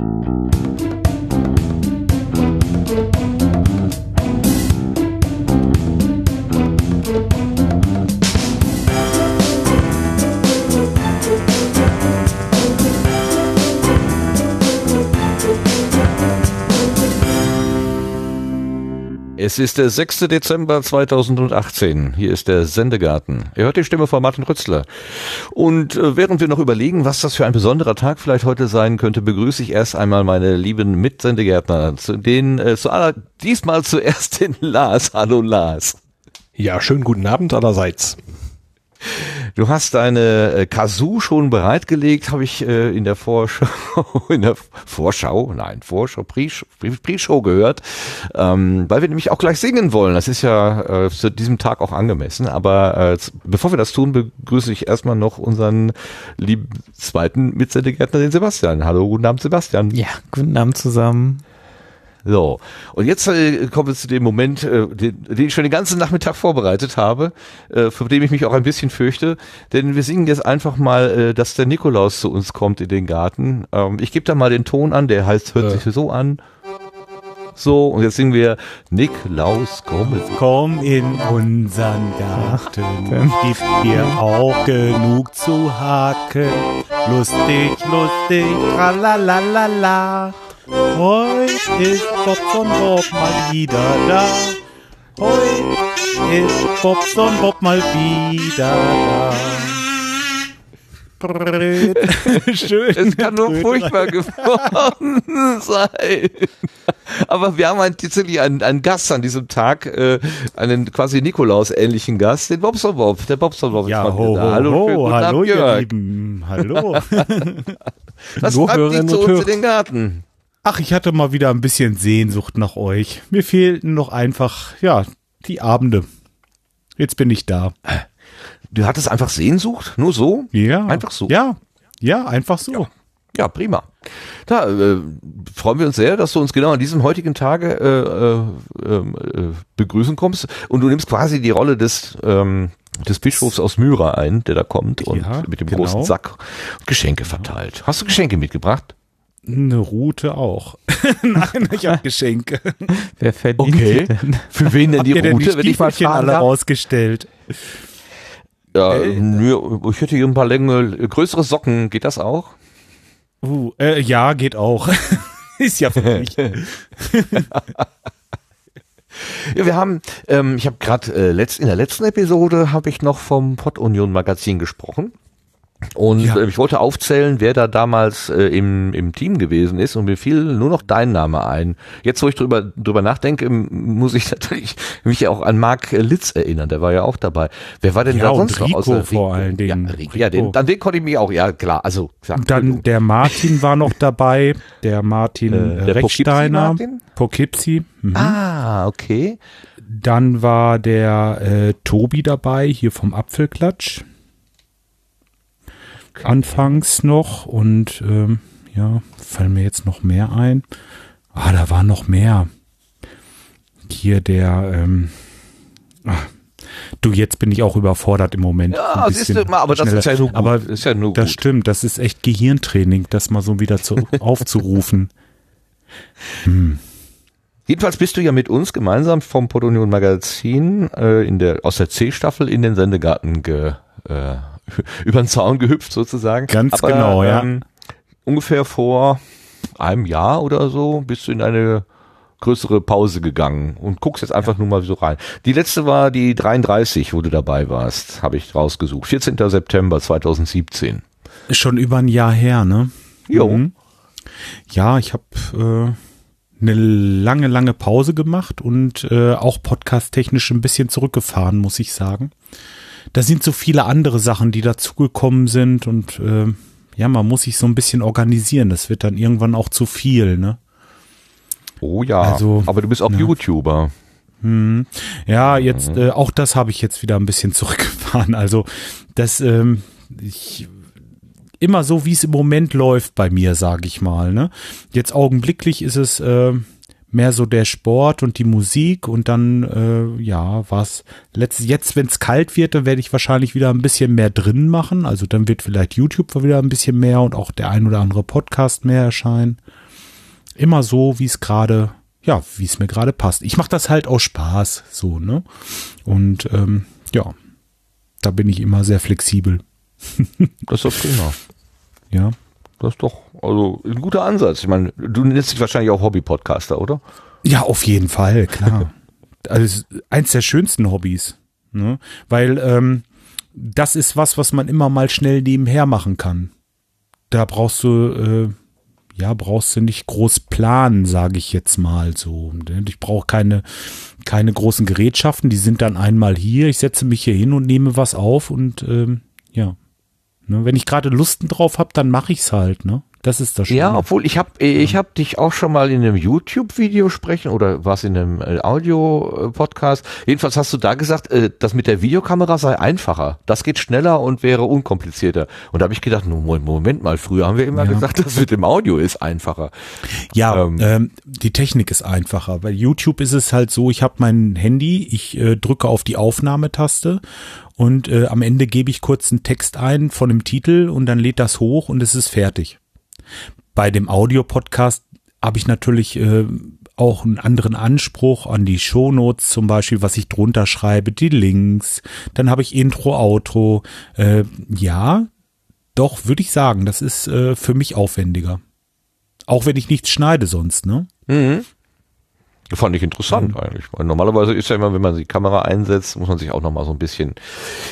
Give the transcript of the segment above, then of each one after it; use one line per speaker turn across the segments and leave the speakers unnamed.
Mm-hmm. Es ist der 6. Dezember 2018. Hier ist der Sendegarten. Ihr hört die Stimme von Martin Rützler. Und äh, während wir noch überlegen, was das für ein besonderer Tag vielleicht heute sein könnte, begrüße ich erst einmal meine lieben Mitsendegärtner. Zu denen, äh, zu aller, diesmal zuerst den Lars. Hallo Lars.
Ja, schönen guten Abend allerseits.
Du hast deine äh, Kazoo schon bereitgelegt, habe ich äh, in der Vorschau, in der Vorschau, nein, Vorschau, Pre-Show gehört, ähm, weil wir nämlich auch gleich singen wollen. Das ist ja äh, zu diesem Tag auch angemessen. Aber äh, bevor wir das tun, begrüße ich erstmal noch unseren lieben zweiten Mitsendegärtner, den Sebastian. Hallo, guten Abend, Sebastian.
Ja, guten Abend zusammen.
So, und jetzt äh, kommen wir zu dem Moment, äh, den, den ich schon den ganzen Nachmittag vorbereitet habe, äh, vor dem ich mich auch ein bisschen fürchte, denn wir singen jetzt einfach mal, äh, dass der Nikolaus zu uns kommt in den Garten. Ähm, ich gebe da mal den Ton an, der heißt, hört sich so an. So, und jetzt singen wir Niklaus, komm.
Komm in unseren Garten, gib dir auch genug zu haken. Lustig, lustig, tralalalala. Heute ist Bobson Bob mal wieder da. Heute ist Bobson Bob mal wieder da.
Schön. Es kann nur furchtbar geworden sein. Aber wir haben tatsächlich einen, einen Gast an diesem Tag, äh, einen quasi Nikolaus-ähnlichen Gast, den Bobson Bob. Der Bobson Bob
ja, ist mal ho, da. Hallo, ho, hallo, ihr Lieben. Hallo.
Was treibt dich zu uns in den Garten?
Ach, ich hatte mal wieder ein bisschen Sehnsucht nach euch. Mir fehlten noch einfach, ja, die Abende. Jetzt bin ich da.
Du hattest einfach Sehnsucht? Nur so?
Ja.
Einfach so?
Ja. Ja, einfach so.
Ja. Ja, prima. Da äh, freuen wir uns sehr, dass du uns genau an diesem heutigen Tage äh, äh, äh, begrüßen kommst und du nimmst quasi die Rolle des ähm, des Bischofs aus Myra ein, der da kommt und ja, mit dem genau. großen Sack Geschenke verteilt. Hast du Geschenke mitgebracht?
Eine Route auch. Nein, ich habe Geschenke.
Wer verdient okay. denn? Für wen denn die Habt Route,
wenn ich mal alle darf? rausgestellt?
Ja, äh, ich hätte hier ein paar Länge, größere Socken, geht das auch?
Uh, äh, ja, geht auch. Ist ja für mich. ja,
wir haben, ähm, ich habe gerade äh, letzt, in der letzten Episode habe ich noch vom Pod Union Magazin gesprochen. Und ja. äh, ich wollte aufzählen, wer da damals äh, im, im Team gewesen ist und mir fiel nur noch dein Name ein. Jetzt, wo ich drüber, drüber nachdenke, muss ich natürlich mich auch an Marc Litz erinnern, der war ja auch dabei. Wer war denn ja, da sonst
Rico noch? Außer vor allen Dingen.
Ja, Rico, ja den, an den konnte ich mich auch, ja klar, also.
Klar, dann der Martin war noch dabei, der Martin äh, der Rechsteiner. Poughkeepsie.
Mhm. Ah, okay.
Dann war der äh, Tobi dabei, hier vom Apfelklatsch anfangs noch und ähm, ja, fallen mir jetzt noch mehr ein. Ah, da war noch mehr. Hier der, ähm, ach, du, jetzt bin ich auch überfordert im Moment.
Ja, siehst du mal, aber schneller. das ist ja nur gut.
Aber ist ja nur das stimmt, das ist echt Gehirntraining, das mal so wieder zu, aufzurufen.
Hm. Jedenfalls bist du ja mit uns gemeinsam vom Podonion Magazin äh, in der, aus der C-Staffel in den Sendegarten ge, äh, über den Zaun gehüpft sozusagen.
Ganz Aber, genau, ja. Ähm,
ungefähr vor einem Jahr oder so bist du in eine größere Pause gegangen und guckst jetzt einfach nur mal so rein. Die letzte war die 33, wo du dabei warst, habe ich rausgesucht. 14. September 2017.
Ist schon über ein Jahr her, ne?
Jo. Mhm.
Ja, ich habe äh, eine lange, lange Pause gemacht und äh, auch podcast-technisch ein bisschen zurückgefahren, muss ich sagen da sind so viele andere Sachen, die dazugekommen sind und äh, ja, man muss sich so ein bisschen organisieren. Das wird dann irgendwann auch zu viel, ne?
Oh ja, also, aber du bist auch ja. YouTuber.
Hm. Ja, jetzt mhm. äh, auch das habe ich jetzt wieder ein bisschen zurückgefahren. Also das ähm, ich, immer so, wie es im Moment läuft bei mir, sage ich mal. Ne? Jetzt augenblicklich ist es äh, mehr so der Sport und die Musik und dann, äh, ja, was letzt, jetzt, wenn es kalt wird, dann werde ich wahrscheinlich wieder ein bisschen mehr drin machen. Also dann wird vielleicht YouTube wieder ein bisschen mehr und auch der ein oder andere Podcast mehr erscheinen. immer so, wie es gerade, ja, wie es mir gerade passt. Ich mache das halt aus Spaß, so, ne? Und ähm, ja, da bin ich immer sehr flexibel.
das ist doch prima.
Ja.
Das ist doch also ein guter Ansatz. Ich meine, du nennst dich wahrscheinlich auch Hobby-Podcaster, oder?
Ja, auf jeden Fall, klar. also eins der schönsten Hobbys. Ne? Weil ähm, das ist was, was man immer mal schnell nebenher machen kann. Da brauchst du, äh, ja, brauchst du nicht groß planen, sage ich jetzt mal so. Ne? Ich brauche keine, keine großen Gerätschaften, die sind dann einmal hier. Ich setze mich hier hin und nehme was auf und ähm, ja. Ne? Wenn ich gerade Lusten drauf habe, dann mache ich's halt, ne? Das ist das
Schöne. Ja, obwohl ich habe ich hab dich auch schon mal in einem YouTube-Video sprechen oder was in einem äh, Audio-Podcast. Jedenfalls hast du da gesagt, äh, das mit der Videokamera sei einfacher. Das geht schneller und wäre unkomplizierter. Und da habe ich gedacht, Moment mal, früher haben wir immer ja. gesagt, das mit dem Audio ist einfacher.
Ja, ähm, ähm, die Technik ist einfacher. Bei YouTube ist es halt so, ich habe mein Handy, ich äh, drücke auf die Aufnahmetaste und äh, am Ende gebe ich kurz einen Text ein von dem Titel und dann lädt das hoch und es ist fertig. Bei dem Audio-Podcast habe ich natürlich äh, auch einen anderen Anspruch an die Shownotes zum Beispiel, was ich drunter schreibe, die Links. Dann habe ich Intro, Outro. Äh, ja, doch, würde ich sagen, das ist äh, für mich aufwendiger. Auch wenn ich nichts schneide sonst, ne?
Mhm. Fand ich interessant mhm. eigentlich. Weil normalerweise ist ja immer, wenn man die Kamera einsetzt, muss man sich auch nochmal so ein bisschen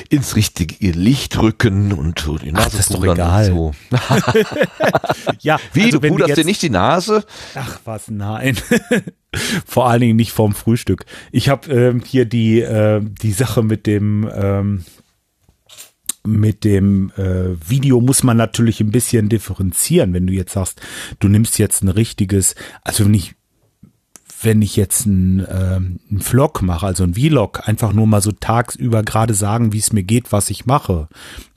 ins richtige Licht rücken und so
die Nase Ach, das ist doch egal. So.
ja, Wie, also du puderst dir nicht die Nase?
Ach was, nein. Vor allen Dingen nicht vorm Frühstück. Ich habe ähm, hier die, äh, die Sache mit dem ähm, mit dem äh, Video muss man natürlich ein bisschen differenzieren, wenn du jetzt sagst, du nimmst jetzt ein richtiges, also wenn ich wenn ich jetzt einen, ähm, einen Vlog mache, also ein Vlog, einfach nur mal so tagsüber gerade sagen, wie es mir geht, was ich mache.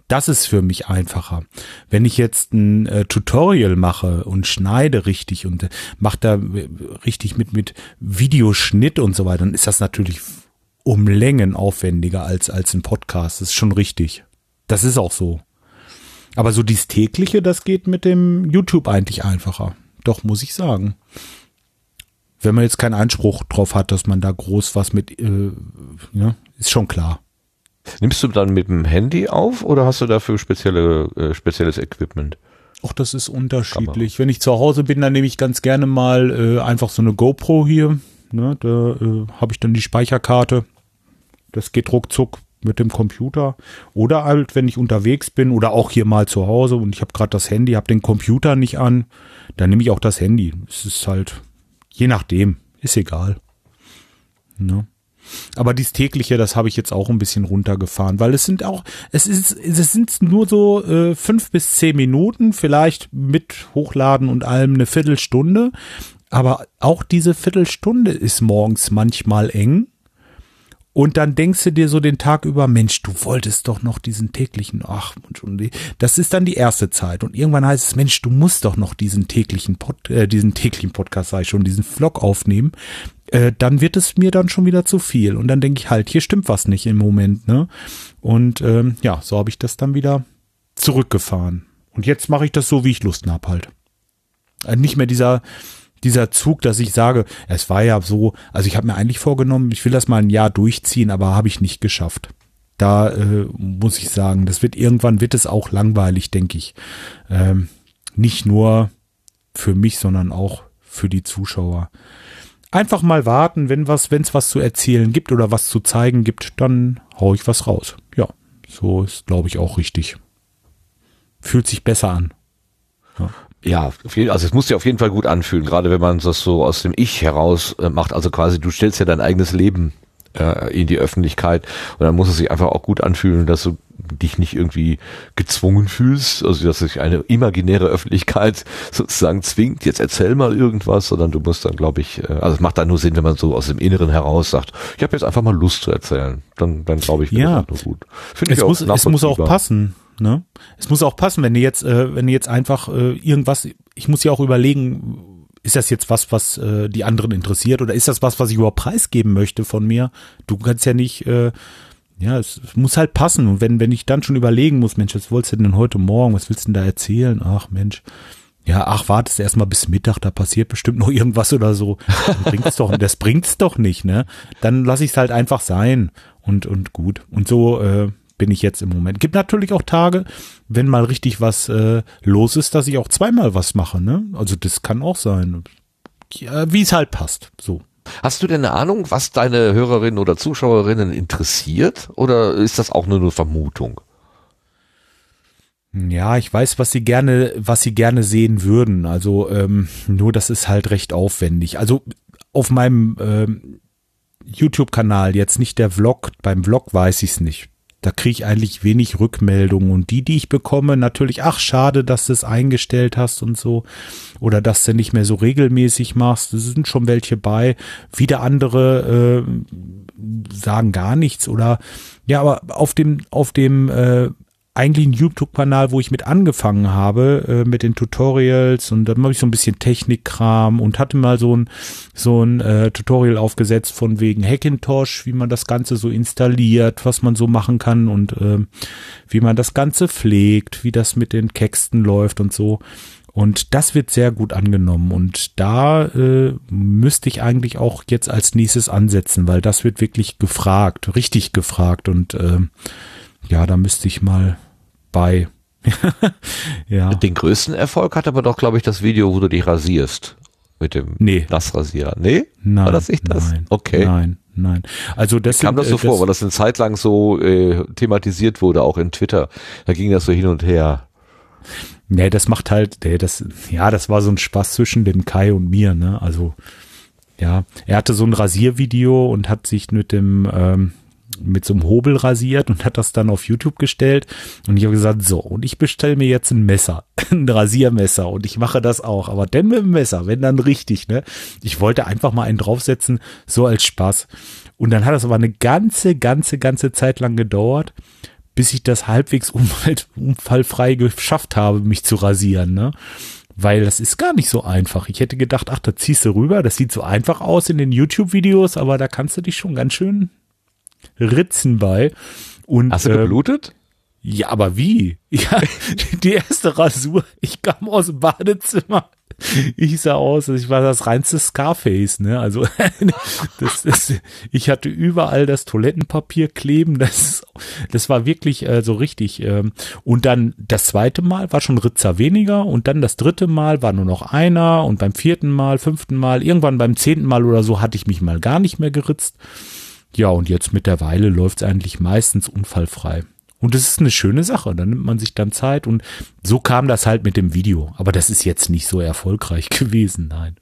Das ist für mich einfacher. Wenn ich jetzt ein äh, Tutorial mache und schneide richtig und äh, mache da äh, richtig mit, mit Videoschnitt und so weiter, dann ist das natürlich um Längen aufwendiger als, als ein Podcast. Das ist schon richtig. Das ist auch so. Aber so dies tägliche, das geht mit dem YouTube eigentlich einfacher. Doch, muss ich sagen wenn man jetzt keinen Anspruch drauf hat, dass man da groß was mit, äh, ja, ist schon klar.
Nimmst du dann mit dem Handy auf oder hast du dafür spezielle, äh, spezielles Equipment?
Auch das ist unterschiedlich. Kamera. Wenn ich zu Hause bin, dann nehme ich ganz gerne mal äh, einfach so eine GoPro hier. Ne, da äh, habe ich dann die Speicherkarte. Das geht ruckzuck mit dem Computer. Oder halt, wenn ich unterwegs bin oder auch hier mal zu Hause und ich habe gerade das Handy, habe den Computer nicht an, dann nehme ich auch das Handy. Es ist halt Je nachdem, ist egal. Ne? Aber dies tägliche, das habe ich jetzt auch ein bisschen runtergefahren, weil es sind auch, es ist, es sind nur so äh, fünf bis zehn Minuten, vielleicht mit Hochladen und allem eine Viertelstunde. Aber auch diese Viertelstunde ist morgens manchmal eng. Und dann denkst du dir so den Tag über, Mensch, du wolltest doch noch diesen täglichen, ach, das ist dann die erste Zeit. Und irgendwann heißt es, Mensch, du musst doch noch diesen täglichen Pod, äh, diesen täglichen Podcast, sei schon, diesen Vlog aufnehmen. Äh, dann wird es mir dann schon wieder zu viel. Und dann denke ich halt, hier stimmt was nicht im Moment, ne? Und ähm, ja, so habe ich das dann wieder zurückgefahren. Und jetzt mache ich das so, wie ich Lust hab halt. Äh, nicht mehr dieser, dieser Zug, dass ich sage, es war ja so, also ich habe mir eigentlich vorgenommen, ich will das mal ein Jahr durchziehen, aber habe ich nicht geschafft. Da äh, muss ich sagen, das wird irgendwann wird es auch langweilig, denke ich. Ähm, nicht nur für mich, sondern auch für die Zuschauer. Einfach mal warten, wenn was, wenn es was zu erzählen gibt oder was zu zeigen gibt, dann hau ich was raus. Ja, so ist, glaube ich, auch richtig. Fühlt sich besser an.
Ja. Ja, also es muss sich auf jeden Fall gut anfühlen, gerade wenn man das so aus dem Ich heraus äh, macht. Also quasi, du stellst ja dein eigenes Leben äh, in die Öffentlichkeit und dann muss es sich einfach auch gut anfühlen, dass du dich nicht irgendwie gezwungen fühlst, also dass sich eine imaginäre Öffentlichkeit sozusagen zwingt, jetzt erzähl mal irgendwas, sondern du musst dann, glaube ich, äh, also es macht dann nur Sinn, wenn man so aus dem Inneren heraus sagt, ich habe jetzt einfach mal Lust zu erzählen. Dann, dann glaube ich,
ja. das nur gut. Finde ich auch muss, es muss auch passen. Ne? Es muss auch passen, wenn du jetzt, äh, wenn du jetzt einfach äh, irgendwas, ich muss ja auch überlegen, ist das jetzt was, was äh, die anderen interessiert oder ist das was, was ich überhaupt preisgeben möchte von mir? Du kannst ja nicht, äh, ja, es, es muss halt passen. Und wenn, wenn ich dann schon überlegen muss, Mensch, was wolltest du denn heute Morgen, was willst du denn da erzählen? Ach Mensch, ja, ach, wartest erst mal bis Mittag, da passiert bestimmt noch irgendwas oder so. Das bringt's doch, das bringt's doch nicht, ne? Dann lasse ich es halt einfach sein und, und gut. Und so äh, bin ich jetzt im Moment. Gibt natürlich auch Tage, wenn mal richtig was äh, los ist, dass ich auch zweimal was mache, ne? Also das kann auch sein. Ja, Wie es halt passt. So.
Hast du denn eine Ahnung, was deine Hörerinnen oder Zuschauerinnen interessiert? Oder ist das auch nur eine Vermutung?
Ja, ich weiß, was sie gerne, was sie gerne sehen würden. Also ähm, nur, das ist halt recht aufwendig. Also auf meinem ähm, YouTube-Kanal jetzt nicht der Vlog. Beim Vlog weiß ich es nicht. Da kriege ich eigentlich wenig Rückmeldungen und die, die ich bekomme, natürlich, ach schade, dass du es eingestellt hast und so oder dass du nicht mehr so regelmäßig machst. Es sind schon welche bei. Wieder andere äh, sagen gar nichts oder ja, aber auf dem auf dem äh, eigentlich ein YouTube-Kanal, wo ich mit angefangen habe, äh, mit den Tutorials und dann habe ich so ein bisschen Technikkram und hatte mal so ein, so ein äh, Tutorial aufgesetzt von wegen Hackintosh, wie man das Ganze so installiert, was man so machen kann und äh, wie man das Ganze pflegt, wie das mit den Texten läuft und so. Und das wird sehr gut angenommen. Und da äh, müsste ich eigentlich auch jetzt als nächstes ansetzen, weil das wird wirklich gefragt, richtig gefragt. Und äh, ja, da müsste ich mal bei.
ja. Den größten Erfolg hat aber doch, glaube ich, das Video, wo du dich rasierst. Mit dem
nee.
Nassrasierer. Nee?
Nein.
War das nicht das?
Nein,
okay.
Nein, nein. Also das
Kam das so
äh,
vor, weil das eine Zeit lang so äh, thematisiert wurde, auch in Twitter. Da ging das so hin und her.
Nee, das macht halt, nee, das, ja, das war so ein Spaß zwischen dem Kai und mir, ne? Also, ja, er hatte so ein Rasiervideo und hat sich mit dem, ähm, mit so einem Hobel rasiert und hat das dann auf YouTube gestellt. Und ich habe gesagt, so, und ich bestelle mir jetzt ein Messer, ein Rasiermesser und ich mache das auch, aber denn mit dem Messer, wenn dann richtig, ne? Ich wollte einfach mal einen draufsetzen, so als Spaß. Und dann hat das aber eine ganze, ganze, ganze Zeit lang gedauert, bis ich das halbwegs unfall, unfallfrei geschafft habe, mich zu rasieren, ne? Weil das ist gar nicht so einfach. Ich hätte gedacht, ach, da ziehst du rüber, das sieht so einfach aus in den YouTube-Videos, aber da kannst du dich schon ganz schön Ritzen bei. Und,
Hast du
äh,
geblutet?
ja, aber wie? Ja, die erste Rasur. Ich kam aus dem Badezimmer. Ich sah aus, ich war das reinste Scarface, ne? Also das ist, ich hatte überall das Toilettenpapier kleben. Das, das war wirklich äh, so richtig. Ähm, und dann das zweite Mal war schon Ritzer weniger und dann das dritte Mal war nur noch einer und beim vierten Mal, fünften Mal, irgendwann beim zehnten Mal oder so hatte ich mich mal gar nicht mehr geritzt. Ja, und jetzt mittlerweile läuft es eigentlich meistens unfallfrei. Und das ist eine schöne Sache. Da nimmt man sich dann Zeit und so kam das halt mit dem Video. Aber das ist jetzt nicht so erfolgreich gewesen, nein.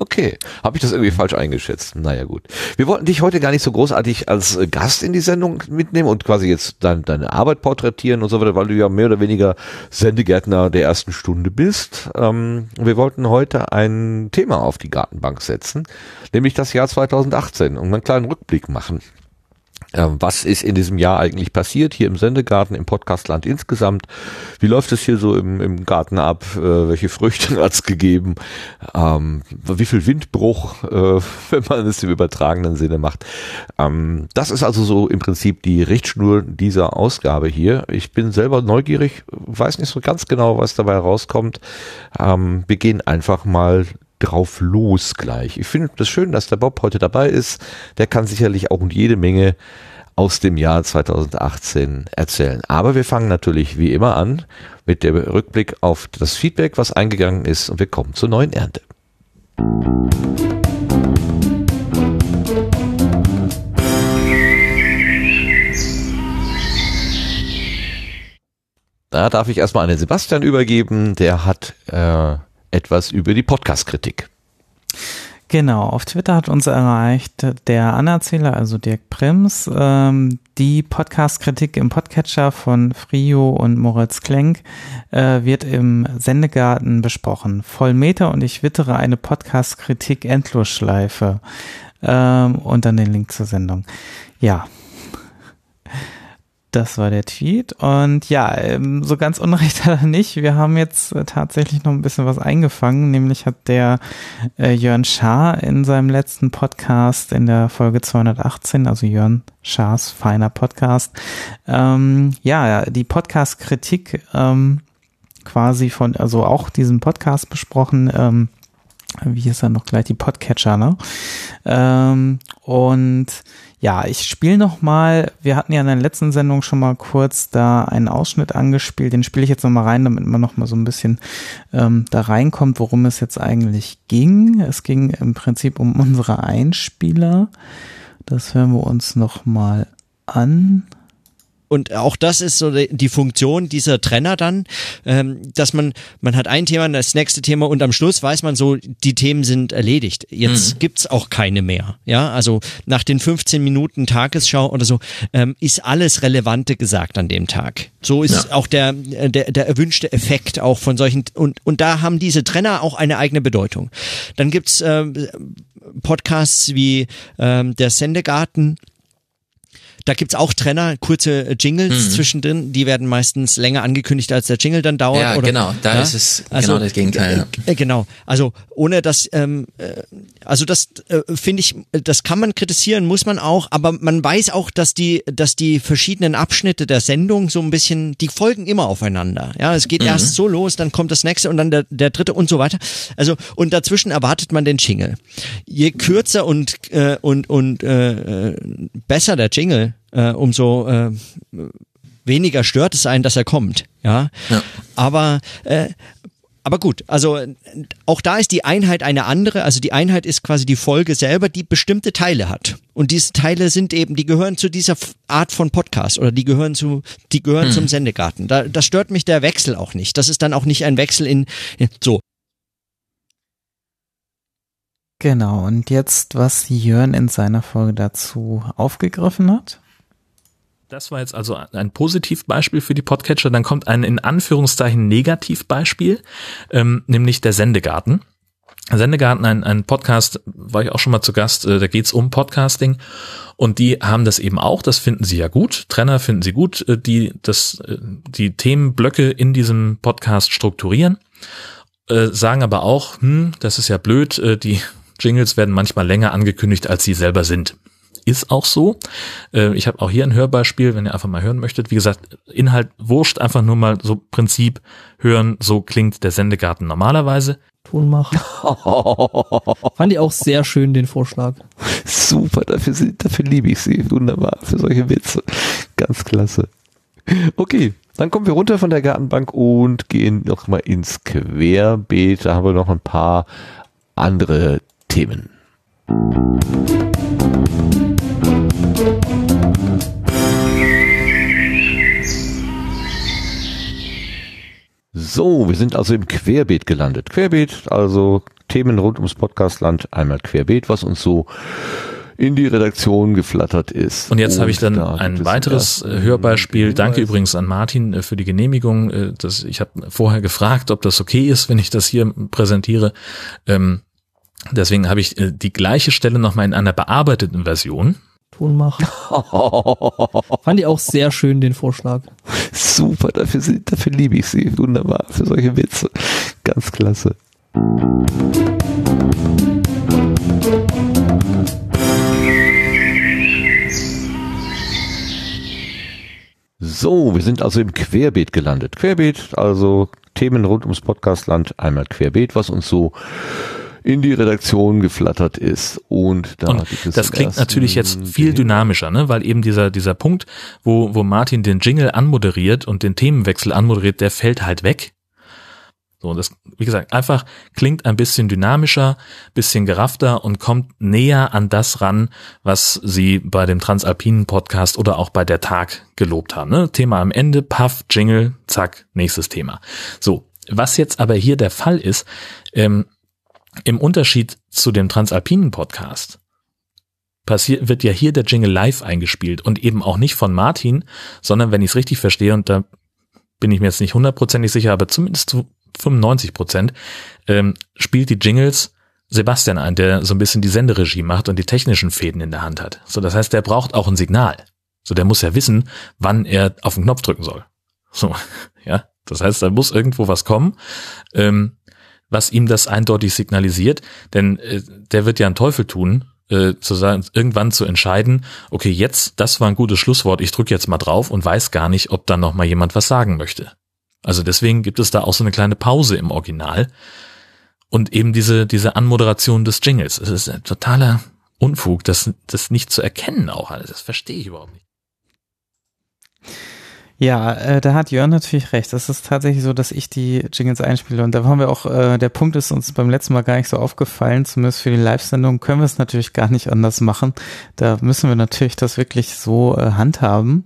Okay, habe ich das irgendwie falsch eingeschätzt? Naja gut. Wir wollten dich heute gar nicht so großartig als äh, Gast in die Sendung mitnehmen und quasi jetzt dein, deine Arbeit porträtieren und so weiter, weil du ja mehr oder weniger Sendegärtner der ersten Stunde bist. Ähm, wir wollten heute ein Thema auf die Gartenbank setzen, nämlich das Jahr 2018 und einen kleinen Rückblick machen. Ähm, was ist in diesem Jahr eigentlich passiert hier im Sendegarten, im Podcastland insgesamt? Wie läuft es hier so im, im Garten ab? Äh, welche Früchte hat es gegeben? Ähm, wie viel Windbruch, äh, wenn man es im übertragenen Sinne macht? Ähm, das ist also so im Prinzip die Richtschnur dieser Ausgabe hier. Ich bin selber neugierig, weiß nicht so ganz genau, was dabei rauskommt. Ähm, wir gehen einfach mal drauf los gleich. Ich finde das schön, dass der Bob heute dabei ist. Der kann sicherlich auch jede Menge aus dem Jahr 2018 erzählen. Aber wir fangen natürlich wie immer an mit dem Rückblick auf das Feedback, was eingegangen ist und wir kommen zur neuen Ernte. Da darf ich erstmal an den Sebastian übergeben. Der hat äh, etwas über die Podcast-Kritik.
Genau, auf Twitter hat uns erreicht der Anerzähler, also Dirk Prims, ähm, die Podcast-Kritik im Podcatcher von Frio und Moritz Klenk äh, wird im Sendegarten besprochen. Voll Meter und ich wittere eine Podcast-Kritik Endlosschleife ähm, und dann den Link zur Sendung. Ja. Das war der Tweet. Und ja, ähm, so ganz unrecht hat er nicht. Wir haben jetzt äh, tatsächlich noch ein bisschen was eingefangen. Nämlich hat der äh, Jörn Schaar in seinem letzten Podcast in der Folge 218, also Jörn Schaars feiner Podcast, ähm, ja, die Podcast-Kritik ähm, quasi von, also auch diesen Podcast besprochen. Ähm, wie ist er noch gleich? Die Podcatcher, ne? Ähm, und ja, ich spiele noch mal, wir hatten ja in der letzten Sendung schon mal kurz da einen Ausschnitt angespielt, den spiele ich jetzt noch mal rein, damit man noch mal so ein bisschen ähm, da reinkommt, worum es jetzt eigentlich ging. Es ging im Prinzip um unsere Einspieler. Das hören wir uns noch mal an.
Und auch das ist so die Funktion dieser Trenner dann, ähm, dass man, man hat ein Thema, das nächste Thema und am Schluss weiß man so, die Themen sind erledigt. Jetzt mhm. gibt's auch keine mehr. Ja, also nach den 15 Minuten Tagesschau oder so ähm, ist alles Relevante gesagt an dem Tag. So ist ja. auch der, der, der erwünschte Effekt auch von solchen und, und da haben diese Trenner auch eine eigene Bedeutung. Dann gibt's ähm, Podcasts wie ähm, der Sendegarten, da gibt's auch Trenner, kurze Jingles mhm. zwischendrin, die werden meistens länger angekündigt, als der Jingle dann dauert.
Ja,
oder,
genau, da ja? ist es also, genau das Gegenteil.
Äh, genau, also ohne dass, ähm, äh, also das äh, finde ich, das kann man kritisieren, muss man auch, aber man weiß auch, dass die, dass die verschiedenen Abschnitte der Sendung so ein bisschen, die folgen immer aufeinander. Ja, es geht mhm. erst so los, dann kommt das nächste und dann der, der dritte und so weiter. Also und dazwischen erwartet man den Jingle. Je kürzer und äh, und und äh, besser der Jingle, äh, umso äh, weniger stört es einen, dass er kommt. Ja, ja. aber äh, aber gut, also auch da ist die Einheit eine andere. Also die Einheit ist quasi die Folge selber, die bestimmte Teile hat. Und diese Teile sind eben, die gehören zu dieser Art von Podcast oder die gehören zu, die gehören hm. zum Sendegarten. Da, das stört mich der Wechsel auch nicht. Das ist dann auch nicht ein Wechsel in so.
Genau, und jetzt, was Jörn in seiner Folge dazu aufgegriffen hat?
Das war jetzt also ein Positivbeispiel für die Podcatcher. Dann kommt ein in Anführungszeichen Negativbeispiel, ähm, nämlich der Sendegarten. Sendegarten, ein, ein Podcast, war ich auch schon mal zu Gast, äh, da geht's um Podcasting und die haben das eben auch, das finden sie ja gut, Trenner finden sie gut, äh, die das, äh, die Themenblöcke in diesem Podcast strukturieren, äh, sagen aber auch, hm, das ist ja blöd, äh, die Jingles werden manchmal länger angekündigt, als sie selber sind ist auch so. Äh, ich habe auch hier ein Hörbeispiel, wenn ihr einfach mal hören möchtet. Wie gesagt, Inhalt wurscht, einfach nur mal so Prinzip hören, so klingt der Sendegarten normalerweise.
Ton machen. Fand ich auch sehr schön, den Vorschlag.
Super, dafür, dafür liebe ich sie. Wunderbar, für solche Witze. Ganz klasse. Okay, dann kommen wir runter von der Gartenbank und gehen nochmal ins Querbeet. Da haben wir noch ein paar andere Themen. So, wir sind also im Querbeet gelandet. Querbeet, also Themen rund ums Podcastland, einmal Querbeet, was uns so in die Redaktion geflattert ist.
Und jetzt habe ich dann da ein weiteres äh, Hörbeispiel. Danke übrigens an Martin äh, für die Genehmigung. Äh, das, ich habe vorher gefragt, ob das okay ist, wenn ich das hier präsentiere. Ähm, deswegen habe ich die gleiche Stelle nochmal in einer bearbeiteten Version.
Ton machen. Fand ich auch sehr schön, den Vorschlag.
Super, dafür, dafür liebe ich sie. Wunderbar, für solche Witze. Ganz klasse. So, wir sind also im Querbeet gelandet. Querbeet, also Themen rund ums Podcastland, einmal Querbeet, was uns so in die Redaktion geflattert ist. Und, da
und das klingt natürlich jetzt viel dynamischer, ne? weil eben dieser, dieser Punkt, wo, wo Martin den Jingle anmoderiert und den Themenwechsel anmoderiert, der fällt halt weg. So, das, wie gesagt, einfach klingt ein bisschen dynamischer, bisschen geraffter und kommt näher an das ran, was sie bei dem Transalpinen Podcast oder auch bei der Tag gelobt haben. Ne? Thema am Ende, Puff, Jingle, zack, nächstes Thema. So, was jetzt aber hier der Fall ist, ähm, im Unterschied zu dem Transalpinen Podcast passiert, wird ja hier der Jingle live eingespielt und eben auch nicht von Martin, sondern wenn ich es richtig verstehe, und da bin ich mir jetzt nicht hundertprozentig sicher, aber zumindest zu 95 Prozent, ähm, spielt die Jingles Sebastian ein, der so ein bisschen die Senderegie macht und die technischen Fäden in der Hand hat. So, das heißt, der braucht auch ein Signal. So, der muss ja wissen, wann er auf den Knopf drücken soll. So, ja. Das heißt, da muss irgendwo was kommen. Ähm, was ihm das eindeutig signalisiert, denn äh, der wird ja einen Teufel tun, äh, zu sagen, irgendwann zu entscheiden, okay, jetzt, das war ein gutes Schlusswort, ich drücke jetzt mal drauf und weiß gar nicht, ob dann noch mal jemand was sagen möchte. Also deswegen gibt es da auch so eine kleine Pause im Original und eben diese, diese Anmoderation des Jingles. Es ist ein totaler Unfug, das, das nicht zu erkennen auch alles. Das verstehe ich überhaupt nicht.
Ja, äh, da hat Jörn natürlich recht. Es ist tatsächlich so, dass ich die Jingles einspiele und da waren wir auch, äh, der Punkt ist uns beim letzten Mal gar nicht so aufgefallen, zumindest für die Live-Sendung können wir es natürlich gar nicht anders machen. Da müssen wir natürlich das wirklich so äh, handhaben.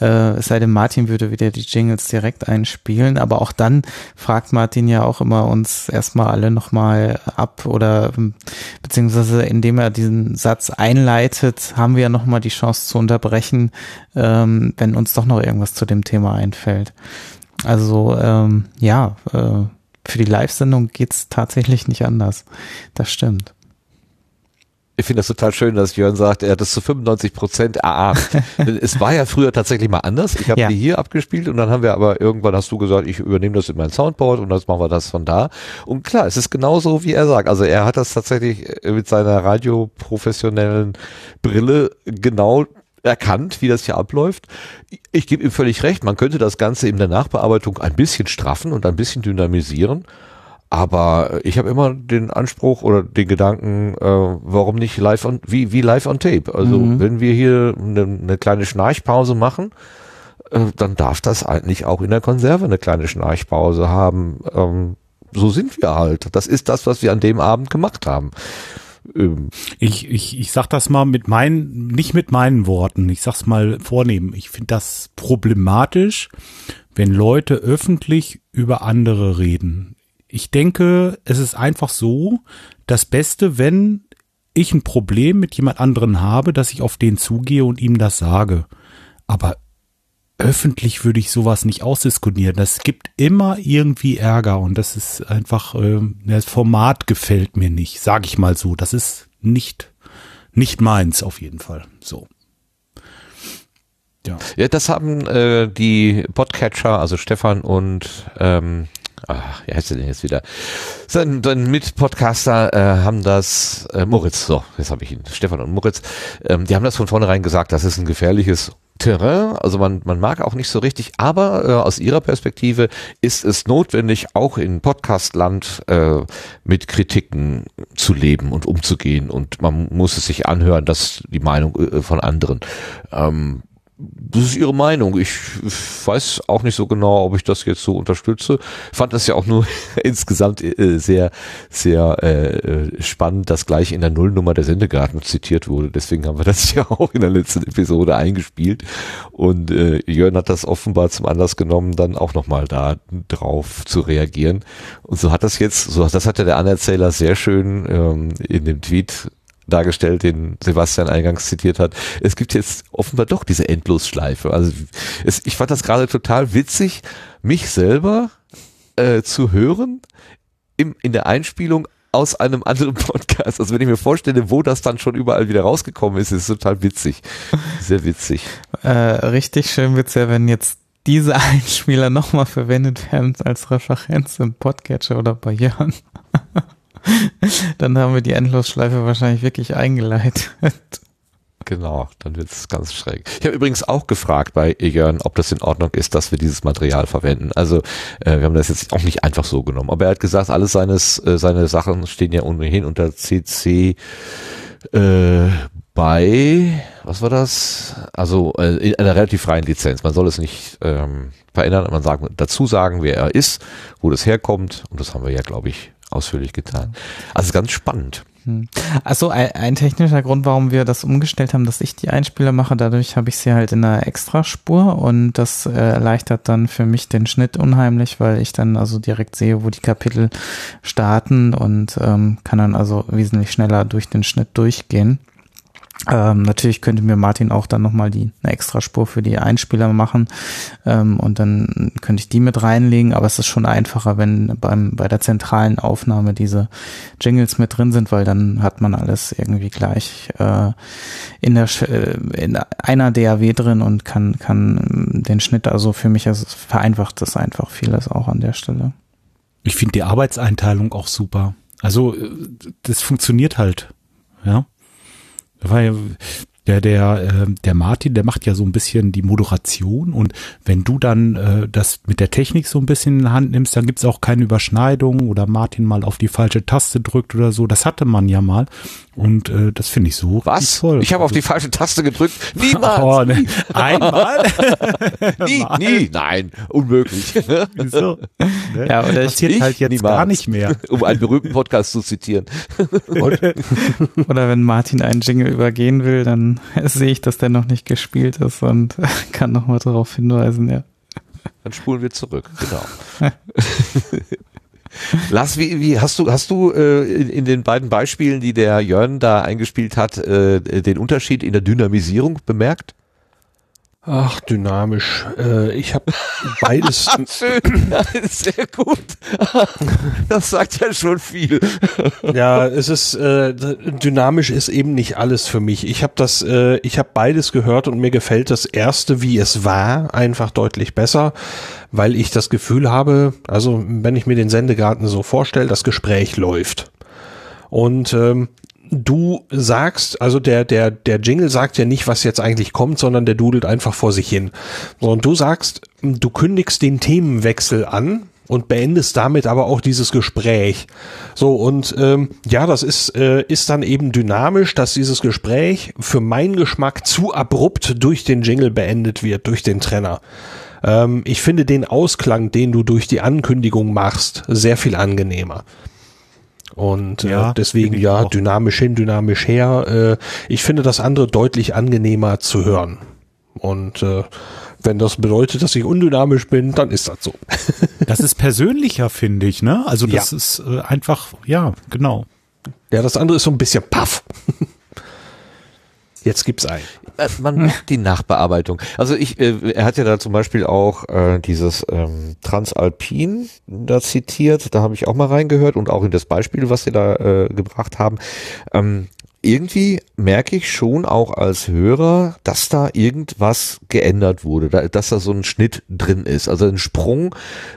Äh, es sei denn, Martin würde wieder die Jingles direkt einspielen, aber auch dann fragt Martin ja auch immer uns erstmal alle nochmal ab oder ähm, beziehungsweise indem er diesen Satz einleitet, haben wir ja nochmal die Chance zu unterbrechen, ähm, wenn uns doch noch irgendwas zu dem Thema einfällt. Also ähm, ja, äh, für die Live-Sendung geht's tatsächlich nicht anders. Das stimmt
ich finde das total schön, dass Jörn sagt, er hat das zu 95 Prozent erahnt. es war ja früher tatsächlich mal anders. Ich habe ja. die hier abgespielt und dann haben wir aber irgendwann hast du gesagt, ich übernehme das in mein Soundboard und dann machen wir das von da. Und klar, es ist genauso, wie er sagt. Also er hat das tatsächlich äh, mit seiner radioprofessionellen Brille genau erkannt, wie das hier abläuft. Ich gebe ihm völlig recht, man könnte das Ganze in der Nachbearbeitung ein bisschen straffen und ein bisschen dynamisieren. Aber ich habe immer den Anspruch oder den Gedanken, äh, warum nicht live on, wie, wie live on tape? Also mhm. wenn wir hier eine, eine kleine Schnarchpause machen, äh, dann darf das eigentlich auch in der Konserve eine kleine Schnarchpause haben. Ähm, so sind wir halt. Das ist das, was wir an dem Abend gemacht haben.
Ähm. Ich, ich, ich sag das mal mit meinen, nicht mit meinen Worten, ich sag's mal vornehmen. Ich finde das problematisch, wenn Leute öffentlich über andere reden ich denke, es ist einfach so, das Beste, wenn ich ein Problem mit jemand anderen habe, dass ich auf den zugehe und ihm das sage. Aber öffentlich würde ich sowas nicht ausdiskutieren. Das gibt immer irgendwie Ärger und das ist einfach, äh, das Format gefällt mir nicht, sage ich mal so. Das ist nicht, nicht meins auf jeden Fall. So.
Ja. ja, das haben äh, die Podcatcher, also Stefan und ähm, ach, wie heißt der denn jetzt wieder? Sein, sein Mitpodcaster äh, haben das, äh, Moritz, so, jetzt habe ich ihn, Stefan und Moritz, ähm, die haben das von vornherein gesagt, das ist ein gefährliches Terrain, also man, man mag auch nicht so richtig, aber äh, aus ihrer Perspektive ist es notwendig, auch in Podcastland äh, mit Kritiken zu leben und umzugehen. Und man muss es sich anhören, dass die Meinung äh, von anderen. Ähm, das ist ihre Meinung. Ich weiß auch nicht so genau, ob ich das jetzt so unterstütze. Fand das ja auch nur insgesamt äh, sehr, sehr äh, spannend, dass gleich in der Nullnummer der Sendegarten zitiert wurde. Deswegen haben wir das ja auch in der letzten Episode eingespielt. Und äh, Jörn hat das offenbar zum Anlass genommen, dann auch nochmal da drauf zu reagieren. Und so hat das jetzt, so das hat ja der Anerzähler sehr schön ähm, in dem Tweet dargestellt, den Sebastian eingangs zitiert hat. Es gibt jetzt offenbar doch diese Endlosschleife. Also es, ich fand das gerade total witzig, mich selber äh, zu hören im, in der Einspielung aus einem anderen Podcast. Also wenn ich mir vorstelle, wo das dann schon überall wieder rausgekommen ist, ist es total witzig. Sehr witzig.
Äh, richtig schön wird's ja, wenn jetzt diese Einspieler nochmal verwendet werden als Referenz im Podcatcher oder bei Jörn. dann haben wir die Endlosschleife wahrscheinlich wirklich eingeleitet.
Genau, dann wird es ganz schräg. Ich habe übrigens auch gefragt bei Jörn, ob das in Ordnung ist, dass wir dieses Material verwenden. Also äh, wir haben das jetzt auch nicht einfach so genommen. Aber er hat gesagt, alles seines, äh, seine Sachen stehen ja ohnehin unter CC äh, bei, was war das? Also äh, in einer relativ freien Lizenz. Man soll es nicht ähm, verändern, man sagt, dazu sagen, wer er ist, wo das herkommt. Und das haben wir ja, glaube ich, ausführlich getan. Also ganz spannend.
Hm. Also ein, ein, technischer Grund, warum wir das umgestellt haben, dass ich die Einspieler mache, dadurch habe ich sie halt in einer Extraspur und das äh, erleichtert dann für mich den Schnitt unheimlich, weil ich dann also direkt sehe, wo die Kapitel starten und ähm, kann dann also wesentlich schneller durch den Schnitt durchgehen. Ähm, natürlich könnte mir Martin auch dann nochmal die eine extra Spur für die Einspieler machen ähm, und dann könnte ich die mit reinlegen, aber es ist schon einfacher, wenn beim bei der zentralen Aufnahme diese Jingles mit drin sind, weil dann hat man alles irgendwie gleich äh, in der äh, in einer DAW drin und kann kann den Schnitt also für mich also vereinfacht das einfach vieles auch an der Stelle.
Ich finde die Arbeitseinteilung auch super. Also äh, das funktioniert halt, ja. Weil Der, der, äh, der Martin, der macht ja so ein bisschen die Moderation und wenn du dann äh, das mit der Technik so ein bisschen in die Hand nimmst, dann gibt's auch keine Überschneidung oder Martin mal auf die falsche Taste drückt oder so. Das hatte man ja mal. Und äh, das finde ich so
Was?
toll.
Ich habe auf die falsche Taste gedrückt. Niemals.
Oh, ne. Einmal?
nie, nie. Nein, unmöglich.
Wieso? Ne?
Ja, oder ich-
passiert halt jetzt
niemals.
gar nicht mehr.
um einen berühmten Podcast zu zitieren.
Oder wenn Martin einen Jingle übergehen will, dann sehe ich, dass der noch nicht gespielt ist und kann nochmal darauf hinweisen, ja.
Dann spulen wir zurück. Genau. Lars, wie, wie hast du hast du äh, in, in den beiden Beispielen, die der Jörn da eingespielt hat, äh, den Unterschied in der Dynamisierung bemerkt?
Ach, dynamisch. Äh, ich habe beides.
Schön, sehr gut. Das sagt ja schon viel.
ja, es ist äh, dynamisch ist eben nicht alles für mich. Ich habe das, äh, ich habe beides gehört und mir gefällt das erste, wie es war, einfach deutlich besser, weil ich das Gefühl habe, also wenn ich mir den Sendegarten so vorstelle, das Gespräch läuft und ähm, du sagst, also der, der, der Jingle sagt ja nicht, was jetzt eigentlich kommt, sondern der dudelt einfach vor sich hin. Und du sagst, du kündigst den Themenwechsel an und beendest damit aber auch dieses Gespräch. So, und ähm, ja, das ist, äh, ist dann eben dynamisch, dass dieses Gespräch für meinen Geschmack zu abrupt durch den Jingle beendet wird, durch den Trenner. Ähm, ich finde den Ausklang, den du durch die Ankündigung machst, sehr viel angenehmer. Und
Ja,
äh, deswegen ja,
auch.
dynamisch hin, dynamisch her. Äh, ich finde das andere deutlich angenehmer zu hören. Und äh, wenn das bedeutet, dass ich undynamisch bin, dann ist das so.
Das ist persönlicher, finde ich, ne? Also das
Ja.
ist äh, einfach, ja, genau.
Ja, das andere ist so ein bisschen paff. Jetzt gibt's ein.
Äh, Man merkt die Nachbearbeitung. Also ich, äh, er hat ja da zum Beispiel auch äh, dieses ähm, Transalpin da zitiert, da habe ich auch mal reingehört und auch in das Beispiel, was sie da äh, gebracht haben. Ähm, irgendwie merke ich schon auch als Hörer, dass da irgendwas geändert wurde, da, dass da so ein Schnitt drin ist, also ein Sprung.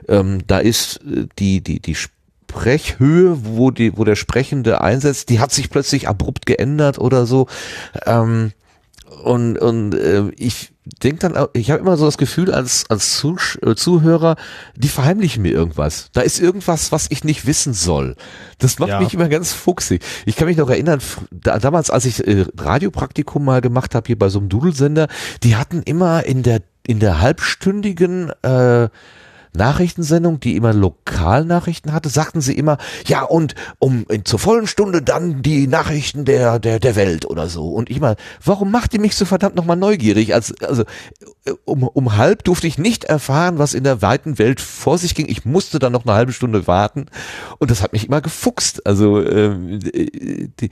Ähm, da ist äh, die die die Sprechhöhe, wo die wo der Sprechende einsetzt, die hat sich plötzlich abrupt geändert oder so. Ähm, und und äh, ich denke dann, ich habe immer so das Gefühl als als Zusch äh, Zuhörer, die verheimlichen mir irgendwas. Da ist irgendwas, was ich nicht wissen soll. Das macht
Ja.
mich immer ganz fuchsig. Ich kann mich noch erinnern, da, damals, als ich äh, Radiopraktikum mal gemacht habe hier bei so einem Dudelsender, die hatten immer in der in der halbstündigen äh, Nachrichtensendung, die immer Lokalnachrichten hatte, sagten sie immer, ja und um in, zur vollen Stunde dann die Nachrichten der der der Welt oder so. Und ich mal, warum macht ihr mich so verdammt nochmal neugierig? Als, also äh, um, um halb durfte ich nicht erfahren, was in der weiten Welt vor sich ging. Ich musste dann noch eine halbe Stunde warten und das hat mich immer gefuchst. Also ähm, äh, die,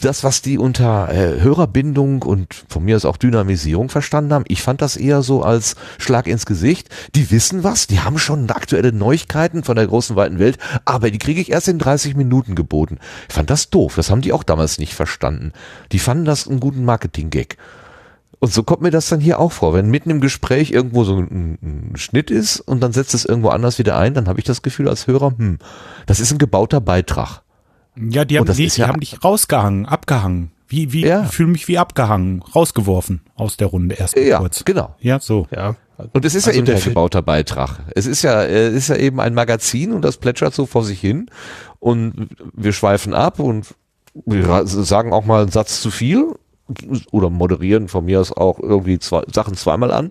das, was die unter äh, Hörerbindung und von mir aus auch Dynamisierung verstanden haben, ich fand das eher so als Schlag ins Gesicht. Die wissen was, die haben schon aktuelle Neuigkeiten von der großen weiten Welt, aber die kriege ich erst in 30 Minuten geboten. Ich fand das doof, das haben die auch damals nicht verstanden. Die fanden das einen guten Marketing-Gag. Und so kommt mir das dann hier auch vor. Wenn mitten im Gespräch irgendwo so ein, ein Schnitt ist und dann setzt es irgendwo anders wieder ein, dann habe ich das Gefühl als Hörer, hm, das ist ein gebauter Beitrag.
Ja, die haben,
das
nee,
ist
die
ja-
haben dich rausgehangen, abgehangen. Wie, wie,
Ja.
ich fühle mich wie abgehangen, rausgeworfen aus der Runde erst
Ja,
kurz.
genau.
Ja, so.
Ja.
Und es ist
Also
ja eben
der
gebauter Beitrag. Es ist ja, äh, es ist ja eben ein Magazin und das plätschert so vor sich hin und wir schweifen ab und wir sagen auch mal einen Satz zu viel oder moderieren von mir aus auch irgendwie zwei, Sachen zweimal an,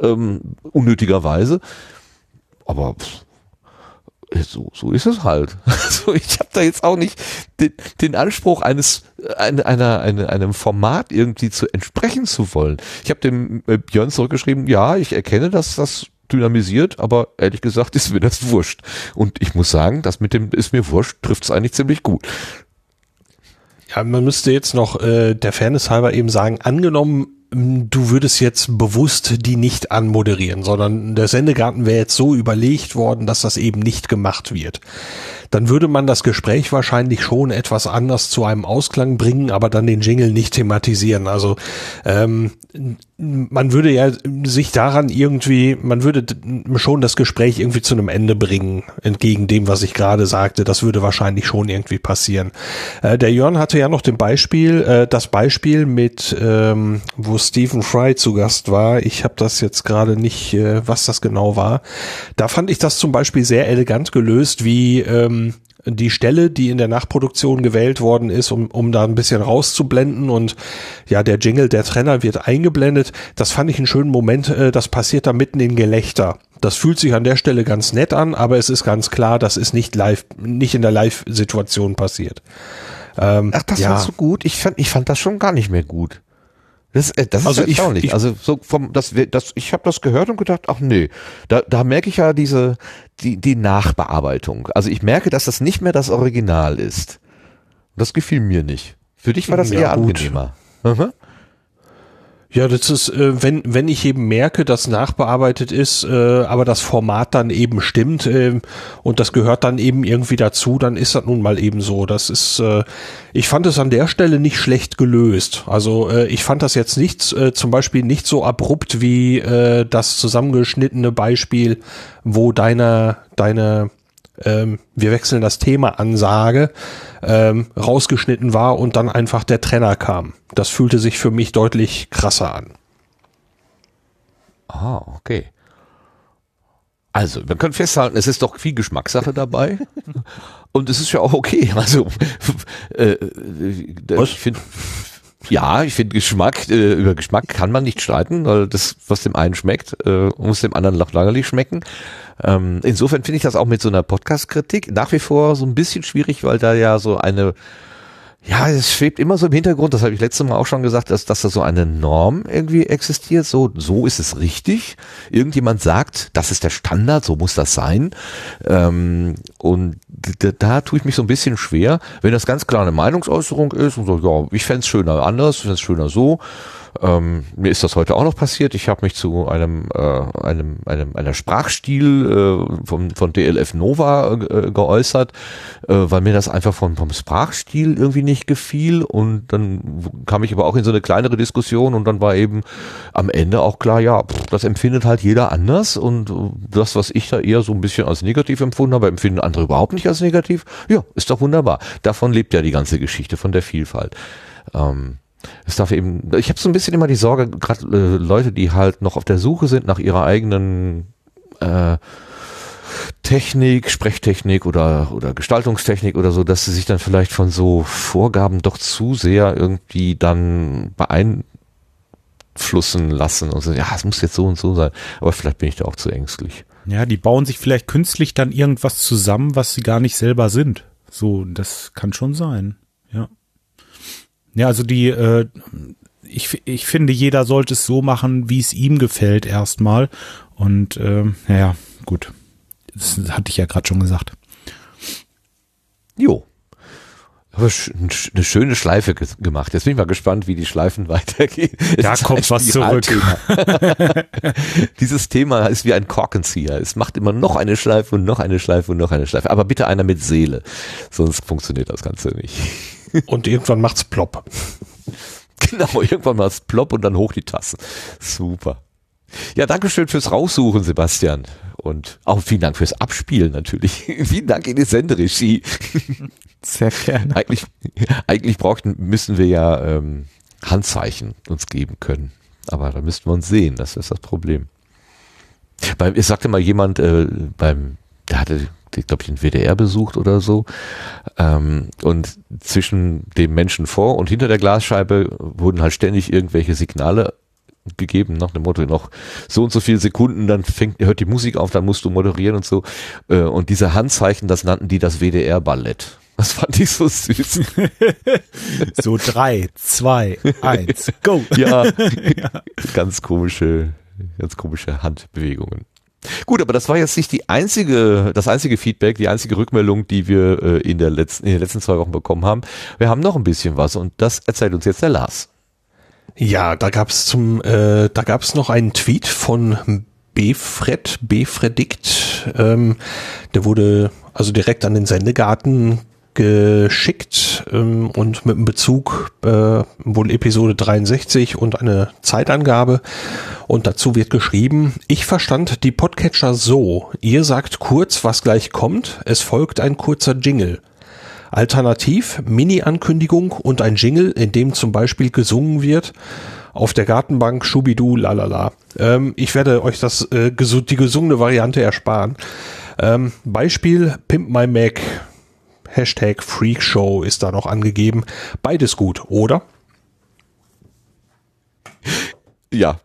ähm, unnötigerweise. Aber pff, so, so ist es halt. Also ich habe da jetzt auch nicht den, den Anspruch eines ein- einer, eine, einem Format irgendwie zu entsprechen zu wollen. Ich habe dem äh, Björn zurückgeschrieben, ja, ich erkenne, dass das dynamisiert, aber ehrlich gesagt ist mir das wurscht. Und ich muss sagen, das mit dem ist mir wurscht, trifft es eigentlich ziemlich gut.
Ja, man müsste jetzt noch äh, der Fairness halber eben sagen, angenommen, du würdest jetzt bewusst die nicht anmoderieren, sondern der Sendegarten wäre jetzt so überlegt worden, dass das eben nicht gemacht wird. Dann würde man das Gespräch wahrscheinlich schon etwas anders zu einem Ausklang bringen, aber dann den Jingle nicht thematisieren. Also ähm, man würde ja sich daran irgendwie, man würde schon das Gespräch irgendwie zu einem Ende bringen, entgegen dem, was ich gerade sagte. Das würde wahrscheinlich schon irgendwie passieren. Äh, der Jörn hatte ja noch dem Beispiel, äh, das Beispiel mit, ähm, wo Stephen Fry zu Gast war. Ich habe das jetzt gerade nicht, äh, was das genau war. Da fand ich das zum Beispiel sehr elegant gelöst, wie ähm, die Stelle, die in der Nachproduktion gewählt worden ist, um, um da ein bisschen rauszublenden und ja, der Jingle, der Trenner wird eingeblendet. Das fand ich einen schönen Moment. Äh, das passiert da mitten in Gelächter. Das fühlt sich an der Stelle ganz nett an, aber es ist ganz klar, das ist nicht live, nicht in der Live-Situation passiert.
Ähm, Ach, das ja. fandst du gut? Ich fand, ich fand das schon gar nicht mehr gut. Das, äh, das also ist erstaunlich. Ich, also so vom das das ich habe das gehört und gedacht, ach nee, da da merke ich ja diese die die Nachbearbeitung. Also ich merke, dass das nicht mehr das Original ist. Das gefiel mir nicht. Für dich war das ja, eher gut. angenehmer. Mhm.
Ja, das ist, äh, wenn, wenn ich eben merke, dass nachbearbeitet ist, äh, aber das Format dann eben stimmt äh, und das gehört dann eben irgendwie dazu, dann ist das nun mal eben so. Das ist, ich fand es an der Stelle nicht schlecht gelöst. Also ich fand das jetzt nicht, zum Beispiel nicht so abrupt wie das zusammengeschnittene Beispiel, wo deine, deine ähm, wir wechseln das Thema Ansage ähm, rausgeschnitten war und dann einfach der Trenner kam. Das fühlte sich für mich deutlich krasser an.
Ah, okay. Also, wir können festhalten, es ist doch viel Geschmackssache dabei. und es ist ja auch okay. Also, äh, äh ich finde, ja, ich finde Geschmack, äh, über Geschmack kann man nicht streiten, weil das, was dem einen schmeckt, äh, muss dem anderen noch lange nicht schmecken. Ähm, insofern finde ich das auch mit so einer Podcast-Kritik nach wie vor so ein bisschen schwierig, weil da ja so eine ja, es schwebt immer so im Hintergrund, das habe ich letztes Mal auch schon gesagt, dass, dass da so eine Norm irgendwie existiert, so, so ist es richtig. Irgendjemand sagt, das ist der Standard, so muss das sein. Ähm, und da, da tue ich mich so ein bisschen schwer, wenn das ganz klar eine Meinungsäußerung ist und so, ja, ich fände schöner anders, ich fände schöner so ähm, mir ist das heute auch noch passiert. Ich habe mich zu einem, äh, einem, einem einer Sprachstil äh, von, von DLF Nova äh, geäußert, äh, weil mir das einfach vom, vom Sprachstil irgendwie nicht gefiel. Und dann kam ich aber auch in so eine kleinere Diskussion und dann war eben am Ende auch klar, ja, pff, das empfindet halt jeder anders und das, was ich da eher so ein bisschen als negativ empfunden habe, empfinden andere überhaupt nicht als negativ. Ja, ist doch wunderbar. Davon lebt ja die ganze Geschichte von der Vielfalt. Ähm, es darf eben, ich habe so ein bisschen immer die Sorge, gerade äh, Leute, die halt noch auf der Suche sind nach ihrer eigenen äh, Technik, Sprechtechnik oder, oder Gestaltungstechnik oder so, dass sie sich dann vielleicht von so Vorgaben doch zu sehr irgendwie dann beeinflussen lassen und so, ja, es muss jetzt so und so sein. Aber vielleicht bin ich da auch zu ängstlich.
Ja, die bauen sich vielleicht künstlich dann irgendwas zusammen, was sie gar nicht selber sind. So, das kann schon sein. Ja. Also die, äh, ich, ich finde, jeder sollte es so machen, wie es ihm gefällt erstmal. Und äh, naja, gut. Das hatte ich ja gerade schon gesagt.
Jo. Aber eine schöne Schleife gemacht. Jetzt bin ich mal gespannt, wie die Schleifen weitergehen.
Da kommt was zurück.
Dieses Thema ist wie ein Korkenzieher. Es macht immer noch eine Schleife und noch eine Schleife und noch eine Schleife. Aber bitte einer mit Seele. Sonst funktioniert das Ganze nicht.
Und irgendwann macht's plopp.
Genau, irgendwann macht's plopp und dann hoch die Tassen. Super. Ja, Dankeschön fürs Raussuchen, Sebastian. Und auch vielen Dank fürs Abspielen natürlich. vielen Dank in die Senderegie.
Sehr gerne.
Eigentlich, eigentlich brauchten, müssen wir ja ähm, Handzeichen uns geben können. Aber da müssten wir uns sehen, das ist das Problem. Weil, es sagte mal jemand äh, beim, der hatte glaube ich, den WDR besucht oder so. Ähm, und zwischen dem Menschen vor und hinter der Glasscheibe wurden halt ständig irgendwelche Signale gegeben, nach dem Motto noch so und so viele Sekunden, dann fängt, hört die Musik auf, dann musst du moderieren und so. Äh, und diese Handzeichen, das nannten die das WDR-Ballett. Das fand ich so süß.
so drei, zwei, eins, go.
Ja, ja, ganz komische, ganz komische Handbewegungen. Gut, aber das war jetzt nicht die einzige, das einzige Feedback, die einzige Rückmeldung, die wir äh, in, der letzten, in den letzten zwei Wochen bekommen haben. Wir haben noch ein bisschen was und das erzählt uns jetzt der Lars.
Ja, da gab's zum, äh, da gab's noch einen Tweet von Bfred, Bfredikt, ähm, der wurde also direkt an den Sendegarten geschickt ähm, und mit einem Bezug äh, wohl Episode 63 und eine Zeitangabe. Und dazu wird geschrieben, ich verstand die Podcatcher so, ihr sagt kurz, was gleich kommt, es folgt ein kurzer Jingle. Alternativ Mini-Ankündigung und ein Jingle, in dem zum Beispiel gesungen wird, auf der Gartenbank Schubidu lalala. Ähm, ich werde euch das äh, die gesungene Variante ersparen. Ähm, Beispiel Pimp My Mac. Hashtag Freakshow ist da noch angegeben. Beides gut, oder?
Ja,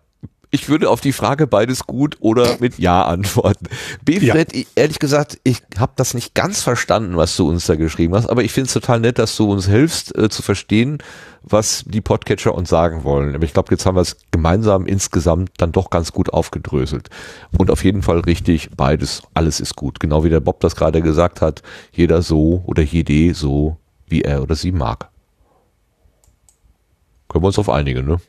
ich würde auf die Frage beides gut oder mit Ja antworten. Befred, ja. ehrlich gesagt, ich habe das nicht ganz verstanden, was du uns da geschrieben hast, aber ich finde es total nett, dass du uns hilfst äh, zu verstehen, was die Podcatcher uns sagen wollen. Aber ich glaube, jetzt haben wir es gemeinsam insgesamt dann doch ganz gut aufgedröselt. Und auf jeden Fall richtig, beides, alles ist gut. Genau wie der Bob das gerade gesagt hat, jeder so oder jede so, wie er oder sie mag. Können wir uns auf einigen, ne?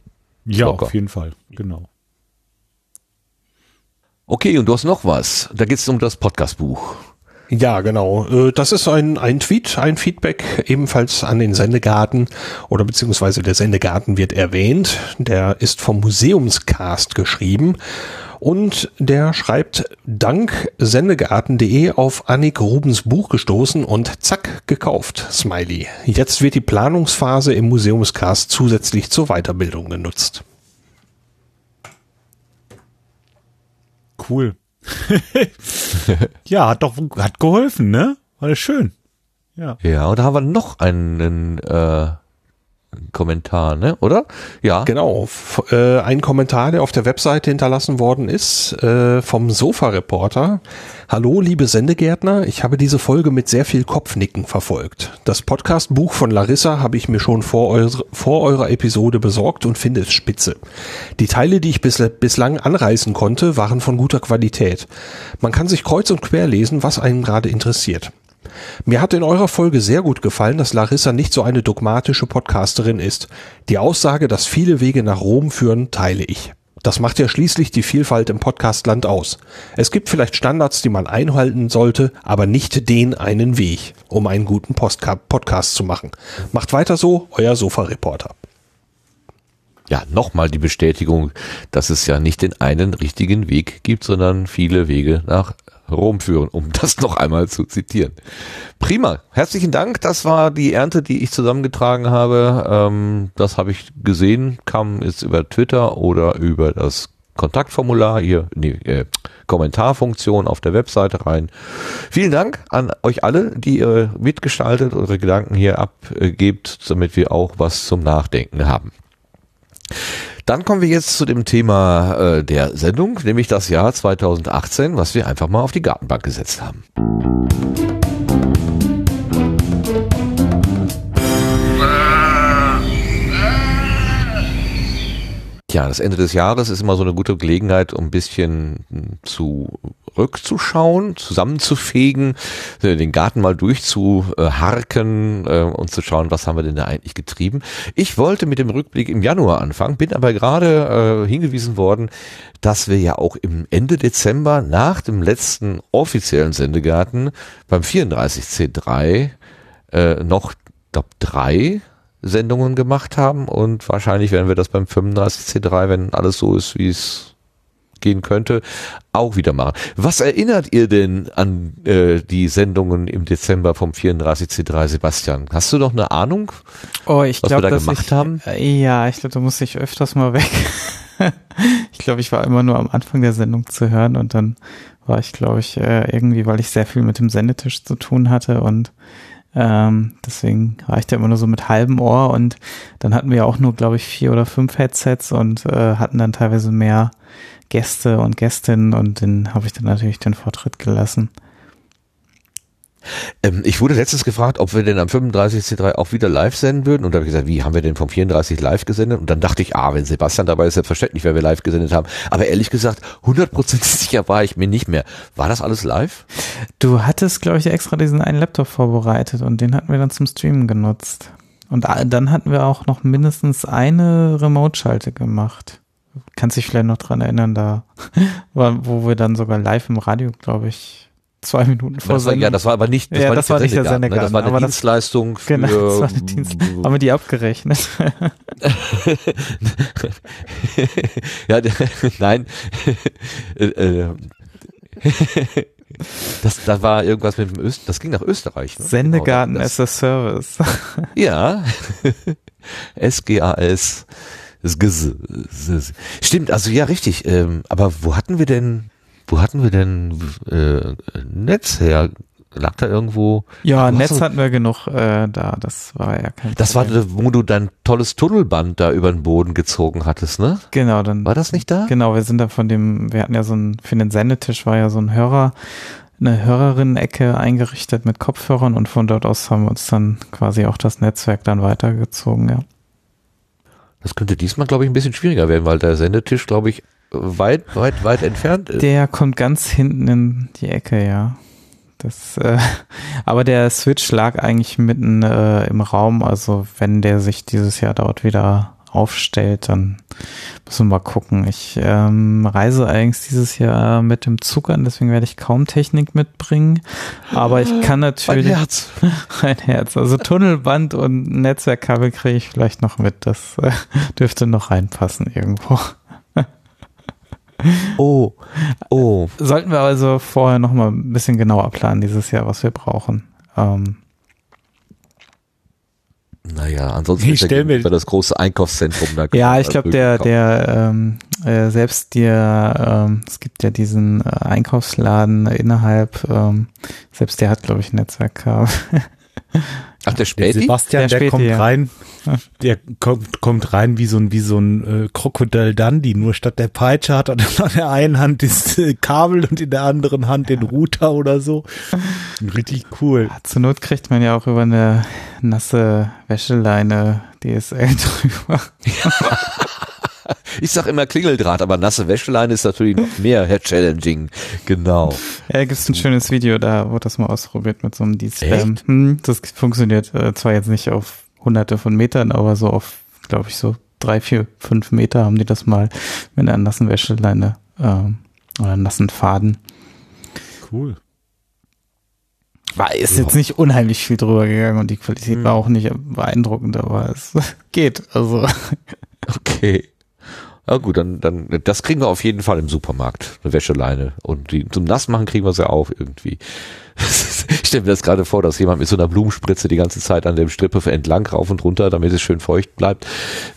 Ja, Locker. auf jeden Fall, genau.
Okay, und du hast noch was. Da geht es um das Podcastbuch.
Ja, genau. Äh, das ist ein, ein Tweet, ein Feedback ebenfalls an den Sendegarten oder beziehungsweise der Sendegarten wird erwähnt. Der ist vom Museumscast geschrieben und der schreibt dank sendegarten.de auf Annik Rubens Buch gestoßen und zack gekauft. Smiley. Jetzt wird die Planungsphase im Museumscast zusätzlich zur Weiterbildung genutzt.
Cool. ja, hat doch hat geholfen, ne? War das schön.
Ja. Ja, und da haben wir noch einen äh, Kommentar, ne? Oder?
Ja. Genau. Äh, ein Kommentar, der auf der Webseite hinterlassen worden ist, äh, vom Sofa-Reporter. Hallo, liebe Sendegärtner, ich habe diese Folge mit sehr viel Kopfnicken verfolgt. Das Podcast-Buch von Larissa habe ich mir schon vor, eure, vor eurer Episode besorgt und finde es spitze. Die Teile, die ich bis, bislang anreißen konnte, waren von guter Qualität. Man kann sich kreuz und quer lesen, was einen gerade interessiert. Mir hat in eurer Folge sehr gut gefallen, dass Larissa nicht so eine dogmatische Podcasterin ist. Die Aussage, dass viele Wege nach Rom führen, teile ich. Das macht ja schließlich die Vielfalt im Podcastland aus. Es gibt vielleicht Standards, die man einhalten sollte, aber nicht den einen Weg, um einen guten Postka Podcast zu machen. Macht weiter so, euer Sofa-Reporter.
Ja, nochmal die Bestätigung, dass es ja nicht den einen richtigen Weg gibt, sondern viele Wege nach Rom führen, um das noch einmal zu zitieren. Prima, herzlichen Dank. Das war die Ernte, die ich zusammengetragen habe. Ähm, das habe ich gesehen, kam jetzt über Twitter oder über das Kontaktformular hier, nee, äh, Kommentarfunktion auf der Webseite rein. Vielen Dank an euch alle, die ihr mitgestaltet, eure Gedanken hier abgebt, damit wir auch was zum Nachdenken haben. Dann kommen wir jetzt zu dem Thema äh, der Sendung, nämlich das Jahr 2018, was wir einfach mal auf die Gartenbank gesetzt haben. Ja, das Ende des Jahres ist immer so eine gute Gelegenheit, um ein bisschen zu rückzuschauen, zusammenzufegen, äh, den Garten mal durchzuharken äh, und zu schauen, was haben wir denn da eigentlich getrieben. Ich wollte mit dem Rückblick im Januar anfangen, bin aber gerade äh, hingewiesen worden, dass wir ja auch im Ende Dezember nach dem letzten offiziellen Sendegarten beim 34C3 äh, noch, glaub, drei Sendungen gemacht haben und wahrscheinlich werden wir das beim 35C3, wenn alles so ist, wie es gehen könnte, auch wieder machen. Was erinnert ihr denn an äh, die Sendungen im Dezember vom 34C3, Sebastian? Hast du noch eine Ahnung,
oh, ich
was
glaub,
wir da gemacht
ich,
haben?
Äh, ja, ich glaube, da muss ich öfters mal weg. ich glaube, ich war immer nur am Anfang der Sendung zu hören und dann war ich, glaube ich, äh, irgendwie, weil ich sehr viel mit dem Sendetisch zu tun hatte und ähm, deswegen ich da immer nur so mit halbem Ohr und dann hatten wir auch nur, glaube ich, vier oder fünf Headsets und äh, hatten dann teilweise mehr Gäste und Gästinnen und den habe ich dann natürlich den Vortritt gelassen.
Ähm, ich wurde letztens gefragt, ob wir denn am 35C3 auch wieder live senden würden. Und da habe ich gesagt, wie haben wir denn vom 34 live gesendet? Und dann dachte ich, ah, wenn Sebastian dabei ist, selbstverständlich, weil wir live gesendet haben. Aber ehrlich gesagt, 100% sicher war ich mir nicht mehr. War das alles live?
Du hattest, glaube ich, extra diesen einen Laptop vorbereitet und den hatten wir dann zum Streamen genutzt. Und dann hatten wir auch noch mindestens eine Remote-Schalte gemacht. Kannst dich vielleicht noch dran erinnern, da, wo wir dann sogar live im Radio, glaube ich, zwei Minuten vor
Das
Sendung.
ja, das war aber nicht, das
Ja,
war
das
nicht
war nicht der
Sendegarten, ne? Das war eine
aber das-
Dienstleistung für,
Genau, das war eine Dienst haben wir die abgerechnet.
ja, nein. Äh, äh, das, da war irgendwas mit dem Öst, das ging nach Österreich. Ne?
Sendegarten
Genau,
as a Service.
Ja. SGAS. Das Stimmt, also ja, richtig. Ähm, aber wo hatten wir denn, wo hatten wir denn äh, Netz her? Lag da irgendwo?
Ja, Netz hatten wir genug äh, da. Das war ja kein
Das war,
Problem.
wo du dein tolles Tunnelband da über den Boden gezogen hattest, ne?
Genau, dann
War das nicht da?
Genau, wir sind da von dem, wir hatten ja so ein, für den Sendetisch war ja so ein Hörer, eine Hörerinnen-Ecke eingerichtet mit Kopfhörern und von dort aus haben wir uns dann quasi auch das Netzwerk dann weitergezogen, ja.
Das könnte diesmal, glaube ich, ein bisschen schwieriger werden, weil der Sendetisch, glaube ich, weit, weit, weit entfernt ist.
Der kommt ganz hinten in die Ecke, ja. Das, äh, aber der Switch lag eigentlich mitten äh, im Raum, also wenn der sich dieses Jahr dort wieder aufstellt, dann müssen wir mal gucken. Ich ähm, reise eigentlich dieses Jahr mit dem Zug an, deswegen werde ich kaum Technik mitbringen. Aber ich kann natürlich
Herz.
ein Herz. Also Tunnelband und Netzwerkkabel kriege ich vielleicht noch mit. Das äh, dürfte noch reinpassen irgendwo.
Oh, oh.
Sollten wir also vorher noch mal ein bisschen genauer planen dieses Jahr, was wir brauchen. Ähm,
Naja, ansonsten
Ich
ist ja
stell mir-
das große Einkaufszentrum da.
ja, ich glaube, der, der, ähm, äh, selbst der, ähm, es gibt ja diesen äh, Einkaufsladen innerhalb, ähm, selbst der hat, glaube ich, ein Netzwerkkabel.
Ach, der
Der
Späti?
Sebastian,
Der
der,
Späti,
kommt
ja.
rein, der kommt, kommt rein wie so ein, wie so ein äh, Krokodil Dundee, nur statt der Peitsche hat er dann in der einen Hand das äh, Kabel und in der anderen Hand den Router oder so. Richtig cool.
Zur Not kriegt man ja auch über eine nasse Wäscheleine DSL drüber.
Ich sag immer Klingeldraht, aber nasse Wäscheleine ist natürlich noch mehr challenging. Genau.
Ja, gibt's ein schönes Video, da wurde das mal ausprobiert mit so einem D-Spam.
Echt?
Hm, das funktioniert äh, zwar jetzt nicht auf hunderte von Metern, aber so auf, glaube ich, so drei, vier, fünf Meter haben die das mal mit einer nassen Wäscheleine ähm, oder einem nassen Faden.
Cool.
War ist jetzt nicht unheimlich viel drüber gegangen und die Qualität war auch nicht beeindruckend, aber es geht. Also
Okay. Ja gut, dann, dann, das kriegen wir auf jeden Fall im Supermarkt, eine Wäscheleine. Und die, zum Nassmachen kriegen wir sie auch irgendwie. Ich stelle mir das gerade vor, dass jemand mit so einer Blumenspritze die ganze Zeit an dem Strippe entlang rauf und runter, damit es schön feucht bleibt,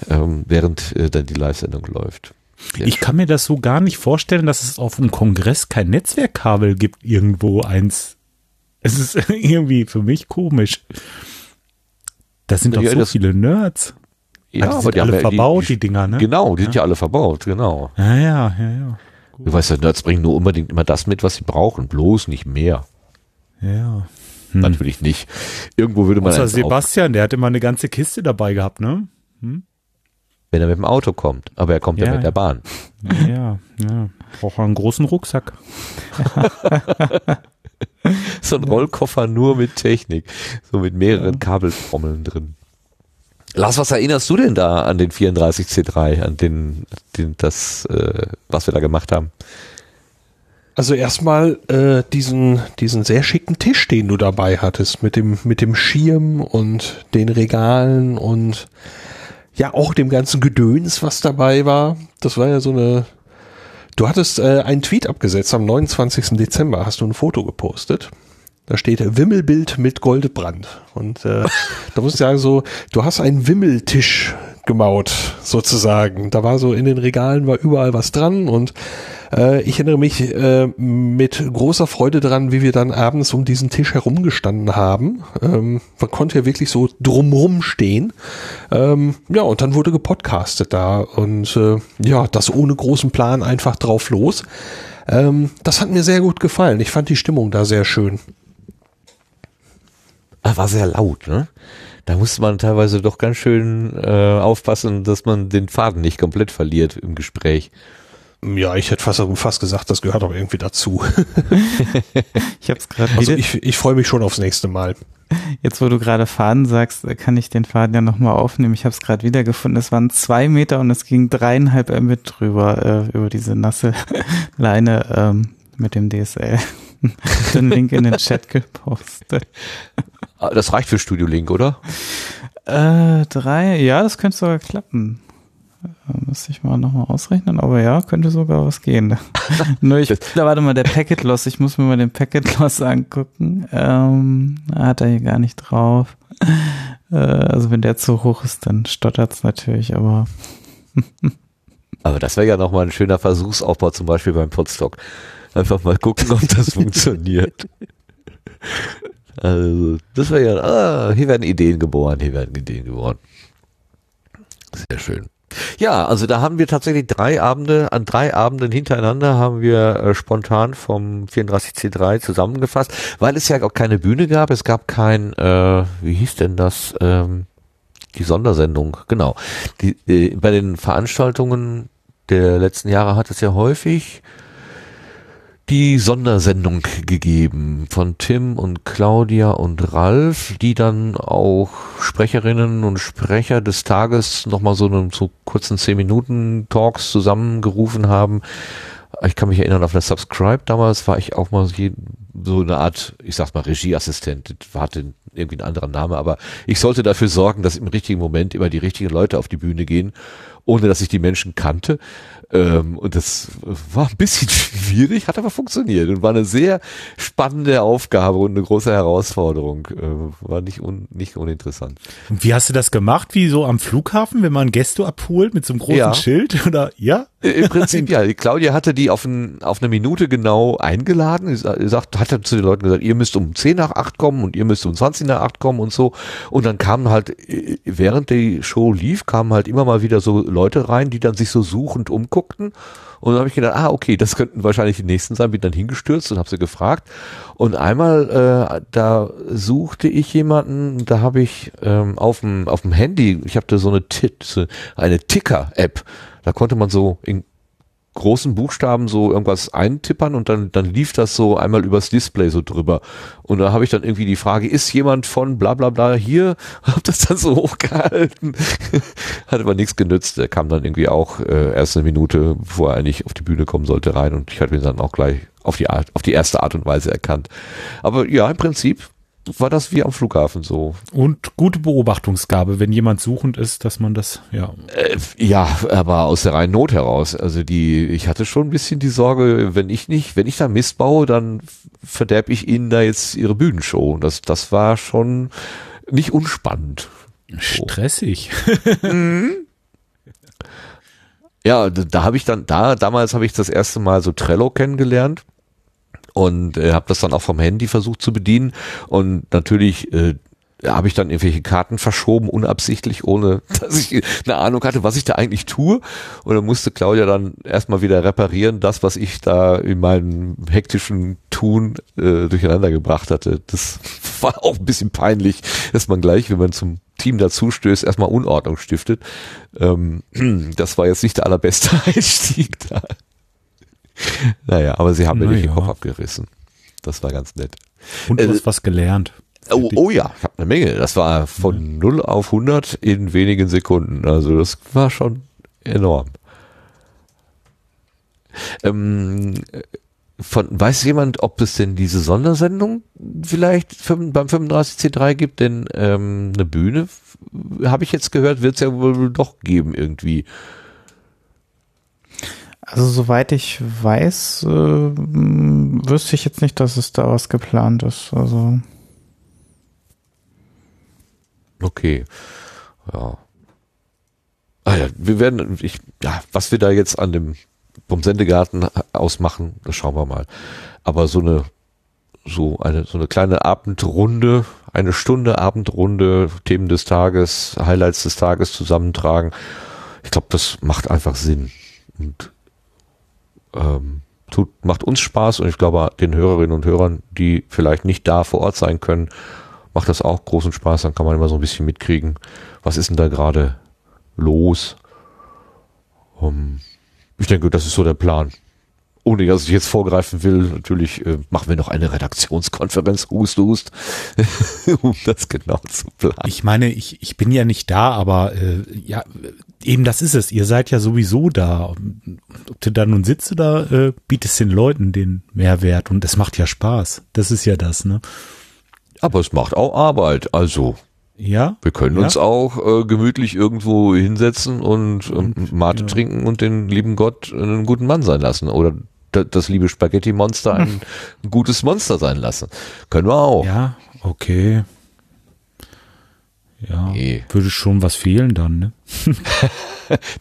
ähm, während äh, dann die Live-Sendung läuft.
Ich kann mir das so gar nicht vorstellen, dass es auf dem Kongress kein Netzwerkkabel gibt, irgendwo eins. Es ist irgendwie für mich komisch. Das sind doch
Ja,
so
das-
viele Nerds.
Ja,
Ah, die sind alle
ja-
verbaut, die, Dinger, ne?
Genau, die sind ja alle verbaut, genau.
Ja, ja, ja, ja.
Du weißt ja, Nerds bringen nur unbedingt immer das mit, was sie brauchen, bloß nicht mehr.
Ja.
Natürlich nicht. Irgendwo würde man
Außer Sebastian, der hat immer eine ganze Kiste dabei gehabt, ne?
wenn er mit dem Auto kommt, aber er kommt ja,
Ja,
mit
ja.
der Bahn.
Ja, ja. Braucht er einen großen Rucksack.
So ein Rollkoffer nur mit Technik, so mit mehreren Kabeltrommeln drin. Lars, was erinnerst du denn da an den 34C3, an den, den das, äh, was wir da gemacht haben?
Also erstmal äh, diesen, diesen sehr schicken Tisch, den du dabei hattest, mit dem, mit dem Schirm und den Regalen und ja auch dem ganzen Gedöns, was dabei war. Das war ja so eine. Du hattest äh, einen Tweet abgesetzt am 29. Dezember, hast du ein Foto gepostet. Da steht Wimmelbild mit Goldebrand. Und äh, da muss ich sagen, so, du hast einen Wimmeltisch gemaut, sozusagen. Da war so in den Regalen war überall was dran und äh, ich erinnere mich äh, mit großer Freude dran, wie wir dann abends um diesen Tisch herumgestanden haben. Ähm, man konnte ja wirklich so drumrum stehen. Ähm, ja, und dann wurde gepodcastet da und äh, ja, das ohne großen Plan einfach drauf los. Ähm, das hat mir sehr gut gefallen. Ich fand die Stimmung da sehr schön.
Ah, war sehr laut, ne? Da musste man teilweise doch ganz schön äh, aufpassen, dass man den Faden nicht komplett verliert im Gespräch.
Ja, ich hätte fast, fast gesagt, das gehört auch irgendwie dazu.
ich habe es gerade
Also ich, ich freue mich schon aufs nächste Mal.
Jetzt, wo du gerade Faden sagst, kann ich den Faden ja nochmal aufnehmen. Ich habe es gerade wiedergefunden. Es waren zwei Meter und es ging dreieinhalb Mbit drüber, äh, über diese nasse Leine ähm, mit dem DSL. den Link in den Chat gepostet.
Ah, Das reicht für Studio Link, oder?
Äh, drei, ja, das könnte sogar klappen. Äh, Muss ich mal nochmal ausrechnen, aber ja, könnte sogar was gehen. Nur ich, da warte mal, der Packet Loss, ich muss mir mal den Packet Loss angucken. Ähm, hat er hier gar nicht drauf. Äh, also wenn der zu hoch ist, dann stottert's natürlich, aber
Aber das wäre ja nochmal ein schöner Versuchsaufbau, zum Beispiel beim Podstock. Einfach mal gucken, ob das funktioniert. Also, das wäre ja, ah, hier werden Ideen geboren, hier werden Ideen geboren. Sehr schön. Ja, also da haben wir tatsächlich drei Abende, an drei Abenden hintereinander haben wir äh, spontan vom 34C3 zusammengefasst, weil es ja auch keine Bühne gab, es gab kein, äh, wie hieß denn das, ähm, die Sondersendung, genau. Die, äh, bei den Veranstaltungen der letzten Jahre hat es ja häufig die Sondersendung gegeben von Tim und Claudia und Ralf, die dann auch Sprecherinnen und Sprecher des Tages nochmal so einen so kurzen 10 Minuten Talks zusammengerufen haben. Ich kann mich erinnern, auf der Subscribe damals war ich auch mal so eine Art, ich sag's mal, Regieassistent. Hatte irgendwie einen anderen Name, aber ich sollte dafür sorgen, dass im richtigen Moment immer die richtigen Leute auf die Bühne gehen, ohne dass ich die Menschen kannte. Ähm, und das war ein bisschen schwierig, hat aber funktioniert und war eine sehr spannende Aufgabe und eine große Herausforderung. Äh, war nicht, un, nicht uninteressant.
Und wie hast du das gemacht? Wie so am Flughafen, wenn man Gäste abholt mit so einem großen
Ja.
Schild? Oder ja?
Äh, Im Prinzip ja. Claudia hatte die auf, ein, auf eine Minute genau eingeladen. Sie sa- sagt, hat zu den Leuten gesagt, ihr müsst um 10 nach 8 kommen und ihr müsst um 20 nach 8 kommen und so. Und dann kamen halt, äh, während die Show lief, kamen halt immer mal wieder so Leute rein, die dann sich so suchend umguckten. Und dann habe ich gedacht, ah, okay, das könnten wahrscheinlich die nächsten sein, bin dann hingestürzt und habe sie gefragt. Und einmal, äh, da suchte ich jemanden, da habe ich ähm, auf dem Handy, ich habe da so eine, so eine Ticker-App, da konnte man so in großen Buchstaben so irgendwas eintippern und dann, dann lief das so einmal übers Display so drüber. Und da habe ich dann irgendwie die Frage, ist jemand von bla bla bla hier? Hab das dann so hochgehalten. Hat aber nichts genützt. Der kam dann irgendwie auch äh, erst eine Minute, bevor er eigentlich auf die Bühne kommen sollte, rein und ich hatte ihn dann auch gleich auf die Art, auf die erste Art und Weise erkannt. Aber ja, im Prinzip war das wie am Flughafen so.
Und gute Beobachtungsgabe, wenn jemand suchend ist, dass man das, ja.
Äh, ja, aber aus der reinen Not heraus. Also die, ich hatte schon ein bisschen die Sorge, wenn ich nicht, wenn ich da Mist baue, dann verderb ich ihnen da jetzt ihre Bühnenshow. Das, das war schon nicht unspannend.
Stressig.
Ja, da, da habe ich dann, da, damals habe ich das erste Mal so Trello kennengelernt und äh, habe das dann auch vom Handy versucht zu bedienen und natürlich äh, habe ich dann irgendwelche Karten verschoben, unabsichtlich, ohne dass ich eine Ahnung hatte, was ich da eigentlich tue. Und dann musste Claudia dann erstmal wieder reparieren, das, was ich da in meinem hektischen Tun äh, durcheinander gebracht hatte. Das war auch ein bisschen peinlich, dass man gleich, wenn man zum Team dazu stößt, erstmal Unordnung stiftet. Ähm, das war jetzt nicht der allerbeste Einstieg da. Naja, aber sie haben mir nicht den
Naja.
Kopf abgerissen. Das war ganz nett.
Und
Äh,
du hast was gelernt.
Oh, oh ja, ich habe eine Menge. Das war von 0 auf 100 in wenigen Sekunden. Also das war schon enorm. Ähm, äh, von, weiß jemand, ob es denn diese Sondersendung vielleicht beim 35C3 gibt? Denn ähm, eine Bühne, f- habe ich jetzt gehört, wird es ja wohl doch geben irgendwie.
Also soweit ich weiß, äh, wüsste ich jetzt nicht, dass es da was geplant ist. Also
Okay. Ja. Ah ja, wir werden, ich, ja, was wir da jetzt an dem, vom Sendegarten ausmachen, das schauen wir mal. Aber so eine, so eine, so eine kleine Abendrunde, eine Stunde Abendrunde, Themen des Tages, Highlights des Tages zusammentragen. Ich glaube, das macht einfach Sinn. Und ähm, tut, macht uns Spaß und ich glaube den Hörerinnen und Hörern, die vielleicht nicht da vor Ort sein können, macht das auch großen Spaß. Dann kann man immer so ein bisschen mitkriegen, was ist denn da gerade los. Um, ich denke, das ist so der Plan. Ohne dass ich jetzt vorgreifen will, natürlich äh, machen wir noch eine Redaktionskonferenz, Hust, Hust, um das genau zu planen.
Ich meine, ich, ich bin ja nicht da, aber äh, ja, Eben, das ist es. Ihr seid ja sowieso da. Ob du da nun sitzt oder äh, bietest den Leuten den Mehrwert und es macht ja Spaß. Das ist ja das, ne?
Aber es macht auch Arbeit. Also
Ja.
wir können
Ja.
uns auch äh, gemütlich irgendwo hinsetzen und, ähm, Mate
ja.
trinken und den lieben Gott einen guten Mann sein lassen. Oder da- das liebe Spaghetti-Monster ein gutes Monster sein lassen. Können wir auch.
Ja, okay. Ja,
Nee.
würde schon was fehlen dann, ne?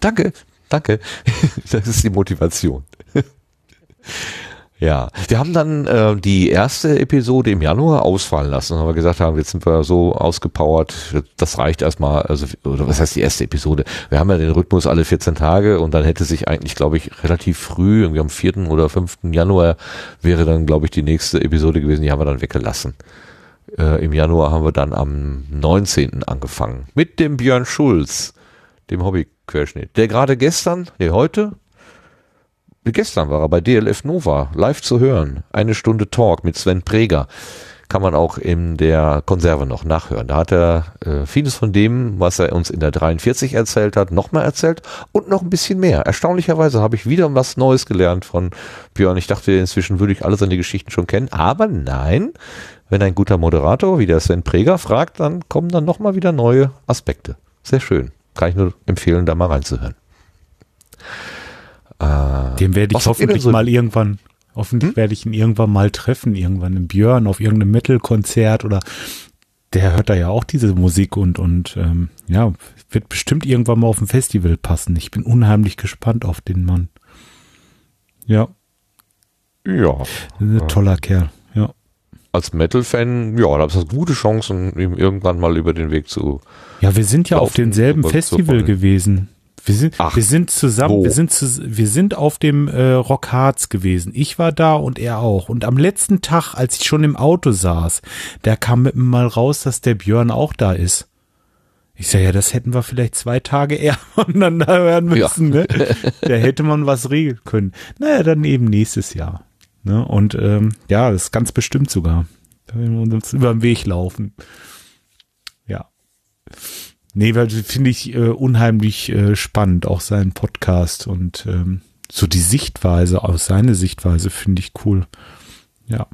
Danke, danke. Das ist die Motivation. Ja, wir haben dann äh, die erste Episode im Januar ausfallen lassen, weil wir gesagt haben, jetzt sind wir so ausgepowert, das reicht erstmal, also oder was heißt die erste Episode? Wir haben ja den Rhythmus alle 14 Tage und dann hätte sich eigentlich, glaube ich, relativ früh, irgendwie am 4. oder 5. Januar wäre dann, glaube ich, die nächste Episode gewesen, die haben wir dann weggelassen. Äh, Im Januar haben wir dann am 19. angefangen mit dem Björn Schulz, dem Hobbyquerschnitt, der gerade gestern, nee, heute, gestern war er bei DLF Nova, live zu hören. Eine Stunde Talk mit Sven Preger. Kann man auch in der Konserve noch nachhören. Da hat er äh, vieles von dem, was er uns in der 43 erzählt hat, nochmal erzählt und noch ein bisschen mehr. Erstaunlicherweise habe ich wieder was Neues gelernt von Björn. Ich dachte, inzwischen würde ich alle seine Geschichten schon kennen, aber nein. Wenn ein guter Moderator wie der Sven Preger fragt, dann kommen dann nochmal wieder neue Aspekte. Sehr schön. Kann ich nur empfehlen, da mal reinzuhören. Äh,
Den werde ich hoffentlich
so-
mal irgendwann, hoffentlich werde ich ihn irgendwann mal treffen, irgendwann im Björn auf irgendeinem Metal-Konzert oder der hört da ja auch diese Musik und, und ähm, ja, wird bestimmt irgendwann mal auf dem Festival passen. Ich bin unheimlich gespannt auf den Mann. Ja,
ja.
ein toller Kerl. Ja.
als Metal-Fan, ja, da hast du gute Chancen, ihm irgendwann mal über den Weg zu.
Ja, wir sind ja auf
Laufen,
demselben
über-
Festival gewesen. Wir sind,
Ach,
wir sind zusammen,
wo?
wir sind, wir sind auf dem äh, Rock Harz gewesen. Ich war da und er auch. Und am letzten Tag, als ich schon im Auto saß, da kam mit mir mal raus, dass der Björn auch da ist. Ich sage, ja, das hätten wir vielleicht zwei Tage eher voneinander hören müssen. Ne? Da hätte man was regeln können. Naja, dann eben nächstes Jahr. Ne? Und ähm, ja, das ist ganz bestimmt sogar. Da wir uns über den Weg laufen. Ja. Nee, weil finde ich äh, unheimlich äh, spannend, auch seinen Podcast und ähm, so die Sichtweise, aus seiner Sichtweise finde ich cool. Ja.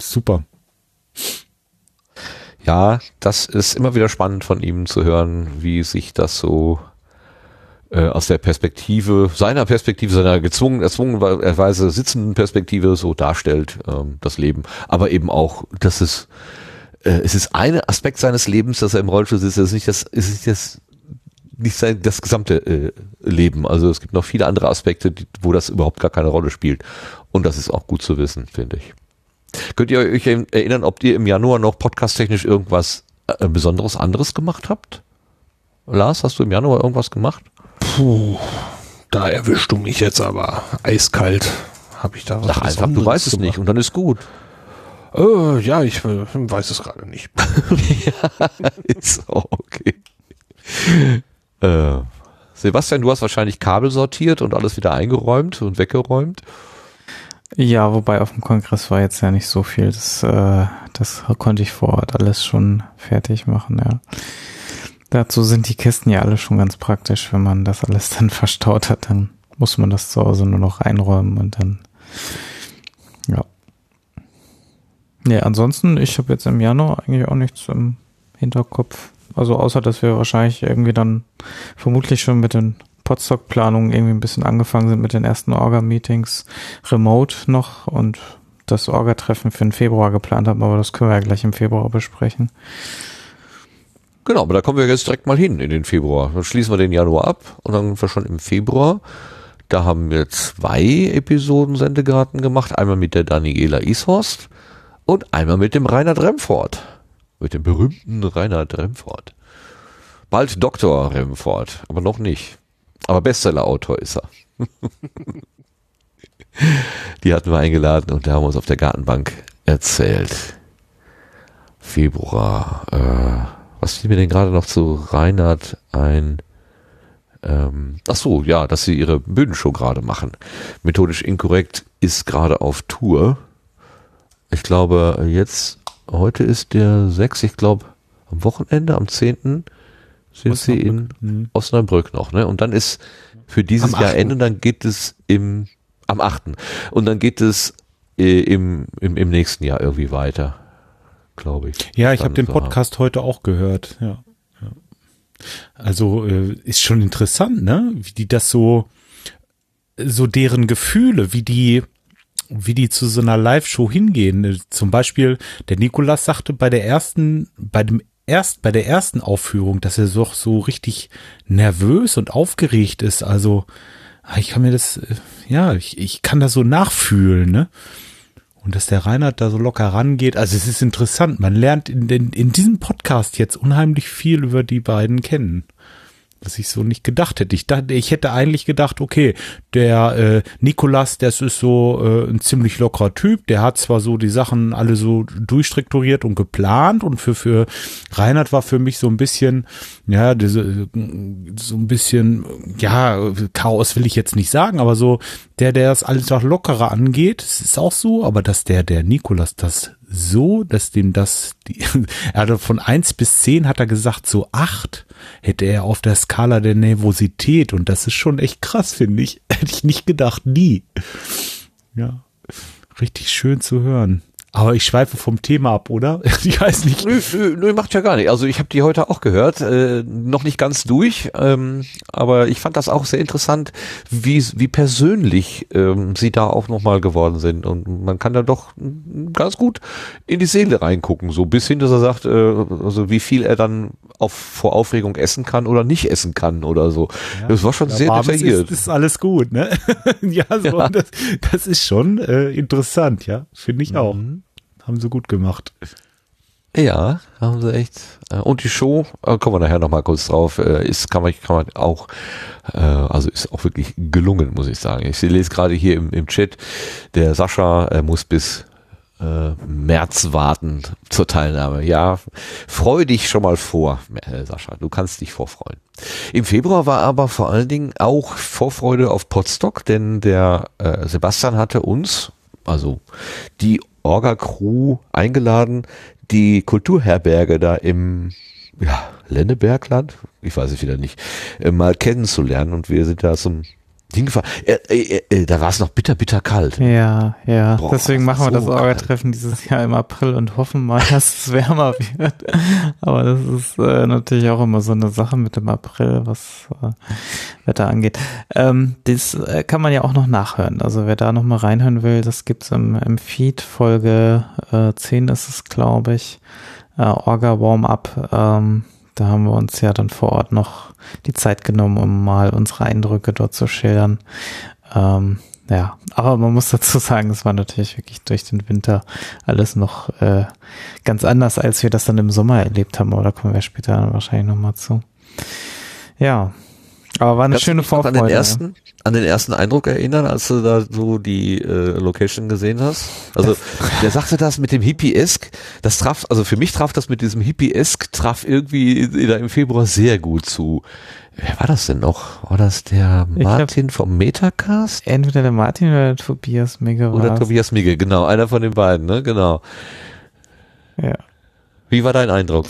Super.
Ja, das ist immer wieder spannend von ihm zu hören, wie sich das so äh, aus der Perspektive, seiner Perspektive, seiner gezwungen, erzwungenerweise sitzenden Perspektive so darstellt, ähm, das Leben. Aber eben auch, dass es, äh, es ist ein Aspekt seines Lebens, dass er im Rollstuhl sitzt, es ist nicht das, es ist das, nicht sein, das gesamte äh, Leben. Also es gibt noch viele andere Aspekte, die, wo das überhaupt gar keine Rolle spielt. Und das ist auch gut zu wissen, finde ich. Könnt ihr euch erinnern, ob ihr im Januar noch podcasttechnisch irgendwas äh, Besonderes anderes gemacht habt? Lars, hast du im Januar irgendwas gemacht?
Puh, da erwischst du mich jetzt aber eiskalt. Habe ich da was
Sag einfach, du weißt es nicht und dann ist gut.
Äh, ja, ich äh, weiß es gerade nicht.
ist auch okay. Äh, Sebastian, du hast wahrscheinlich Kabel sortiert und alles wieder eingeräumt und weggeräumt.
Ja, wobei auf dem Kongress war jetzt ja nicht so viel. Das, äh, das konnte ich vor Ort alles schon fertig machen, ja. Dazu sind die Kisten ja alle schon ganz praktisch. Wenn man das alles dann verstaut hat, dann muss man das zu Hause nur noch einräumen und dann, ja. Nee, ansonsten, ich habe jetzt im Januar eigentlich auch nichts im Hinterkopf. Also außer, dass wir wahrscheinlich irgendwie dann vermutlich schon mit den Podstock-Planungen irgendwie ein bisschen angefangen sind mit den ersten Orga-Meetings remote noch und das Orga-Treffen für den Februar geplant haben, aber das können wir ja gleich im Februar besprechen.
Genau, aber da kommen wir jetzt direkt mal hin in den Februar. Dann schließen wir den Januar ab und dann sind wir schon im Februar. Da haben wir zwei Episoden Sendegarten gemacht. Einmal mit der Daniela Ishorst und einmal mit dem Reinhard Remford. Mit dem berühmten Reinhard Remford. Bald Dr. Remford, aber noch nicht. Aber Bestseller-Autor ist er. Die hatten wir eingeladen und da haben wir uns auf der Gartenbank erzählt. Februar. Äh, was fiel mir denn gerade noch zu Reinhard ein? Ähm, ach so, ja, dass sie ihre Bühnenshow gerade machen. Methodisch inkorrekt ist gerade auf Tour. Ich glaube, jetzt, heute ist der 6, ich glaube, am Wochenende, am 10. sind sie in
Mhm.
Osnabrück noch, ne? Und dann ist für dieses
Am
Jahr
8..
Ende und dann geht es im, am 8. Und dann geht es äh, im, im, im nächsten Jahr irgendwie weiter, glaube ich.
Ja, ich habe den Podcast heute auch gehört. Ja. ja. Also äh, ist schon interessant, ne? Wie die das so, so deren Gefühle, wie die, wie die zu so einer Live-Show hingehen. Äh, Zum Beispiel, der Nikolas sagte bei der ersten, bei dem erst, bei der ersten Aufführung, dass er doch so richtig nervös und aufgeregt ist. Also, ah, ich kann mir das, äh, ja, ich, ich kann das so nachfühlen, ne? Und dass der Reinhard da so locker rangeht. Also es ist interessant. Man lernt in, den, in diesem Podcast jetzt unheimlich viel über die beiden kennen. Was ich so nicht gedacht hätte. Ich dachte, ich hätte eigentlich gedacht, okay, der äh, Nikolas, das ist so äh, ein ziemlich lockerer Typ. Der hat zwar so die Sachen alle so durchstrukturiert und geplant und für für Reinhard war für mich so ein bisschen, ja, diese, so ein bisschen, ja, Chaos will ich jetzt nicht sagen, aber so der, der das alles auch lockerer angeht, ist auch so, aber dass der, der Nikolas das so, dass dem das, die, er hatte von eins bis zehn hat er gesagt, so acht hätte er auf der Skala der Nervosität und das ist schon echt krass, finde ich. Hätte ich nicht gedacht, nie. Ja, richtig schön zu hören. Aber ich schweife vom Thema ab, oder? Ich weiß nicht.
Nö, nö, nö, macht ja gar nicht. Also ich habe die heute auch gehört, äh, noch nicht ganz durch, ähm, aber ich fand das auch sehr interessant, wie, wie persönlich ähm, sie da auch nochmal geworden sind. Und man kann da doch ganz gut in die Seele reingucken, so bis hin, dass er sagt, äh, also wie viel er dann auf, vor Aufregung essen kann oder nicht essen kann oder so. das war schon
Ja,
sehr detailliert.
Ist, ist alles gut, ne? ja, so,
Ja.
Das, das ist schon äh, interessant, ja. Finde ich auch. Haben sie gut gemacht.
Ja, haben sie echt. Äh, Und die Show, äh, kommen wir nachher nochmal kurz drauf, äh, ist, kann man, kann man auch, also ist auch wirklich gelungen, muss ich sagen. Ich lese gerade hier im, im Chat, der Sascha muss bis März warten zur Teilnahme. Ja, freu dich schon mal vor, Sascha, du kannst dich vorfreuen. Im Februar war aber vor allen Dingen auch Vorfreude auf Potsdok, denn der äh, Sebastian hatte uns, also die Orga-Crew eingeladen, die Kulturherberge da im ja, Lennebergland, ich weiß es wieder nicht, äh, mal kennenzulernen. Und wir sind da zum hingefahren. Äh, äh, äh, da war es noch bitter, bitter kalt.
Ja, ja.
Boah,
Deswegen machen wir
ist
das
so
Orga-Treffen dieses Jahr im April und hoffen mal, dass es wärmer wird. Aber das ist äh, natürlich auch immer so eine Sache mit dem April, was äh, Wetter angeht. Ähm, das äh, kann man ja auch noch nachhören. Also wer da noch mal reinhören will, das gibt's im, im Feed. Folge äh, 10 ist es, glaube ich. Äh, Orga Warm-Up. Ähm, da haben wir uns ja dann vor Ort noch die Zeit genommen, um mal unsere Eindrücke dort zu schildern. Ähm, ja, aber man muss dazu sagen, es war natürlich wirklich durch den Winter alles noch äh, ganz anders, als wir das dann im Sommer erlebt haben. Aber da kommen wir später wahrscheinlich nochmal zu. Ja, aber war eine
Kannst
schöne Vorfreude.
An den ersten, an den ersten Eindruck erinnern, als du da so die äh, Location gesehen hast? Also der sagte das mit dem Hippie-esk, das traf, also für mich traf das mit diesem Hippie-esk, traf irgendwie da im Februar sehr gut zu. Wer war das denn noch? War das der Martin vom Metacast?
Entweder der Martin oder der Tobias Mege
Oder
war's.
Tobias Migge, genau, einer von den beiden, ne? Genau.
Ja.
Wie war dein Eindruck?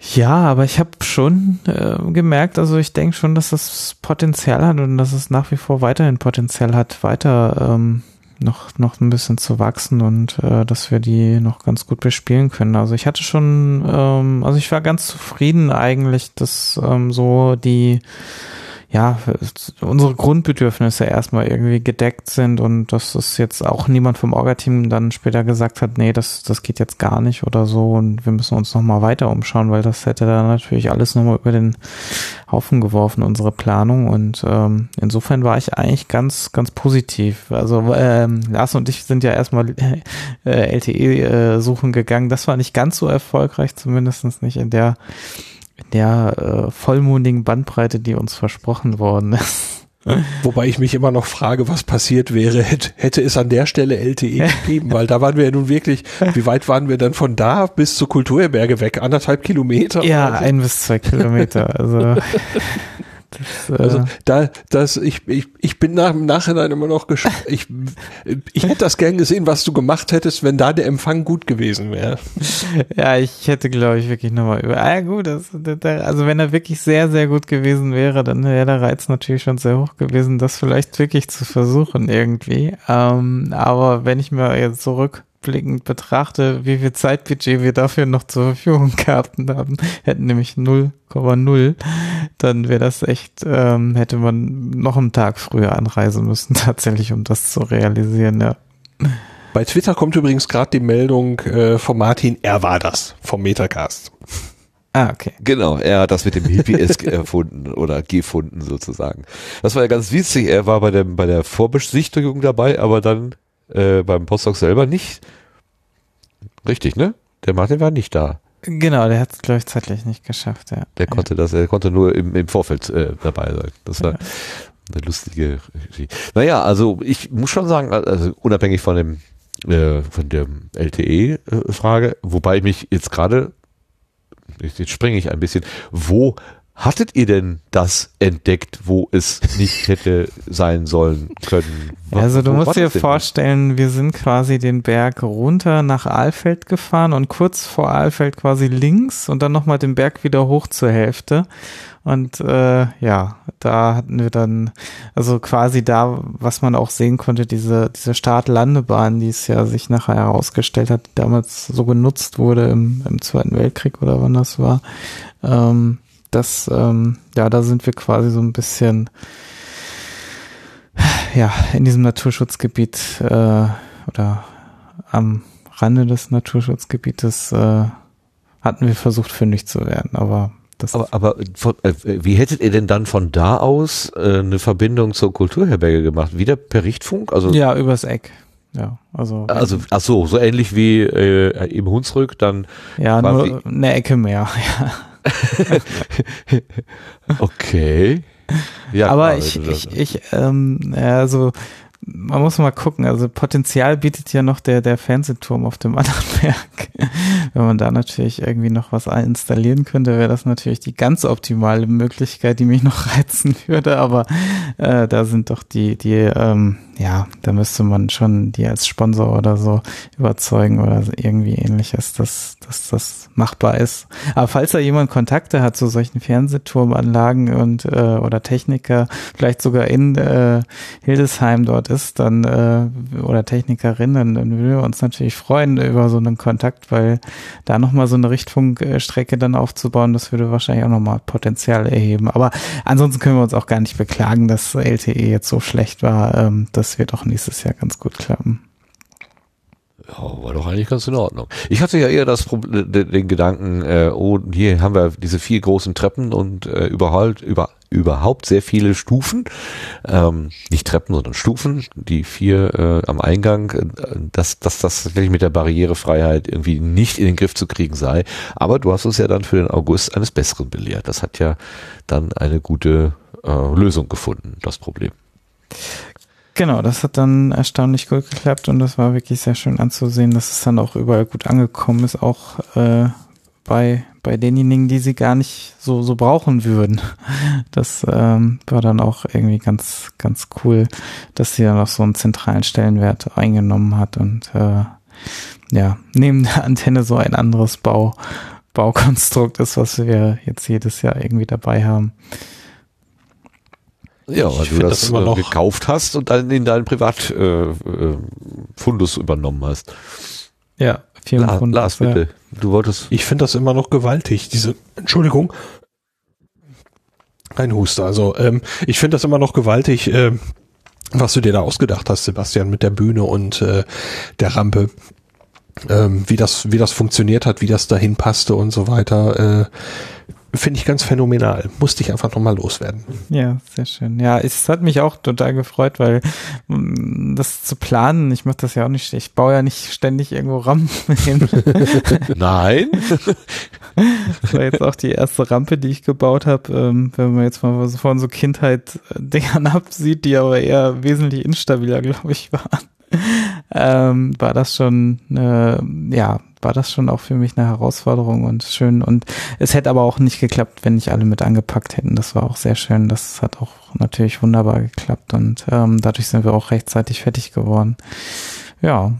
Ja, aber ich habe schon äh, gemerkt, also ich denke schon, dass das Potenzial hat und dass es nach wie vor weiterhin Potenzial hat, weiter ähm, noch, noch ein bisschen zu wachsen und äh, dass wir die noch ganz gut bespielen können. Also ich hatte schon, ähm, also ich war ganz zufrieden eigentlich, dass ähm, so die ja, unsere Grundbedürfnisse erstmal irgendwie gedeckt sind und dass es jetzt auch niemand vom Orga-Team dann später gesagt hat, nee, das, das geht jetzt gar nicht oder so und wir müssen uns nochmal weiter umschauen, weil das hätte dann natürlich alles nochmal über den Haufen geworfen, unsere Planung und ähm, insofern war ich eigentlich ganz, ganz positiv. Also ähm, Lars und ich sind ja erstmal äh, LTE äh, suchen gegangen, das war nicht ganz so erfolgreich, zumindest nicht in der in der äh, vollmondigen Bandbreite, die uns versprochen worden ist.
Wobei ich mich immer noch frage, was passiert wäre, hätte, es an der Stelle LTE gegeben, weil da waren wir ja nun wirklich, wie weit waren wir dann von da bis zur Kulturherberge weg? Anderthalb Kilometer?
Ja,
oder so?
ein bis zwei Kilometer. Also
Das, äh also da, das, ich, ich, ich bin nach, im Nachhinein immer noch gespannt. Ich, ich hätte das gern gesehen, was du gemacht hättest, wenn da der Empfang gut gewesen wäre.
Ja, ich hätte, glaube ich, wirklich nochmal über. Ah, gut, das, das, also wenn er wirklich sehr, sehr gut gewesen wäre, dann wäre der Reiz natürlich schon sehr hoch gewesen, das vielleicht wirklich zu versuchen irgendwie. Ähm, aber wenn ich mir jetzt zurück rückblickend betrachte, wie viel Zeitbudget wir dafür noch zur Verfügung gehabt haben, hätten nämlich 0,0, dann wäre das echt, ähm, hätte man noch einen Tag früher anreisen müssen, tatsächlich, um das zu realisieren, ja.
Bei Twitter kommt übrigens gerade die Meldung äh, von Martin, er war das, vom Metacast.
Ah, okay. Genau, er hat das mit dem Hippie-Esk erfunden oder gefunden sozusagen. Das war ja ganz witzig. Er war bei der, bei der Vorbesichtigung dabei, aber dann äh, beim Postdoc selber nicht. Richtig, ne? Der Martin war nicht da.
Genau, der hat es, glaube ich, zeitlich nicht geschafft, ja.
Der konnte das, er konnte nur im, im Vorfeld äh, dabei sein. Das war ja. eine lustige Geschichte. Naja, also ich muss schon sagen, also unabhängig von dem äh, von der LTE-Frage, wobei ich mich jetzt gerade, jetzt springe ich ein bisschen, wo Hattet ihr denn das entdeckt, wo es nicht hätte sein sollen können?
Also du musst dir vorstellen, wir sind quasi den Berg runter nach Aalfeld gefahren und kurz vor Aalfeld quasi links und dann nochmal den Berg wieder hoch zur Hälfte. Und äh, ja, da hatten wir dann, also quasi da, was man auch sehen konnte, diese, diese Start-Landebahn, die es ja sich nachher herausgestellt hat, die damals so genutzt wurde im, im Zweiten Weltkrieg oder wann das war. Ähm, das, ähm, ja, da sind wir quasi so ein bisschen, ja, in diesem Naturschutzgebiet äh, oder am Rande des Naturschutzgebietes äh, hatten wir versucht, fündig zu werden, aber das
aber, aber von, äh, wie hättet ihr denn dann von da aus äh, eine Verbindung zur Kulturherberge gemacht? Wieder per Richtfunk?
Also ja, übers Eck. Ja, also
also ach so, so ähnlich wie äh, im Hunsrück dann
ja nur eine Ecke mehr. Ja.
Okay.
Ja, aber ich, ich, ich, ähm, also man muss mal gucken. Also Potenzial bietet ja noch der, der Fernsehturm auf dem anderen Berg. Wenn man da natürlich irgendwie noch was installieren könnte, wäre das natürlich die ganz optimale Möglichkeit, die mich noch reizen würde. Aber äh, da sind doch die, die, ähm, ja, da müsste man schon die als Sponsor oder so überzeugen oder irgendwie ähnliches, dass, dass das machbar ist. Aber falls da jemand Kontakte hat zu solchen Fernsehturmanlagen und äh, oder Techniker, vielleicht sogar in äh, Hildesheim dort ist, dann äh, oder Technikerin, dann, dann würden wir uns natürlich freuen über so einen Kontakt, weil da nochmal so eine Richtfunkstrecke dann aufzubauen, das würde wahrscheinlich auch nochmal Potenzial erheben. Aber ansonsten können wir uns auch gar nicht beklagen, dass LTE jetzt so schlecht war. Ähm, das wird auch nächstes Jahr ganz gut klappen.
Ja, war doch eigentlich ganz in Ordnung. Ich hatte ja eher das Problem, den Gedanken, äh, oh, hier haben wir diese vier großen Treppen und äh, überhaupt, über, überhaupt sehr viele Stufen. Ähm, nicht Treppen, sondern Stufen, die vier äh, am Eingang, äh, dass, dass das tatsächlich mit der Barrierefreiheit irgendwie nicht in den Griff zu kriegen sei. Aber du hast uns ja dann für den August eines Besseren belehrt. Das hat ja dann eine gute äh, Lösung gefunden, das Problem.
Genau, das hat dann erstaunlich gut geklappt und das war wirklich sehr schön anzusehen, dass es dann auch überall gut angekommen ist, auch äh, bei, bei denjenigen, die sie gar nicht so, so brauchen würden. Das ähm, war dann auch irgendwie ganz, ganz cool, dass sie dann auch so einen zentralen Stellenwert eingenommen hat und äh, ja, neben der Antenne so ein anderes Bau, Baukonstrukt ist, was wir jetzt jedes Jahr irgendwie dabei haben.
Ja, weil du das, das äh, gekauft hast und dann in deinen Privatfundus äh, äh, übernommen hast.
Ja,
Firmenfundus. Lars, bitte. Ja. Du wolltest.
Ich finde das immer noch gewaltig, diese, Entschuldigung. Ein Huster. Also, ähm, ich finde das immer noch gewaltig, äh, was du dir da ausgedacht hast, Sebastian, mit der Bühne und äh, der Rampe. Ähm, wie das, wie das funktioniert hat, wie das dahin passte und so weiter. Äh, finde ich ganz phänomenal. Musste ich einfach nochmal loswerden.
Ja, sehr schön. Ja, es hat mich auch total gefreut, weil mm, das zu planen, ich mache das ja auch nicht, ich baue ja nicht ständig irgendwo Rampen hin.
Nein.
Das war jetzt auch die erste Rampe, die ich gebaut habe. Ähm, wenn man jetzt mal von so Kindheit-Dingern absieht, die aber eher wesentlich instabiler, glaube ich, waren. Ähm, war das schon äh, ja war das schon auch für mich eine Herausforderung und schön. Und es hätte aber auch nicht geklappt, wenn nicht alle mit angepackt hätten. Das war auch sehr schön. Das hat auch natürlich wunderbar geklappt und ähm, dadurch sind wir auch rechtzeitig fertig geworden. Ja.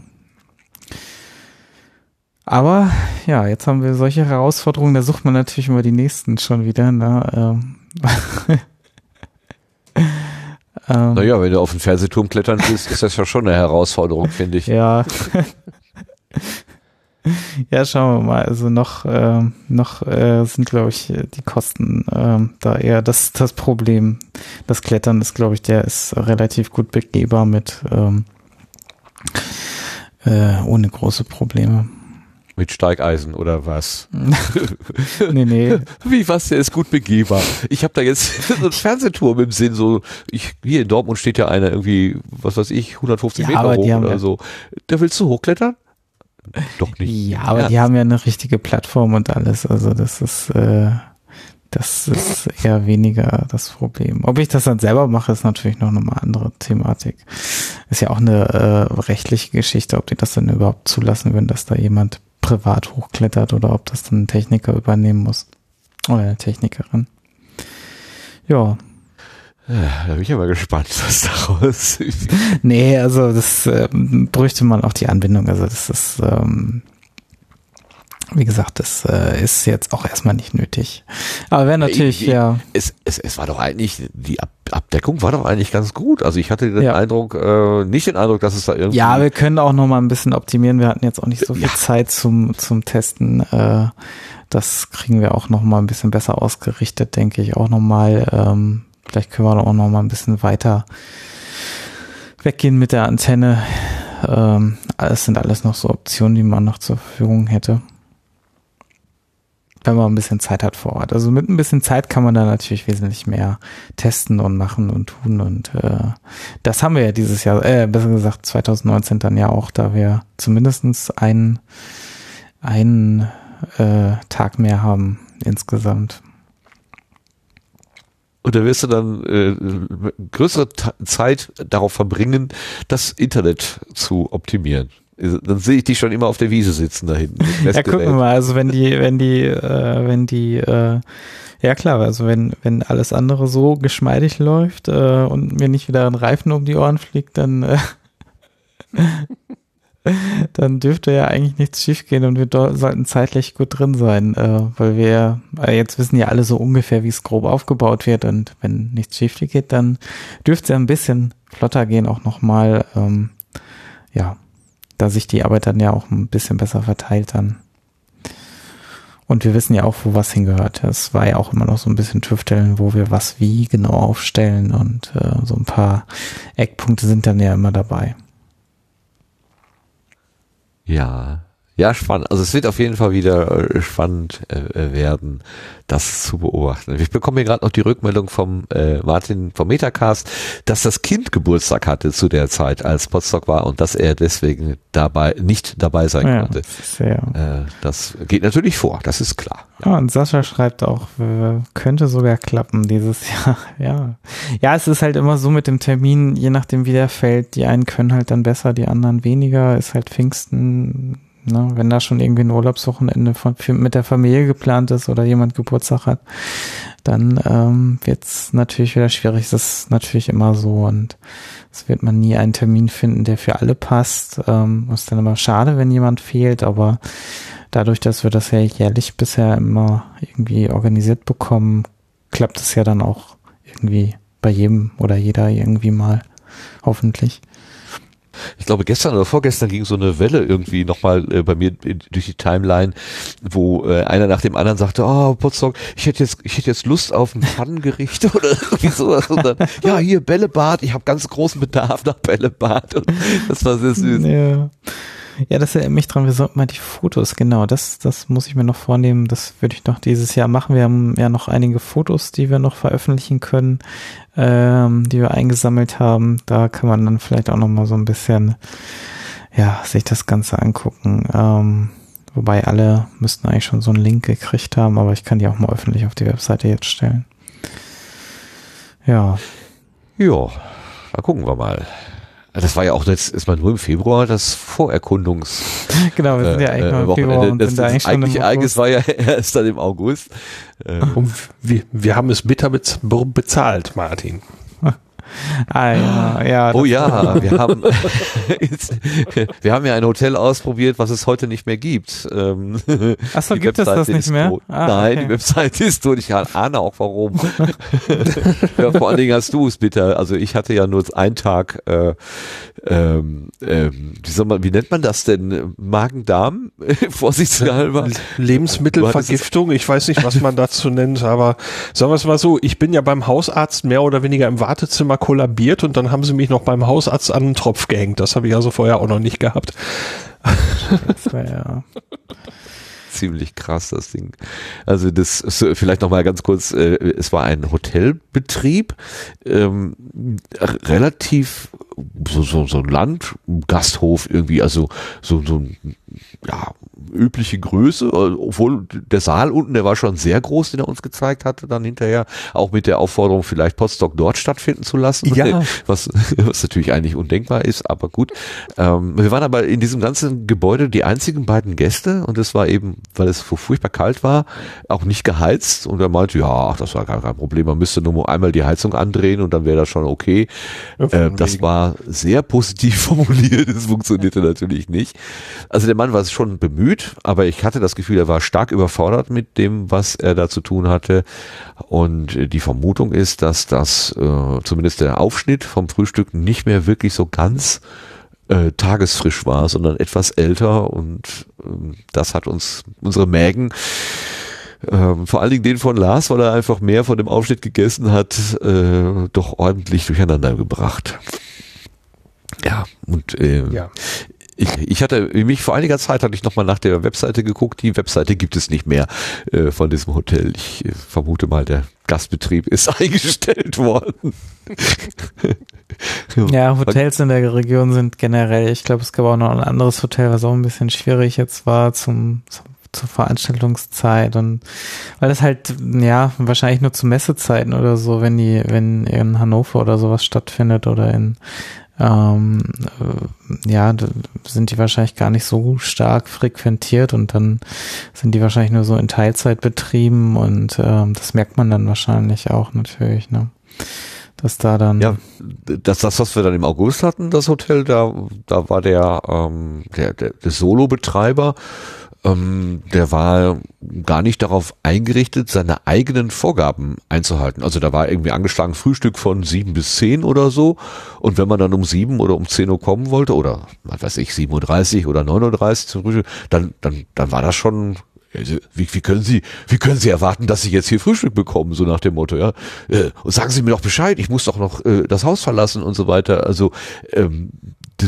Aber ja, jetzt haben wir solche Herausforderungen, da sucht man natürlich immer die nächsten schon wieder. Ne? Ähm.
Ähm, naja, wenn du auf den Fernsehturm klettern willst, ist das ja schon eine Herausforderung, finde ich.
Ja. ja, schauen wir mal. Also noch, äh, noch äh, sind, glaube ich, die Kosten äh, da eher das, das Problem. Das Klettern ist, glaube ich, der ist relativ gut begehbar mit ähm, äh, ohne große Probleme.
Mit Steigeisen oder was?
nee, nee.
Wie was? Der ist gut begehbar. Ich habe da jetzt so einen Fernsehturm im Sinn. So, ich, hier in Dortmund steht ja einer irgendwie, was weiß ich, 150 ja, Meter hoch oder ja, so. Da willst du hochklettern? Doch nicht.
Ja, aber die haben ja eine richtige Plattform und alles. Also das ist, äh, das ist eher weniger das Problem. Ob ich das dann selber mache, ist natürlich noch eine andere Thematik. Ist ja auch eine äh, rechtliche Geschichte, ob die das dann überhaupt zulassen würden, dass da jemand privat hochklettert oder ob das dann ein Techniker übernehmen muss. Oder eine Technikerin. Ja.
Da bin ich aber gespannt, was daraus ist.
nee, also das äh, bräuchte man auch die Anbindung. Also das ist, ähm, wie gesagt, das äh, ist jetzt auch erstmal nicht nötig. Aber wäre natürlich,
ich,
ja.
Es, es, es war doch eigentlich, die Ab Abdeckung war doch eigentlich ganz gut. Also ich hatte den ja. Eindruck, äh, nicht den Eindruck, dass es da irgendwie.
Ja, wir können auch noch mal ein bisschen optimieren. Wir hatten jetzt auch nicht so viel ja. Zeit zum, zum Testen. Äh, das kriegen wir auch noch mal ein bisschen besser ausgerichtet, denke ich. Auch noch mal, ähm, vielleicht können wir auch noch mal ein bisschen weiter weggehen mit der Antenne. Ähm, das sind alles noch so Optionen, die man noch zur Verfügung hätte wenn man ein bisschen Zeit hat vor Ort. Also mit ein bisschen Zeit kann man da natürlich wesentlich mehr testen und machen und tun und äh, das haben wir ja dieses Jahr, äh, besser gesagt 2019 dann ja auch, da wir zumindestens einen, einen äh, Tag mehr haben insgesamt.
Und da wirst du dann äh, größere Zeit darauf verbringen, das Internet zu optimieren. Dann sehe ich die schon immer auf der Wiese sitzen da hinten.
Ja, gucken wir mal. Also wenn die, wenn die, äh, wenn die, äh, ja klar, also wenn, wenn alles andere so geschmeidig läuft äh, und mir nicht wieder ein Reifen um die Ohren fliegt, dann, äh, dann dürfte ja eigentlich nichts schiefgehen und wir sollten zeitlich gut drin sein, äh, weil wir äh, jetzt wissen ja alle so ungefähr, wie es grob aufgebaut wird und wenn nichts schief geht, dann dürfte es ja ein bisschen flotter gehen auch nochmal. Ähm, ja, da sich die Arbeit dann ja auch ein bisschen besser verteilt dann. Und wir wissen ja auch, wo was hingehört. Es war ja auch immer noch so ein bisschen tüfteln, wo wir was wie genau aufstellen und äh, so ein paar Eckpunkte sind dann ja immer dabei.
Ja, ja, spannend. Also es wird auf jeden Fall wieder äh, spannend äh, werden, das zu beobachten. Ich bekomme hier gerade noch die Rückmeldung vom äh, Martin vom Metacast, dass das Kind Geburtstag hatte zu der Zeit, als Potsdok war und dass er deswegen dabei nicht dabei sein ja, konnte. Sehr. Äh, das geht natürlich vor, das ist klar.
Ja, und Sascha schreibt auch, könnte sogar klappen dieses Jahr. Ja. Ja, es ist halt immer so mit dem Termin, je nachdem wie der fällt, die einen können halt dann besser, die anderen weniger, ist halt Pfingsten Ne, wenn da schon irgendwie ein Urlaubswochenende von, mit der Familie geplant ist oder jemand Geburtstag hat, dann ähm, wird es natürlich wieder schwierig. Das ist natürlich immer so und es wird man nie einen Termin finden, der für alle passt. Ähm, ist dann immer schade, wenn jemand fehlt, aber dadurch, dass wir das ja jährlich bisher immer irgendwie organisiert bekommen, klappt es ja dann auch irgendwie bei jedem oder jeder irgendwie mal, hoffentlich
ich glaube gestern oder vorgestern ging so eine Welle irgendwie nochmal äh, bei mir durch die Timeline, wo äh, einer nach dem anderen sagte, oh Potsdok, ich hätte jetzt, ich hätte jetzt Lust auf ein Pfannengericht oder irgendwie sowas. Und dann, ja, hier Bällebad, ich habe ganz großen Bedarf nach Bällebad. Und das war sehr süß.
Ja. Ja, das erinnert mich dran, wir sollten mal die Fotos, genau, das, das muss ich mir noch vornehmen, das würde ich noch dieses Jahr machen. Wir haben ja noch einige Fotos, die wir noch veröffentlichen können, ähm, die wir eingesammelt haben. Da kann man dann vielleicht auch noch mal so ein bisschen, ja, sich das Ganze angucken. Ähm, wobei alle müssten eigentlich schon so einen Link gekriegt haben, aber ich kann die auch mal öffentlich auf die Webseite jetzt stellen. Ja.
Ja, da gucken wir mal. Das war ja auch jetzt ist mal nur im Februar das Vorerkundungs.
Genau, wir sind ja eigentlich
äh,
mal im
Wochenende.
Februar und
das,
sind da
das
eigentlich schon
Ereignis war ja erst dann im August. Äh,
Und wir, wir haben es bitter bez bezahlt, Martin.
Ah, ja, ja.
Oh ja, wir haben, wir haben ja ein Hotel ausprobiert, was es heute nicht mehr gibt. Ähm,
Ach so,
die
gibt es das nicht mehr? Ah,
Nein,
okay.
die Webseite ist tot. Ich ahne auch warum. ja, vor allen Dingen hast du es bitter. Also ich hatte ja nur einen Tag, äh, ähm, ähm, wie, soll man, wie nennt man das denn? Magen-Darm? Vorsichtshalber.
Lebensmittelvergiftung, ich weiß nicht, was man dazu nennt, aber sagen wir es mal so, ich bin ja beim Hausarzt mehr oder weniger im Wartezimmer kollabiert und dann haben sie mich noch beim Hausarzt an den Tropf gehängt. Das habe ich also vorher auch noch nicht gehabt.
Das war ja.
ziemlich krass, das Ding. Also das ist, vielleicht noch mal ganz kurz, äh, es war ein Hotelbetrieb, ähm, relativ so, so, so ein Land, Gasthof irgendwie, also so, so ja, übliche Größe, obwohl der Saal unten, der war schon sehr groß, den er uns gezeigt hatte, dann hinterher, auch mit der Aufforderung, vielleicht Potsdok dort stattfinden zu lassen,
Ja.
was, was natürlich eigentlich undenkbar ist, aber gut. Ähm, wir waren aber in diesem ganzen Gebäude die einzigen beiden Gäste und es war eben, weil es furchtbar kalt war, auch nicht geheizt und er meinte, ja, ach, das war gar kein Problem, man müsste nur einmal die Heizung andrehen und dann wäre das schon okay. Äh, das war sehr positiv formuliert, es funktionierte natürlich nicht. Also der Mann war schon bemüht, aber ich hatte das Gefühl, er war stark überfordert mit dem, was er da zu tun hatte. Und äh, die Vermutung ist, dass das äh, zumindest der Aufschnitt vom Frühstück nicht mehr wirklich so ganz äh, tagesfrisch war, sondern etwas älter und ähm, das hat uns unsere Mägen ähm, vor allen Dingen den von Lars, weil er einfach mehr von dem Aufschnitt gegessen hat, äh, doch ordentlich durcheinander gebracht. Ja, und äh,
Ja.
ich, ich hatte mich vor einiger Zeit hatte ich nochmal nach der Webseite geguckt. Die Webseite gibt es nicht mehr äh, von diesem Hotel. Ich äh, vermute mal, der Gastbetrieb ist eingestellt worden.
Ja, Hotels in der Region sind generell, ich glaube, es gab auch noch ein anderes Hotel, was auch ein bisschen schwierig jetzt war zum, zum zur Veranstaltungszeit und weil das halt, ja, wahrscheinlich nur zu Messezeiten oder so, wenn die, wenn in Hannover oder sowas stattfindet oder in ähm, äh, ja, sind die wahrscheinlich gar nicht so stark frequentiert und dann sind die wahrscheinlich nur so in Teilzeit betrieben und ähm, das merkt man dann wahrscheinlich auch natürlich, ne? Dass da dann
Ja, das, das, was wir dann im August hatten, das Hotel, da, da war der, ähm, der, der, der Solo-Betreiber, ähm, der war gar nicht darauf eingerichtet, seine eigenen Vorgaben einzuhalten. Also da war irgendwie angeschlagen Frühstück von sieben bis zehn oder so. Und wenn man dann um sieben oder um zehn Uhr kommen wollte, oder was weiß ich, 7.30 Uhr oder 9.30 Uhr zum Frühstück, dann, dann, dann war das schon also, wie, wie können Sie, wie können Sie erwarten, dass Sie jetzt hier Frühstück bekommen, so nach dem Motto, ja? Äh, und sagen Sie mir doch Bescheid, ich muss doch noch äh, das Haus verlassen und so weiter. Also ähm,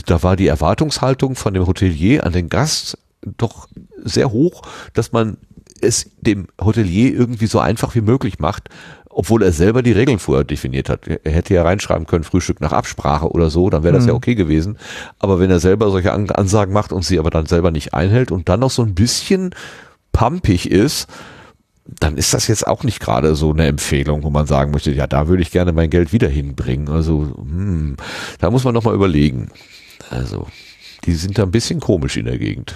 da war die Erwartungshaltung von dem Hotelier an den Gast doch sehr hoch, dass man es dem Hotelier irgendwie so einfach wie möglich macht, obwohl er selber die Regeln vorher definiert hat. Er hätte ja reinschreiben können, Frühstück nach Absprache oder so, dann wäre das ja okay gewesen. Aber wenn er selber solche An Ansagen macht und sie aber dann selber nicht einhält und dann noch so ein bisschen pumpig ist, dann ist das jetzt auch nicht gerade so eine Empfehlung, wo man sagen möchte, ja, da würde ich gerne mein Geld wieder hinbringen. Also, hm, da muss man nochmal überlegen. Also, die sind da ein bisschen komisch in der Gegend.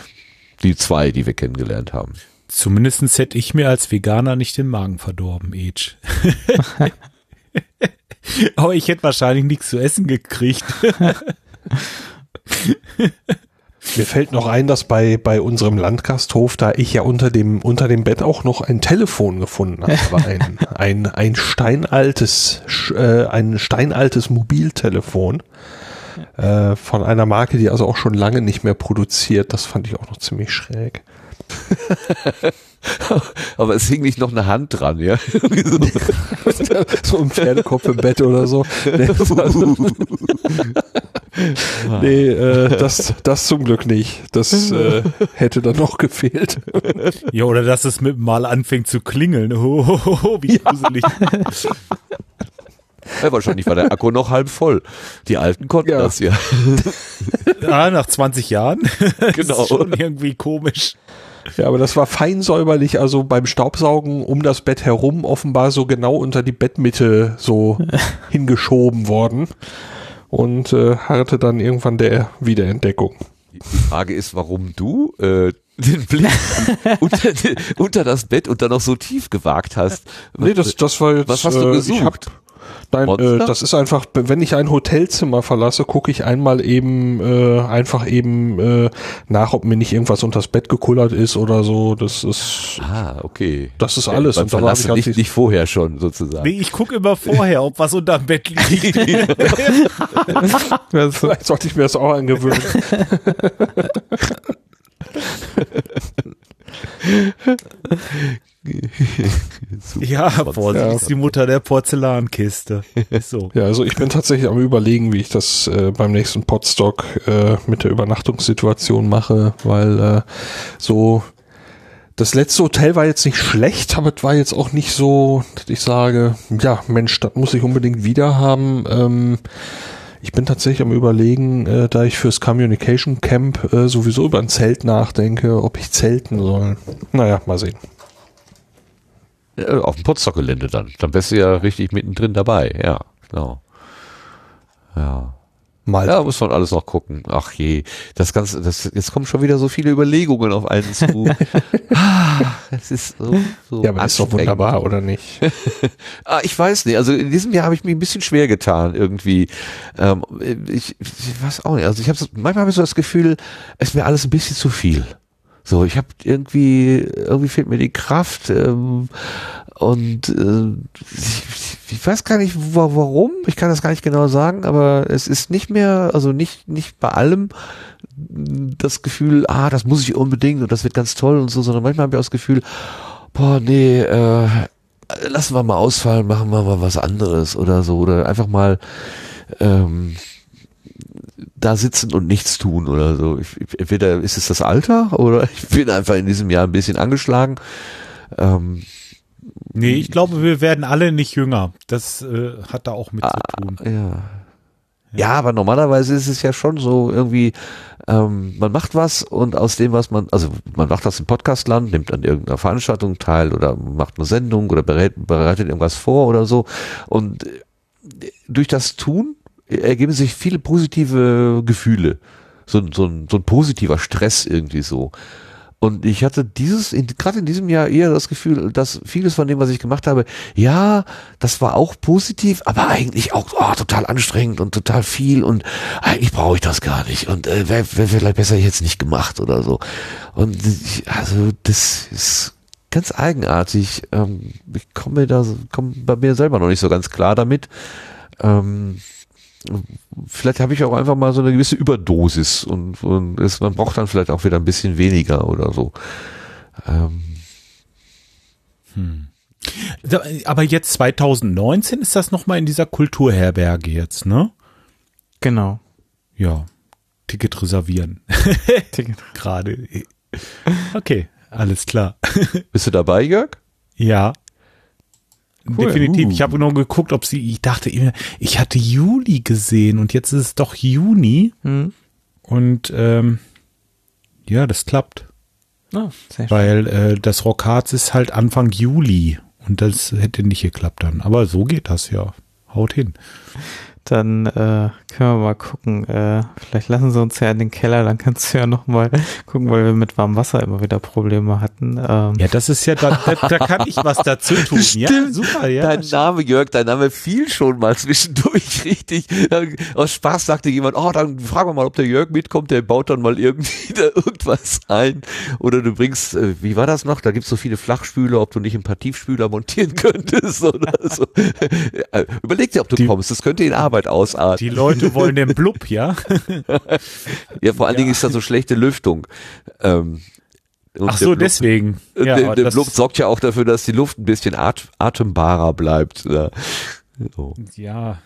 Die zwei, die wir kennengelernt haben.
Zumindestens hätte ich mir als Veganer nicht den Magen verdorben, Age. Aber ich hätte wahrscheinlich nichts zu essen gekriegt.
Mir fällt noch ein, dass bei, bei unserem Landgasthof, da ich ja unter dem, unter dem Bett auch noch ein Telefon gefunden habe, ein, ein, ein steinaltes, äh, ein steinaltes Mobiltelefon äh, von einer Marke, die also auch schon lange nicht mehr produziert. Das fand ich auch noch ziemlich schräg.
Aber es hing nicht noch eine Hand dran, ja?
so ein Pferdekopf im Bett oder so. Nee, das, nee äh, das, das zum Glück nicht. Das äh, hätte dann noch gefehlt.
Ja, oder dass es mit mal anfängt zu klingeln. Oh, oh, oh, oh, wie gruselig.
ja, wahrscheinlich war der Akku noch halb voll. Die Alten konnten
Ja.
das ja.
Ah, nach 20 Jahren.
Genau.
Das ist schon irgendwie komisch.
Ja, aber das war fein säuberlich, also beim Staubsaugen um das Bett herum offenbar so genau unter die Bettmitte so hingeschoben worden. und äh, harrte dann irgendwann der Wiederentdeckung.
Die Frage ist, warum du äh, den Blick unter, unter das Bett und dann noch so tief gewagt hast.
Nee, das, das war jetzt.
Was hast du
äh,
gesucht?
Nein, äh, das ist einfach, wenn ich ein Hotelzimmer verlasse, gucke ich einmal eben äh, einfach eben äh, nach, ob mir nicht irgendwas unters Bett gekullert ist oder so. Das ist,
Ah, okay.
das ist alles.
Beim
Und war ich halt
nicht, nicht vorher schon sozusagen.
Nee, ich gucke immer vorher, ob was unterm Bett liegt.
Vielleicht sollte ich mir das auch angewöhnen.
ja, Vorsicht, ist die Mutter der Porzellankiste. Ist so.
Ja, also ich bin tatsächlich am überlegen, wie ich das äh, beim nächsten Podstock äh, mit der Übernachtungssituation mache, weil äh, so das letzte Hotel war jetzt nicht schlecht, aber es war jetzt auch nicht so, dass ich sage, ja, Mensch, das muss ich unbedingt wieder haben. Ähm, ich bin tatsächlich am überlegen, äh, da ich fürs Communication Camp äh, sowieso über ein Zelt nachdenke, ob ich zelten soll. Naja, mal sehen.
Ja, auf dem Potsdok-Gelände dann. Dann wärst du ja richtig mittendrin dabei. Ja, genau. Ja.
Mal.
Ja, muss man alles noch gucken. Ach je, das Ganze, das, jetzt kommen schon wieder so viele Überlegungen auf einen zu. ah, es ist so, so
ja, aber ist doch wunderbar, oder nicht?
Ah, ich weiß nicht. Also in diesem Jahr habe ich mich ein bisschen schwer getan irgendwie. Ähm, ich, ich weiß auch nicht. Also ich habe manchmal habe ich so das Gefühl, es ist mir alles ein bisschen zu viel. So, ich habe irgendwie irgendwie fehlt mir die Kraft ähm, und äh, ich, ich weiß gar nicht wa- warum. Ich kann das gar nicht genau sagen, aber es ist nicht mehr, also nicht nicht bei allem das Gefühl, ah, das muss ich unbedingt und das wird ganz toll und so, sondern manchmal habe ich auch das Gefühl, boah, nee, äh, lassen wir mal ausfallen, machen wir mal was anderes oder so oder einfach mal ähm, da sitzen und nichts tun oder so. Ich, entweder ist es das Alter oder ich bin einfach in diesem Jahr ein bisschen angeschlagen. Ähm,
Nee, ich glaube, wir werden alle nicht jünger. Das äh, hat da auch mit zu tun.
ja. Ja, aber normalerweise ist es ja schon so irgendwie, ähm, man macht was und aus dem, was man, also man macht das im Podcastland, nimmt an irgendeiner Veranstaltung teil oder macht eine Sendung oder berät, bereitet irgendwas vor oder so. Und äh, durch das Tun ergeben sich viele positive Gefühle. So, ein- so, ein, so ein positiver Stress irgendwie so. Und ich hatte dieses, gerade in diesem Jahr eher das Gefühl, dass vieles von dem, was ich gemacht habe, ja, das war auch positiv, aber eigentlich auch oh, total anstrengend und total viel und eigentlich brauche ich das gar nicht und äh, wäre wär vielleicht besser jetzt nicht gemacht oder so. Und ich, also das ist ganz eigenartig. Ähm, ich komme da, komme bei mir selber noch nicht so ganz klar damit. Ähm, vielleicht habe ich auch einfach mal so eine gewisse Überdosis und, und es, man braucht dann vielleicht auch wieder ein bisschen weniger oder so. Ähm,
Da- Aber jetzt 2019 ist das nochmal in dieser Kulturherberge jetzt, ne?
Genau.
Ja. Ticket reservieren.
Ticket.
Gerade. Okay, alles klar.
bist du dabei, Jörg?
Ja.
Cool.
Definitiv.
Uh.
Ich habe nur geguckt, ob sie, ich dachte immer, ich hatte Juli gesehen und jetzt ist es doch Juni.
Hm.
Und ähm, ja, das klappt.
Oh.
Weil äh, das Rockharz ist halt Anfang Juli und das hätte nicht geklappt dann. Aber so geht das ja. Haut hin.
Dann äh, können wir mal gucken. Äh, vielleicht lassen sie uns ja in den Keller, dann kannst du ja noch mal gucken, weil wir mit warmem Wasser immer wieder Probleme hatten. Ähm,
Ja, das ist ja, da, da, da kann ich was dazu tun. Ja, super, ja.
Dein Name, Jörg, dein Name fiel schon mal zwischendurch richtig. Aus Spaß sagte jemand, oh, dann fragen wir mal, ob der Jörg mitkommt, der baut dann mal irgendwie da irgendwas ein. Oder du bringst, äh, wie war das noch? Da gibt's so viele Flachspüler, ob du nicht ein paar Tiefspüler montieren könntest oder so. Äh, Überleg dir, ob du
Die-
kommst. Das könnte in Arbeit ausarten.
Die Leute wollen den Blub, ja?
ja, vor allen Dingen ist da so schlechte Lüftung. Ähm,
Ach so,
Blub-
deswegen.
Und
Ja,
der, der Blub sorgt ja auch dafür, dass die Luft ein bisschen at atembarer bleibt. Ja. So.
Ja.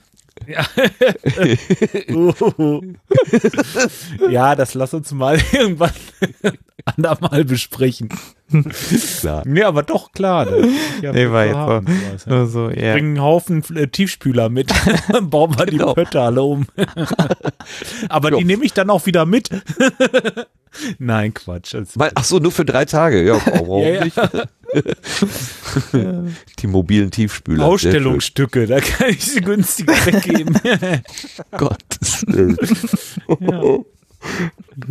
Ja. ja, das lass uns mal irgendwann andermal besprechen.
Klar.
Nee, aber doch, klar. Das, ja,
Nee, war
wir
jetzt so-
sowas, ja.
so, ja.
Bringen einen Haufen äh, Tiefspüler mit. Dann bauen wir
Genau.
die Pötte alle um. aber
Ja.
die nehme ich dann auch wieder mit. Nein, Quatsch.
Mein, ach so, nur für drei Tage. Ja, warum
Ja, ja.
nicht? Die mobilen Tiefspüler.
Ausstellungsstücke, da kann ich sie günstiger weggeben.
Gottes Willen.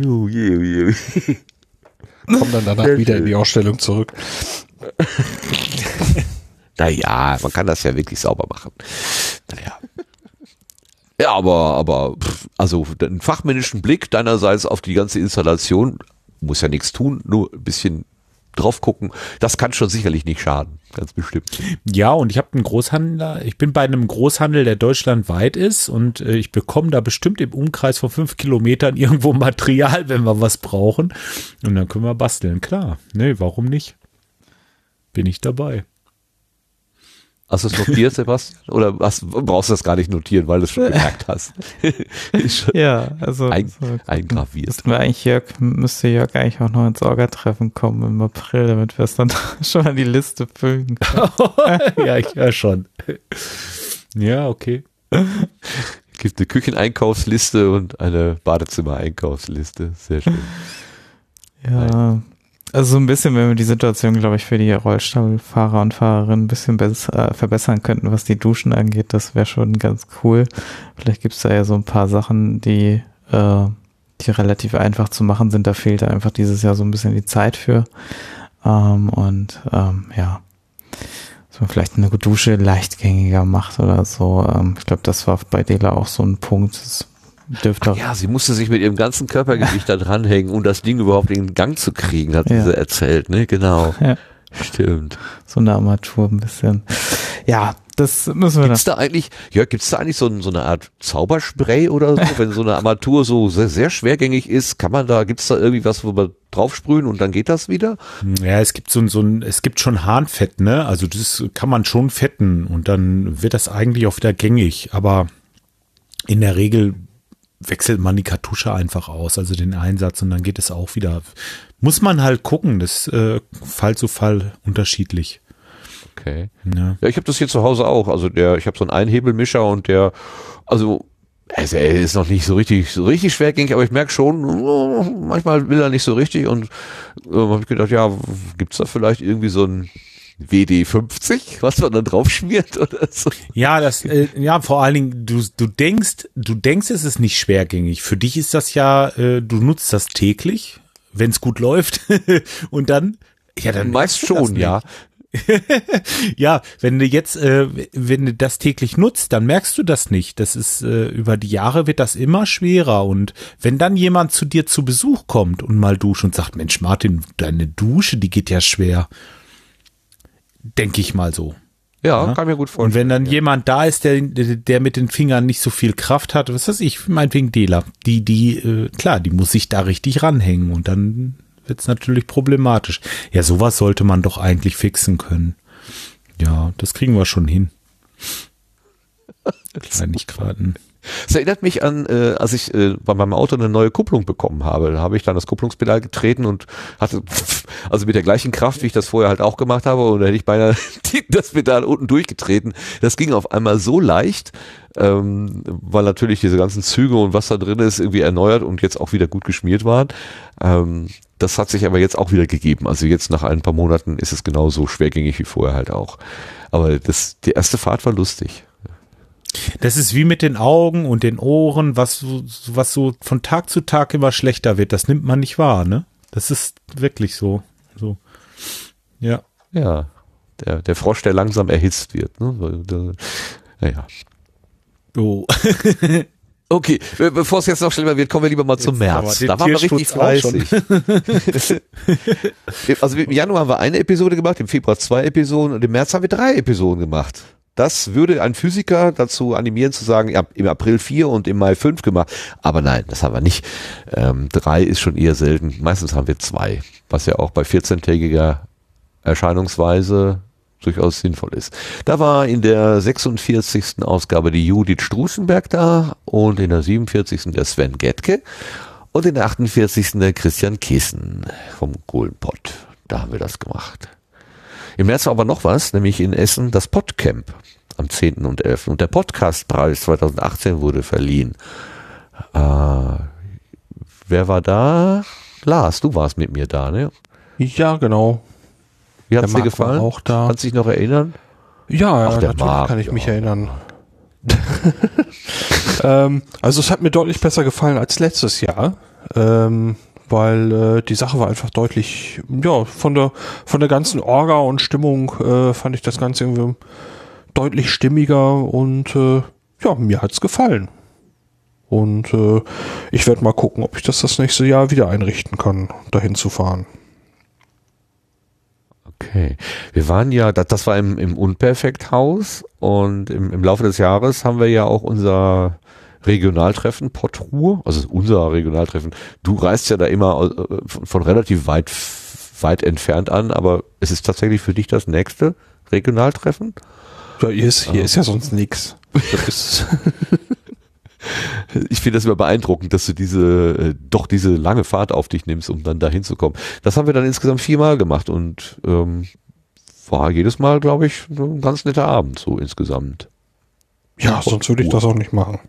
Oh je, oh je.
Kommen dann danach wieder in die Ausstellung zurück.
Naja, man kann das ja wirklich sauber machen. Naja. Ja, aber, aber, also einen fachmännischen Blick deinerseits auf die ganze Installation, muss ja nichts tun, nur ein bisschen drauf gucken, das kann schon sicherlich nicht schaden, ganz bestimmt.
Ja, und ich habe einen Großhandler, ich bin bei einem Großhandel, der deutschlandweit ist und äh, ich bekomme da bestimmt im Umkreis von fünf Kilometern irgendwo Material, wenn wir was brauchen. Und dann können wir basteln, klar. Nee, warum nicht? Bin ich dabei.
Hast du es notiert, Sebastian? Oder hast, brauchst du das gar nicht notieren, weil du es schon gemerkt hast?
Ja, also
ein,
so,
eingraviert.
müssten wir eigentlich Jörg, müsste Jörg eigentlich auch noch ins Orga-Treffen kommen im April, damit wir es dann schon an die Liste füllen können.
ja, ich höre schon. Ja, okay.
gibt eine Kücheneinkaufsliste und eine Badezimmer-Einkaufsliste. Sehr schön.
Ja, also so ein bisschen, wenn wir die Situation, glaube ich, für die Rollstuhlfahrer und Fahrerinnen ein bisschen besser, äh, verbessern könnten, was die Duschen angeht, das wäre schon ganz cool. Vielleicht gibt's da ja so ein paar Sachen, die, äh, die relativ einfach zu machen sind. Da fehlt einfach dieses Jahr so ein bisschen die Zeit für. Ähm, und ähm, ja, dass man vielleicht eine Dusche leichtgängiger macht oder so. Ähm, ich glaube, das war bei Dela auch so ein Punkt. Das dürfte
Ja, sie musste sich mit ihrem ganzen Körpergewicht da dranhängen, um das Ding überhaupt in den Gang zu kriegen, hat
Ja.
sie erzählt, ne? Genau.
Ja.
Stimmt.
so eine Armatur ein bisschen. Ja, das müssen wir dann.
Gibt's da eigentlich, Jörg, gibt's da eigentlich so, so eine Art Zauberspray oder so? Wenn so eine Armatur so sehr, sehr schwergängig ist, kann man da, gibt's da irgendwie was, wo wir draufsprühen und dann geht das wieder?
Ja, es gibt so ein, so ein, es gibt schon Harnfett, ne? Also das kann man schon fetten und dann wird das eigentlich auch wieder gängig. Aber in der Regel wechselt man die Kartusche einfach aus, also den Einsatz und dann geht es auch wieder. Muss man halt gucken, das äh, Fall zu Fall unterschiedlich.
Okay.
Ne?
Ja, ich habe das hier zu Hause auch. Also der, ich habe so einen Einhebelmischer und der, also also er ist noch nicht so richtig, so richtig schwergängig, aber ich merke schon, manchmal will er nicht so richtig und äh, habe ich gedacht, ja, gibt's da vielleicht irgendwie so ein WD50, was man da drauf schmiert oder so?
Ja, das, äh, ja, vor allen Dingen, du, du denkst, du denkst, es ist nicht schwergängig. Für dich ist das ja, äh, du nutzt das täglich, wenn es gut läuft. und dann, ja, dann
Meist schon, ja.
Ja, wenn du jetzt, äh, wenn du das täglich nutzt, dann merkst du das nicht. Das ist, äh, über die Jahre wird das immer schwerer. Und wenn dann jemand zu dir zu Besuch kommt und mal duscht und sagt, Mensch, Martin, deine Dusche, die geht ja schwer. Denke ich mal so.
Ja,
Ja.
kann mir gut
Und
vorstellen.
wenn dann jemand da ist, der, der mit den Fingern nicht so viel Kraft hat, was weiß ich, meinetwegen Dela, die, die, äh, klar, die muss sich da richtig ranhängen und dann wird's natürlich problematisch. Ja, sowas sollte man doch eigentlich fixen können. Ja, das kriegen wir schon hin. Kleinigkeiten.
Es erinnert mich an, äh, als ich äh, bei meinem Auto eine neue Kupplung bekommen habe. Da habe ich dann das Kupplungspedal getreten und hatte, also mit der gleichen Kraft, wie ich das vorher halt auch gemacht habe, und da hätte ich beinahe das Pedal unten durchgetreten. Das ging auf einmal so leicht, ähm, weil natürlich diese ganzen Züge und was da drin ist, irgendwie erneuert und jetzt auch wieder gut geschmiert waren. Ähm, das hat sich aber jetzt auch wieder gegeben. Also jetzt nach ein paar Monaten ist es genauso schwergängig wie vorher halt auch. Aber das, die erste Fahrt war lustig.
Das ist wie mit den Augen und den Ohren, was so, was so von Tag zu Tag immer schlechter wird. Das nimmt man nicht wahr, ne? Das ist wirklich so. So. Ja.
Ja, der, der Frosch, der langsam erhitzt wird. Ne? Naja.
Oh.
Okay, be- bevor es jetzt noch schlimmer wird, kommen wir lieber mal zum
Jetzt aber
März. Da waren wir richtig fleißig. also im Januar haben wir eine Episode gemacht, im Februar zwei Episoden und im März haben wir drei Episoden gemacht. Das würde ein Physiker dazu animieren zu sagen, ja, im April vier und im Mai fünf gemacht. Aber nein, das haben wir nicht. Ähm, drei ist schon eher selten. Meistens haben wir zwei, was ja auch bei 14-tägiger Erscheinungsweise durchaus sinnvoll ist. Da war in der 46. Ausgabe die Judith Strußenberg da und in der 47. der Sven Getke und in der 48. der Christian Kissen vom Kohlenpott. Da haben wir das gemacht. Im März war aber noch was, nämlich in Essen das Podcamp am 10. und 11. Und der Podcastpreis 2018 wurde verliehen. Äh, wer war da? Lars, du warst mit mir da, ne?
Ja, genau.
Wie hat's
Der
dir gefallen?
auch da.
Kannst du dich noch erinnern?
Ja,
Ach, der
natürlich
Marc,
kann ich mich
ja.
erinnern. ähm, also es hat mir deutlich besser gefallen als letztes Jahr, ähm, weil äh, die Sache war einfach deutlich, ja, von der von der ganzen Orga und Stimmung äh, fand ich das Ganze irgendwie deutlich stimmiger und äh, ja, mir hat's gefallen. Und äh, ich werde mal gucken, ob ich das das nächste Jahr wieder einrichten kann, dahin zu fahren.
Okay. Wir waren ja, das, das war im, im Unperfekthaus und im, im Laufe des Jahres haben wir ja auch unser Regionaltreffen Portruhe, also unser Regionaltreffen. Du reist ja da immer äh, von, von relativ weit, weit entfernt an, aber es ist tatsächlich für dich das nächste Regionaltreffen?
Ja, hier ist, hier ist ja sonst ist,
Ich finde das immer beeindruckend, dass du diese, äh, doch diese lange Fahrt auf dich nimmst, um dann da hinzukommen. Das haben wir dann insgesamt viermal gemacht und ähm, war jedes Mal, glaube ich, ein ganz netter Abend, so insgesamt.
ja, sonst würde ich das auch nicht machen.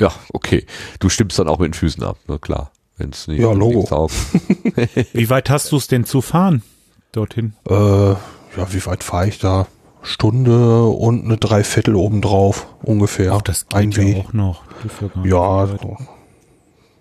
Ja, okay. Du stimmst dann auch mit den Füßen ab, na klar. Wenn's nicht
Ja, Logo.
Wie weit hast du es denn zu fahren dorthin?
Äh, ja, wie weit fahre ich da? Stunde und eine Dreiviertel obendrauf ungefähr.
Ach, das
Ein
geht ja
Weg.
auch noch. Ja
Ja.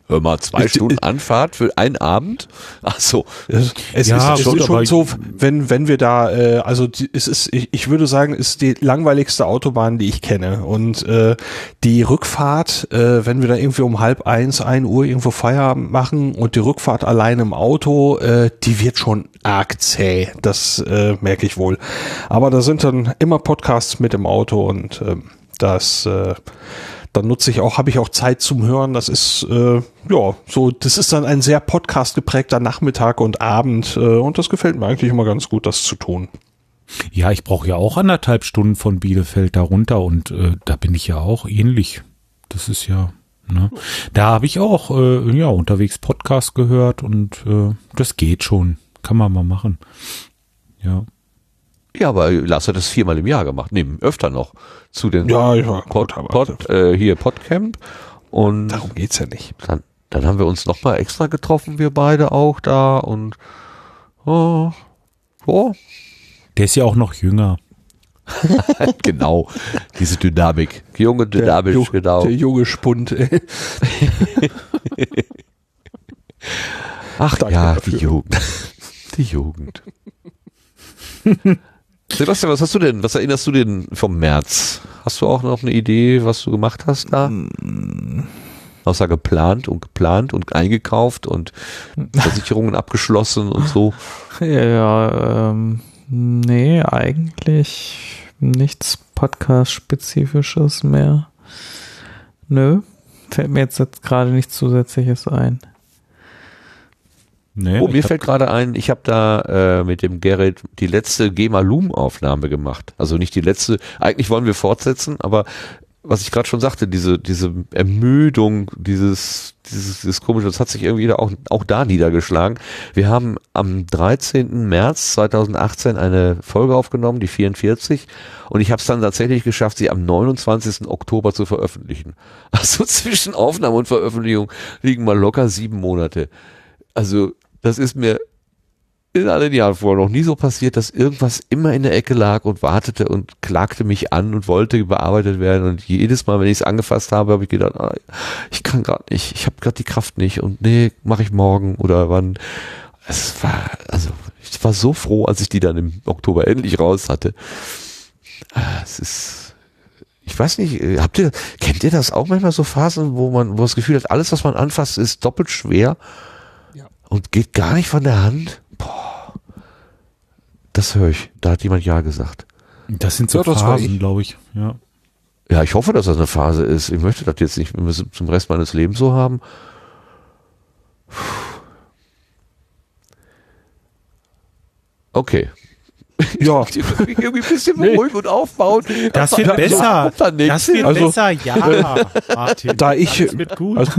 Hör mal, zwei Stunden Anfahrt für einen Abend? Ach so.
Es,
Ja,
ist, es
gut,
ist schon
aber-
so, wenn, wenn wir da, äh, also die, es ist, ich, ich würde sagen, es ist die langweiligste Autobahn, die ich kenne. Und äh, die Rückfahrt, äh, wenn wir da irgendwie um halb eins, ein Uhr irgendwo Feierabend machen und die Rückfahrt allein im Auto, äh, die wird schon arg zäh. Das äh, merke ich wohl. Aber da sind dann immer Podcasts mit im Auto und ähm, das äh, dann nutze ich auch, habe ich auch Zeit zum Hören. Das ist äh, ja so, das ist dann ein sehr Podcast geprägter Nachmittag und Abend äh, und das gefällt mir eigentlich immer ganz gut, das zu tun.
Ja, ich brauche ja auch anderthalb Stunden von Bielefeld da runter und äh, da bin ich ja auch ähnlich. Das ist ja, ne? Da habe ich auch äh, ja unterwegs Podcast gehört und äh, das geht schon. Kann man mal machen. Ja.
Ja, aber Lars hat das viermal im Jahr gemacht. Nee, öfter noch. Zu den
Ja, ja,
Pod,
gut,
Pod, äh, hier Podcamp. Und
darum geht's ja nicht.
dann, dann haben wir uns nochmal extra getroffen, wir beide auch da und oh, oh,
Der ist ja auch noch jünger.
genau, diese Dynamik. Junge, dynamisch,
Ju-
genau.
Der junge Spund. ey.
Ach
Danke
ja,
dafür.
die Jugend. Die Jugend. Sebastian, was hast du denn, was erinnerst du denn vom März? Hast du auch noch eine Idee, was du gemacht hast da? Außer geplant und geplant und eingekauft und Versicherungen abgeschlossen und so.
Ja, ähm, nee, eigentlich nichts Podcast-spezifisches mehr. Nö, fällt mir jetzt, jetzt gerade nichts Zusätzliches ein.
Ne?
Oh, mir fällt gerade ein, ich habe da äh, mit dem Gerrit die letzte GEMA Loom Aufnahme gemacht. Also nicht die letzte, eigentlich wollen wir fortsetzen, aber was ich gerade schon sagte, diese diese Ermüdung, dieses dieses, dieses komische, das hat sich irgendwie da auch auch da niedergeschlagen. Wir haben am 13. März 2018 eine Folge aufgenommen, die 44, und ich habe es dann tatsächlich geschafft, sie am 29. Oktober zu veröffentlichen. Also zwischen Aufnahme und Veröffentlichung liegen mal locker sieben Monate. Also das ist mir in all den Jahren vorher noch nie so passiert, dass irgendwas immer in der Ecke lag und wartete und klagte mich an und wollte bearbeitet werden. Und jedes Mal, wenn ich es angefasst habe, habe ich gedacht, ah, ich kann gerade nicht, ich habe gerade die Kraft nicht und nee, mache ich morgen oder wann. Es war, also ich war so froh, als ich die dann im Oktober endlich raus hatte. Ah, Es ist, ich weiß nicht, habt ihr, kennt ihr das auch manchmal so Phasen, wo man, wo das Gefühl hat, alles, was man anfasst, ist doppelt schwer und geht gar nicht von der Hand? Boah. Das höre ich. Da hat jemand Ja gesagt.
Das sind so
Ja,
Phasen, glaube ich. Ja.
Ja, ich hoffe, dass das eine Phase ist. Ich möchte das jetzt nicht zum Rest meines Lebens so haben. Okay.
Ja,
Irgendwie ein bisschen ruhig und aufbauen.
Das wird
Ja,
besser. Das wird
Also-
besser, ja. Martin.
da ich,
Das wird gut.
also,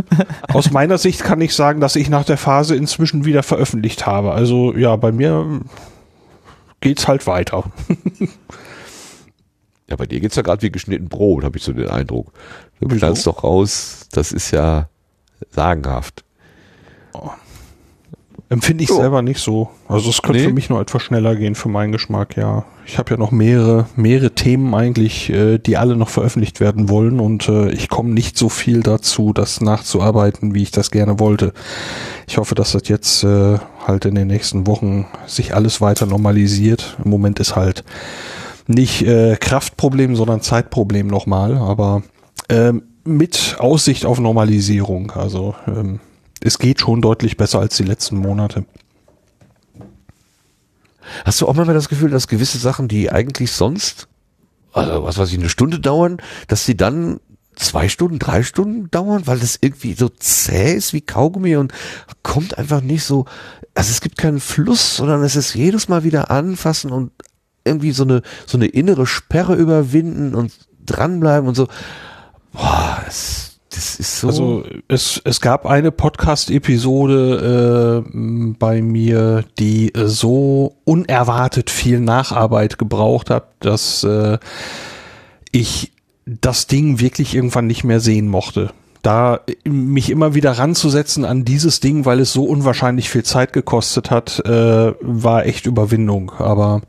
aus meiner Sicht kann ich sagen, dass ich nach der Phase inzwischen wieder veröffentlicht habe. Also ja, bei mir geht's halt weiter.
Ja, bei dir geht's ja gerade wie geschnitten Brot, habe ich so den Eindruck. Du knallst doch raus. Das ist ja sagenhaft.
Empfinde ich
So.
selber nicht so. Also es könnte
Nee.
für mich noch etwas schneller gehen für meinen Geschmack, ja. Ich habe ja noch mehrere, mehrere Themen eigentlich, äh, die alle noch veröffentlicht werden wollen und äh, ich komme nicht so viel dazu, das nachzuarbeiten, wie ich das gerne wollte. Ich hoffe, dass das jetzt äh, halt in den nächsten Wochen sich alles weiter normalisiert. Im Moment ist halt nicht äh, Kraftproblem, sondern Zeitproblem nochmal, aber ähm, mit Aussicht auf Normalisierung. Also ähm, es geht schon deutlich besser als die letzten Monate.
Hast du auch manchmal das Gefühl, dass gewisse Sachen, die eigentlich sonst, also was weiß ich, eine Stunde dauern, dass sie dann zwei Stunden, drei Stunden dauern, weil das irgendwie so zäh ist wie Kaugummi und kommt einfach nicht so, also es gibt keinen Fluss, sondern es ist jedes Mal wieder anfassen und irgendwie so eine, so eine innere Sperre überwinden und dranbleiben und so. Boah, das, das ist so.
Also es, es gab eine Podcast-Episode äh, bei mir, die äh, so unerwartet viel Nacharbeit gebraucht hat, dass äh, ich das Ding wirklich irgendwann nicht mehr sehen mochte. Da mich immer wieder ranzusetzen an dieses Ding, weil es so unwahrscheinlich viel Zeit gekostet hat, äh, war echt Überwindung. Aber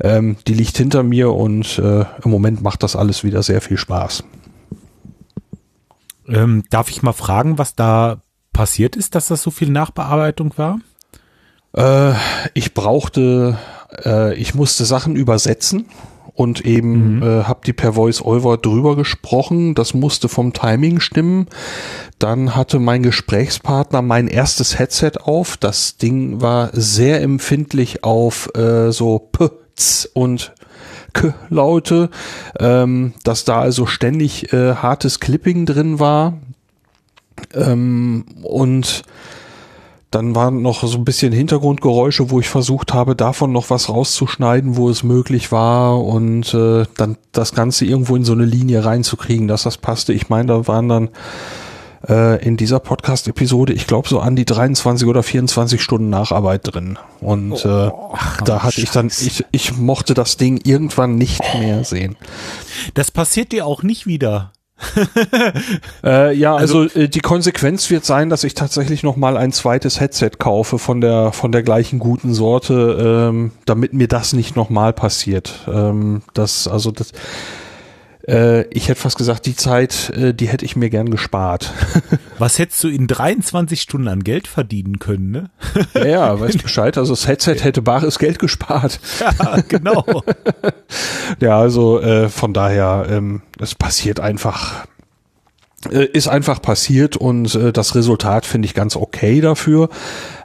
ähm, die liegt hinter mir und äh, im Moment macht das alles wieder sehr viel Spaß.
Ähm, darf ich mal fragen, was da passiert ist, dass das so viel Nachbearbeitung war?
Äh, ich brauchte, äh, ich musste Sachen übersetzen und eben äh, habe die per Voice Over drüber gesprochen. Das musste vom Timing stimmen. Dann hatte mein Gesprächspartner mein erstes Headset auf. Das Ding war sehr empfindlich auf äh, so P, und K-Laute, ähm, dass da also ständig äh, hartes Clipping drin war. Ähm, und dann waren noch so ein bisschen Hintergrundgeräusche, wo ich versucht habe, davon noch was rauszuschneiden, wo es möglich war und äh, dann das Ganze irgendwo in so eine Linie reinzukriegen, dass das passte. Ich meine, da waren dann äh, in dieser Podcast-Episode, ich glaube, so an die 23 oder 24 Stunden Nacharbeit drin. Und äh, da hatte ich dann, ich, ich mochte das Ding irgendwann nicht mehr sehen.
Das passiert dir auch nicht wieder.
Äh, ja, also, äh, die Konsequenz wird sein, dass ich tatsächlich noch mal ein zweites Headset kaufe von der von der gleichen guten Sorte, ähm, damit mir das nicht noch mal passiert. Ähm, das also das äh, ich hätte fast gesagt, die Zeit, äh, die hätte ich mir gern gespart.
Was hättest du in 23 Stunden an Geld verdienen können, ne?
ja, ja, weißt Bescheid. Also das Headset hätte bares Geld gespart.
Ja, genau.
Ja, also äh, von daher, ähm, es passiert einfach, ist einfach passiert und äh, das Resultat finde ich ganz okay dafür.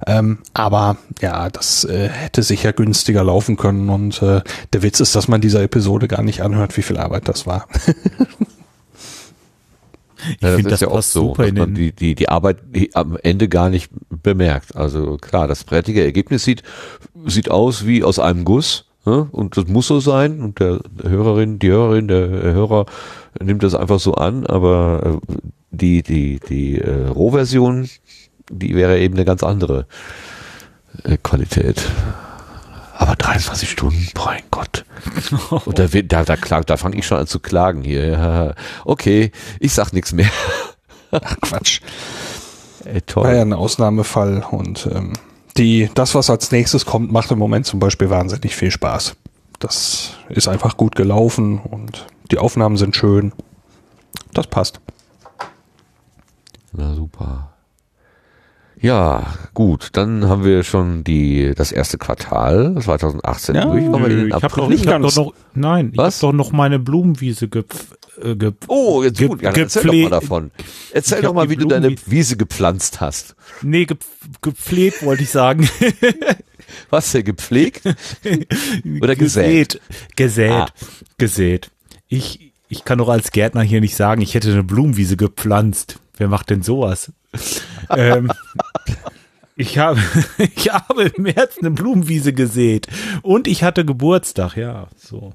Ähm, aber ja, das äh, hätte sicher günstiger laufen können und äh, der Witz ist, dass man dieser Episode gar nicht anhört, wie viel Arbeit das war.
Ich
Ja,
finde, das,
ist ja oft
passt
so,
super
dass
in
man die, die, die Arbeit am Ende gar nicht bemerkt. Also klar, das fertige Ergebnis sieht, sieht aus wie aus einem Guss. Ne? Und das muss so sein. Und der, Hörerin, die Hörerin, der Hörer nimmt das einfach so an. Aber äh, die, die, die äh, Rohversion, die wäre eben eine ganz andere äh, Qualität. Aber 23 Stunden, mein Gott. Und da, wird- da, da, klagt, da fange ich schon an zu klagen hier. Okay, ich sag nichts mehr.
Ach Quatsch.
Ey, toll.
War ja ein Ausnahmefall und ähm, die, das, was als nächstes kommt, macht im Moment zum Beispiel wahnsinnig viel Spaß. Das ist einfach gut gelaufen und die Aufnahmen sind schön. Das passt.
Na super. Ja, gut, dann haben wir schon die das erste Quartal 2018
Ja,
durch.
Nö, ich habe doch, ich hab
ganz.
doch noch, nein, ich
Was?
habe doch noch meine Blumenwiese gepf, äh, gep,
Oh, jetzt gut, ja, erzähl doch mal davon. Erzähl
Ich
doch
hab
mal, wie du deine Wiese gepflanzt hast.
nee, gep, gepflegt wollte ich sagen.
Was denn, gepflegt? Oder gesät?
Gesät.
Ah.
Gesät. Ich, ich kann doch als Gärtner hier nicht sagen, ich hätte eine Blumenwiese gepflanzt. Wer macht denn sowas? ähm, ich habe, ich habe im März eine Blumenwiese gesät und ich hatte Geburtstag, ja, so.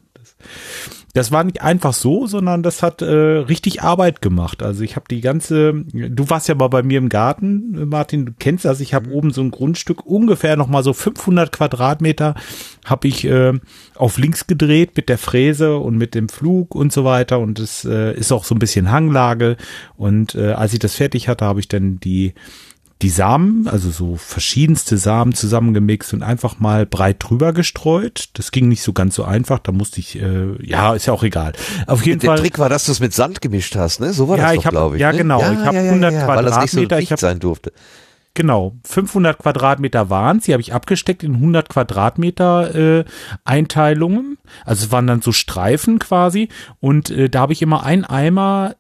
Das war nicht einfach so, sondern das hat äh, richtig Arbeit gemacht. Also ich habe die ganze, du warst ja mal bei mir im Garten, Martin, du kennst das, ich habe oben so ein Grundstück, ungefähr noch mal so 500 Quadratmeter, habe ich äh, auf links gedreht mit der Fräse und mit dem Flug und so weiter. Und es äh, ist auch so ein bisschen Hanglage. Und äh, als ich das fertig hatte, habe ich dann die die Samen, also so verschiedenste Samen zusammengemixt und einfach mal breit drüber gestreut. Das ging nicht so ganz so einfach, da musste ich, äh, ja, ist ja auch egal. Auf jeden
Der
Fall.
Trick war, dass du es mit Sand gemischt hast, ne? So war
Ja,
das
ich
doch, glaube ich.
ja,
ne?
genau. Ich hab 100
Weil das nicht so
Quadratmeter, ich hab-
sein durfte.
Genau, 500 Quadratmeter waren Die habe ich abgesteckt in 100 Quadratmeter äh, Einteilungen. Also es waren dann so Streifen quasi. Und äh, da habe ich immer einen Eimer.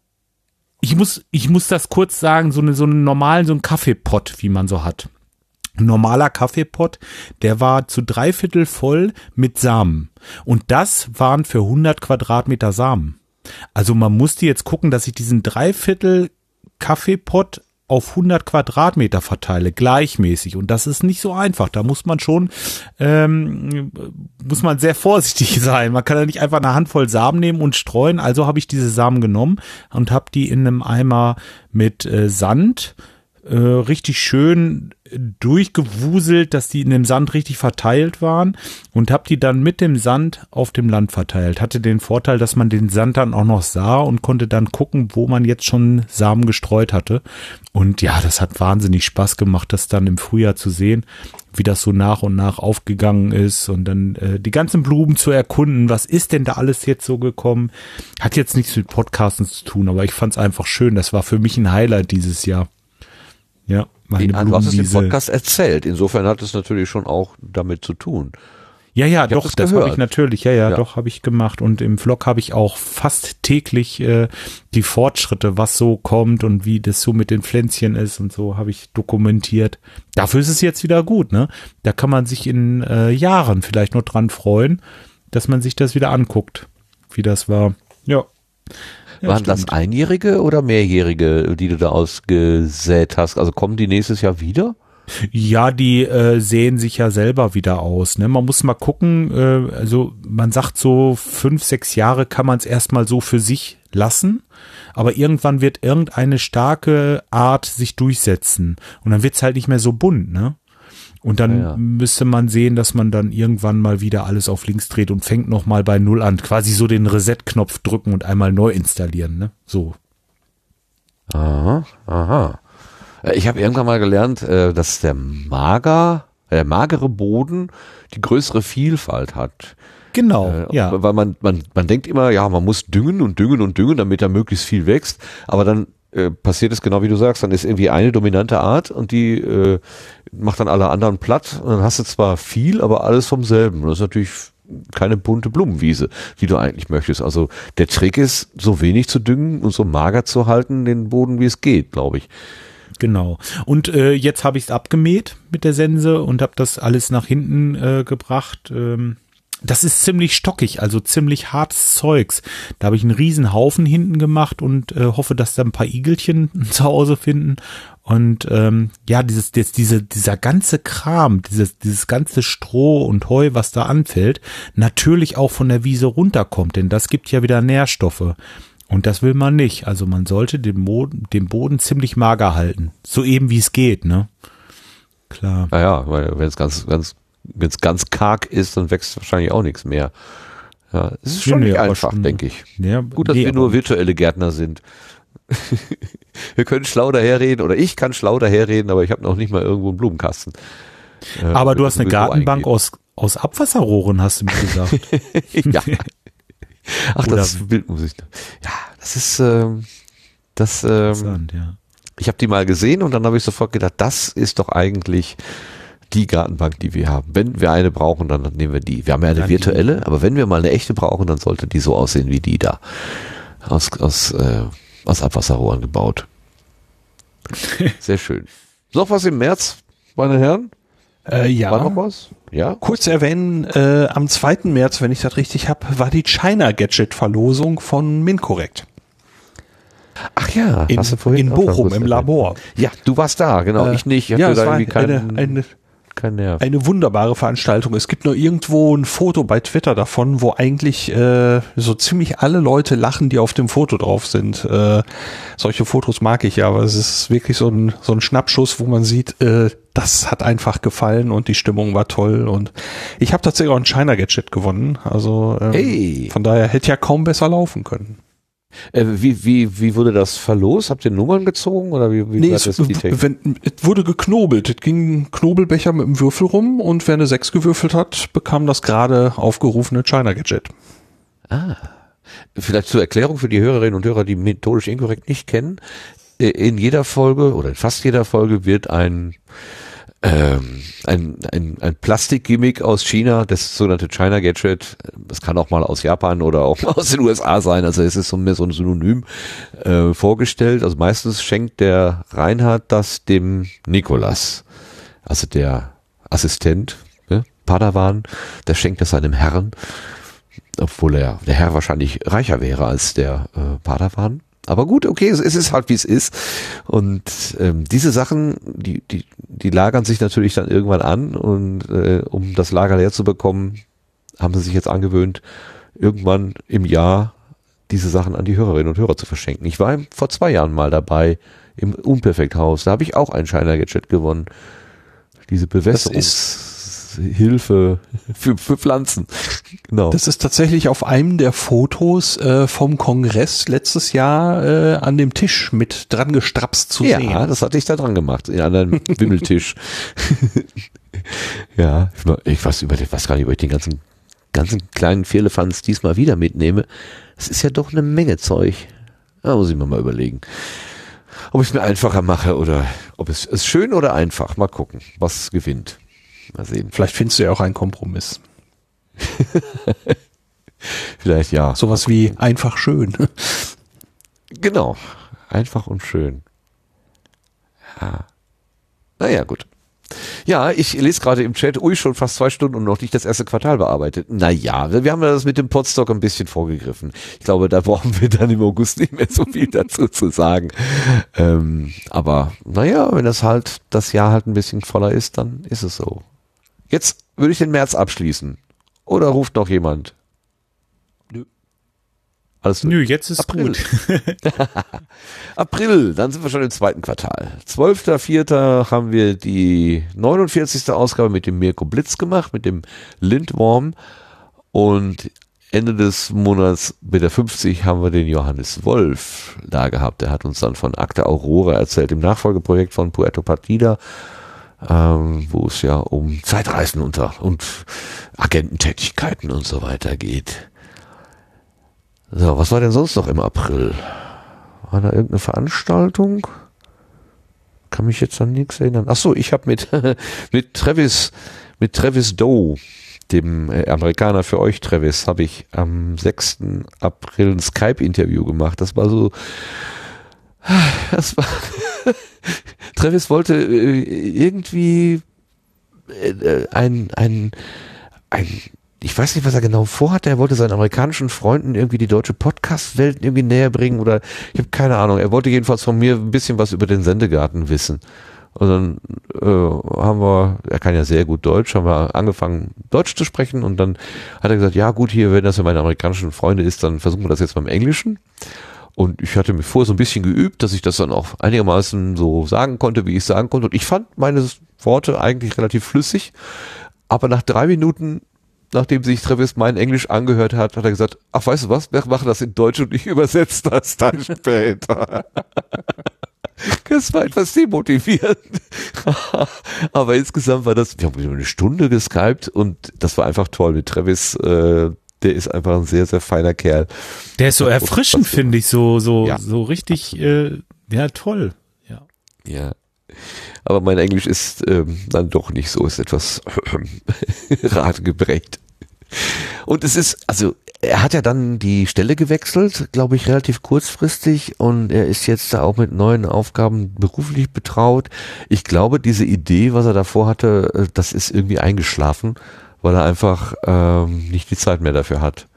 Ich muss, ich muss das kurz sagen, so eine, so einen normalen, so einen Kaffeepott, wie man so hat. Ein normaler Kaffeepott, der war zu dreiviertel voll mit Samen. Und das waren für 100 Quadratmeter Samen. Also man musste jetzt gucken, dass ich diesen Dreiviertel Kaffeepott auf 100 Quadratmeter verteile, gleichmäßig. Und das ist nicht so einfach. Da muss man schon, ähm, muss man sehr vorsichtig sein. Man kann ja nicht einfach eine Handvoll Samen nehmen und streuen. Also habe ich diese Samen genommen und habe die in einem Eimer mit äh, Sand äh, richtig schön durchgewuselt, dass die in dem Sand richtig verteilt waren und habe die dann mit dem Sand auf dem Land verteilt. Hatte den Vorteil, dass man den Sand dann auch noch sah und konnte dann gucken, wo man jetzt schon Samen gestreut hatte. Und ja, das hat wahnsinnig Spaß gemacht, das dann im Frühjahr zu sehen, wie das so nach und nach aufgegangen ist und dann äh, die ganzen Blumen zu erkunden. Was ist denn da alles jetzt so gekommen? Hat jetzt nichts mit Podcasten zu tun, aber ich fand es einfach schön. Das war für mich ein Highlight dieses Jahr. Ja, meine
Ja, du hast es im
Blumenwiese.
Podcast erzählt. Insofern hat es natürlich schon auch damit zu tun.
Ja, ja,
hab
doch,
das
das, habe ich natürlich, ja, ja,
Ja.
doch, habe ich gemacht. Und im Vlog habe ich auch fast täglich äh, die Fortschritte, was so kommt und wie das so mit den Pflänzchen ist und so, habe ich dokumentiert. Dafür ist es jetzt wieder gut, ne? Da kann man sich in äh, Jahren vielleicht noch dran freuen, dass man sich das wieder anguckt, wie das war. Ja. Ja,
Waren das
stimmt.
Einjährige oder Mehrjährige, die du da ausgesät hast? Also kommen die nächstes Jahr wieder?
Ja, die äh, sehen sich ja selber wieder aus. Ne? Man muss mal gucken, äh, also man sagt so fünf, sechs Jahre kann man es erstmal so für sich lassen, aber irgendwann wird irgendeine starke Art sich durchsetzen und dann wird's halt nicht mehr so bunt, ne? Und dann
Ja, ja.
müsste man sehen, dass man dann irgendwann mal wieder alles auf links dreht und fängt nochmal bei Null an. Quasi so den Reset-Knopf drücken und einmal neu installieren, ne? So.
Aha, aha. Äh, Ich habe irgendwann mal gelernt, äh, dass der mager, der magere Boden die größere Vielfalt hat.
Genau,
Äh,
ja.
Weil man, man, man denkt immer, ja, man muss düngen und düngen und düngen, damit da möglichst viel wächst. Aber dann äh, passiert es genau wie du sagst, dann ist irgendwie eine dominante Art und die äh, macht dann alle anderen platt. Und dann hast du zwar viel, aber alles vom selben. Und das ist natürlich keine bunte Blumenwiese, wie du eigentlich möchtest. Also der Trick ist, so wenig zu düngen und so mager zu halten, den Boden, wie es geht, glaube ich.
Genau. Und äh, jetzt habe ich es abgemäht mit der Sense und habe das alles nach hinten äh, gebracht. Ähm, das ist ziemlich stockig, also ziemlich hartes Zeugs. Da habe ich einen riesen Haufen hinten gemacht und äh, hoffe, dass da ein paar Igelchen zu Hause finden. Und ähm, ja, dieses, das, diese, dieser ganze Kram, dieses, dieses ganze Stroh und Heu, was da anfällt, natürlich auch von der Wiese runterkommt, denn das gibt ja wieder Nährstoffe. Und das will man nicht. Also man sollte den, Boden, den Boden ziemlich mager halten. So eben wie es geht, ne? Klar.
Naja, weil wenn es ganz, ganz, wenn es ganz karg ist, dann wächst wahrscheinlich auch nichts mehr. Ja, es ist schon
Nee, nee,
nicht einfach,
schon-
denke ich.
Ja,
Gut, dass
nee,
wir nur virtuelle Gärtner sind. wir können schlau daherreden oder ich kann schlau daherreden, aber ich habe noch nicht mal irgendwo einen Blumenkasten. Äh,
Aber du hast eine Gartenbank aus, aus Abwasserrohren, hast du mir gesagt.
ja. Ach,
Oder-
das Bild muss ich. Ja, das ist ähm, das. Ähm,
ja.
ich habe die mal gesehen und dann habe ich sofort gedacht, das ist doch eigentlich die Gartenbank, die wir haben. Wenn wir eine brauchen, dann nehmen wir die. Wir haben ja eine
Dann die.
virtuelle, aber wenn wir mal eine echte brauchen, dann sollte die so aussehen wie die da. Aus, aus, äh, aus Abwasserrohren gebaut. Sehr schön. Noch was im März, meine Herren?
Äh, ja.
War noch was? Ja?
Kurz erwähnen, äh, am 2. März, wenn ich das richtig habe, war die China Gadget Verlosung von Mincorrect.
Ach ja,
In, in Bochum im. Labor.
Ja, du warst da, genau.
Äh,
ich nicht. Ich
ja, es war eine, eine,
keinen Nerv.
eine wunderbare Veranstaltung. Es gibt nur irgendwo ein Foto bei Twitter davon, wo eigentlich äh, so ziemlich alle Leute lachen, die auf dem Foto drauf sind. Äh, solche Fotos mag ich ja, aber es ist wirklich so ein, so ein Schnappschuss, wo man sieht, äh, das hat einfach gefallen und die Stimmung war toll. Und ich habe tatsächlich auch ein China Gadget gewonnen. Also ähm,
Hey.
von daher hätte ja kaum besser laufen können.
Äh, wie, wie, wie wurde das verlost? Habt ihr Nummern gezogen oder wie, wie
Nee,
war
es,
das die Technik?
wenn, es wurde geknobelt. Es ging ein Knobelbecher mit einem Würfel rum und wer eine 6 gewürfelt hat, bekam das gerade aufgerufene China Gadget.
Vielleicht zur Erklärung für die Hörerinnen und Hörer, die methodisch inkorrekt nicht kennen. Äh, In jeder Folge oder in fast jeder Folge wird ein ähm, ein, ein, ein Plastikgimmick aus China, das sogenannte China Gadget, das kann auch mal aus Japan oder auch mal aus den USA sein, also es ist so mehr so ein Synonym äh, vorgestellt. Also meistens schenkt der Reinhard das dem Nikolas, also der Assistent, ne? Padawan, der schenkt das seinem Herrn, obwohl er der Herr wahrscheinlich reicher wäre als der äh, Padawan. Aber gut, okay, es, ist halt wie es ist. Und ähm, diese Sachen, die, die, die lagern sich natürlich dann irgendwann an und äh, um das Lager leer zu bekommen, haben sie sich jetzt angewöhnt, irgendwann im Jahr diese Sachen an die Hörerinnen und Hörer zu verschenken. Ich war vor zwei Jahren mal dabei im Unperfekthaus. Da habe ich auch ein China Gadget gewonnen. Diese Bewässerungshilfe für, für Pflanzen. Genau.
Das ist tatsächlich auf einem der Fotos äh, vom Kongress letztes Jahr äh, an dem Tisch mit dran gestrapst zu
ja,
sehen.
das hatte ich da dran gemacht, in einem Wimmeltisch. ja, ich, weiß, über, ich weiß gar nicht, ob ich den ganzen, ganzen kleinen Vierlefanz diesmal wieder mitnehme. Es ist ja doch eine Menge Zeug. Da muss ich mir mal überlegen. Ob ich es mir einfacher mache oder ob es ist schön oder einfach. Mal gucken, was gewinnt. Mal sehen.
Vielleicht findest du ja auch einen Kompromiss.
Vielleicht ja.
Sowas wie einfach schön.
Genau. Einfach und schön. Ja. Naja, gut. Ja, ich lese gerade im Chat, ui, schon fast zwei Stunden und noch nicht das erste Quartal bearbeitet. Naja, wir haben ja das mit dem Podstock ein bisschen vorgegriffen. Ich glaube, da brauchen wir dann im August nicht mehr so viel dazu zu sagen. Ähm, aber naja, wenn das halt, das Jahr halt ein bisschen voller ist, dann ist es so. Jetzt würde ich den März abschließen. Oder ruft noch jemand?
Nö.
Alles gut.
Nö, jetzt ist
April.
gut.
April, dann sind wir schon im zweiten Quartal. 12.04. haben wir die 49. Ausgabe mit dem Mirko Blitz gemacht, mit dem Lindworm. Und Ende des Monats mit der 50 haben wir den Johannes Wolf da gehabt. Der hat uns dann von Akte Aurora erzählt, dem Nachfolgeprojekt von Puerto Partida, ähm, wo es ja um Zeitreisen unter und Agententätigkeiten und so weiter geht. So, was war denn sonst noch im April? War da irgendeine Veranstaltung? Kann mich jetzt an nichts erinnern. Ach so, ich habe mit mit Travis mit Travis Doe, dem äh, Amerikaner für euch Travis, habe ich am 6. April ein Skype-Interview gemacht. Das war so das war Travis wollte äh, irgendwie äh, ein ein ein ich weiß nicht, was er genau vorhatte. Er wollte seinen amerikanischen Freunden irgendwie die deutsche Podcast-Welt irgendwie näher bringen oder ich habe keine Ahnung. Er wollte jedenfalls von mir ein bisschen was über den Sendegarten wissen. Und dann äh, haben wir, er kann ja sehr gut Deutsch, haben wir angefangen Deutsch zu sprechen und dann hat er gesagt, ja gut, hier, wenn das für meine amerikanischen Freunde ist, dann versuchen wir das jetzt beim Englischen. Und ich hatte mir vorher so ein bisschen geübt, dass ich das dann auch einigermaßen so sagen konnte, wie ich es sagen konnte. Und ich fand meine Worte eigentlich relativ flüssig. Aber nach drei Minuten, nachdem sich Travis mein Englisch angehört hat, hat er gesagt, ach weißt du was, wir machen das in Deutsch und ich übersetze das dann später. Das war etwas demotivierend. Aber insgesamt war das, wir haben über eine Stunde geskypt und das war einfach toll mit Travis. Äh, der ist einfach ein sehr, sehr feiner Kerl.
Der ist so erfrischend, finde ich, so, so,
Ja,
so richtig, äh, ja, toll. Ja.
Ja. Aber mein Englisch ist ähm, dann doch nicht so, ist etwas ratgeprägt. Und es ist, also er hat ja dann die Stelle gewechselt, glaube ich, relativ kurzfristig und er ist jetzt da auch mit neuen Aufgaben beruflich betraut. Ich glaube, diese Idee, was er davor hatte, äh, das ist irgendwie eingeschlafen, weil er einfach ähm, nicht die Zeit mehr dafür hat.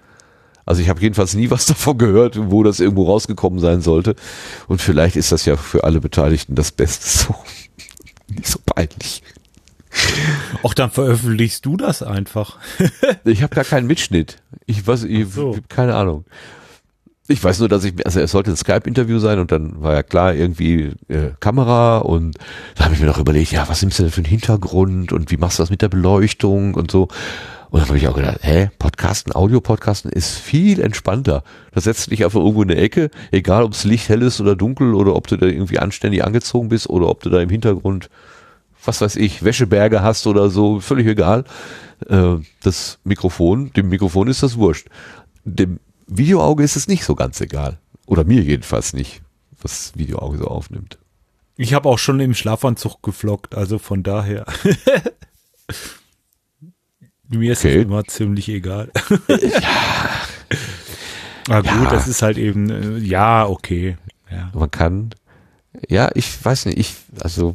Also ich habe jedenfalls nie was davon gehört, wo das irgendwo rausgekommen sein sollte. Und vielleicht ist das ja für alle Beteiligten das Beste so. Nicht so peinlich.
Auch dann veröffentlichst du das einfach.
Ich habe gar keinen Mitschnitt. Ich weiß, ich,
so.
keine Ahnung. Ich weiß nur, dass ich, also es sollte ein Skype-Interview sein und dann war ja klar irgendwie äh, Kamera und da habe ich mir noch überlegt, ja, was nimmst du denn für einen Hintergrund und wie machst du das mit der Beleuchtung und so. Und dann habe ich auch gedacht, hä, Podcasten, Audio-Podcasten ist viel entspannter. Da setzt dich einfach irgendwo in eine Ecke, egal ob es Licht hell ist oder dunkel oder ob du da irgendwie anständig angezogen bist oder ob du da im Hintergrund, was weiß ich, Wäscheberge hast oder so, völlig egal. Äh, das Mikrofon, dem Mikrofon ist das wurscht. Dem Videoauge ist es nicht so ganz egal. Oder mir jedenfalls nicht, was Videoauge so aufnimmt.
Ich habe auch schon im Schlafanzug geflockt, also von daher. Mir ist
Okay.
es immer ziemlich egal. ja. Na gut,
Ja.
das ist halt eben, äh, ja, okay. Ja.
Man kann, ja, ich weiß nicht, ich, also,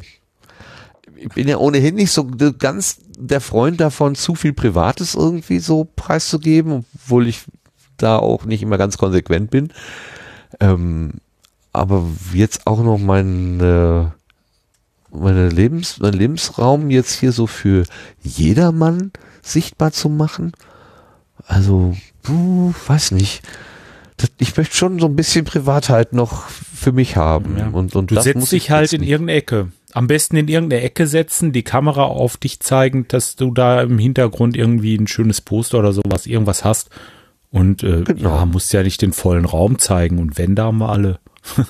ich bin ja ohnehin nicht so ganz der Freund davon, zu viel Privates irgendwie so preiszugeben, obwohl ich da auch nicht immer ganz konsequent bin. Ähm, aber jetzt auch noch meine, meine Lebens, mein Lebensraum jetzt hier so für jedermann sichtbar zu machen. Also, puh, weiß nicht. Das, ich möchte schon so ein bisschen Privatheit noch für mich haben.
Ja.
Und, und
Du
das
setzt
muss
dich
ich
halt in irgendeine Ecke. Am besten in irgendeine Ecke setzen, die Kamera auf dich zeigen, dass du da im Hintergrund irgendwie ein schönes Poster oder sowas, irgendwas hast. Und äh,
Genau.
ja, musst ja nicht den vollen Raum zeigen. Und wenn da mal alle.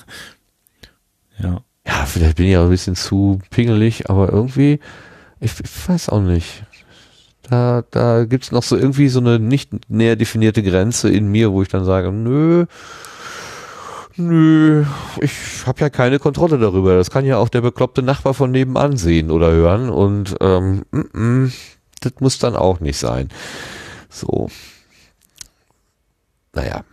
ja.
Ja, vielleicht bin ich auch ein bisschen zu pingelig, aber irgendwie, ich, ich weiß auch nicht. Da, da gibt's noch so irgendwie so eine nicht näher definierte Grenze in mir, wo ich dann sage, nö, nö, ich habe ja keine Kontrolle darüber. Das kann ja auch der bekloppte Nachbar von nebenan sehen oder hören und ähm, mm, mm, das muss dann auch nicht sein. So. Naja.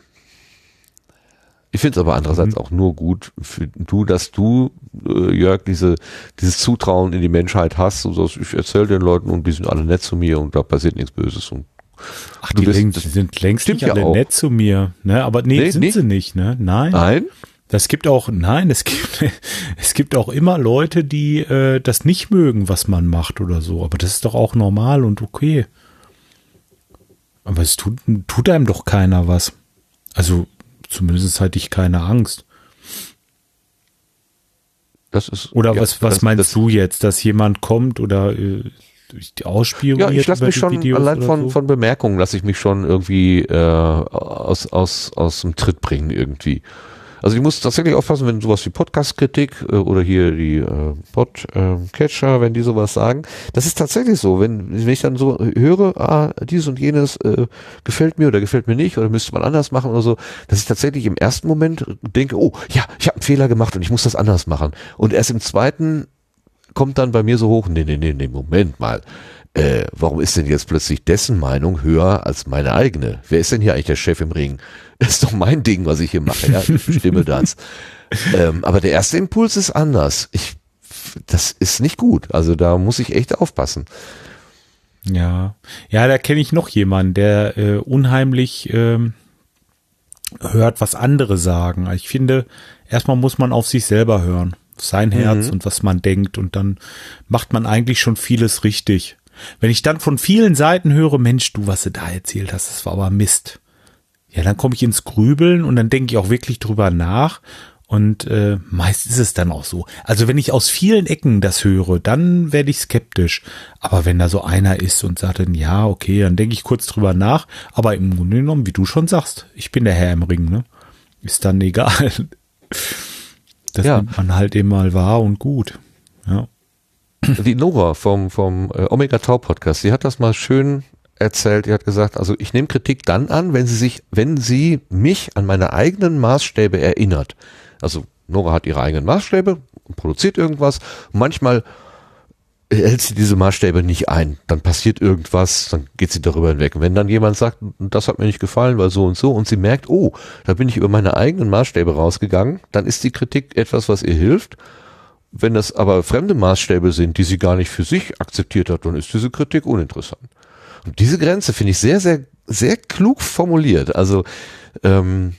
Ich finde es aber andererseits auch nur gut für du, dass du, äh, Jörg, diese, dieses Zutrauen in die Menschheit hast. Und sagst, ich erzähle den Leuten und die sind alle nett zu mir und da passiert nichts Böses. Und
Ach, die
bist-
längst, sind längst nicht alle
auch.
nett zu mir, ne? Aber nee,
Nee,
sind
nicht?
sie nicht, ne? Nein.
nein,
Das gibt auch, nein, es gibt, es gibt auch immer Leute, die äh, das nicht mögen, was man macht oder so. Aber das ist doch auch normal und okay. Aber es tut, tut einem doch keiner was. Also zumindest hatte ich keine Angst.
das ist.
Oder
ja,
was, was
das,
meinst
das,
du jetzt, dass jemand kommt oder äh, durch die ausspioniert
Ja, ich lasse mich schon
Videos
allein von,
so?
von Bemerkungen, lasse ich mich schon irgendwie äh, aus, aus, aus dem Tritt bringen irgendwie. Also ich muss tatsächlich aufpassen, wenn sowas wie Podcast-Kritik äh, oder hier die äh, Podcatcher, wenn die sowas sagen, das ist tatsächlich so. Wenn, wenn ich dann so höre, ah, dies und jenes äh, gefällt mir oder gefällt mir nicht oder müsste man anders machen oder so, dass ich tatsächlich im ersten Moment denke, oh ja, ich habe einen Fehler gemacht und ich muss das anders machen. Und erst im zweiten kommt dann bei mir so hoch, nee, nee, nee, nee, Moment mal. Äh, warum ist denn jetzt plötzlich dessen Meinung höher als meine eigene? Wer ist denn hier eigentlich der Chef im Ring? Das ist doch mein Ding, was ich hier mache. Ja, ich bestimme das. ähm, aber der erste Impuls ist anders. Ich, das ist nicht gut. Also da muss ich echt aufpassen.
Ja, ja, da kenne ich noch jemanden, der äh, unheimlich ähm, hört, was andere sagen. Ich finde, erstmal muss man auf sich selber hören, sein Herz und was man denkt und dann macht man eigentlich schon vieles richtig. Wenn ich dann von vielen Seiten höre, Mensch, du, was du da erzählt hast, das war aber Mist. Ja, dann komme ich ins Grübeln und dann denke ich auch wirklich drüber nach. Und äh, meist ist es dann auch so. Also wenn ich aus vielen Ecken das höre, dann werde ich skeptisch. Aber wenn da so einer ist und sagt dann, ja, okay, dann denke ich kurz drüber nach. Aber im Grunde genommen, wie du schon sagst, ich bin der Herr im Ring, ne? Ist dann egal. Das
Ja.
nimmt man halt eben mal wahr und gut. Ja.
Die Nora vom, vom äh, Omega Tau Podcast, die hat das mal schön erzählt. Die hat gesagt, also ich nehme Kritik dann an, wenn sie sich, wenn sie mich an meine eigenen Maßstäbe erinnert. Also Nora hat ihre eigenen Maßstäbe, produziert irgendwas. Manchmal hält sie diese Maßstäbe nicht ein. Dann passiert irgendwas, dann geht sie darüber hinweg. Wenn dann jemand sagt, das hat mir nicht gefallen, weil so und so, und sie merkt, oh, da bin ich über meine eigenen Maßstäbe rausgegangen, dann ist die Kritik etwas, was ihr hilft. Wenn das aber fremde Maßstäbe sind, die sie gar nicht für sich akzeptiert hat, dann ist diese Kritik uninteressant. Und diese Grenze finde ich sehr, sehr, sehr klug formuliert. Also ähm,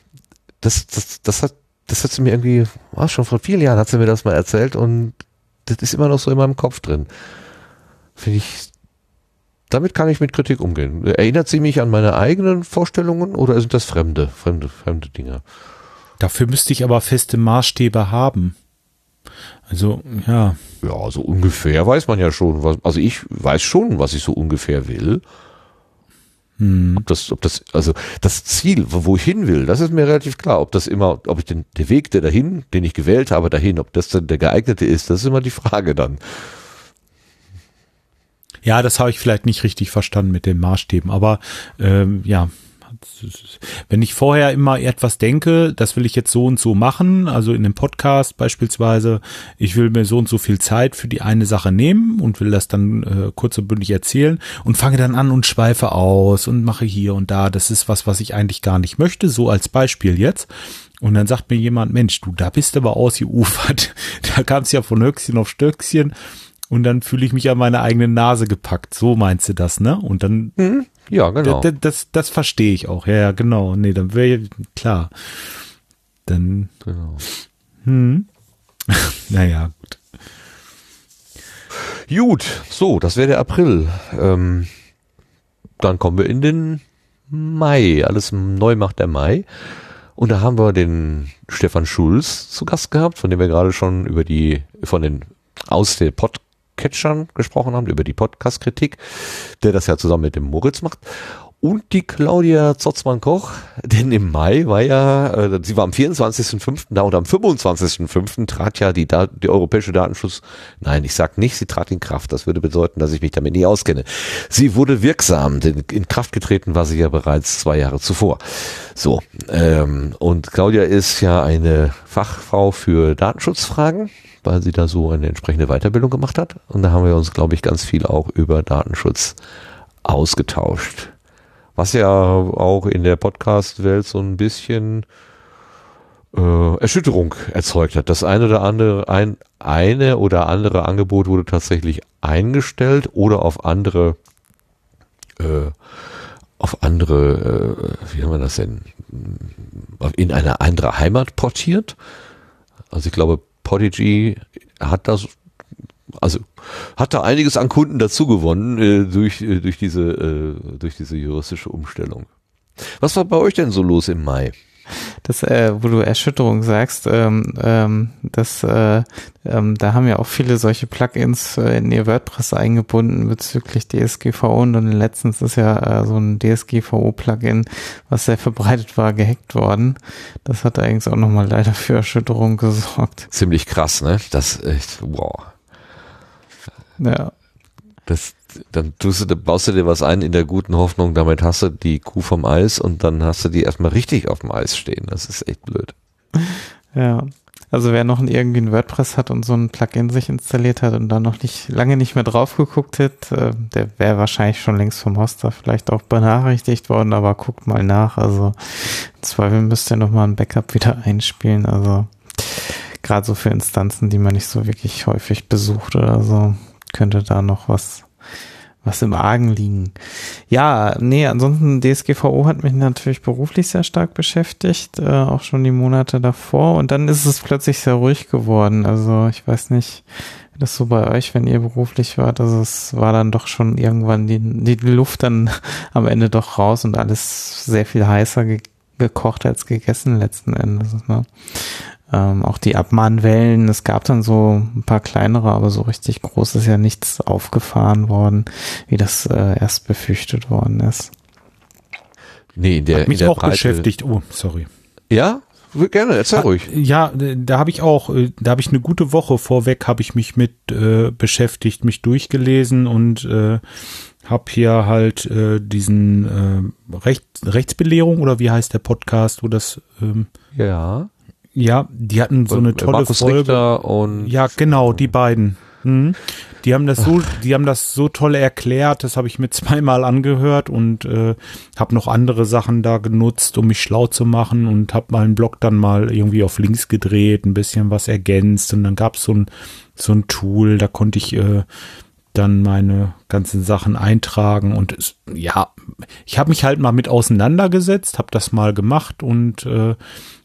das, das, das hat, das hat sie mir irgendwie, ah, schon vor vielen Jahren hat sie mir das mal erzählt und das ist immer noch so in meinem Kopf drin. Finde ich, damit kann ich mit Kritik umgehen. Erinnert sie mich an meine eigenen Vorstellungen oder sind das fremde, fremde, fremde Dinge?
Dafür müsste ich aber feste Maßstäbe haben. Also, ja.
Ja, so ungefähr weiß man ja schon, was, also ich weiß schon, was ich so ungefähr will. Hm. Ob das, ob das, also das Ziel, wo ich hin will, das ist mir relativ klar. Ob das immer, ob ich den, der Weg, der dahin, den ich gewählt habe, dahin, ob das dann der geeignete ist, das ist immer die Frage dann.
Ja, das habe ich vielleicht nicht richtig verstanden mit den Maßstäben, aber ähm, ja, wenn ich vorher immer etwas denke, das will ich jetzt so und so machen, also in dem Podcast beispielsweise, ich will mir so und so viel Zeit für die eine Sache nehmen und will das dann äh, kurz und bündig erzählen und fange dann an und schweife aus und mache hier und da. Das ist was, was ich eigentlich gar nicht möchte, so als Beispiel jetzt. Und dann sagt mir jemand, Mensch, du, da bist aber ausgeufert. Da kam es ja von Höchstchen auf Stöckchen und dann fühle ich mich an meine eigene Nase gepackt. So meinst du das, ne? Und dann.
Mhm. Ja, genau.
Das, das, das verstehe ich auch. Ja, ja, genau. Nee, dann wäre klar. Dann. Genau. Hm. naja, gut.
Gut, so, das wäre der April. Ähm, dann kommen wir in den Mai. Alles neu macht der Mai. Und da haben wir den Stefan Schulz zu Gast gehabt, von dem wir gerade schon über die, von den, aus der Pod, Catchern gesprochen haben, über die Podcast-Kritik, der das ja zusammen mit dem Moritz macht. Und die Claudia Zotzmann-Koch, denn im Mai war ja, äh, sie war am 24.05. da und am 25.05. trat ja die, die europäische Datenschutz, nein, ich sag nicht, sie trat in Kraft, das würde bedeuten, dass ich mich damit nie auskenne. Sie wurde wirksam, denn in Kraft getreten war sie ja bereits zwei Jahre zuvor. So, ähm, und Claudia ist ja eine Fachfrau für Datenschutzfragen weil sie da so eine entsprechende Weiterbildung gemacht hat. Und da haben wir uns, glaube ich, ganz viel auch über Datenschutz ausgetauscht. Was ja auch in der Podcast-Welt so ein bisschen äh, Erschütterung erzeugt hat. Das eine oder andere, ein, eine oder andere Angebot wurde tatsächlich eingestellt oder auf andere, äh, auf andere, äh, wie haben wir das denn, in eine andere Heimat portiert. Also ich glaube, Podigy hat das, also hat da einiges an Kunden dazu gewonnen äh, durch, äh, durch, diese, äh, durch diese juristische Umstellung. Was war bei euch denn so los im Mai?
Das, äh, wo du Erschütterung sagst, ähm, ähm, das, äh, ähm, da haben ja auch viele solche Plugins äh, in ihr WordPress eingebunden bezüglich DSGVO und dann letztens ist ja äh, so ein DSGVO-Plugin, was sehr verbreitet war, gehackt worden. Das hat eigentlich auch nochmal leider für Erschütterung gesorgt.
Ziemlich krass, ne? Das echt, wow.
Ja.
Das, dann tust du, baust du dir was ein in der guten Hoffnung, damit hast du die Kuh vom Eis und dann hast du die erstmal richtig auf dem Eis stehen. Das ist echt blöd.
Ja. Also wer noch irgendwie ein WordPress hat und so ein Plugin sich installiert hat und da noch nicht lange nicht mehr drauf geguckt hat, äh, der wäre wahrscheinlich schon längst vom Hoster vielleicht auch benachrichtigt worden, aber guckt mal nach. Also im Zweifel müsst ihr nochmal ein Backup wieder einspielen. Also gerade so für Instanzen, die man nicht so wirklich häufig besucht oder so, könnte da noch was was im Argen liegen. Ja, nee, ansonsten DSGVO hat mich natürlich beruflich sehr stark beschäftigt, äh, auch schon die Monate davor. Und dann ist es plötzlich sehr ruhig geworden. Also ich weiß nicht, das so bei euch, wenn ihr beruflich wart. Also es war dann doch schon irgendwann die, die Luft dann am Ende doch raus und alles sehr viel heißer ge gekocht als gegessen letzten Endes. Ne? Ähm, auch die Abmahnwellen. Es gab dann so ein paar kleinere, aber so richtig groß ist ja nichts aufgefahren worden, wie das äh, erst befürchtet worden ist.
Nee, der Hat mich der auch Breite. beschäftigt. Oh, sorry.
Ja, gerne, erzähl ruhig.
Ja, da habe ich auch, äh, da habe ich eine gute Woche vorweg, habe ich mich mit äh, beschäftigt, mich durchgelesen und äh, habe hier halt äh, diesen äh, Recht, Rechtsbelehrung oder wie heißt der Podcast, wo das ähm,
ja
ja, die hatten so eine tolle
Markus
Folge.
Richter und
ja, genau, die beiden. Mhm. Die haben das so, die haben das so toll erklärt. Das habe ich mir zweimal angehört und äh, habe noch andere Sachen da genutzt, um mich schlau zu machen und habe meinen Blog dann mal irgendwie auf links gedreht, ein bisschen was ergänzt und dann gab es so ein so ein Tool, da konnte ich äh, dann meine ganzen Sachen eintragen und es, ja, ich habe mich halt mal mit auseinandergesetzt, habe das mal gemacht und äh,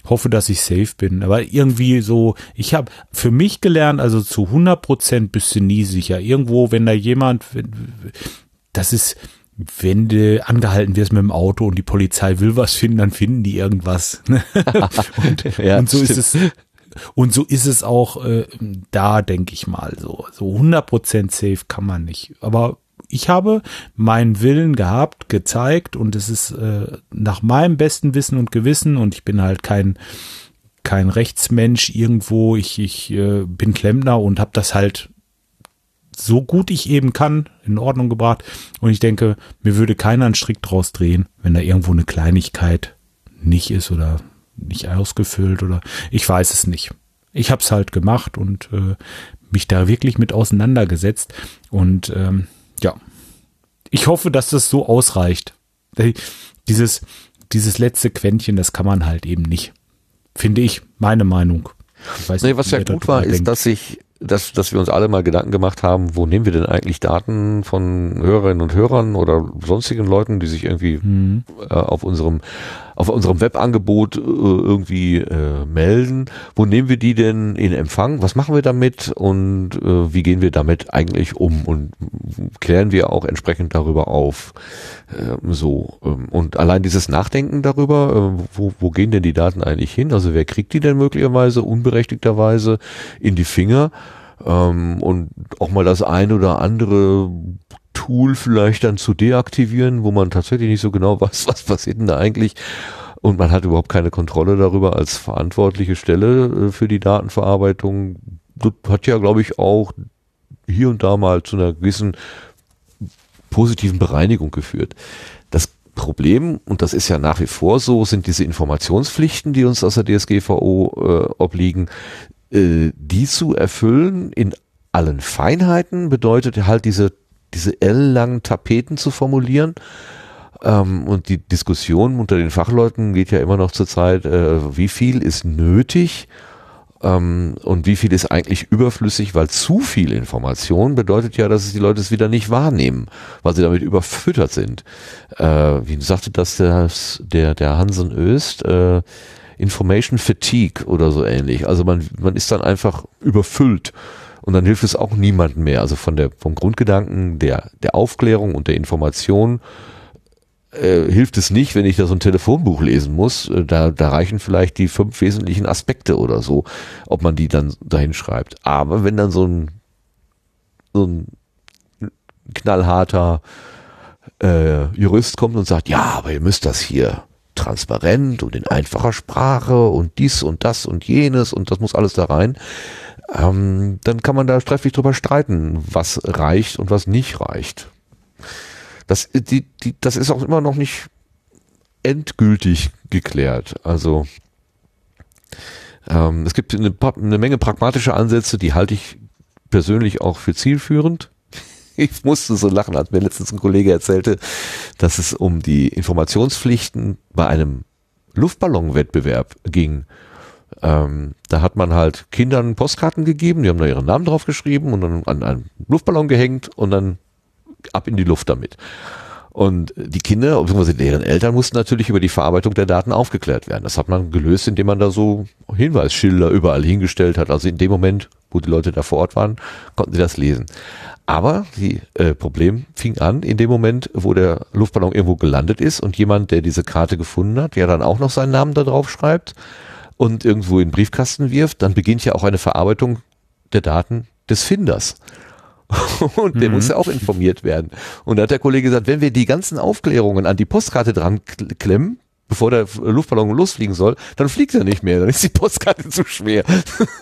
hoffe, dass ich safe bin. Aber irgendwie so, ich habe für mich gelernt, also zu 100 Prozent bist du nie sicher. Irgendwo, wenn da jemand, das ist, wenn du angehalten wirst mit dem Auto und die Polizei will was finden, dann finden die irgendwas. und, ja, und so stimmt. ist es. Und so ist es auch äh, da, denke ich mal. So, so 100% safe kann man nicht. Aber ich habe meinen Willen gehabt, gezeigt und es ist äh, nach meinem besten Wissen und Gewissen und ich bin halt kein kein Rechtsmensch irgendwo. Ich ich äh, bin Klempner und habe das halt so gut ich eben kann in Ordnung gebracht und ich denke, mir würde keiner einen Strick draus drehen, wenn da irgendwo eine Kleinigkeit nicht ist oder nicht ausgefüllt oder ich weiß es nicht. Ich habe es halt gemacht und äh, mich da wirklich mit auseinandergesetzt und ähm, ja, ich hoffe, dass das so ausreicht. Dieses, dieses letzte Quäntchen, das kann man halt eben nicht. Finde ich, meine Meinung.
Ich weiß nee, was ja gut war, ist, dass ich dass, dass wir uns alle mal Gedanken gemacht haben, wo nehmen wir denn eigentlich Daten von Hörerinnen und Hörern oder sonstigen Leuten, die sich irgendwie mhm. äh, auf unserem auf unserem Webangebot äh, irgendwie äh, melden. Wo nehmen wir die denn in Empfang? Was machen wir damit und äh, wie gehen wir damit eigentlich um und klären wir auch entsprechend darüber auf? Äh, so ähm, und allein dieses Nachdenken darüber, äh, wo, wo gehen denn die Daten eigentlich hin? Also wer kriegt die denn möglicherweise unberechtigterweise in die Finger? Ähm, und auch mal das ein oder andere Tool vielleicht dann zu deaktivieren, wo man tatsächlich nicht so genau weiß, was passiert denn da eigentlich. Und man hat überhaupt keine Kontrolle darüber als verantwortliche Stelle äh, für die Datenverarbeitung. Das hat ja, glaube ich, auch hier und da mal zu einer gewissen positiven Bereinigung geführt. Das Problem, und das ist ja nach wie vor so, sind diese Informationspflichten, die uns aus der DSGVO äh, obliegen, äh, die zu erfüllen in allen Feinheiten bedeutet halt diese diese L-langen Tapeten zu formulieren. Ähm, und die Diskussion unter den Fachleuten geht ja immer noch zur Zeit, äh, wie viel ist nötig ähm, und wie viel ist eigentlich überflüssig, weil zu viel Information bedeutet ja, dass die Leute es wieder nicht wahrnehmen, weil sie damit überfüttert sind. Äh, wie sagte das der, der, der Hansen Öst? Äh, Information Fatigue oder so ähnlich. Also man, man ist dann einfach überfüllt und dann hilft es auch niemandem mehr. Also von der, vom Grundgedanken der, der Aufklärung und der Information äh, hilft es nicht, wenn ich da so ein Telefonbuch lesen muss. Äh, da, da reichen vielleicht die fünf wesentlichen Aspekte oder so, ob man die dann dahin schreibt. Aber wenn dann so ein, so ein knallharter äh, Jurist kommt und sagt, ja, aber ihr müsst das hier transparent und in einfacher Sprache und dies und das und jenes und das muss alles da rein, ähm, dann kann man da trefflich drüber streiten, was reicht und was nicht reicht. Das, die, die, das ist auch immer noch nicht endgültig geklärt. Also ähm, es gibt eine, eine Menge pragmatische Ansätze, die halte ich persönlich auch für zielführend. Ich musste so lachen, als mir letztens ein Kollege erzählte, dass es um die Informationspflichten bei einem Luftballonwettbewerb ging. Ähm, da hat man halt Kindern Postkarten gegeben, die haben da ihren Namen drauf geschrieben und dann an einen Luftballon gehängt und dann ab in die Luft damit. Und die Kinder, beziehungsweise deren Eltern mussten natürlich über die Verarbeitung der Daten aufgeklärt werden. Das hat man gelöst, indem man da so Hinweisschilder überall hingestellt hat. Also in dem Moment, wo die Leute da vor Ort waren, konnten sie das lesen. Aber die äh, Problem fing an in dem Moment, wo der Luftballon irgendwo gelandet ist und jemand, der diese Karte gefunden hat, ja dann auch noch seinen Namen da drauf schreibt und irgendwo in den Briefkasten wirft, dann beginnt ja auch eine Verarbeitung der Daten des Finders. Und der mhm. muss ja auch informiert werden. Und da hat der Kollege gesagt, wenn wir die ganzen Aufklärungen an die Postkarte dran klemmen, bevor der Luftballon losfliegen soll, dann fliegt er nicht mehr. Dann ist die Postkarte zu schwer.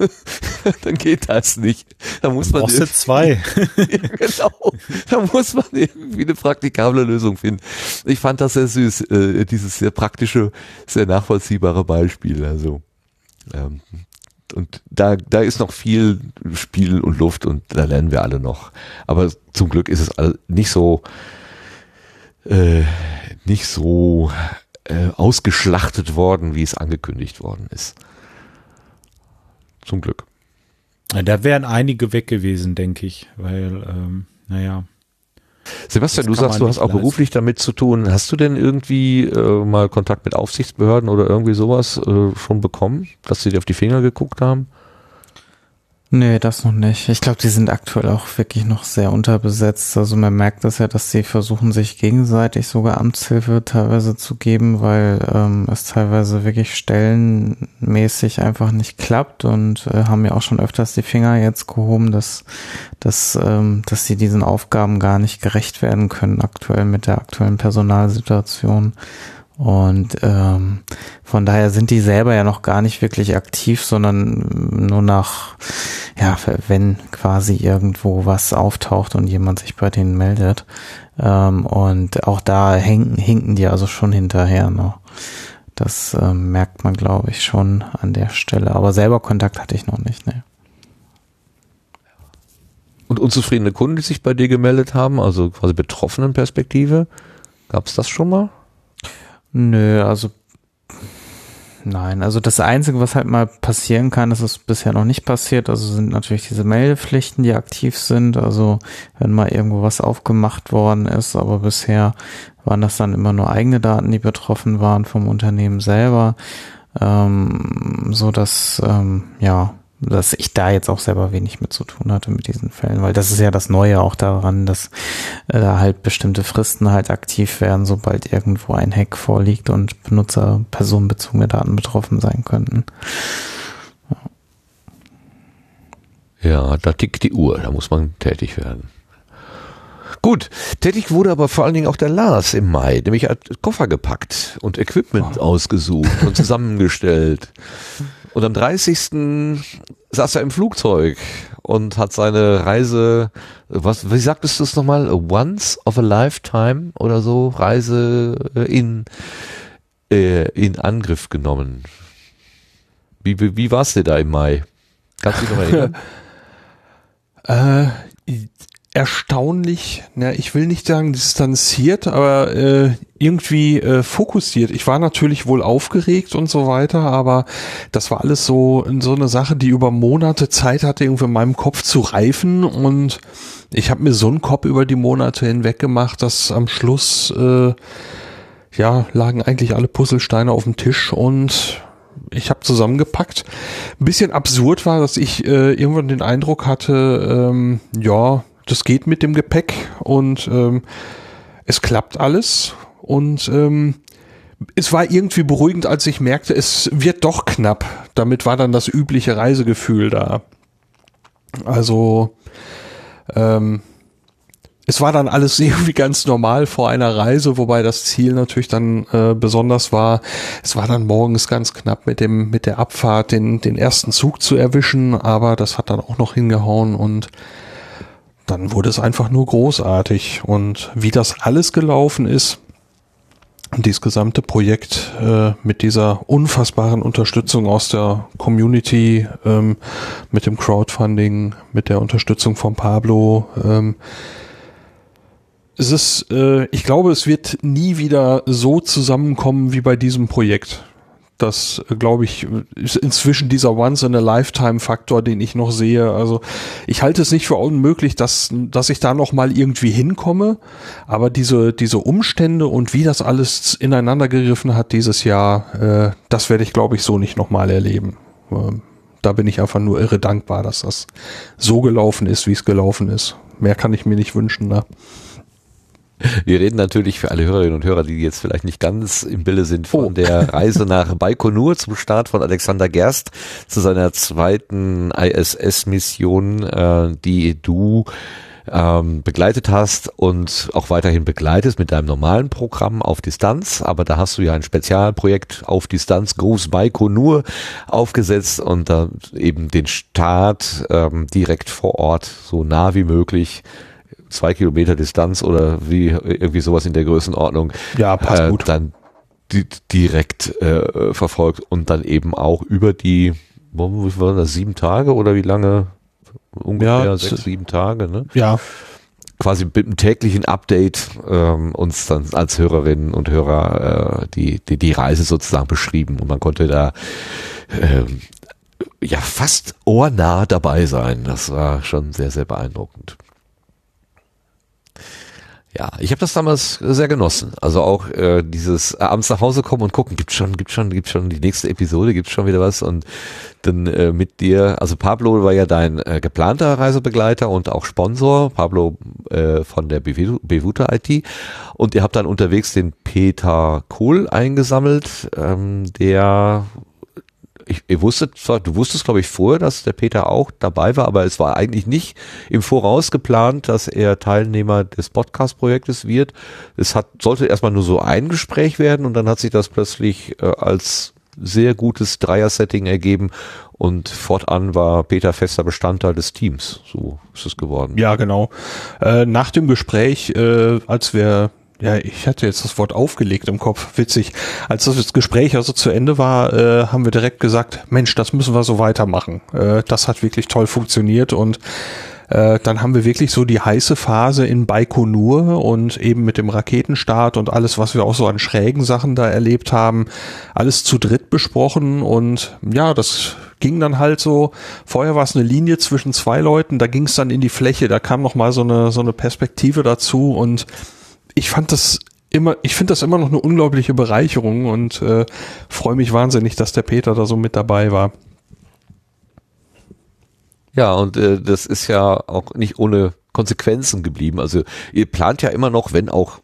dann geht das nicht. Da muss man
Brauchst zwei.
ja, genau. Da muss man irgendwie eine praktikable Lösung finden. Ich fand das sehr süß, äh, dieses sehr praktische, sehr nachvollziehbare Beispiel. Also ähm, und da, da ist noch viel Spiel und Luft und da lernen wir alle noch. Aber zum Glück ist es nicht so, äh, nicht so äh, ausgeschlachtet worden, wie es angekündigt worden ist. Zum Glück.
Da wären einige weg gewesen, denke ich, weil, ähm, naja,
Sebastian, du sagst, du hast auch beruflich damit zu tun. Hast du denn irgendwie äh, mal Kontakt mit Aufsichtsbehörden oder irgendwie sowas äh, schon bekommen, dass sie dir auf die Finger geguckt haben?
Nee, das noch nicht. Ich glaube, die sind aktuell auch wirklich noch sehr unterbesetzt. Also man merkt das ja, dass sie versuchen, sich gegenseitig sogar Amtshilfe teilweise zu geben, weil ähm, es teilweise wirklich stellenmäßig einfach nicht klappt und äh, haben ja auch schon öfters die Finger jetzt gehoben, dass, dass, ähm, dass sie diesen Aufgaben gar nicht gerecht werden können aktuell mit der aktuellen Personalsituation. Und ähm, von daher sind die selber ja noch gar nicht wirklich aktiv, sondern nur nach, ja, wenn quasi irgendwo was auftaucht und jemand sich bei denen meldet. Ähm, und auch da hinken, hinken die also schon hinterher noch. Das ähm, merkt man, glaube ich, schon an der Stelle. Aber selber Kontakt hatte ich noch nicht, ne.
Und unzufriedene Kunden, die sich bei dir gemeldet haben, also quasi betroffenen Perspektive, gab es das schon mal?
Nö, also nein. Also das Einzige, was halt mal passieren kann, das ist bisher noch nicht passiert, also sind natürlich diese Meldepflichten, die aktiv sind. Also wenn mal irgendwo was aufgemacht worden ist, aber bisher waren das dann immer nur eigene Daten, die betroffen waren vom Unternehmen selber. Ähm, so dass ähm, ja dass ich da jetzt auch selber wenig mit zu tun hatte mit diesen Fällen, weil das ist ja das Neue auch daran, dass äh, da halt bestimmte Fristen halt aktiv werden, sobald irgendwo ein Hack vorliegt und Benutzer personenbezogene Daten betroffen sein könnten.
Ja. ja, da tickt die Uhr, da muss man tätig werden. Gut, tätig wurde aber vor allen Dingen auch der Lars im Mai, nämlich hat Koffer gepackt und Equipment oh. ausgesucht und zusammengestellt. Und am 30. saß er im Flugzeug und hat seine Reise, was, wie sagtest du es nochmal? Once of a lifetime oder so, Reise in, äh, in Angriff genommen. Wie, wie, wie war es dir da im Mai? Kannst du dich noch erinnern?
äh, erstaunlich, na, ich will nicht sagen distanziert, aber äh, irgendwie äh, fokussiert. Ich war natürlich wohl aufgeregt und so weiter, aber das war alles so so eine Sache, die über Monate Zeit hatte, irgendwie in meinem Kopf zu reifen und ich habe mir so einen Kopf über die Monate hinweg gemacht, dass am Schluss äh, ja lagen eigentlich alle Puzzlesteine auf dem Tisch und ich habe zusammengepackt. Ein bisschen absurd war, dass ich äh, irgendwann den Eindruck hatte, ähm, ja, das geht mit dem Gepäck und ähm, es klappt alles. Und ähm, es war irgendwie beruhigend, als ich merkte, es wird doch knapp. Damit war dann das übliche Reisegefühl da. Also ähm, es war dann alles irgendwie ganz normal vor einer Reise, wobei das Ziel natürlich dann äh, besonders war. Es war dann morgens ganz knapp mit dem mit der Abfahrt den den ersten Zug zu erwischen, aber das hat dann auch noch hingehauen und dann wurde es einfach nur großartig. Und wie das alles gelaufen ist, dieses gesamte Projekt äh, mit dieser unfassbaren Unterstützung aus der Community, ähm, mit dem Crowdfunding, mit der Unterstützung von Pablo, ähm, es ist, äh, ich glaube, es wird nie wieder so zusammenkommen wie bei diesem Projekt. Das, glaube ich, ist inzwischen dieser Once-in-a-Lifetime-Faktor, den ich noch sehe. Also ich halte es nicht für unmöglich, dass, dass ich da noch mal irgendwie hinkomme. Aber diese, diese Umstände und wie das alles ineinander gegriffen hat dieses Jahr, äh, das werde ich, glaube ich, so nicht noch mal erleben. Ähm, da bin ich einfach nur irre dankbar, dass das so gelaufen ist, wie es gelaufen ist. Mehr kann ich mir nicht wünschen. Ne?
Wir reden natürlich für alle Hörerinnen und Hörer, die jetzt vielleicht nicht ganz im Bilde sind, von oh. der Reise nach Baikonur zum Start von Alexander Gerst zu seiner zweiten ISS-Mission, äh, die du ähm, begleitet hast und auch weiterhin begleitest mit deinem normalen Programm auf Distanz. Aber da hast du ja ein Spezialprojekt auf Distanz, Groß Baikonur, aufgesetzt und da eben den Start ähm, direkt vor Ort so nah wie möglich zwei Kilometer Distanz oder wie irgendwie sowas in der Größenordnung.
Ja, passt äh, gut.
Dann di direkt äh, verfolgt und dann eben auch über die, wie war das, sieben Tage oder wie lange? Ungefähr ja, sechs, sieben Tage, ne?
Ja.
Quasi mit einem täglichen Update ähm, uns dann als Hörerinnen und Hörer äh, die, die, die Reise sozusagen beschrieben und man konnte da ähm, ja fast ohrnah dabei sein. Das war schon sehr, sehr beeindruckend. Ja, ich habe das damals sehr genossen. Also auch äh, dieses abends nach Hause kommen und gucken, gibt's schon, gibt's schon, gibt's schon die nächste Episode, gibt's schon wieder was und dann äh, mit dir, also Pablo war ja dein äh, geplanter Reisebegleiter und auch Sponsor, Pablo äh, von der Bevuta IT und ihr habt dann unterwegs den Peter Kohl eingesammelt, ähm, der ich, ihr wusstet zwar, du wusstest, glaube ich, vorher, dass der Peter auch dabei war, aber es war eigentlich nicht im Voraus geplant, dass er Teilnehmer des Podcast-Projektes wird. Es hat, sollte erstmal nur so ein Gespräch werden und dann hat sich das plötzlich äh, als sehr gutes Dreier-Setting ergeben und fortan war Peter fester Bestandteil des Teams. So ist es geworden.
Ja, genau. Äh, nach dem Gespräch, äh, als wir ja, ich hatte jetzt das Wort aufgelegt im Kopf, witzig. Als das Gespräch also zu Ende war, äh, haben wir direkt gesagt, Mensch, das müssen wir so weitermachen. Äh, das hat wirklich toll funktioniert und äh, dann haben wir wirklich so die heiße Phase in Baikonur und eben mit dem Raketenstart und alles, was wir auch so an schrägen Sachen da erlebt haben, alles zu dritt besprochen und ja, das ging dann halt so, vorher war es eine Linie zwischen zwei Leuten, da ging es dann in die Fläche, da kam noch mal so eine, so eine Perspektive dazu und ich fand das immer, ich finde das immer noch eine unglaubliche Bereicherung und äh, freue mich wahnsinnig, dass der Peter da so mit dabei war.
Ja, und äh, das ist ja auch nicht ohne Konsequenzen geblieben. Also ihr plant ja immer noch, wenn auch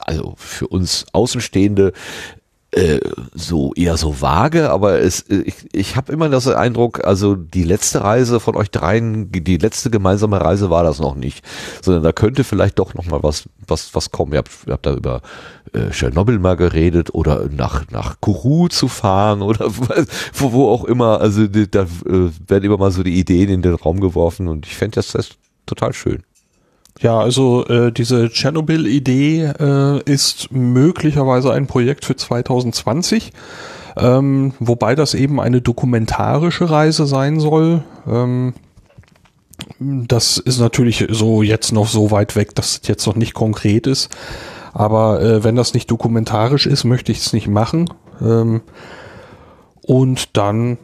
also für uns Außenstehende äh, so eher so vage, aber es, ich, ich habe immer das Eindruck, also die letzte Reise von euch dreien, die letzte gemeinsame Reise war das noch nicht, sondern da könnte vielleicht doch noch mal was was was kommen. Ihr habt, ihr habt da über äh, Tschernobyl mal geredet oder nach nach Kuru zu fahren oder wo, wo auch immer. Also da äh, werden immer mal so die Ideen in den Raum geworfen und ich fände das, das total schön.
Ja, also äh, diese Tschernobyl-Idee äh, ist möglicherweise ein Projekt für 2020, ähm, wobei das eben eine dokumentarische Reise sein soll. Ähm, das ist natürlich so jetzt noch so weit weg, dass es jetzt noch nicht konkret ist. Aber äh, wenn das nicht dokumentarisch ist, möchte ich es nicht machen. Ähm, und dann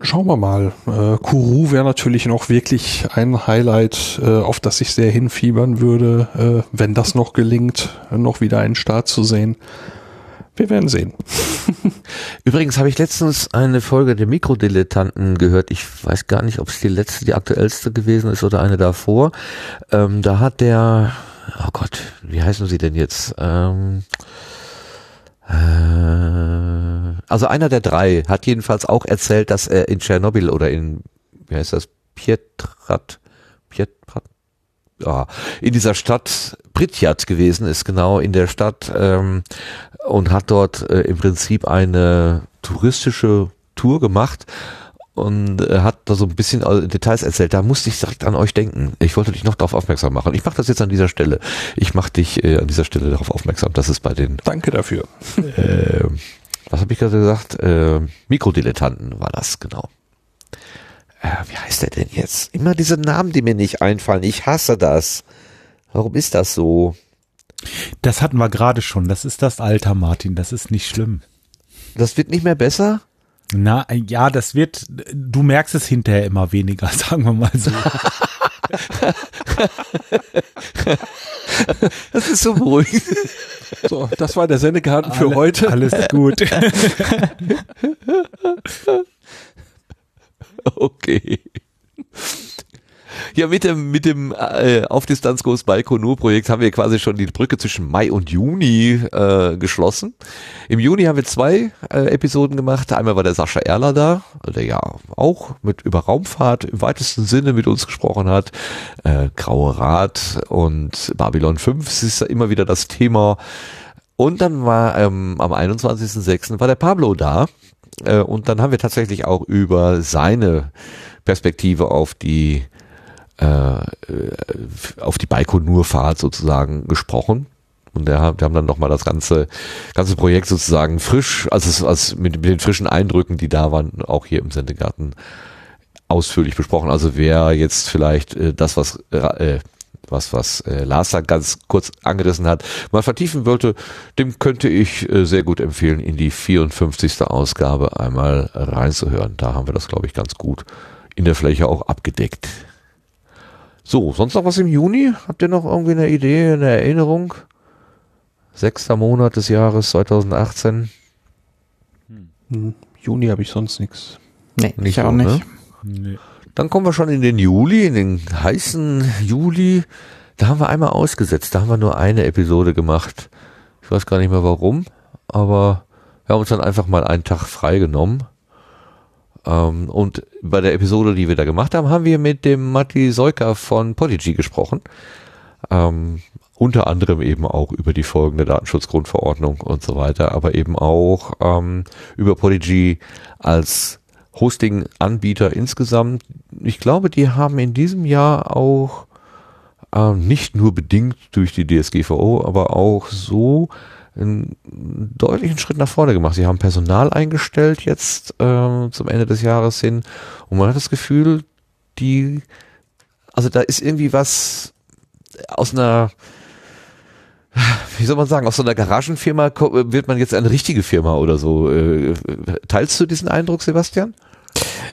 Schauen wir mal. Äh, Kuru wäre natürlich noch wirklich ein Highlight, äh, auf das ich sehr hinfiebern würde, äh, wenn das noch gelingt, noch wieder einen Start zu sehen. Wir werden sehen.
Übrigens habe ich letztens eine Folge der Mikrodilettanten gehört. Ich weiß gar nicht, ob es die letzte, die aktuellste gewesen ist oder eine davor. Ähm, da hat der, oh Gott, wie heißen sie denn jetzt? Ähm, äh, also einer der drei hat jedenfalls auch erzählt, dass er in Tschernobyl oder in, wie heißt das, Pietrat, Pietrat, ja, in dieser Stadt Pripyat gewesen ist, genau in der Stadt ähm, und hat dort äh, im Prinzip eine touristische Tour gemacht und äh, hat da so ein bisschen Details erzählt. Da musste ich direkt an euch denken. Ich wollte dich noch darauf aufmerksam machen. Ich mache das jetzt an dieser Stelle. Ich mache dich äh, an dieser Stelle darauf aufmerksam, dass es bei den
Danke dafür.
Äh, was habe ich gerade gesagt? Äh, Mikrodilettanten war das, genau. Äh, wie heißt der denn jetzt? Immer diese Namen, die mir nicht einfallen. Ich hasse das. Warum ist das so?
Das hatten wir gerade schon. Das ist das Alter, Martin. Das ist nicht schlimm.
Das wird nicht mehr besser?
Na, ja, das wird, du merkst es hinterher immer weniger, sagen wir mal so.
das ist so beruhigend.
So, das war der Sendegarten für Alle, heute.
Alles gut.
okay. Ja, mit dem, mit dem äh, Auf-Distanz-Kurs Baikonur-Projekt haben wir quasi schon die Brücke zwischen Mai und Juni äh, geschlossen. Im Juni haben wir zwei äh, Episoden gemacht. Einmal war der Sascha Erler da, der ja auch mit über Raumfahrt im weitesten Sinne mit uns gesprochen hat. Äh, Graue Rat und Babylon 5 ist immer wieder das Thema. Und dann war ähm, am 21.06. war der Pablo da. Äh, und dann haben wir tatsächlich auch über seine Perspektive auf die auf die Baikonur-Fahrt sozusagen gesprochen. Und der, wir haben dann nochmal das ganze, ganze Projekt sozusagen frisch, also als mit, mit den frischen Eindrücken, die da waren, auch hier im Sendegarten ausführlich besprochen. Also wer jetzt vielleicht äh, das, was äh, was, was äh, Lars da ganz kurz angerissen hat, mal vertiefen wollte, dem könnte ich äh, sehr gut empfehlen, in die 54. Ausgabe einmal reinzuhören. Da haben wir das, glaube ich, ganz gut in der Fläche auch abgedeckt. So, sonst noch was im Juni? Habt ihr noch irgendwie eine Idee, eine Erinnerung? Sechster Monat des Jahres 2018.
Hm, Juni habe ich sonst nichts.
Nee,
Nicht
ich auch
so,
nicht.
ne?
Nee.
Dann kommen wir schon in den Juli, in den heißen Juli. Da haben wir einmal ausgesetzt. Da haben wir nur eine Episode gemacht. Ich weiß gar nicht mehr warum, aber wir haben uns dann einfach mal einen Tag freigenommen. Ähm, und bei der Episode, die wir da gemacht haben, haben wir mit dem Matti Seuker von Podigy gesprochen. Ähm, unter anderem eben auch über die Folgen der Datenschutzgrundverordnung und so weiter, aber eben auch ähm, über Podigy als Hosting-Anbieter insgesamt. Ich glaube, die haben in diesem Jahr auch ähm, nicht nur bedingt durch die DSGVO, aber auch so einen deutlichen Schritt nach vorne gemacht. Sie haben Personal eingestellt jetzt ähm, zum Ende des Jahres hin und man hat das Gefühl, die, also da ist irgendwie was aus einer, wie soll man sagen, aus so einer Garagenfirma wird man jetzt eine richtige Firma oder so. Äh, Teilst du diesen Eindruck, Sebastian?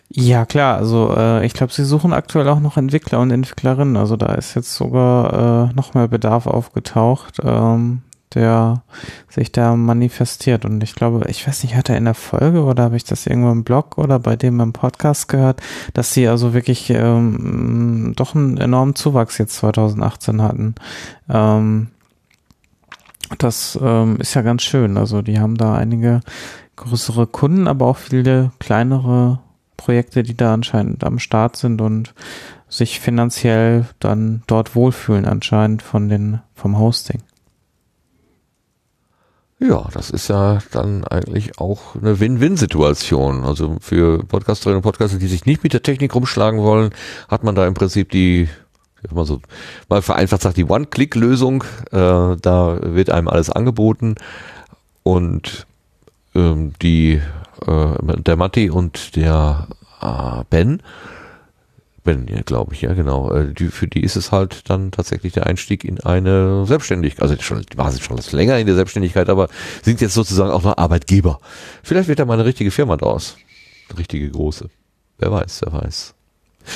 Ja, klar. Also äh, ich glaube, sie suchen aktuell auch noch Entwickler und Entwicklerinnen. Also da ist jetzt sogar äh, noch mehr Bedarf aufgetaucht, ähm, der sich da manifestiert. Und ich glaube, ich weiß nicht, hat er in der Folge oder habe ich das irgendwo im Blog oder bei dem im Podcast gehört, dass sie also wirklich ähm, doch einen enormen Zuwachs jetzt 2018 hatten. Ähm, das ähm, ist ja ganz schön. Also die haben da einige größere Kunden, aber auch viele kleinere Projekte, die da anscheinend am Start sind und sich finanziell dann dort wohlfühlen anscheinend von den vom Hosting.
Ja, das ist ja dann eigentlich auch eine Win-Win-Situation. Also für Podcasterinnen und Podcaster, die sich nicht mit der Technik rumschlagen wollen, hat man da im Prinzip die, sag mal so, mal vereinfacht sagt, die One-Click-Lösung. Äh, da wird einem alles angeboten und ähm, die, äh, der Matti und der äh, Ben, Ben, ja, glaube ich, ja, genau. Äh, Die, für die ist es halt dann tatsächlich der Einstieg in eine Selbstständigkeit. Also schon, die waren schon länger in der Selbstständigkeit, aber sind jetzt sozusagen auch noch Arbeitgeber. Vielleicht wird da mal eine richtige Firma draus. Eine richtige große. Wer weiß, wer weiß.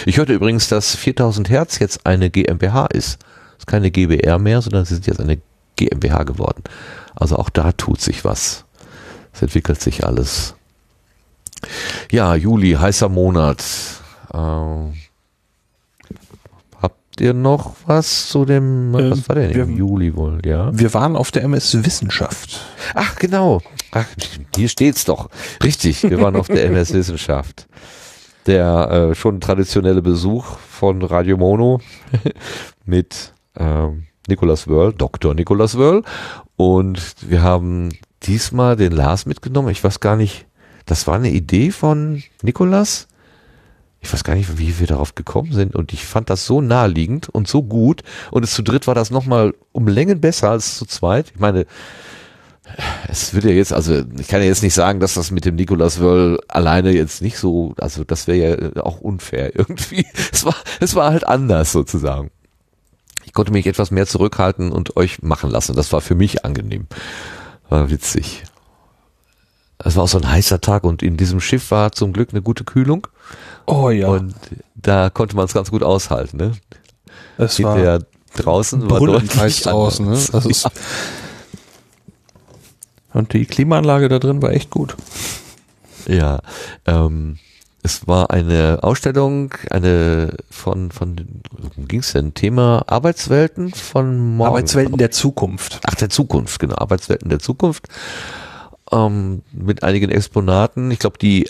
Ich hörte übrigens, dass 4000 Hertz jetzt eine GmbH ist. ist keine GBR mehr, sondern sie sind jetzt eine GmbH geworden. Also auch da tut sich was. Es entwickelt sich alles. Ja, Juli, heißer Monat. Ähm, habt ihr noch was zu dem,
Ähm,
was war denn im
wir-
Juli wohl, ja?
Wir waren auf der MS Wissenschaft.
Ach, genau. Ach, hier steht's doch. Richtig, wir waren auf der MS Wissenschaft. Der äh, schon traditionelle Besuch von Radio Mono mit ähm, Nicolas Wörl, Dr. Nicolas Wörl. Und wir haben diesmal den Lars mitgenommen. Ich weiß gar nicht, das war eine Idee von Nicolas. Ich weiß gar nicht, wie wir darauf gekommen sind. Und ich fand das so naheliegend und so gut. Und es zu dritt war das nochmal um Längen besser als zu zweit. Ich meine, es wird ja jetzt, also ich kann ja jetzt nicht sagen, dass das mit dem Nicolas Wörl alleine jetzt nicht so, also das wäre ja auch unfair irgendwie. Es war, es war halt anders sozusagen. Ich konnte mich etwas mehr zurückhalten und euch machen lassen. Das war für mich angenehm. War witzig. Es war auch so ein heißer Tag und in diesem Schiff war zum Glück eine gute Kühlung
Oh ja,
und da konnte man es ganz gut aushalten. Ne?
es war
Hinterher draußen war deutlich
draußen. Ne? Das ist und die Klimaanlage da drin war echt gut.
Ja, ähm, es war eine Ausstellung, eine von, von, worum ging's denn? Thema Arbeitswelten von morgen.
Arbeitswelten der Zukunft.
Ach, der Zukunft, genau. Arbeitswelten der Zukunft. Ähm, mit einigen Exponaten. Ich glaube, die,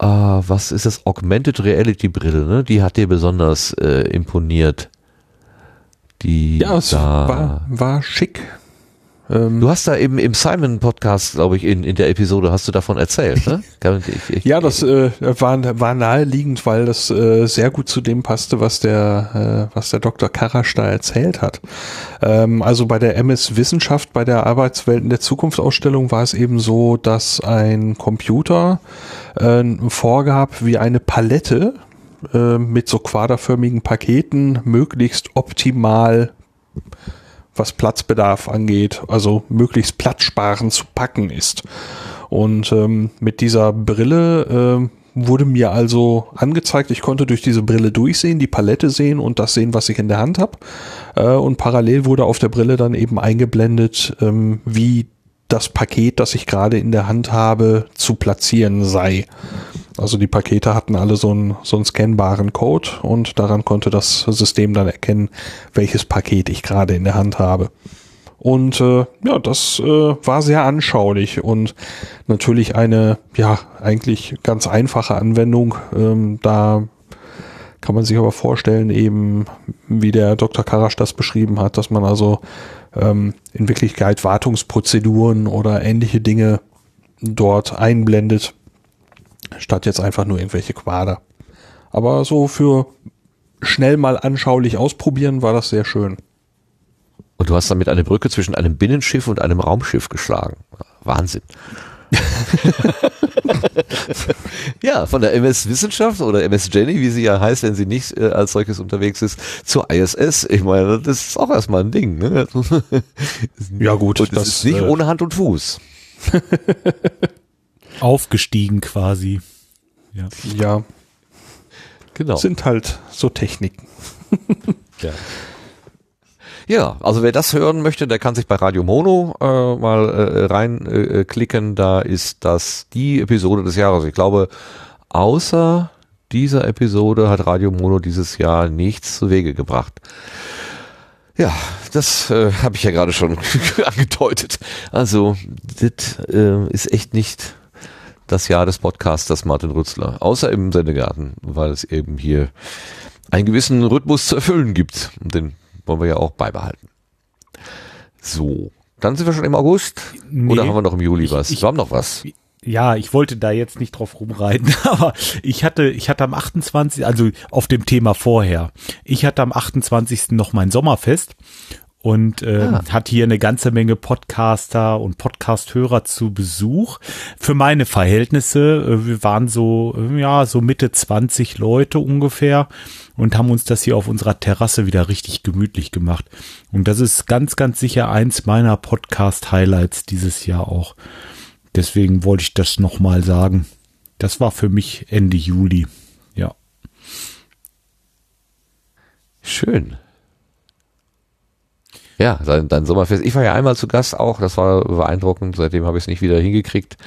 äh, was ist das? Augmented Reality Brille, ne? Die hat dir besonders äh, imponiert. Die
Ja, es war, war schick. Ähm,
Du hast da eben im Simon-Podcast, glaube ich, in, in der Episode hast du davon erzählt, ne? Ich, ich,
ja, das äh, war, war naheliegend, weil das äh, sehr gut zu dem passte, was der, äh, was der Dr. Karasch da erzählt hat. Ähm, also bei der MS Wissenschaft, bei der Arbeitswelten der Zukunft Ausstellung war es eben so, dass ein Computer äh, vorgab, wie eine Palette äh, mit so quaderförmigen Paketen möglichst optimal was Platzbedarf angeht, also möglichst platzsparend zu packen ist. Und ähm, mit dieser Brille äh, wurde mir also angezeigt, ich konnte durch diese Brille durchsehen, die Palette sehen und das sehen, was ich in der Hand habe. Äh, und parallel wurde auf der Brille dann eben eingeblendet, ähm, wie das Paket, das ich gerade in der Hand habe, zu platzieren sei. Also die Pakete hatten alle so einen, so einen scannbaren Code und daran konnte das System dann erkennen, welches Paket ich gerade in der Hand habe. Und äh, ja, das äh, war sehr anschaulich und natürlich eine, ja, eigentlich ganz einfache Anwendung. Ähm, da kann man sich aber vorstellen, eben wie der Dr. Karasch das beschrieben hat, dass man also ähm, in Wirklichkeit Wartungsprozeduren oder ähnliche Dinge dort einblendet, statt jetzt einfach nur irgendwelche Quader. Aber so für schnell mal anschaulich ausprobieren war das sehr schön.
Und du hast damit eine Brücke zwischen einem Binnenschiff und einem Raumschiff geschlagen. Wahnsinn. ja, von der MS Wissenschaft oder MS Jenny, wie sie ja heißt, wenn sie nicht äh, als solches unterwegs ist, zur ISS. Ich meine, das ist auch erstmal ein Ding. Ne?
ja gut,
und das ist nicht äh, ohne Hand und Fuß.
Aufgestiegen quasi.
Ja. ja. Genau. Sind halt so Techniken.
ja. Ja, also wer das hören möchte, der kann sich bei Radio Mono äh, mal äh, reinklicken. Äh, da ist das die Episode des Jahres. Ich glaube, außer dieser Episode hat Radio Mono dieses Jahr nichts zu Wege gebracht. Ja, das äh, habe ich ja gerade schon angedeutet. Also, das äh, ist echt nicht das Jahr des Podcasters Martin Rützler, außer im Sendegarten, weil es eben hier einen gewissen Rhythmus zu erfüllen gibt. Den wollen wir ja auch beibehalten. So, dann sind wir schon im August. Nee, Oder haben wir noch im Juli was? Ich, wir haben noch was.
Ja, ich wollte da jetzt nicht drauf rumreiten, aber ich hatte, ich hatte am 28., also auf dem Thema vorher, ich hatte am 28. noch mein Sommerfest und äh, ah. hat hier eine ganze Menge Podcaster und Podcasthörer zu Besuch. Für meine Verhältnisse, äh, wir waren so, äh, ja, so Mitte 20 Leute ungefähr und haben uns das hier auf unserer Terrasse wieder richtig gemütlich gemacht. Und das ist ganz, ganz sicher eins meiner Podcast-Highlights dieses Jahr auch. Deswegen wollte ich das nochmal sagen. Das war für mich Ende Juli. Ja.
Schön. Ja, dein, dein Sommerfest. Ich war ja einmal zu Gast auch, das war beeindruckend. Seitdem habe ich es nicht wieder hingekriegt.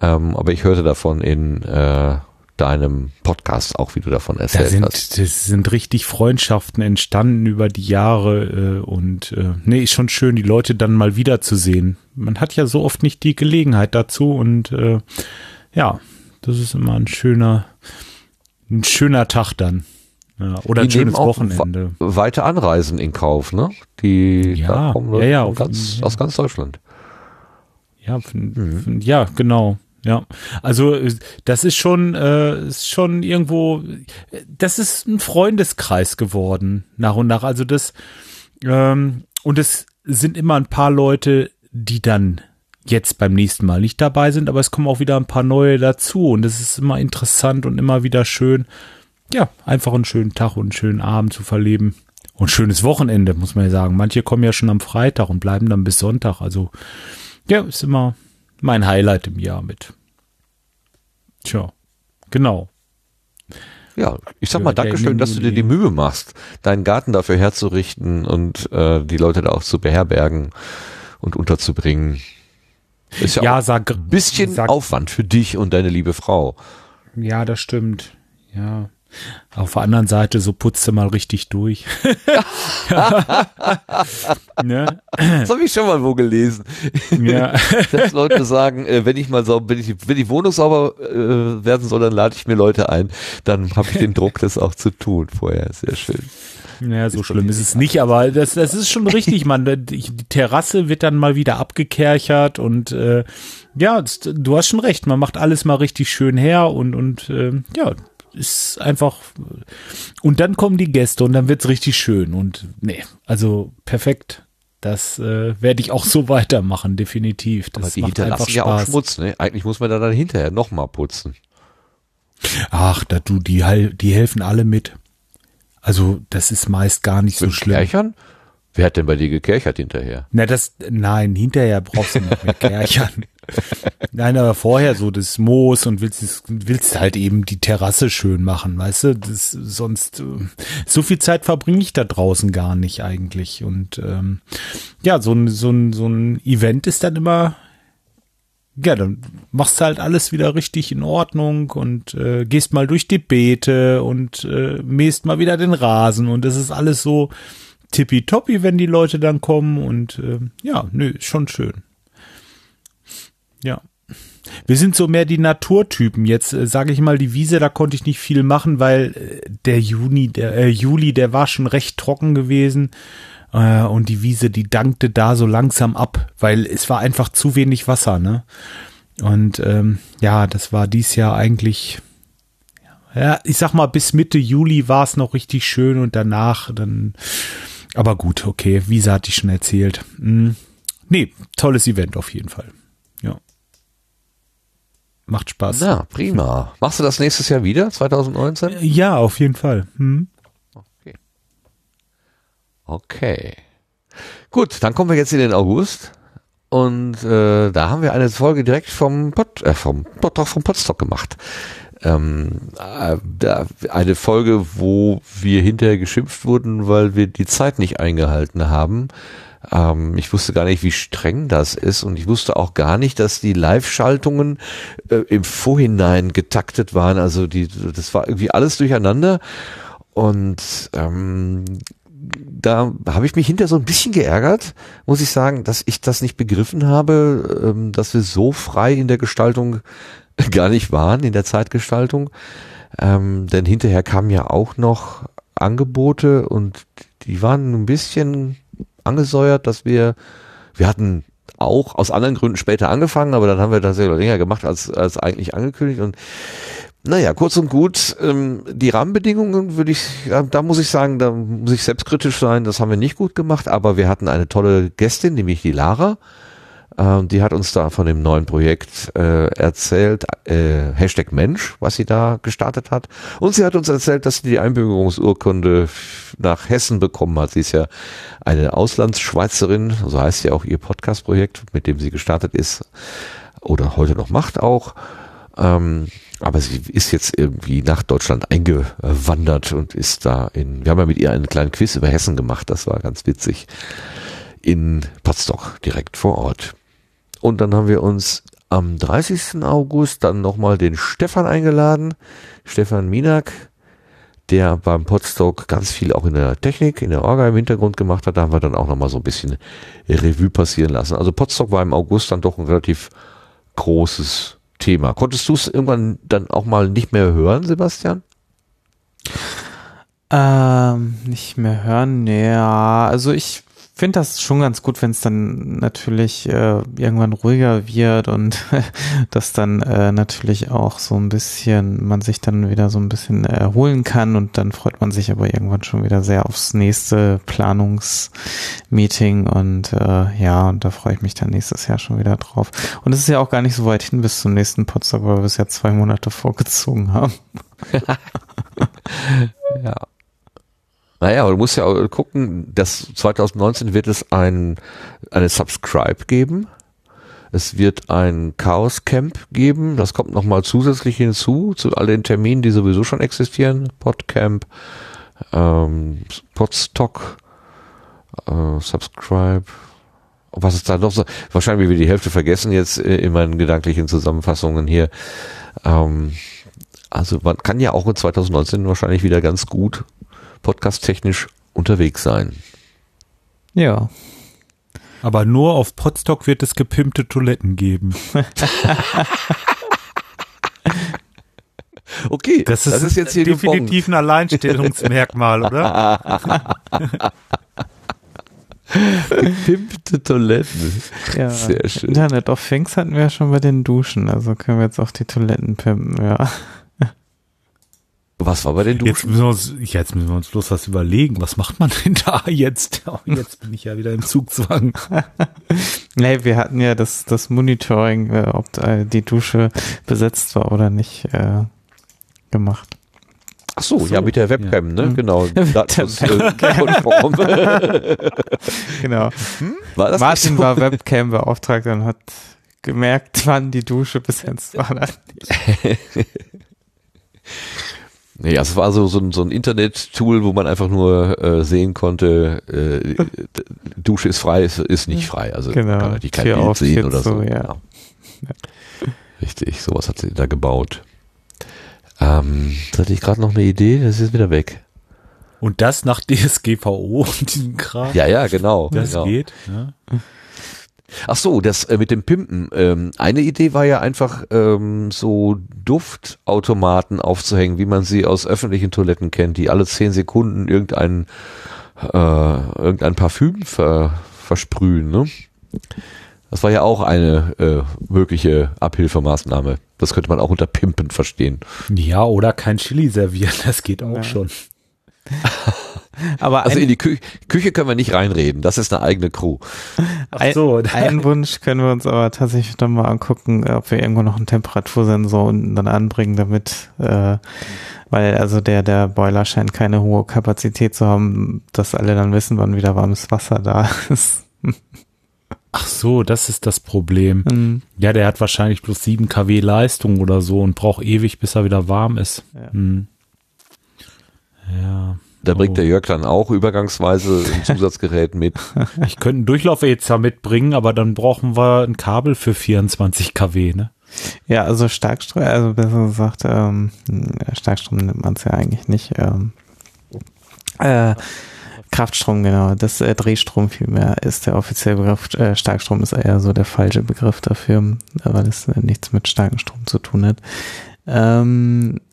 Ähm, aber ich hörte davon in äh, deinem Podcast auch, wie du davon erzählt da
sind,
hast.
Das sind richtig Freundschaften entstanden über die Jahre äh, und äh, nee, ist schon schön, die Leute dann mal wiederzusehen. Man hat ja so oft nicht die Gelegenheit dazu und äh, ja, das ist immer ein schöner, ein schöner Tag dann. Ja, oder
die ein schönes Wochenende. Weite Anreisen in Kauf, ne? Die
ja, kommen ja, ja,
ganz, ja. aus ganz Deutschland.
Ja, mhm. ja, genau. Ja, also äh, das ist schon, äh, ist schon irgendwo, das ist ein Freundeskreis geworden nach und nach. Also das ähm, und es sind immer ein paar Leute, die dann jetzt beim nächsten Mal nicht dabei sind, aber es kommen auch wieder ein paar neue dazu und es ist immer interessant und immer wieder schön, ja, einfach einen schönen Tag und einen schönen Abend zu verleben. Und schönes Wochenende, muss man ja sagen. Manche kommen ja schon am Freitag und bleiben dann bis Sonntag. Also, ja, ist immer mein Highlight im Jahr mit. Tja, genau.
Ja, ich sag mal Dankeschön, dass du dir die Mühe machst, deinen Garten dafür herzurichten und äh, die Leute da auch zu beherbergen und unterzubringen. Ist ja, ja auch sag, ein bisschen sag, Aufwand für dich und deine liebe Frau.
Ja, das stimmt. Ja. Auf der anderen Seite, so putzt du mal richtig durch.
ne? Das habe ich schon mal wo gelesen. Ja. Dass Leute sagen, äh, wenn ich mal sauber, wenn ich, wenn die Wohnung sauber äh, werden soll, dann lade ich mir Leute ein. Dann habe ich den Druck, das auch zu tun vorher. Sehr schön.
Ja, so ist schlimm ist es nicht, aber das, das ist schon richtig, man. Die Terrasse wird dann mal wieder abgekerchert und äh, ja, du hast schon recht, man macht alles mal richtig schön her und, und äh, ja, ist einfach. Und dann kommen die Gäste und dann wird's richtig schön. Und nee, also perfekt. Das äh, werde ich auch so weitermachen, definitiv. Das
Aber die hinterlassen ja auch Schmutz, ne? Eigentlich muss man da dann hinterher nochmal putzen.
Ach, da du, die, die helfen alle mit. Also, das ist meist gar nicht Mit so schlimm.
Kerchern? Wer hat denn bei dir gekerchert hinterher?
Na, das, nein, hinterher brauchst du nicht mehr kerchern. Nein, aber vorher so das Moos und willst, willst halt eben die Terrasse schön machen, weißt du? Das, sonst äh, so viel Zeit verbringe ich da draußen gar nicht eigentlich. Und ähm, ja, so ein, so, ein, so ein Event ist dann immer, ja, dann machst du halt alles wieder richtig in Ordnung und äh, gehst mal durch die Beete und äh, mähst mal wieder den Rasen und das ist alles so tippitoppi, wenn die Leute dann kommen und äh, ja, nö, schon schön. Ja. Wir sind so mehr die Naturtypen. Jetzt äh, sage ich mal, die Wiese, da konnte ich nicht viel machen, weil äh, der Juni, der äh, Juli, der war schon recht trocken gewesen äh, und die Wiese, die dankte da so langsam ab, weil es war einfach zu wenig Wasser, ne? Und ähm, ja, das war dies Jahr eigentlich, ja, ich sag mal, bis Mitte Juli war es noch richtig schön und danach dann, aber gut, okay, Wiese hatte ich schon erzählt. Hm. Nee, tolles Event auf jeden Fall. Macht Spaß.
Na, prima. Machst du das nächstes Jahr wieder, 2019?
Ja, auf jeden Fall. Hm.
Okay. Okay. Gut, dann kommen wir jetzt in den August. Und äh, da haben wir eine Folge direkt vom Pod, äh, vom Pod, vom Podstock gemacht. Ähm, äh, eine Folge, wo wir hinterher geschimpft wurden, weil wir die Zeit nicht eingehalten haben. Ähm, ich wusste gar nicht, wie streng das ist und ich wusste auch gar nicht, dass die Live-Schaltungen äh, im Vorhinein getaktet waren. Also die, das war irgendwie alles durcheinander und ähm, da habe ich mich hinter so ein bisschen geärgert, muss ich sagen, dass ich das nicht begriffen habe, ähm, dass wir so frei in der Gestaltung gar nicht waren, in der Zeitgestaltung. Ähm, denn hinterher kamen ja auch noch Angebote und die waren ein bisschen angesäuert, dass wir, wir hatten auch aus anderen Gründen später angefangen, aber dann haben wir das ja länger gemacht als, als eigentlich angekündigt und naja, kurz und gut, ähm, die Rahmenbedingungen würde ich, da muss ich sagen, da muss ich selbstkritisch sein, das haben wir nicht gut gemacht, aber wir hatten eine tolle Gästin, nämlich die Lara. Ähm, die hat uns da von dem neuen Projekt äh, erzählt, äh, Hashtag Mensch, was sie da gestartet hat. Und sie hat uns erzählt, dass sie die Einbürgerungsurkunde nach Hessen bekommen hat. Sie ist ja eine Auslandsschweizerin, so heißt ja auch ihr Podcast-Projekt, mit dem sie gestartet ist oder heute noch macht auch. Ähm, aber sie ist jetzt irgendwie nach Deutschland eingewandert und ist da in, wir haben ja mit ihr einen kleinen Quiz über Hessen gemacht, das war ganz witzig, in Potsdok direkt vor Ort. Und dann haben wir uns am 30. August dann nochmal den Stefan eingeladen, Stefan Minak, der beim Podstock ganz viel auch in der Technik, in der Orga im Hintergrund gemacht hat. Da haben wir dann auch nochmal so ein bisschen Revue passieren lassen. Also Podstock war im August dann doch ein relativ großes Thema. Konntest du es irgendwann dann auch mal nicht mehr hören, Sebastian?
Ähm, nicht mehr hören, ja. Also ich finde das schon ganz gut, wenn es dann natürlich äh, irgendwann ruhiger wird und dass dann äh, natürlich auch so ein bisschen, man sich dann wieder so ein bisschen erholen kann und dann freut man sich aber irgendwann schon wieder sehr aufs nächste Planungsmeeting und äh, ja, und da freue ich mich dann nächstes Jahr schon wieder drauf. Und es ist ja auch gar nicht so weit hin bis zum nächsten Potsdam, weil wir es ja zwei Monate vorgezogen haben.
ja. Naja, aber du musst ja gucken, dass 2019 wird es ein, eine Subscribe geben. Es wird ein Chaos Camp geben. Das kommt nochmal zusätzlich hinzu, zu all den Terminen, die sowieso schon existieren. Podcamp, ähm, Podstock, äh, Subscribe. Was ist da noch so? Wahrscheinlich wir die Hälfte vergessen jetzt äh, in meinen gedanklichen Zusammenfassungen hier. Ähm, also man kann ja auch in 2019 wahrscheinlich wieder ganz gut podcast-technisch unterwegs sein.
Ja.
Aber nur auf Podstock wird es gepimpte Toiletten geben.
okay,
das ist, das ist jetzt hier definitiv ein Alleinstellungsmerkmal, oder?
Gepimpte Toiletten.
Ja. Sehr schön. Internet of Things hatten wir ja schon bei den Duschen, also können wir jetzt auch die Toiletten pimpen, ja.
Was war bei den Duschen?
Jetzt müssen, wir uns, jetzt müssen wir uns bloß was überlegen. Was macht man denn da jetzt? Oh, jetzt bin ich ja wieder im Zugzwang.
nee, wir hatten ja das, das Monitoring, äh, ob die Dusche besetzt war oder nicht, äh, gemacht.
Ach so, so, ja, mit der Webcam, ja. ne? Mhm. Genau. Datenschutzkonform.
genau. Hm? War Martin war Webcam beauftragt und hat gemerkt, wann die Dusche bis jetzt war.
Nee, also es war so, so, ein, so ein Internet-Tool, wo man einfach nur äh, sehen konnte, äh, Dusche ist frei, ist, ist nicht frei. Also
Genau,
man kann natürlich kein
Tür
Bild
auf,
sehen oder so.
zu, ja.
Richtig, sowas hat sie da gebaut. Ähm, jetzt hatte ich gerade noch eine Idee, das ist wieder weg.
Und das nach DSGVO und diesem Kram.
Ja, ja, genau.
Das
genau.
geht. Ja.
Ach so, das äh, mit dem Pimpen. Ähm, eine Idee war ja einfach ähm, so Duftautomaten aufzuhängen, wie man sie aus öffentlichen Toiletten kennt, die alle zehn Sekunden irgendein äh, irgendein Parfüm ver, versprühen. Ne? Das war ja auch eine äh, mögliche Abhilfemaßnahme. Das könnte man auch unter Pimpen verstehen.
ja, oder kein Chili servieren, das geht auch
Ja.
schon.
Aber
Also
ein,
in die Kü Küche können wir nicht reinreden. Das ist eine eigene Crew.
ein,
so.
einen Wunsch können wir uns aber tatsächlich noch mal angucken, ob wir irgendwo noch einen Temperatursensor unten dann anbringen, damit, äh, weil also der, der Boiler scheint keine hohe Kapazität zu haben, dass alle dann wissen, wann wieder warmes Wasser da ist.
Ach so, das ist das Problem.
Mhm.
Ja, der hat wahrscheinlich bloß 7 kW Leistung oder so und braucht ewig, bis er wieder warm ist.
Ja.
Hm. Ja.
Da bringt
Oh.
der Jörg dann auch übergangsweise ein Zusatzgerät mit.
Ich könnte einen Durchlauferhitzer mitbringen, aber dann brauchen wir ein Kabel für 24 kW, ne?
Ja, also Starkstrom, also besser gesagt, ähm, Starkstrom nimmt man es ja eigentlich nicht. Ähm, äh, Kraftstrom, genau. Das äh, Drehstrom vielmehr ist der offizielle Begriff. Äh, Starkstrom ist eher so der falsche Begriff dafür, weil es äh, nichts mit starkem Strom zu tun hat. Ähm, äh,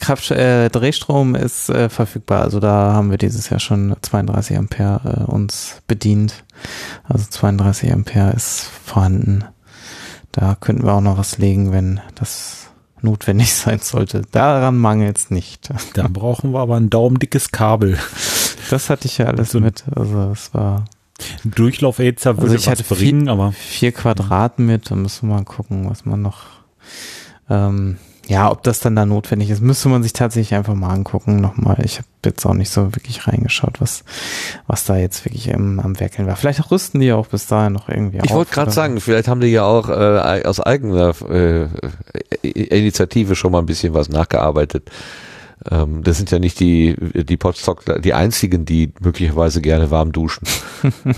Kraft, äh, Drehstrom ist äh, verfügbar. Also da haben wir dieses Jahr schon 32 Ampere äh, uns bedient. Also 32 Ampere ist vorhanden. Da könnten wir auch noch was legen, wenn das notwendig sein sollte. Daran mangelt es nicht.
Da brauchen wir aber ein daumendickes Kabel.
Das hatte ich ja alles
So
mit. Also es war
Durchlauferhitzer würde
Also ich
was
hatte
bringen, aber
vier Quadrat mit. Da müssen wir mal gucken, was man noch. Ähm, ja, ob das dann da notwendig ist, müsste man sich tatsächlich einfach mal angucken. Nochmal, ich habe jetzt auch nicht so wirklich reingeschaut, was, was da jetzt wirklich ähm, am Werkeln war. Vielleicht rüsten die ja auch bis dahin noch irgendwie
Ich wollte gerade sagen, vielleicht haben die ja auch äh, aus eigener äh, Initiative schon mal ein bisschen was nachgearbeitet. Ähm, das sind ja nicht die, die Podstock, die einzigen, die möglicherweise gerne warm duschen.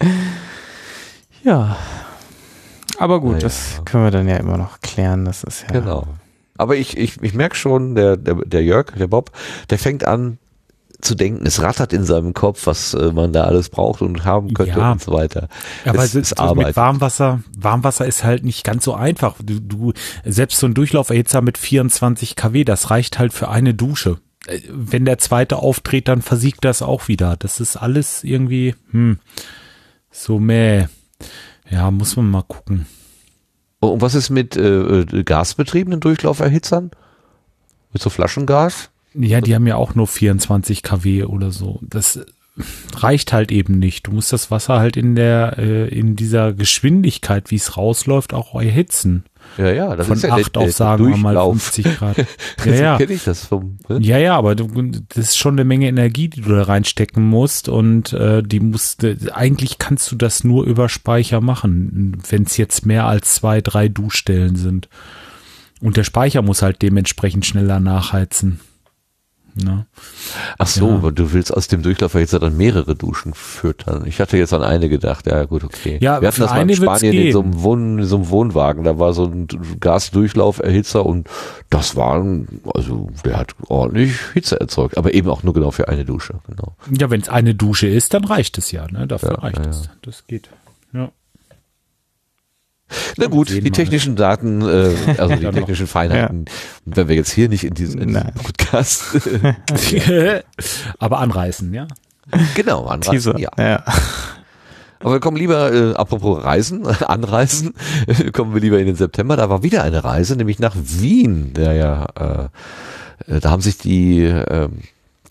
Ja. Aber gut,
Naja.
das können wir dann ja immer noch klären. Das ist ja.
Genau. Aber ich, ich, ich merke schon, der, der, der Jörg, der Bob, der fängt an zu denken. Es rattert in seinem Kopf, was äh, man da alles braucht und haben könnte
Ja.
und so weiter.
Aber
es
das,
ist
das
Arbeit.
mit Warmwasser, Warmwasser ist halt nicht ganz so einfach. Du, du selbst so ein Durchlauferhitzer mit 24 kW, das reicht halt für eine Dusche. Äh, Wenn der zweite auftritt, dann versiegt das auch wieder. Das ist alles irgendwie hm, so mäh. Ja, muss man mal gucken.
Und was ist mit äh, äh, gasbetriebenen Durchlauferhitzern? Mit so Flaschengas?
Ja, die haben ja auch nur 24 kW oder so. Das reicht halt eben nicht. Du musst das Wasser halt in der äh, in dieser Geschwindigkeit, wie es rausläuft, auch erhitzen.
Ja, ja, das
Von
ist ja
8
der,
auf sagen wir mal
Durchlauf.
50 Grad. Ja, ja.
kenne ich das vom. Ne?
Ja, ja, aber du, das ist schon eine Menge Energie, die du da reinstecken musst und äh, die musst äh, eigentlich kannst du das nur über Speicher machen, wenn es jetzt mehr als zwei, drei Duschstellen sind. Und der Speicher muss halt dementsprechend schneller nachheizen. Ne?
Ach so,
Ja.
aber du willst aus dem Durchlauferhitzer dann mehrere Duschen füttern. Ich hatte jetzt an eine gedacht. Ja, gut, okay.
Ja,
Wir hatten das mal in Spanien in so, einem Wohn, so einem Wohnwagen. Da war so ein Gasdurchlauferhitzer und das war, ein- also der hat ordentlich Hitze erzeugt, aber eben auch nur genau für eine Dusche. Genau.
Ja, wenn es eine Dusche ist, dann reicht es ja, ne? Dafür
Ja,
reicht es. Das geht. Ja.
Na gut, die technischen Daten, äh, also die technischen Feinheiten, wenn wir jetzt hier nicht in diesem, in diesem
Nein.
Podcast
Aber anreißen, ja.
genau anreißen,
Teaser.
ja.
ja.
Aber wir kommen lieber, äh, apropos Reisen, Anreisen, äh, kommen wir lieber in den September. Da war wieder eine Reise, nämlich nach Wien. Der ja, äh, äh, da haben sich die, äh,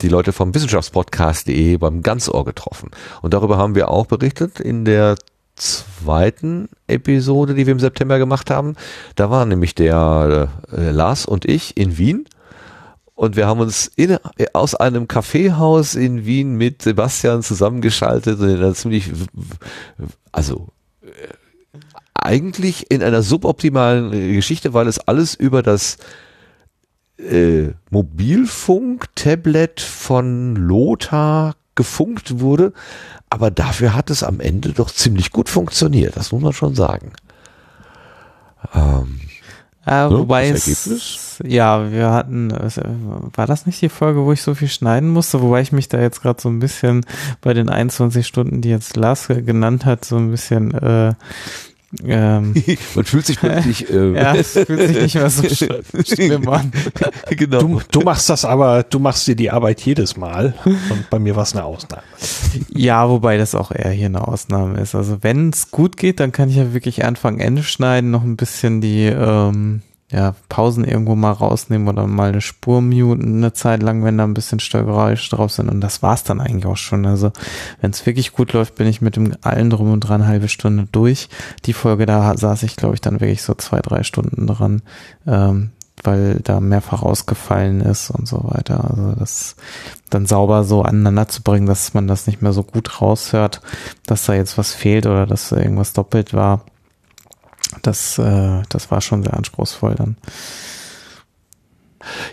die Leute vom Wissenschaftspodcast.de beim Ganzohr getroffen. Und darüber haben wir auch berichtet in der zweiten Episode, die wir im September gemacht haben. Da waren nämlich der äh, Lars und ich in Wien. und wir haben uns in, aus einem Kaffeehaus in Wien mit Sebastian zusammengeschaltet und in einer ziemlich, also äh, eigentlich in einer suboptimalen äh, Geschichte, weil es alles über das äh, Mobilfunk-Tablet von Lothar gefunkt wurde, aber dafür hat es am Ende doch ziemlich gut funktioniert, das muss man schon sagen.
Ähm, äh, wobei es, ja, wir hatten, war das nicht die Folge, wo ich so viel schneiden musste, wobei ich mich da jetzt gerade so ein bisschen bei den 21 Stunden, die jetzt Lars genannt hat, so ein bisschen äh,
ähm, Man fühlt sich plötzlich.
Äh, ja, es fühlt sich nicht mehr so schlimm an.
genau. Du, du, machst das aber, du machst dir die Arbeit jedes Mal und bei mir war es eine Ausnahme.
Ja, wobei das auch eher hier eine Ausnahme ist. Also wenn es gut geht, dann kann ich ja wirklich Anfang Ende schneiden, noch ein bisschen die ähm, ja, Pausen irgendwo mal rausnehmen oder mal eine Spur muten eine Zeit lang, wenn da ein bisschen Störgeräusche drauf sind. Und das war's dann eigentlich auch schon. Also wenn es wirklich gut läuft, bin ich mit dem allen drum und dran halbe Stunde durch. Die Folge, da saß ich, glaube ich, dann wirklich so zwei, drei Stunden dran, ähm, weil da mehrfach ausgefallen ist und so weiter. Also das dann sauber so aneinander zu bringen, dass man das nicht mehr so gut raushört, dass da jetzt was fehlt oder dass irgendwas doppelt war das, äh, das war schon sehr anspruchsvoll dann.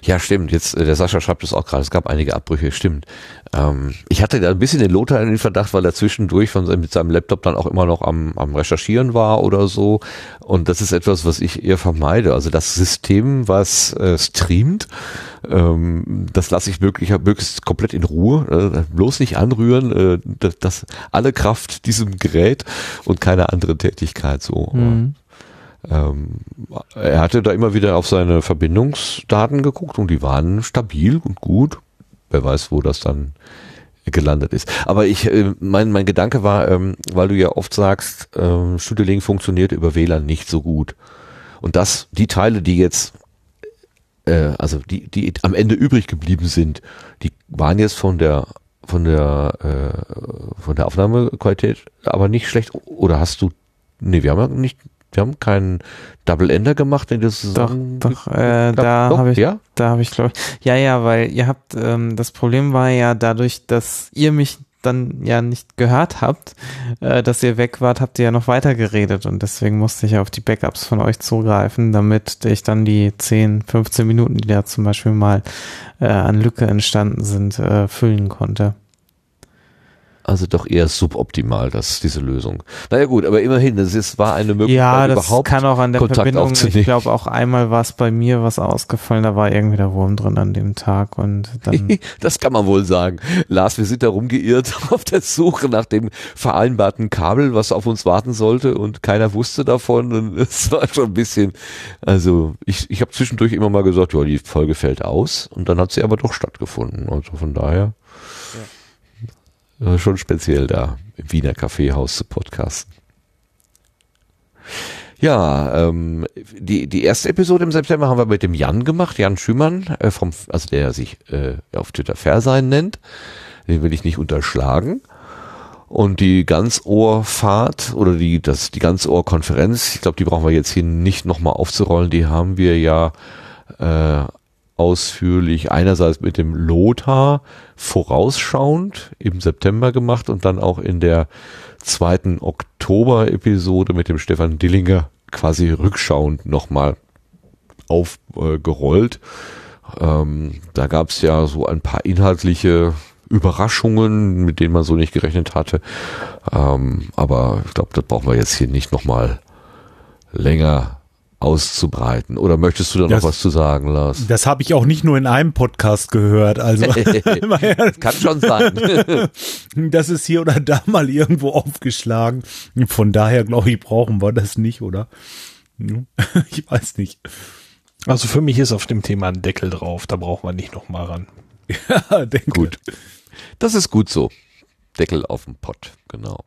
Ja, stimmt. Jetzt, äh, der Sascha schreibt es auch gerade, es gab einige Abbrüche, stimmt. Ähm, ich hatte da ein bisschen den Lothar in den Verdacht, weil er zwischendurch von, mit seinem Laptop dann auch immer noch am, am Recherchieren war oder so. Und das ist etwas, was ich eher vermeide. Also das System, was äh, streamt, ähm, das lasse ich möglich, möglichst komplett in Ruhe. Äh, bloß nicht anrühren, äh, das, das alle Kraft diesem Gerät und keine andere Tätigkeit so. Mhm. Ähm, er hatte da immer wieder auf seine Verbindungsdaten geguckt und die waren stabil und gut. Wer weiß, wo das dann gelandet ist. Aber ich, äh, mein, mein Gedanke war, ähm, weil du ja oft sagst, ähm, Studio Link funktioniert über WLAN nicht so gut. Und das, die Teile, die jetzt, äh, also die, die am Ende übrig geblieben sind, die waren jetzt von der von der äh, von der Aufnahmequalität aber nicht schlecht. Oder hast du, nee, wir haben ja nicht wir haben keinen Double Ender gemacht, den das
zusammen. Doch, doch, äh, da habe ich, ja? da habe ich glaube ich, ja, ja, weil ihr habt, ähm, das Problem war ja dadurch, dass ihr mich dann ja nicht gehört habt, äh, dass ihr weg wart, habt ihr ja noch weiter geredet und deswegen musste ich auf die Backups von euch zugreifen, damit ich dann die 10, 15 Minuten, die da zum Beispiel mal äh, an Lücke entstanden sind, äh, füllen konnte
also doch eher suboptimal, das, diese Lösung. Naja gut, aber immerhin, es ist, war eine Möglichkeit,
ja, das
überhaupt
kann auch an der Kontakt Verbindung, ich glaube auch einmal war es bei mir was ausgefallen, da war irgendwie der Wurm drin an dem Tag und dann.
das kann man wohl sagen. Lars, wir sind da rumgeirrt auf der Suche nach dem vereinbarten Kabel, was auf uns warten sollte und keiner wusste davon und es war schon ein bisschen, also ich, ich habe zwischendurch immer mal gesagt, ja, die Folge fällt aus und dann hat sie aber doch stattgefunden. Also von daher. Schon speziell da im Wiener Kaffeehaus zu podcasten. Ja, ähm, die, die erste Episode im September haben wir mit dem Jan gemacht, Jan Schümann, äh, vom, also der sich äh, auf Twitter Fairsein nennt. Den will ich nicht unterschlagen. Und die Ganzohrfahrt oder die, das, die Ganzohrkonferenz, ich glaube, die brauchen wir jetzt hier nicht nochmal aufzurollen, die haben wir ja äh, ausführlich einerseits mit dem Lothar vorausschauend im September gemacht und dann auch in der zweiten Oktober-Episode mit dem Stefan Dillinger quasi rückschauend nochmal aufgerollt. Äh, ähm, da gab es ja so ein paar inhaltliche Überraschungen, mit denen man so nicht gerechnet hatte. Ähm, aber ich glaube, das brauchen wir jetzt hier nicht nochmal länger auszubreiten. Oder möchtest du da noch was zu sagen, Lars?
Das habe ich auch nicht nur in einem Podcast gehört. Also
kann schon sein.
das ist hier oder da mal irgendwo aufgeschlagen. Von daher glaube ich, brauchen wir das nicht, oder? Ich weiß nicht.
Also für mich ist auf dem Thema ein Deckel drauf. Da brauchen wir nicht noch mal ran.
ja, denke. Gut. Das ist gut so. Deckel auf dem Pott, genau.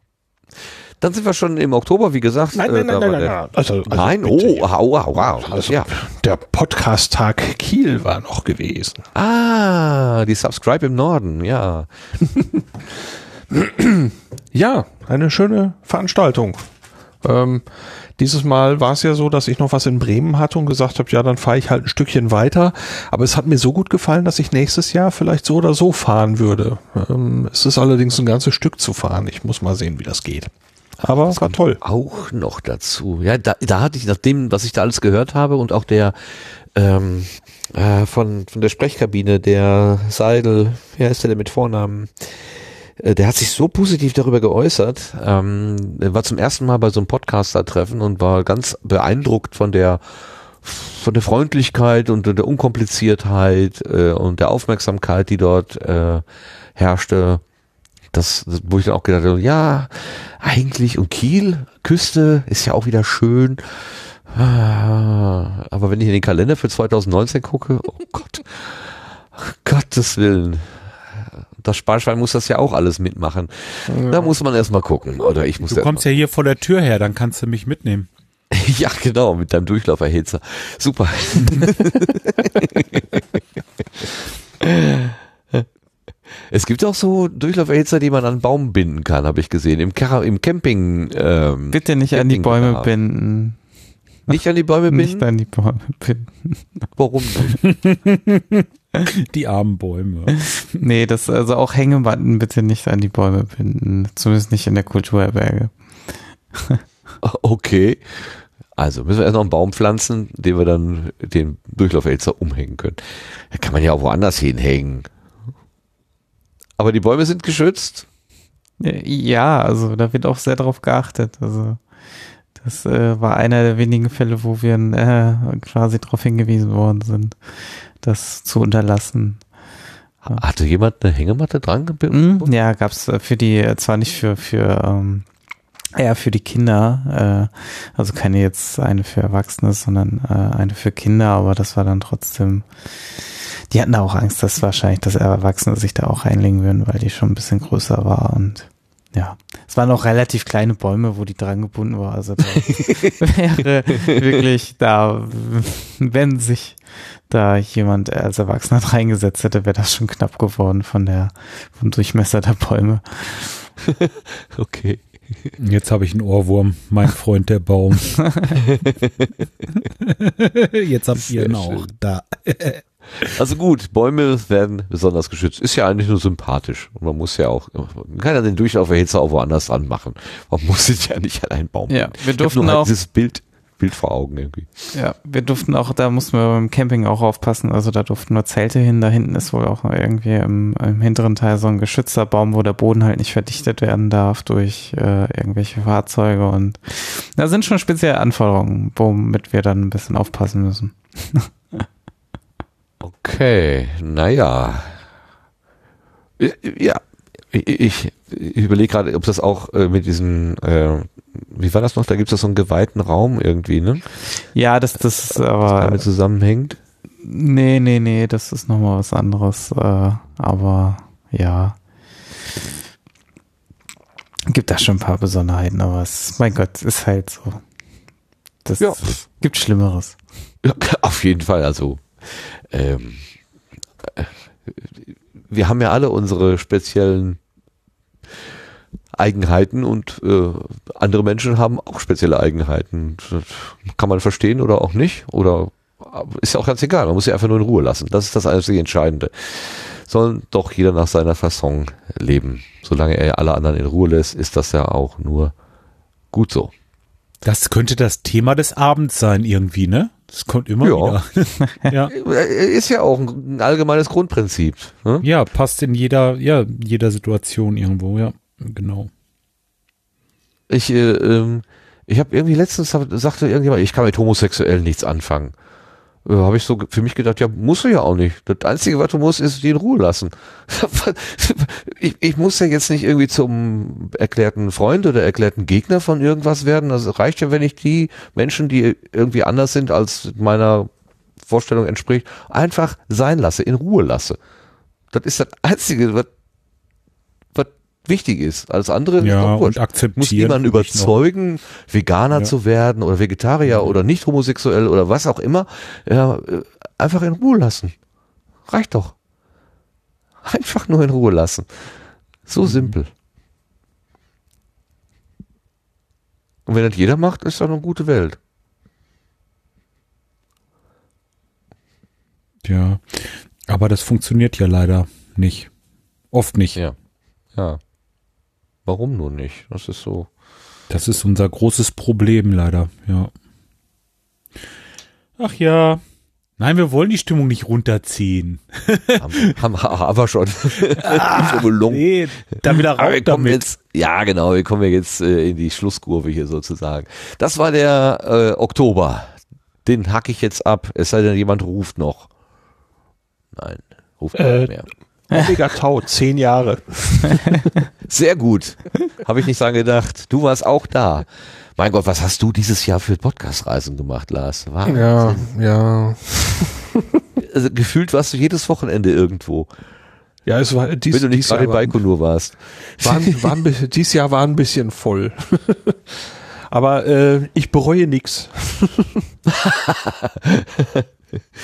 Dann sind wir schon im Oktober, wie gesagt.
Nein, nein, äh, nein, nein, nein.
Also, also nein, oh, wow, wow.
Also, ja. Der Podcast-Tag Kiel war noch gewesen.
Ah, die Subscribe im Norden, ja.
ja, eine schöne Veranstaltung. Ähm, Dieses Mal war es ja so, dass ich noch was in Bremen hatte und gesagt habe, ja, dann fahre ich halt ein Stückchen weiter. Aber es hat mir so gut gefallen, dass ich nächstes Jahr vielleicht so oder so fahren würde. Ähm, es ist allerdings ein ganzes Stück zu fahren. Ich muss mal sehen, wie das geht. Aber
Das
war toll.
Auch noch dazu. Ja, da, da hatte ich nach dem, was ich da alles gehört habe und auch der ähm, äh, von, von der Sprechkabine, der Seidel, wer ist der denn mit Vornamen? Äh, Der hat sich so positiv darüber geäußert. Ähm, er war zum ersten Mal bei so einem Podcaster-Treffen und war ganz beeindruckt von der von der Freundlichkeit und der Unkompliziertheit äh, und der Aufmerksamkeit, die dort äh, herrschte. Das, das, wo ich dann auch gedacht habe, ja, eigentlich und Kiel, Küste ist ja auch wieder schön. Ah, Aber wenn ich in den Kalender für 2019 gucke, oh Gott, Gottes Willen. Das Sparschwein muss das ja auch alles mitmachen. Da muss man erstmal gucken. Oder ich muss
Du kommst ja hier vor der Tür her, dann kannst du mich mitnehmen.
Ja, genau, mit deinem Durchlauferhitzer. Super. es gibt auch so Durchlauferhitzer, die man an einen Baum binden kann, habe ich gesehen. Im, Kara im Camping. Ähm,
Bitte nicht an die Bäume
Campingbedarf.
binden.
Nicht an die Bäume
Nicht
binden?
an die Bäume binden.
Warum nicht?
Die armen Bäume.
Nee, das, also auch Hängematten bitte nicht an die Bäume binden. Zumindest nicht in der Kulturherberge.
Okay. Also müssen wir erst noch einen Baum pflanzen, den wir dann den Durchlauferhitzer umhängen können. Da kann man ja auch woanders hinhängen. Aber die Bäume sind geschützt.
Ja, also da wird auch sehr drauf geachtet. Also das äh, war einer der wenigen Fälle, wo wir äh, quasi darauf hingewiesen worden sind, das zu unterlassen.
Hatte jemand eine Hängematte dran gebunden?
Mhm, ja, gab's äh, für die, äh, zwar nicht für, für ähm, eher für die Kinder, äh, also keine jetzt eine für Erwachsene, sondern äh, eine für Kinder, aber das war dann trotzdem, die hatten da auch Angst, dass wahrscheinlich das Erwachsene sich da auch einlegen würden, weil die schon ein bisschen größer war und ja, es waren auch relativ kleine Bäume, wo die dran gebunden war. Also da wäre wirklich da, wenn sich da jemand als Erwachsener reingesetzt hätte, wäre das schon knapp geworden von der vom Durchmesser der Bäume.
Okay.
Jetzt habe ich einen Ohrwurm, mein Freund der Baum. Jetzt habt ihr ihn auch da.
Also gut, Bäume werden besonders geschützt. Ist ja eigentlich nur sympathisch. Und man muss ja auch, man kann ja den Durchlauferhitzer auch woanders anmachen. Man muss es ja nicht an einen Baum.
Ja, wir durften
nur
auch-
halt dieses Bild, Bild vor Augen irgendwie.
Ja, wir durften auch, da mussten wir beim Camping auch aufpassen, also da durften nur Zelte hin, da hinten ist wohl auch irgendwie im, im hinteren Teil so ein geschützter Baum, wo der Boden halt nicht verdichtet werden darf durch äh, irgendwelche Fahrzeuge und da sind schon spezielle Anforderungen, womit wir dann ein bisschen aufpassen müssen.
Okay, naja. Ja, ich, ich, überlege gerade, ob das auch äh, mit diesem, äh, wie war das noch? Da gibt es so einen geweihten Raum irgendwie, ne?
Ja, das, das ist
Was
aber,
damit zusammenhängt.
nee, nee, nee, das ist nochmal was anderes, äh, aber ja. Gibt da schon ein paar Besonderheiten, aber es, mein Gott, ist halt so. Das
Ja.
gibt Schlimmeres.
Ja, auf jeden Fall. Also ähm, äh, wir haben ja alle unsere speziellen Eigenheiten und äh, andere Menschen haben auch spezielle Eigenheiten. Das kann man verstehen oder auch nicht. Oder ist ja auch ganz egal. Man muss sie einfach nur in Ruhe lassen. Das ist das einzige Entscheidende. Soll doch jeder nach seiner Fasson leben. Solange er alle anderen in Ruhe lässt, ist das ja auch nur gut so.
Das könnte das Thema des Abends sein irgendwie, ne? Das kommt immer
Ja.
wieder. ja.
Ist ja auch ein allgemeines Grundprinzip. Ne?
ja, passt in jeder, ja, jeder Situation irgendwo, ja, genau.
Ich, äh, ähm, ich habe irgendwie letztens hab, sagte irgendjemand, ich kann mit Homosexuellen nichts anfangen. Äh, habe ich so für mich gedacht, ja, musst du ja auch nicht. Das Einzige, was du musst, ist die in Ruhe lassen. ich, ich muss ja jetzt nicht irgendwie zum erklärten Freund oder erklärten Gegner von irgendwas werden. Das reicht ja, wenn ich die Menschen, die irgendwie anders sind als meiner Vorstellung entspricht, einfach sein lasse, in Ruhe lasse. Das ist das Einzige, was wichtig ist. Alles andere
Ja, und akzeptieren.
muss
noch.
überzeugen, Veganer
Ja.
zu werden oder Vegetarier oder nicht homosexuell oder was auch immer. Ja, äh, einfach in Ruhe lassen. Reicht doch. Einfach nur in Ruhe lassen.
Mhm.
So simpel. Und wenn das jeder macht, ist das eine gute Welt.
Ja, aber das funktioniert ja leider nicht. Oft nicht.
Ja. Ja. Warum nun nicht? Das ist so.
Das ist unser großes Problem leider, ja. Ach ja. Nein, wir wollen die Stimmung nicht runterziehen.
haben, haben, haben wir schon.
Ah, nee, da wieder raus
wir kommen damit. Jetzt, ja, genau, wir kommen jetzt äh, in die Schlusskurve hier sozusagen. Das war der äh, Oktober. Den hacke ich jetzt ab, es sei denn, jemand ruft noch. Nein, ruft äh, nicht mehr.
Omega Tau, zehn Jahre.
Sehr gut. Habe ich nicht dran gedacht. Du warst auch da. Mein Gott, was hast du dieses Jahr für Podcastreisen gemacht, Lars?
Wahnsinn. Ja, ja.
Also, gefühlt warst du jedes Wochenende irgendwo.
Ja, es war
dies, Wenn du nicht gerade in Baikonur warst.
War, war ein bisschen, dieses Jahr war ein bisschen voll. Aber äh, ich bereue nichts.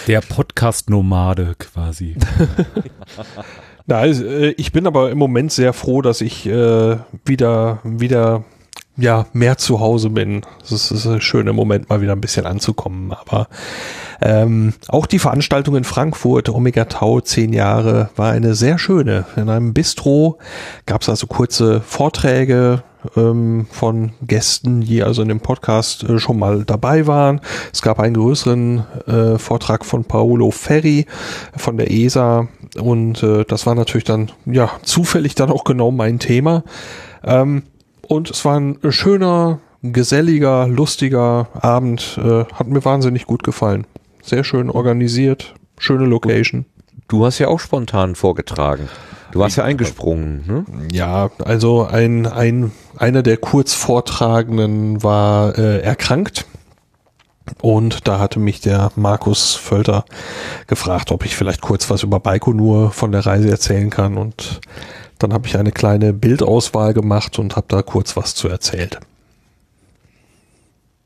Der Podcast-Nomade quasi.
Na, äh, ich bin aber im Moment sehr froh, dass ich äh, wieder, wieder ja, mehr zu Hause bin. Es ist ein schöner Moment, mal wieder ein bisschen anzukommen. Aber ähm, auch die Veranstaltung in Frankfurt, Omega Tau, zehn Jahre, war eine sehr schöne. In einem Bistro gab es also kurze Vorträge, ähm, von Gästen, die also in dem Podcast äh, schon mal dabei waren. Es gab einen größeren äh, Vortrag von Paolo Ferri von der ESA und äh, das war natürlich dann ja zufällig dann auch genau mein Thema. Ähm, und es war ein schöner, geselliger, lustiger Abend. Äh, hat mir wahnsinnig gut gefallen. Sehr schön organisiert, schöne Location.
Du hast ja auch spontan vorgetragen. Du warst ja eingesprungen, ne?
Ja, also ein, ein, einer der Kurzvortragenden war äh, erkrankt. Und da hatte mich der Markus Völter gefragt, ob ich vielleicht kurz was über Baikonur von der Reise erzählen kann. Und dann habe ich eine kleine Bildauswahl gemacht und habe da kurz was zu erzählt.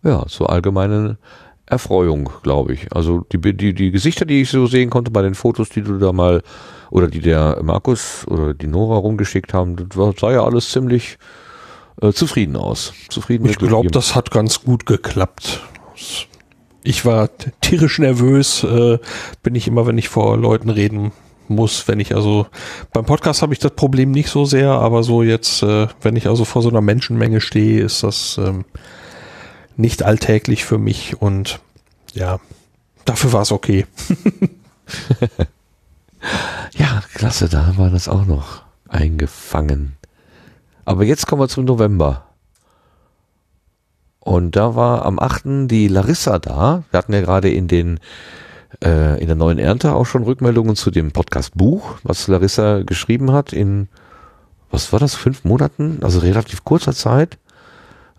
Ja, zur allgemeinen Erfreuung, glaube ich. Also die, die, die Gesichter, die ich so sehen konnte bei den Fotos, die du da mal oder die der Markus oder die Nora rumgeschickt haben, das sah ja alles ziemlich äh, zufrieden aus. Zufrieden
ich glaube, das hat ganz gut geklappt. Ich war tierisch nervös, äh, bin ich immer, wenn ich vor Leuten reden muss, wenn ich also beim Podcast habe ich das Problem nicht so sehr, aber so jetzt, äh, wenn ich also vor so einer Menschenmenge stehe, ist das ähm, nicht alltäglich für mich und ja, dafür war es okay.
Ja, klasse, da war das auch noch eingefangen. Aber jetzt kommen wir zum November. Und da war am 8. die Larissa da. Wir hatten ja gerade in den äh, in der neuen Ernte auch schon Rückmeldungen zu dem Podcast Buch, was Larissa geschrieben hat in was war das, fünf Monaten, also relativ kurzer Zeit.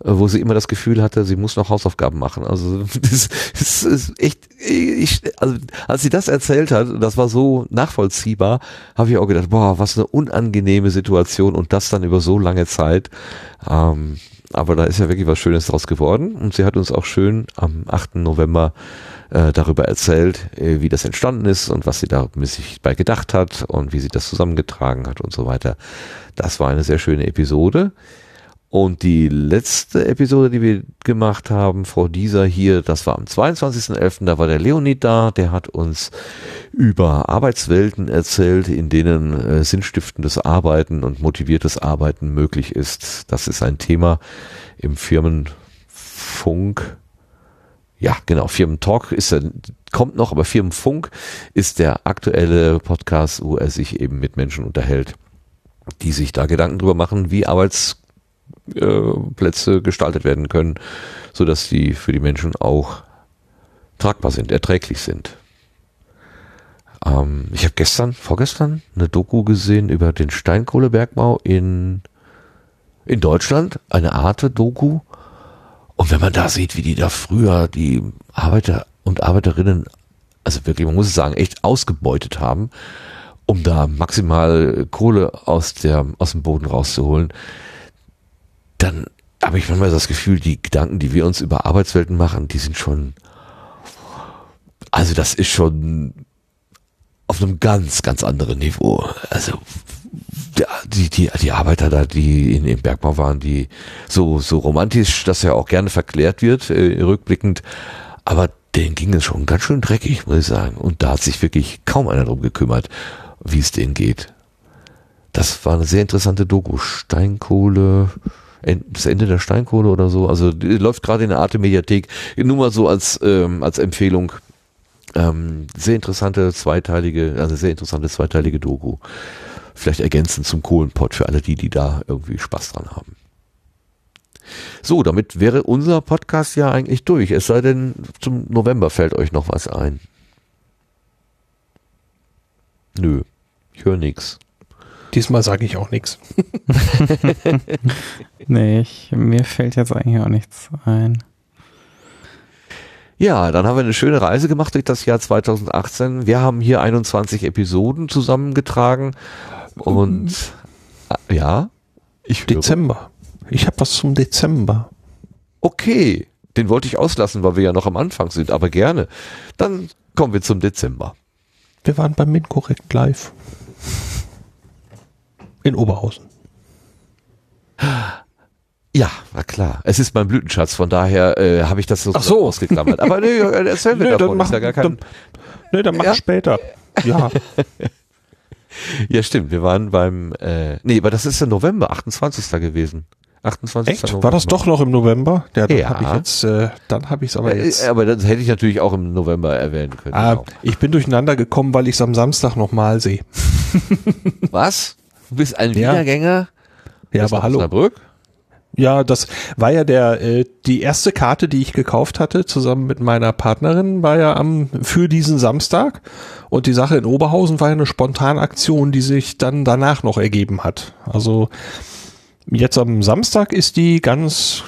Äh, wo sie immer das Gefühl hatte, sie muss noch Hausaufgaben machen. Also das, das ist echt, ich, also als sie das erzählt hat, das war so nachvollziehbar, habe ich auch gedacht, boah, was eine unangenehme Situation und das dann über so lange Zeit. Ähm, aber da ist ja wirklich was Schönes draus geworden und sie hat uns auch schön am 8. November äh, darüber erzählt, äh, wie das entstanden ist und was sie da sich bei gedacht hat und wie sie das zusammengetragen hat und so weiter. Das war eine sehr schöne Episode. Und die letzte Episode, die wir gemacht haben vor dieser hier, das war am 22.11., da war der Leonid da, der hat uns über Arbeitswelten erzählt, in denen äh, sinnstiftendes Arbeiten und motiviertes Arbeiten möglich ist. Das ist ein Thema im Firmenfunk. Ja, genau, Firmentalk ist er, kommt noch, aber Firmenfunk ist der aktuelle Podcast, wo er sich eben mit Menschen unterhält, die sich da Gedanken drüber machen, wie Arbeits Plätze gestaltet werden können, so dass die für die Menschen auch tragbar sind, erträglich sind. Ähm, ich habe gestern, vorgestern, eine Doku gesehen über den Steinkohlebergbau in in Deutschland, eine Art Doku. Und wenn man da sieht, wie die da früher die Arbeiter und Arbeiterinnen, also wirklich, man muss es sagen, echt ausgebeutet haben, um da maximal Kohle aus der aus dem Boden rauszuholen, dann habe ich manchmal das Gefühl, die Gedanken, die wir uns über Arbeitswelten machen, die sind schon, also das ist schon auf einem ganz, ganz anderen Niveau. Also die, die, die Arbeiter da, die in, im Bergbau waren, die so, so romantisch, dass ja auch gerne verklärt wird, äh, rückblickend, aber denen ging es schon ganz schön dreckig, muss ich sagen. Und da hat sich wirklich kaum einer drum gekümmert, wie es denen geht. Das war eine sehr interessante Doku. Steinkohle, das Ende der Steinkohle oder so. Also läuft gerade in der Arte Mediathek. Nur mal so als, ähm, als Empfehlung. Ähm, sehr interessante zweiteilige, also sehr interessante zweiteilige Doku. Vielleicht ergänzend zum Kohlenpott für alle die, die da irgendwie Spaß dran haben. So, damit wäre unser Podcast ja eigentlich durch. Es sei denn, zum November fällt euch noch was ein. Nö, ich höre nix.
Diesmal sage ich auch nichts.
nee, ich, mir fällt jetzt eigentlich auch nichts ein.
Ja, dann haben wir eine schöne Reise gemacht durch das Jahr 2018. Wir haben hier 21 Episoden zusammengetragen und äh, ja,
ich Dezember. Ich habe was zum Dezember.
Okay, den wollte ich auslassen, weil wir ja noch am Anfang sind, aber gerne. Dann kommen wir zum Dezember.
Wir waren beim Minkorrekt live. In Oberhausen.
Ja, war klar. Es ist mein Blütenschatz, von daher äh, habe ich das so,
so.
ausgeklammert. Aber nee, erzähl mir nee, davon.
Dann mach,
ja gar kein,
dann, nee, dann mach ja? später. Ja.
ja, stimmt. Wir waren beim, äh, nee, aber das ist der November, 28. gewesen. 28.
Echt? November. War das doch noch im November? Ja, dann ja. habe ich jetzt, äh, dann habe ich es aber jetzt.
Aber das hätte ich natürlich auch im November erwähnen können.
Ah, genau. Ich bin durcheinander gekommen, weil ich es am Samstag nochmal sehe.
Was? Du bist ein ja. Wiedergänger?
Ja, aber hallo. Osnabrück? Ja, das war ja der äh, die erste Karte, die ich gekauft hatte, zusammen mit meiner Partnerin, war ja am für diesen Samstag. Und die Sache in Oberhausen war ja eine Spontanaktion, die sich dann danach noch ergeben hat. Also Jetzt am Samstag ist die ganz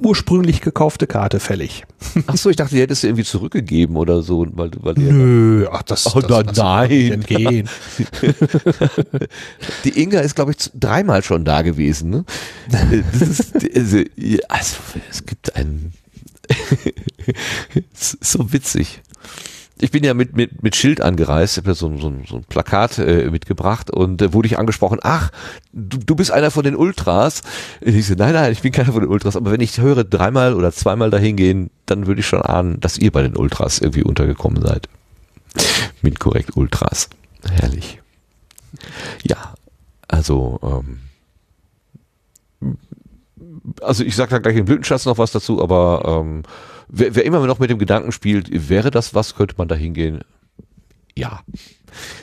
ursprünglich gekaufte Karte fällig.
Ach so, ich dachte, die hättest du irgendwie zurückgegeben oder so, weil, weil
Nö, ach das,
oh, das, das
nein, entgehen.
die Inga ist glaube ich dreimal schon da gewesen. Ne? Das ist, also, also es gibt einen so witzig ich bin ja mit, mit, mit Schild angereist, habe ja so, so, so ein Plakat äh, mitgebracht und äh, wurde ich angesprochen, ach, du, du bist einer von den Ultras. Ich so, nein, nein, ich bin keiner von den Ultras, aber wenn ich höre, dreimal oder zweimal dahin gehen, dann würde ich schon ahnen, dass ihr bei den Ultras irgendwie untergekommen seid. mit korrekt Ultras. Herrlich. Ja, also, ähm, also ich sag da gleich im Blütenschatz noch was dazu, aber ähm, wer, wer immer noch mit dem Gedanken spielt, wäre das was, könnte man da hingehen? Ja.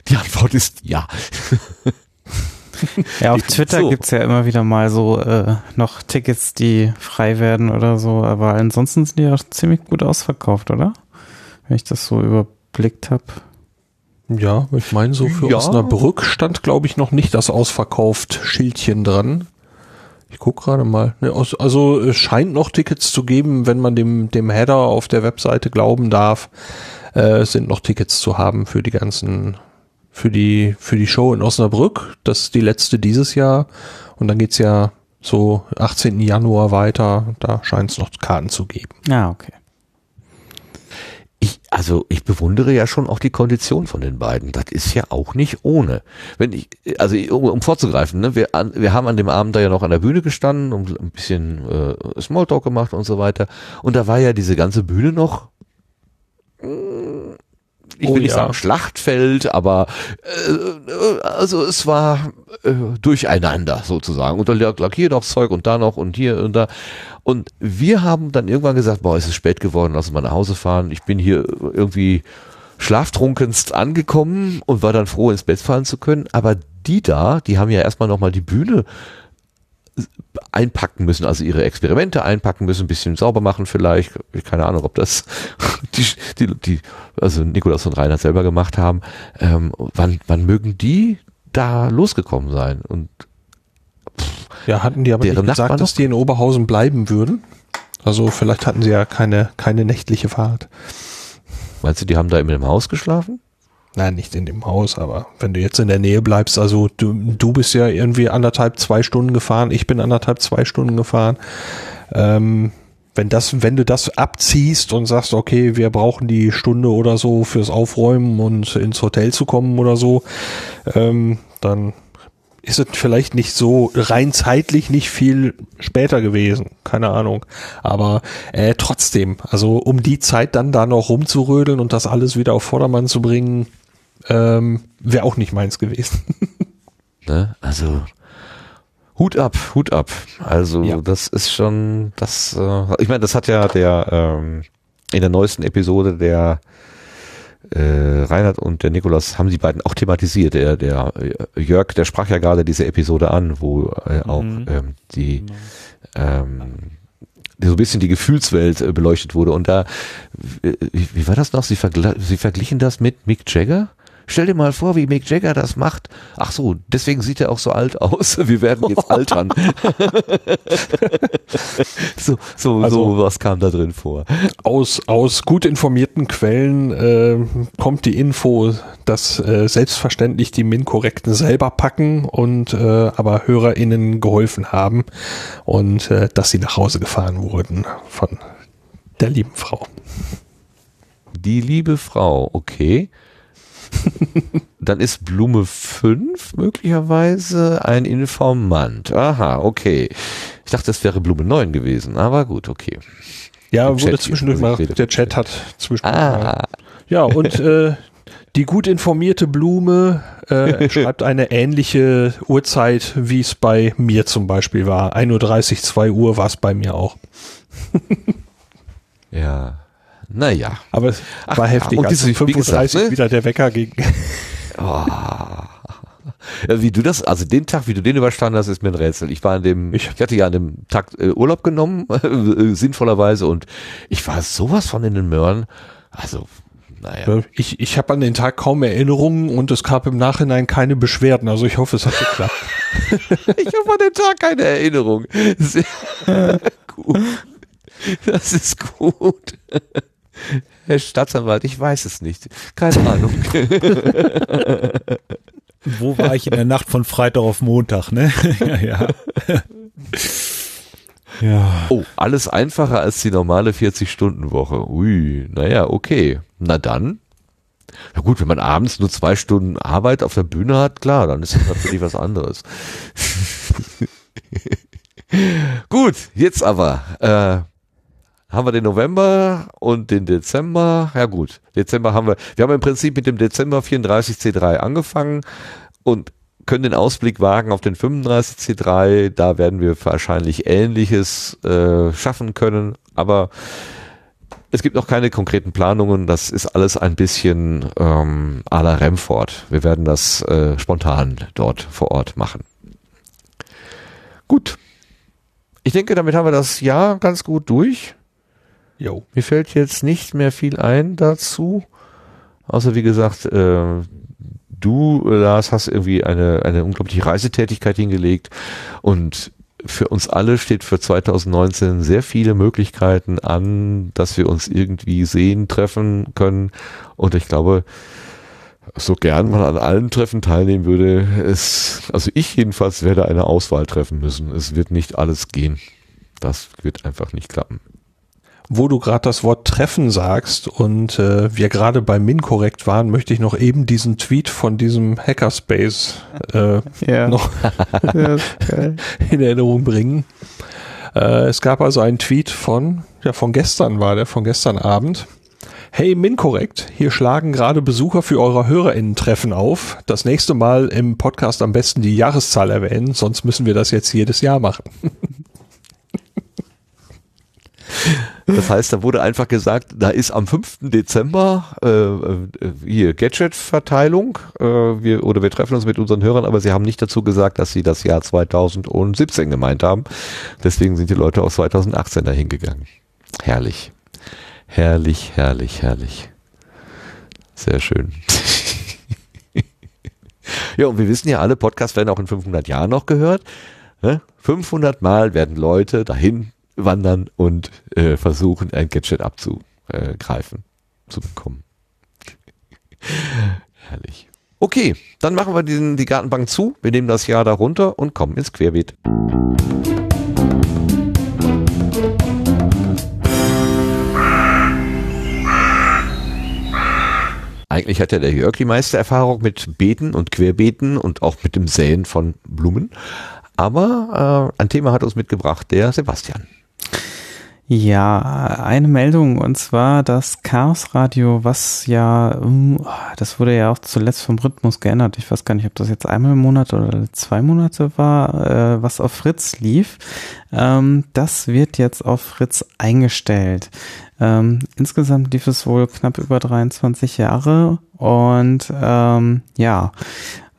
Die Antwort ist ja.
Ja, auf Twitter so. gibt's ja immer wieder mal so äh, noch Tickets, die frei werden oder so, aber ansonsten sind die ja ziemlich gut ausverkauft, oder? Wenn ich das so überblickt habe.
Ja, ich meine, so für ja. Osnabrück stand, glaube ich, noch nicht das ausverkauft Schildchen dran. Ich guck gerade mal. Ne, also es scheint noch Tickets zu geben, wenn man dem, dem Header auf der Webseite glauben darf. Äh, es sind noch Tickets zu haben für die ganzen, für die, für die Show in Osnabrück. Das ist die letzte dieses Jahr. Und dann geht's ja so 18. Januar weiter. Da scheint es noch Karten zu geben.
Ah, okay
also ich bewundere ja schon auch die Kondition von den beiden. Das ist ja auch nicht ohne. Wenn ich, also um, um vorzugreifen, ne, wir, an, wir haben an dem Abend da ja noch an der Bühne gestanden und ein bisschen äh, Smalltalk gemacht und so weiter. Und da war ja diese ganze Bühne noch ich will oh, nicht ja. sagen Schlachtfeld, aber äh, also es war äh, durcheinander sozusagen. Und da lag hier noch Zeug und da noch und hier und da. Und wir haben dann irgendwann gesagt, boah, es ist spät geworden, lass uns mal nach Hause fahren. Ich bin hier irgendwie schlaftrunkenst angekommen und war dann froh, ins Bett fallen zu können. Aber die da, die haben ja erstmal nochmal die Bühne einpacken müssen, also ihre Experimente einpacken müssen, ein bisschen sauber machen vielleicht. Keine Ahnung, ob das die, die, die also Nikolaus und Reinhard selber gemacht haben. Ähm, wann, wann mögen die da losgekommen sein? Und
pff, ja, hatten die aber nicht gesagt, dass die in Oberhausen bleiben würden? Also vielleicht hatten sie ja keine, keine nächtliche Fahrt.
Meinst du, die haben da in dem Haus geschlafen?
Nein, nicht in dem Haus, aber wenn du jetzt in der Nähe bleibst, also du, du bist ja irgendwie anderthalb, zwei Stunden gefahren, ich bin anderthalb, zwei Stunden gefahren. Ähm, wenn das, wenn du das abziehst und sagst, okay, wir brauchen die Stunde oder so fürs Aufräumen und ins Hotel zu kommen oder so, ähm, dann ist es vielleicht nicht so rein zeitlich nicht viel später gewesen, keine Ahnung. Aber äh, trotzdem, also um die Zeit dann da noch rumzurödeln und das alles wieder auf Vordermann zu bringen, ähm, wäre auch nicht meins gewesen.
ne? Also Hut ab, Hut ab. Also ja. das ist schon, das, äh, ich meine, das hat ja der ähm, in der neuesten Episode der äh, Reinhard und der Nikolas haben die beiden auch thematisiert. Der, der äh, Jörg, der sprach ja gerade diese Episode an, wo äh, auch mhm. ähm, die ähm, so ein bisschen die Gefühlswelt äh, beleuchtet wurde. Und da, wie, wie war das noch? Sie, vergl sie verglichen das mit Mick Jagger? Stell dir mal vor, wie Mick Jagger das macht. Ach so, deswegen sieht er auch so alt aus. Wir werden jetzt altern. so, so, also, so was kam da drin vor.
Aus, aus gut informierten Quellen äh, kommt die Info, dass äh, selbstverständlich die Min-Korrekten selber packen und äh, aber HörerInnen geholfen haben und äh, dass sie nach Hause gefahren wurden von der lieben Frau.
Die liebe Frau, okay. Dann ist Blume 5 möglicherweise ein Informant. Aha, okay. Ich dachte, das wäre Blume 9 gewesen, aber gut, okay.
Ja, Im wurde Chat zwischendurch mal, der Chat hat zwischendurch ah. mal. Ja, und äh, die gut informierte Blume äh, schreibt eine ähnliche Uhrzeit, wie es bei mir zum Beispiel war. 1.30 Uhr, 2 Uhr war es bei mir auch.
ja. Naja.
Aber es Ach, war heftig, und diese, als 35 gesagt, ne? wieder der Wecker ging.
Oh. Ja, wie du das, also den Tag, wie du den überstanden hast, ist mir ein Rätsel. Ich war an dem, ich, ich hatte ja an dem Tag äh, Urlaub genommen, äh, sinnvollerweise, und ich war sowas von in den Möhren. Also, naja.
Ich, ich habe an den Tag kaum Erinnerungen und es gab im Nachhinein keine Beschwerden. Also ich hoffe, es hat geklappt.
ich habe an den Tag keine Erinnerung. Sehr gut. Das ist gut. Herr Staatsanwalt, ich weiß es nicht. Keine Ahnung.
Wo war ich in der Nacht von Freitag auf Montag, ne? ja, ja.
ja. Oh, alles einfacher als die normale 40-Stunden-Woche. Ui, naja, okay. Na dann. Na gut, wenn man abends nur zwei Stunden Arbeit auf der Bühne hat, klar, dann ist das natürlich was anderes. gut, jetzt aber. Äh, haben wir den November und den Dezember. Ja gut, Dezember haben wir. Wir haben im Prinzip mit dem Dezember 34C3 angefangen und können den Ausblick wagen auf den 35C3. Da werden wir wahrscheinlich Ähnliches äh, schaffen können, aber es gibt noch keine konkreten Planungen. Das ist alles ein bisschen ähm, à la Remford. Wir werden das äh, spontan dort vor Ort machen. Gut. Ich denke, damit haben wir das Jahr ganz gut durch. Jo. Mir fällt jetzt nicht mehr viel ein dazu. Außer wie gesagt, äh, du, Lars, hast irgendwie eine, eine unglaubliche Reisetätigkeit hingelegt und für uns alle steht für 2019 sehr viele Möglichkeiten an, dass wir uns irgendwie sehen, treffen können. Und ich glaube, so gern man an allen Treffen teilnehmen würde, es, also ich jedenfalls werde eine Auswahl treffen müssen. Es wird nicht alles gehen. Das wird einfach nicht klappen
wo du gerade das Wort Treffen sagst und äh, wir gerade bei MinCorrect waren, möchte ich noch eben diesen Tweet von diesem Hackerspace äh, ja. noch in Erinnerung bringen. Äh, es gab also einen Tweet von, ja von gestern war der, von gestern Abend. Hey MinCorrect, hier schlagen gerade Besucher für eure HörerInnen-Treffen auf. Das nächste Mal im Podcast am besten die Jahreszahl erwähnen, sonst müssen wir das jetzt jedes Jahr machen.
Das heißt, da wurde einfach gesagt, da ist am 5. Dezember äh, äh, hier Gadget-Verteilung äh, wir, oder wir treffen uns mit unseren Hörern, aber sie haben nicht dazu gesagt, dass sie das Jahr 2017 gemeint haben. Deswegen sind die Leute aus 2018 dahin gegangen. Herrlich. Herrlich, herrlich, herrlich. Sehr schön. ja, und wir wissen ja, alle Podcasts werden auch in 500 Jahren noch gehört. 500 Mal werden Leute dahin wandern und äh, versuchen, ein Gadget abzugreifen, zu bekommen. Herrlich. Okay, dann machen wir diesen, die Gartenbank zu. Wir nehmen das Jahr darunter und kommen ins Querbeet. Eigentlich hat ja der Jörg die meiste Erfahrung mit Beeten und Querbeeten und auch mit dem Säen von Blumen. Aber äh, ein Thema hat uns mitgebracht, der Sebastian.
Ja, eine Meldung und zwar das Chaos Radio, was ja, hm, das wurde ja auch zuletzt vom Rhythmus geändert. Ich weiß gar nicht, ob das jetzt einmal im Monat oder zwei Monate war, äh, was auf Fritz lief. Ähm, das wird jetzt auf Fritz eingestellt. Ähm, insgesamt lief es wohl knapp über 23 Jahre und ähm, ja,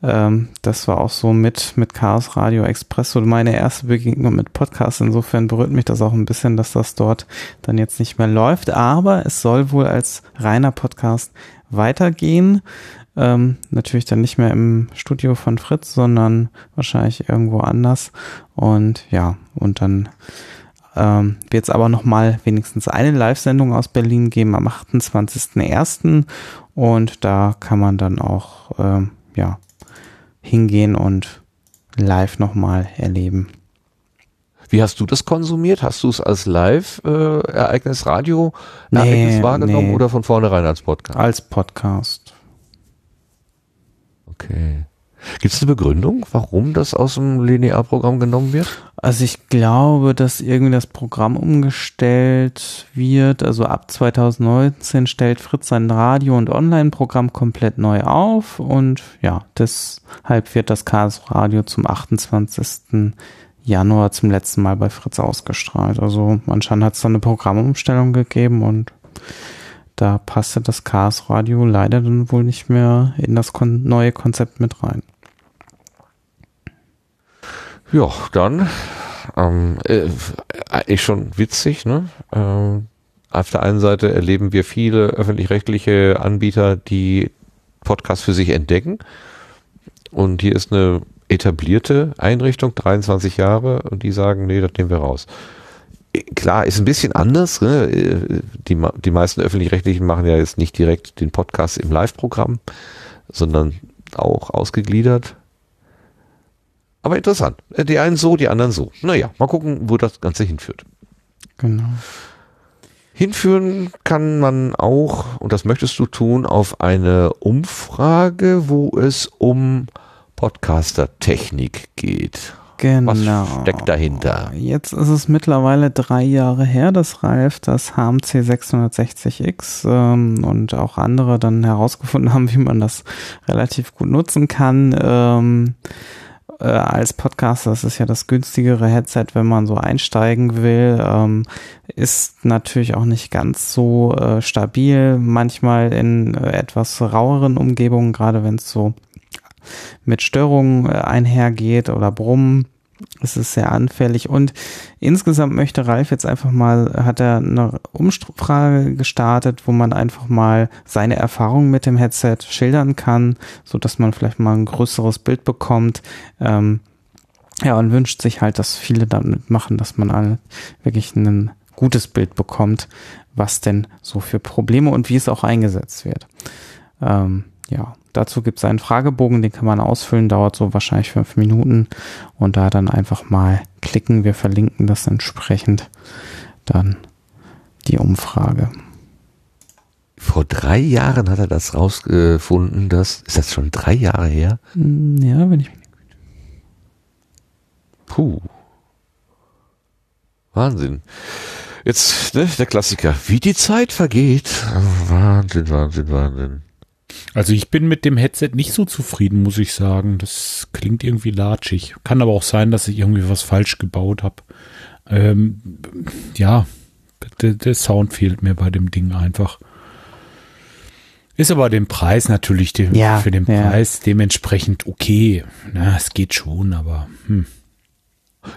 ähm, das war auch so mit, mit Chaos Radio Express und meine erste Begegnung mit Podcasts. Insofern berührt mich das auch ein bisschen, dass das dort dann jetzt nicht mehr läuft. Aber es soll wohl als reiner Podcast weitergehen. Ähm, natürlich dann nicht mehr im Studio von Fritz, sondern wahrscheinlich irgendwo anders. Und ja, und dann ähm, wird es aber nochmal wenigstens eine Live-Sendung aus Berlin geben am 28.01. Und da kann man dann auch, ähm, ja, hingehen und live nochmal erleben.
Wie hast du das konsumiert? Hast du es als Live-Ereignis, äh, Radio,
Ereignis
nee, wahrgenommen nee. oder von vornherein als Podcast?
Als Podcast.
Okay. Gibt es eine Begründung, warum das aus dem Linearprogramm genommen wird?
Also ich glaube, dass irgendwie das Programm umgestellt wird. Also ab 2019 stellt Fritz sein Radio- und Online-Programm komplett neu auf und ja, deshalb wird das Chaos Radio zum 28. Januar zum letzten Mal bei Fritz ausgestrahlt. Also anscheinend hat es da eine Programmumstellung gegeben und da passte das Chaos Radio leider dann wohl nicht mehr in das kon neue Konzept mit rein.
Ja, dann ähm, äh, eigentlich schon witzig, ne? Ähm, auf der einen Seite erleben wir viele öffentlich-rechtliche Anbieter, die Podcasts für sich entdecken. Und hier ist eine etablierte Einrichtung, 23 Jahre, und die sagen, nee, das nehmen wir raus. Klar, ist ein bisschen anders. Ne? Die, die meisten öffentlich-rechtlichen machen ja jetzt nicht direkt den Podcast im Live-Programm, sondern auch ausgegliedert. Aber interessant. Äh, die einen so, die anderen so. Naja, mal gucken, wo das Ganze hinführt.
Genau.
Hinführen kann man auch, und das möchtest du tun, auf eine Umfrage, wo es um Podcaster-Technik geht.
Genau.
Was steckt dahinter?
Jetzt ist es mittlerweile drei Jahre her, dass Ralf das HMC 660X ähm, und auch andere dann herausgefunden haben, wie man das relativ gut nutzen kann. Ähm, äh, als Podcaster, das ist ja das günstigere Headset, wenn man so einsteigen will, ähm, ist natürlich auch nicht ganz so äh, stabil, manchmal in äh, etwas raueren Umgebungen, gerade wenn es so mit Störungen äh, einhergeht oder Brummen es ist sehr anfällig und insgesamt möchte Ralf jetzt einfach mal, hat er eine Umfrage gestartet, wo man einfach mal seine Erfahrungen mit dem Headset schildern kann, so dass man vielleicht mal ein größeres Bild bekommt. Ähm, ja, und wünscht sich halt, dass viele damit machen, dass man alle wirklich ein gutes Bild bekommt, was denn so für Probleme und wie es auch eingesetzt wird. Ähm, ja, dazu gibt es einen Fragebogen, den kann man ausfüllen, dauert so wahrscheinlich fünf Minuten und da dann einfach mal klicken. Wir verlinken das entsprechend dann die Umfrage.
Vor drei Jahren hat er das rausgefunden, dass, ist das schon drei Jahre her?
Hm, ja, wenn ich mich
Puh. Wahnsinn. Jetzt, ne, der Klassiker. Wie die Zeit vergeht. Wahnsinn, Wahnsinn, Wahnsinn.
Also ich bin mit dem Headset nicht so zufrieden, muss ich sagen. Das klingt irgendwie latschig. Kann aber auch sein, dass ich irgendwie was falsch gebaut habe. Ähm, ja, der, der, Sound fehlt mir bei dem Ding einfach. Ist aber dem Preis natürlich dem,
ja,
für den
ja.
Preis dementsprechend okay. Na, es geht schon, aber hm.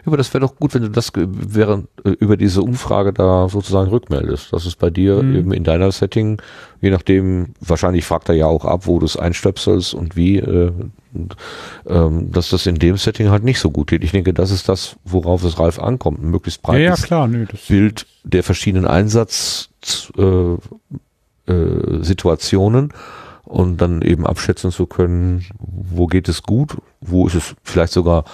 Aber das wäre doch gut, wenn du das während äh, über diese Umfrage da sozusagen rückmeldest. Das ist bei dir mhm. eben in deiner Setting, je nachdem, wahrscheinlich fragt er ja auch ab, wo du es einstöpselst und wie, äh, ähm, dass das in dem Setting halt nicht so gut geht. Ich denke, das ist das, worauf es Ralf ankommt. Ein möglichst breites
ja, ja, klar, nö,
Bild der verschiedenen Einsatz äh, äh, Situationen und dann eben abschätzen zu können, wo geht es gut, wo ist es vielleicht sogar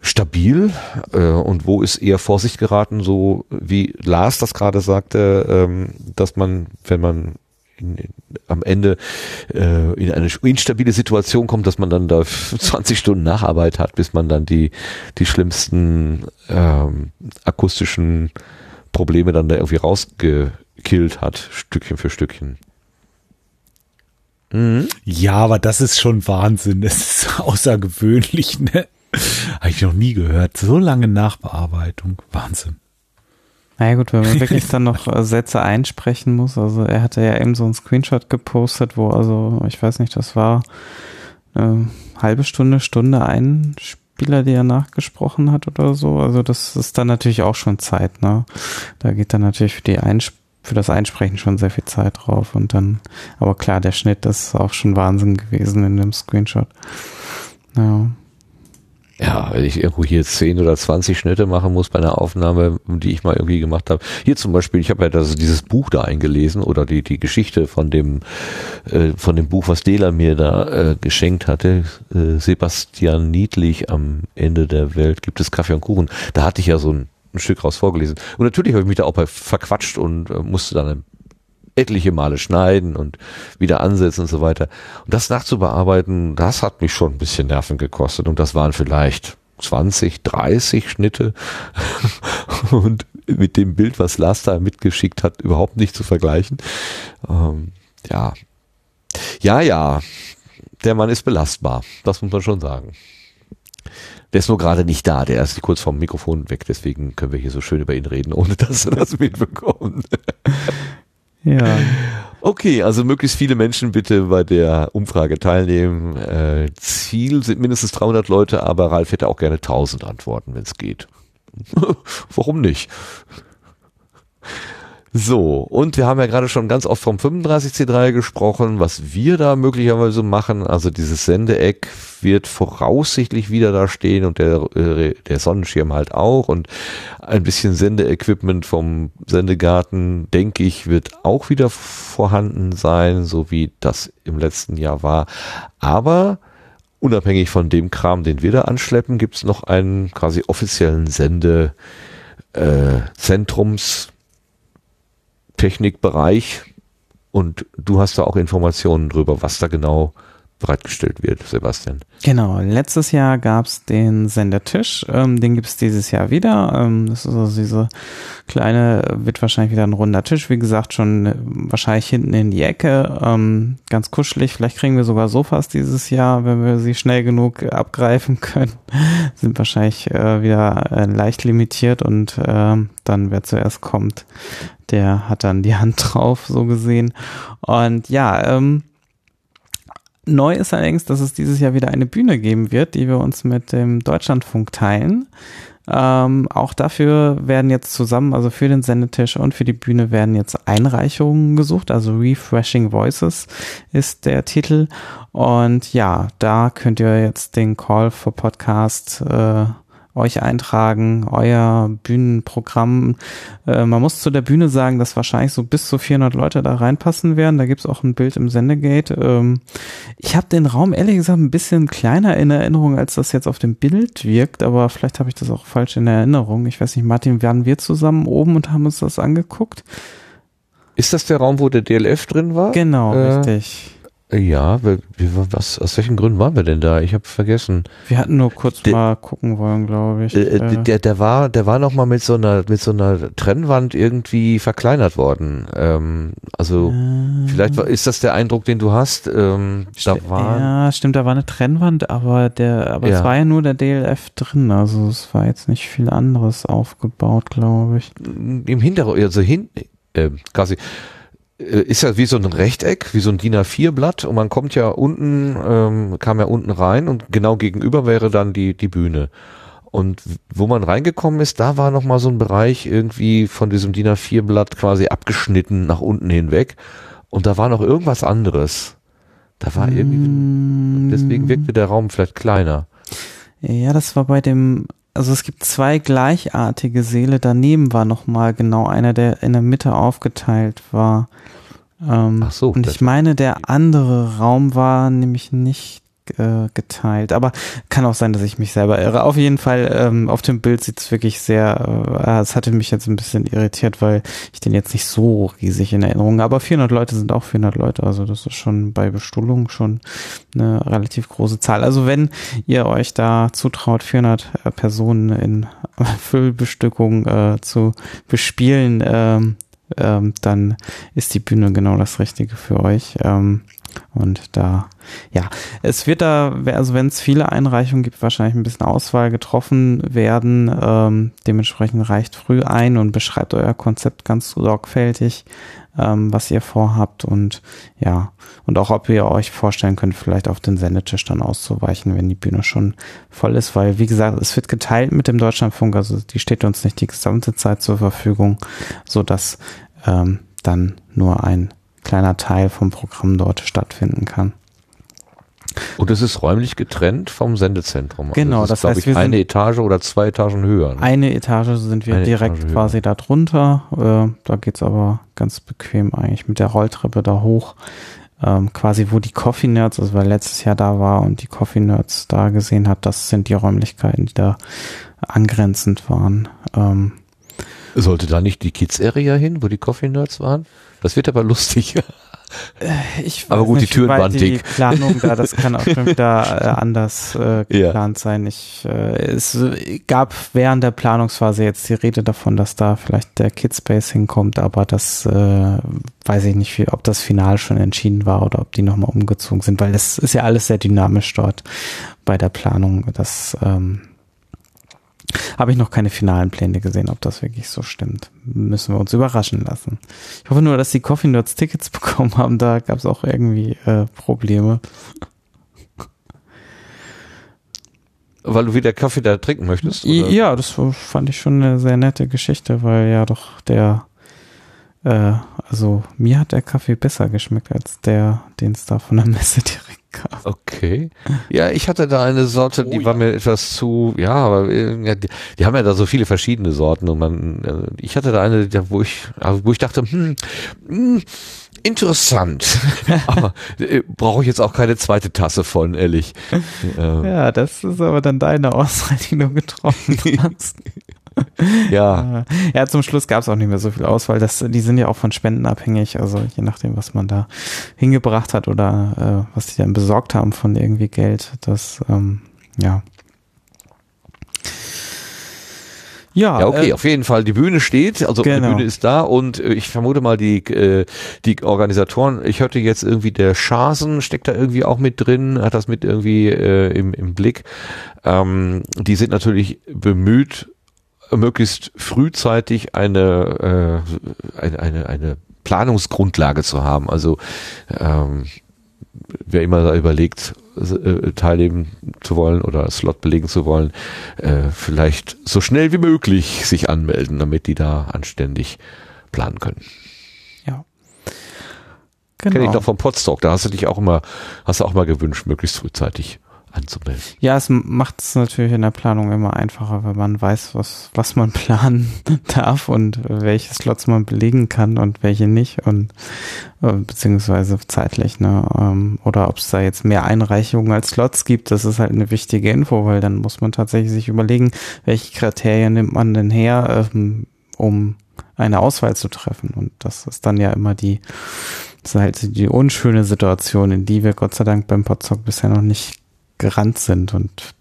stabil äh, und wo ist eher Vorsicht geraten, so wie Lars das gerade sagte, ähm, dass man, wenn man in, in, am Ende äh, in eine instabile Situation kommt, dass man dann da 20 Stunden Nacharbeit hat, bis man dann die, die schlimmsten ähm, akustischen Probleme dann da irgendwie rausgekillt hat, Stückchen für Stückchen.
Mhm. Ja, aber das ist schon Wahnsinn. Das ist außergewöhnlich, ne? Habe ich noch nie gehört. So lange Nachbearbeitung. Wahnsinn.
Naja gut, wenn man wirklich dann noch äh, Sätze einsprechen muss. Also er hatte ja eben so einen Screenshot gepostet, wo also, ich weiß nicht, das war eine halbe Stunde, Stunde ein Spieler, die er nachgesprochen hat oder so. Also das ist dann natürlich auch schon Zeit, ne? Da geht dann natürlich für die Einsp für das Einsprechen schon sehr viel Zeit drauf und dann, aber klar, der Schnitt ist auch schon Wahnsinn gewesen in dem Screenshot. Ja
ja, wenn ich irgendwo hier 10 oder 20 Schnitte machen muss bei einer Aufnahme, die ich mal irgendwie gemacht habe. Hier zum Beispiel, ich habe ja das, dieses Buch da eingelesen oder die, die Geschichte von dem, äh, von dem Buch, was Dela mir da äh, geschenkt hatte. Äh, Sebastian Niedlich am Ende der Welt gibt es Kaffee und Kuchen. Da hatte ich ja so ein, ein Stück raus vorgelesen. Und natürlich habe ich mich da auch bei verquatscht und äh, musste dann etliche Male schneiden und wieder ansetzen und so weiter. Und das nachzubearbeiten, das hat mich schon ein bisschen Nerven gekostet und das waren vielleicht 20, 30 Schnitte und mit dem Bild, was Lars da mitgeschickt hat, überhaupt nicht zu vergleichen. Ähm, ja. Ja, ja. Der Mann ist belastbar. Das muss man schon sagen. Der ist nur gerade nicht da, der ist kurz vom Mikrofon weg, deswegen können wir hier so schön über ihn reden, ohne dass er das mitbekommt.
Ja.
Okay, also möglichst viele Menschen bitte bei der Umfrage teilnehmen. Äh, Ziel sind mindestens 300 Leute, aber Ralf hätte auch gerne 1000 Antworten, wenn es geht. Warum nicht? So, und wir haben ja gerade schon ganz oft vom 35C3 gesprochen, was wir da möglicherweise machen. Also dieses Sendeeck wird voraussichtlich wieder da stehen und der, äh, der Sonnenschirm halt auch und ein bisschen Sendeequipment vom Sendegarten, denke ich, wird auch wieder vorhanden sein, so wie das im letzten Jahr war. Aber unabhängig von dem Kram, den wir da anschleppen, gibt es noch einen quasi offiziellen Sende äh, Zentrums Technikbereich. Und du hast da auch Informationen drüber, was da genau bereitgestellt wird, Sebastian.
Genau, letztes Jahr gab es den Sendertisch, ähm, den gibt es dieses Jahr wieder. Ähm, das ist also diese kleine, wird wahrscheinlich wieder ein runder Tisch, wie gesagt, schon äh, wahrscheinlich hinten in die Ecke, ähm, ganz kuschelig. Vielleicht kriegen wir sogar Sofas dieses Jahr, wenn wir sie schnell genug abgreifen können. Sind wahrscheinlich äh, wieder äh, leicht limitiert und äh, dann, wer zuerst kommt, der hat dann die Hand drauf, so gesehen. Und ja, ähm, Neu ist allerdings, dass es dieses Jahr wieder eine Bühne geben wird, die wir uns mit dem Deutschlandfunk teilen. Ähm, auch dafür werden jetzt zusammen, also für den Sendetisch und für die Bühne werden jetzt Einreichungen gesucht. Also Refreshing Voices ist der Titel. Und ja, da könnt ihr jetzt den Call for Podcast äh, euch eintragen, euer Bühnenprogramm. Äh, man muss zu der Bühne sagen, dass wahrscheinlich so bis zu 400 Leute da reinpassen werden. Da gibt's auch ein Bild im Sendegate. Ähm, ich habe den Raum ehrlich gesagt ein bisschen kleiner in Erinnerung, als das jetzt auf dem Bild wirkt, aber vielleicht habe ich das auch falsch in Erinnerung. Ich weiß nicht, Martin, waren wir zusammen oben und haben uns das angeguckt?
Ist das der Raum, wo der DLF drin war?
Genau, äh, richtig.
Ja, was, aus welchen Gründen waren wir denn da? Ich habe vergessen.
Wir hatten nur kurz der, mal gucken wollen, glaube ich.
Äh, äh, der, der war, der war noch mal mit so einer, mit so einer Trennwand irgendwie verkleinert worden. Ähm, also äh, vielleicht war, ist das der Eindruck, den du hast. Ähm,
da war, ja, stimmt, da war eine Trennwand, aber der, aber ja. es war ja nur der DLF drin. Also es war jetzt nicht viel anderes aufgebaut, glaube ich.
Im Hintergrund, also hin, äh, quasi äh, ist ja wie so ein Rechteck, wie so ein DIN A4-Blatt und man kommt ja unten, ähm, kam ja unten rein und genau gegenüber wäre dann die, die Bühne. Und wo man reingekommen ist, da war nochmal so ein Bereich irgendwie von diesem DIN A4-Blatt quasi abgeschnitten nach unten hinweg. Und da war noch irgendwas anderes. Da war irgendwie, deswegen wirkte der Raum vielleicht kleiner.
Ja, das war bei dem, also es gibt zwei gleichartige Seele. Daneben war nochmal genau einer, der in der Mitte aufgeteilt war. Ähm, Ach so. Und ich meine, der andere Raum war nämlich nicht äh, geteilt. Aber kann auch sein, dass ich mich selber irre. Auf jeden Fall, ähm, auf dem Bild sieht es wirklich sehr, äh, es hatte mich jetzt ein bisschen irritiert, weil ich den jetzt nicht so riesig in Erinnerung habe. Aber 400 Leute sind auch 400 Leute. Also das ist schon bei Bestuhlung schon eine relativ große Zahl. Also wenn ihr euch da zutraut, 400 äh, Personen in Füllbestückung äh, zu bespielen, ähm, ähm, dann ist die Bühne genau das Richtige für euch. Ähm, und da, ja, es wird da, also wenn es viele Einreichungen gibt, wahrscheinlich ein bisschen Auswahl getroffen werden. Ähm, dementsprechend reicht früh ein und beschreibt euer Konzept ganz sorgfältig, ähm, was ihr vorhabt und ja, und auch ob ihr euch vorstellen könnt, vielleicht auf den Sendetisch dann auszuweichen, wenn die Bühne schon voll ist, weil wie gesagt, es wird geteilt mit dem Deutschlandfunk, also die steht uns nicht die gesamte Zeit zur Verfügung, so dass ähm, dann nur ein kleiner Teil vom Programm dort stattfinden kann.
Und es ist räumlich getrennt vom Sendezentrum.
Also genau,
das,
ist,
das heißt, ich, eine Etage oder zwei Etagen höher. Ne?
Eine Etage sind wir eine direkt quasi da drunter. Äh, da geht's aber ganz bequem eigentlich mit der Rolltreppe da hoch. Ähm, quasi wo die Coffee Nerds, also weil letztes Jahr da war und die Coffee Nerds da gesehen hat, das sind die Räumlichkeiten, die da angrenzend waren. Ähm,
Sollte da nicht die Kids Area hin, wo die Coffee Nerds waren? Das wird aber lustig.
Äh, ich
aber gut,
nicht,
die Türen waren
die
dick.
Planung da, das kann auch schon wieder äh, anders äh, geplant ja. sein. Ich, äh, es gab während der Planungsphase jetzt die Rede davon, dass da vielleicht der Kidspace hinkommt, aber das äh, weiß ich nicht, wie, ob das final schon entschieden war oder ob die nochmal umgezogen sind, weil das ist ja alles sehr dynamisch dort bei der Planung. Das ähm, habe ich noch keine finalen Pläne gesehen, ob das wirklich so stimmt. Müssen wir uns überraschen lassen. Ich hoffe nur, dass die Coffee Nerds Tickets bekommen haben. Da gab es auch irgendwie äh, Probleme.
Weil du wieder Kaffee da trinken möchtest?
Oder? Ja, das fand ich schon eine sehr nette Geschichte, weil ja doch der, äh, also mir hat der Kaffee besser geschmeckt als der, den es da von der Messe direkt
Okay. Ja, ich hatte da eine Sorte, die oh, war mir etwas zu, ja, aber ja, die, die, haben ja da so viele verschiedene Sorten und man, äh, ich hatte da eine, wo ich, also wo ich dachte, hm, hm interessant, aber äh, brauche ich jetzt auch keine zweite Tasse von, ehrlich.
Ja, das ist aber dann deine Auswahl, die du getroffen hast.
ja.
Ja, zum Schluss gab es auch nicht mehr so viel Auswahl. Das, die sind ja auch von Spenden abhängig, also je nachdem, was man da hingebracht hat oder äh, was die dann besorgt haben von irgendwie Geld. Das, ähm, ja.
Ja, ja okay, äh, auf jeden Fall. Die Bühne steht, also genau. die Bühne ist da und äh, ich vermute mal, die, äh, die Organisatoren, ich hörte jetzt irgendwie, der Schasen steckt da irgendwie auch mit drin, hat das mit irgendwie äh, im, im Blick. Ähm, die sind natürlich bemüht, möglichst frühzeitig eine, äh, eine, eine, eine Planungsgrundlage zu haben. Also ähm, wer immer da überlegt, äh, teilnehmen zu wollen oder Slot belegen zu wollen, äh, vielleicht so schnell wie möglich sich anmelden, damit die da anständig planen können.
Ja.
Genau. Kenne ich noch vom Podstock, da hast du dich auch immer, hast du auch mal gewünscht, möglichst frühzeitig anzumelden.
Ja, es macht es natürlich in der Planung immer einfacher, wenn man weiß, was, was man planen darf und welche Slots man belegen kann und welche nicht und äh, beziehungsweise zeitlich, ne? Ähm, oder ob es da jetzt mehr Einreichungen als Slots gibt, das ist halt eine wichtige Info, weil dann muss man tatsächlich sich überlegen, welche Kriterien nimmt man denn her, ähm, um eine Auswahl zu treffen. Und das ist dann ja immer die, das halt die unschöne Situation, in die wir Gott sei Dank beim Podstock bisher noch nicht gerannt sind und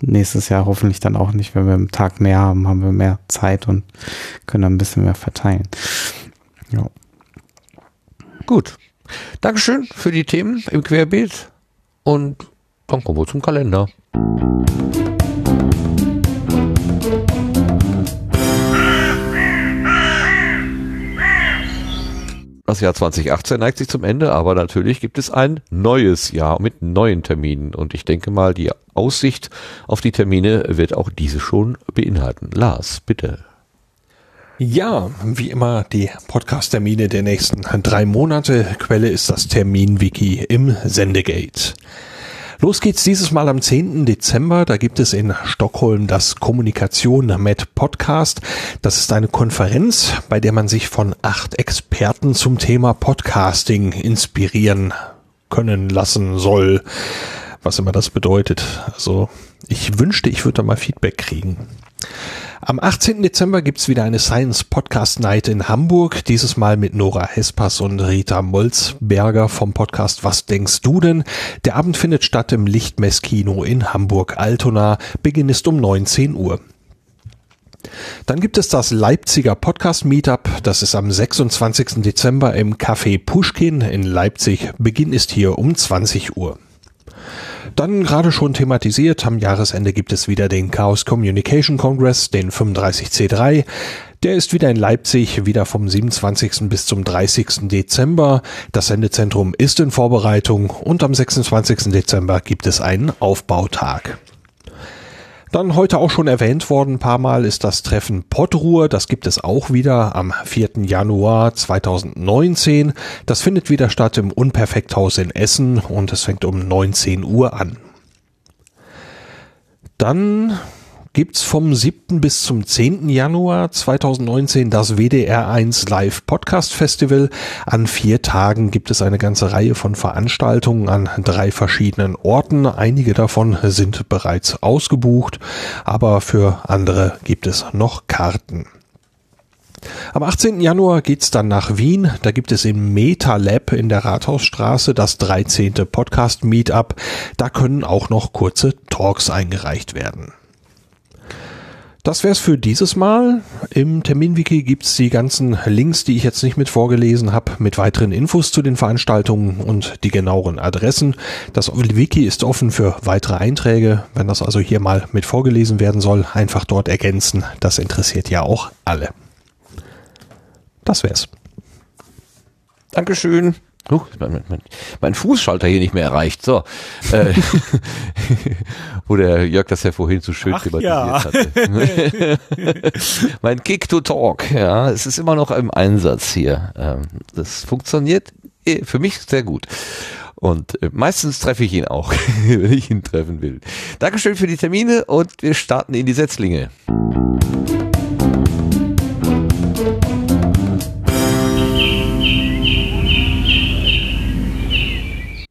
nächstes Jahr hoffentlich dann auch nicht, wenn wir einen Tag mehr haben, haben wir mehr Zeit und können ein bisschen mehr verteilen. Ja.
Gut. Dankeschön für die Themen im Querbeet und dann kommen wir zum Kalender. Das Jahr 2018 neigt sich zum Ende, aber natürlich gibt es ein neues Jahr mit neuen Terminen. Und ich denke mal, die Aussicht auf die Termine wird auch diese schon beinhalten. Lars, bitte.
Ja, wie immer die Podcast-Termine der nächsten drei Monate. Quelle ist das Termin-Wiki im Sendegate. Los geht's dieses Mal am 10. Dezember. Da gibt es in Stockholm das Kommunikation mit Podcast. Das ist eine Konferenz, bei der man sich von acht Experten zum Thema Podcasting inspirieren können lassen soll. was immer das bedeutet. Also ich wünschte, ich würde da mal Feedback kriegen. Am 18. Dezember gibt's wieder eine Science Podcast Night in Hamburg, dieses Mal mit Nora Hespas und Rita Molzberger vom Podcast Was denkst du denn? Der Abend findet statt im Lichtmesskino in Hamburg-Altona. Beginn ist um 19 Uhr. Dann gibt es das Leipziger Podcast Meetup. Das ist am 26. Dezember im Café Pushkin in Leipzig. Beginn ist hier um 20 Uhr. Dann gerade schon thematisiert, am Jahresende gibt es wieder den Chaos Communication Congress, den 35C3. Der ist wieder in Leipzig, wieder vom 27. bis zum 30. Dezember. Das Sendezentrum ist in Vorbereitung und am 26. Dezember gibt es einen Aufbautag. Dann heute auch schon erwähnt worden, ein paar Mal ist das Treffen Pottruhe. Das gibt es auch wieder am 4. Januar 2019. Das findet wieder statt im Unperfekthaus in Essen und es fängt um 19 Uhr an. Dann gibt's vom 7. bis zum 10. Januar 2019 das WDR1 Live Podcast Festival. An vier Tagen gibt es eine ganze Reihe von Veranstaltungen an drei verschiedenen Orten. Einige davon sind bereits ausgebucht, aber für andere gibt es noch Karten. Am 18. Januar geht's dann nach Wien. Da gibt es im MetaLab in der Rathausstraße das 13. Podcast Meetup. Da können auch noch kurze Talks eingereicht werden. Das wär's für dieses Mal. Im Terminwiki gibt's die ganzen Links, die ich jetzt nicht mit vorgelesen habe, mit weiteren Infos zu den Veranstaltungen und die genaueren Adressen. Das Wiki ist offen für weitere Einträge. Wenn das also hier mal mit vorgelesen werden soll, einfach dort ergänzen. Das interessiert ja auch alle. Das wär's.
Dankeschön. Uh, mein, mein, mein Fußschalter hier nicht mehr erreicht. So. Äh, wo der Jörg das ja vorhin so schön
Ach
thematisiert
ja.
hatte. mein Kick to Talk, ja, es ist immer noch im Einsatz hier. Ähm, das funktioniert eh für mich sehr gut. Und äh, meistens treffe ich ihn auch, wenn ich ihn treffen will. Dankeschön für die Termine und wir starten in die Setzlinge.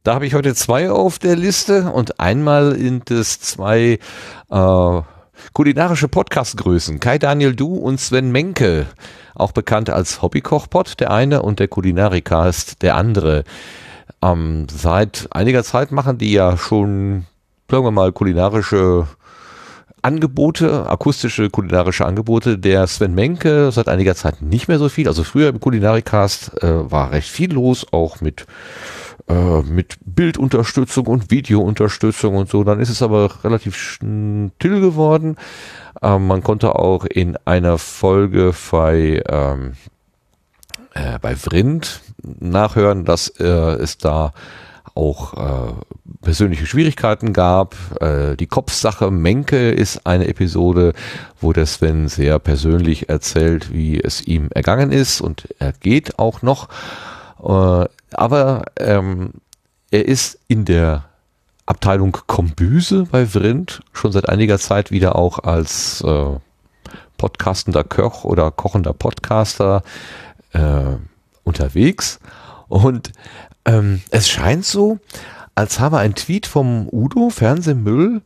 Da habe ich heute zwei auf der Liste und einmal sind es zwei äh, kulinarische Podcast-Größen. Kai Daniel Du und Sven Menke, auch bekannt als Hobbykochpot, der eine und der Kulinarikast, der andere. Ähm, seit einiger Zeit machen die ja schon, sagen wir mal, kulinarische Angebote, akustische kulinarische Angebote. Der Sven Menke seit einiger Zeit nicht mehr so viel. Also früher im Kulinarikast äh, war recht viel los, auch mit äh, mit Bildunterstützung und Videounterstützung und so. Dann ist es aber relativ still geworden. Ähm, man konnte auch in einer Folge bei, ähm, äh, bei Vrind nachhören, dass äh, es da auch äh, persönliche Schwierigkeiten gab. Äh, die Kopfsache Menke ist eine Episode, wo der Sven sehr persönlich erzählt, wie es ihm ergangen ist und er geht auch noch. Äh, aber ähm, er ist in der Abteilung Kombüse bei Vrind schon seit einiger Zeit wieder auch als äh, podcastender Koch oder kochender Podcaster äh, unterwegs. Und ähm, es scheint so, als habe ein Tweet vom Udo Fernsehmüll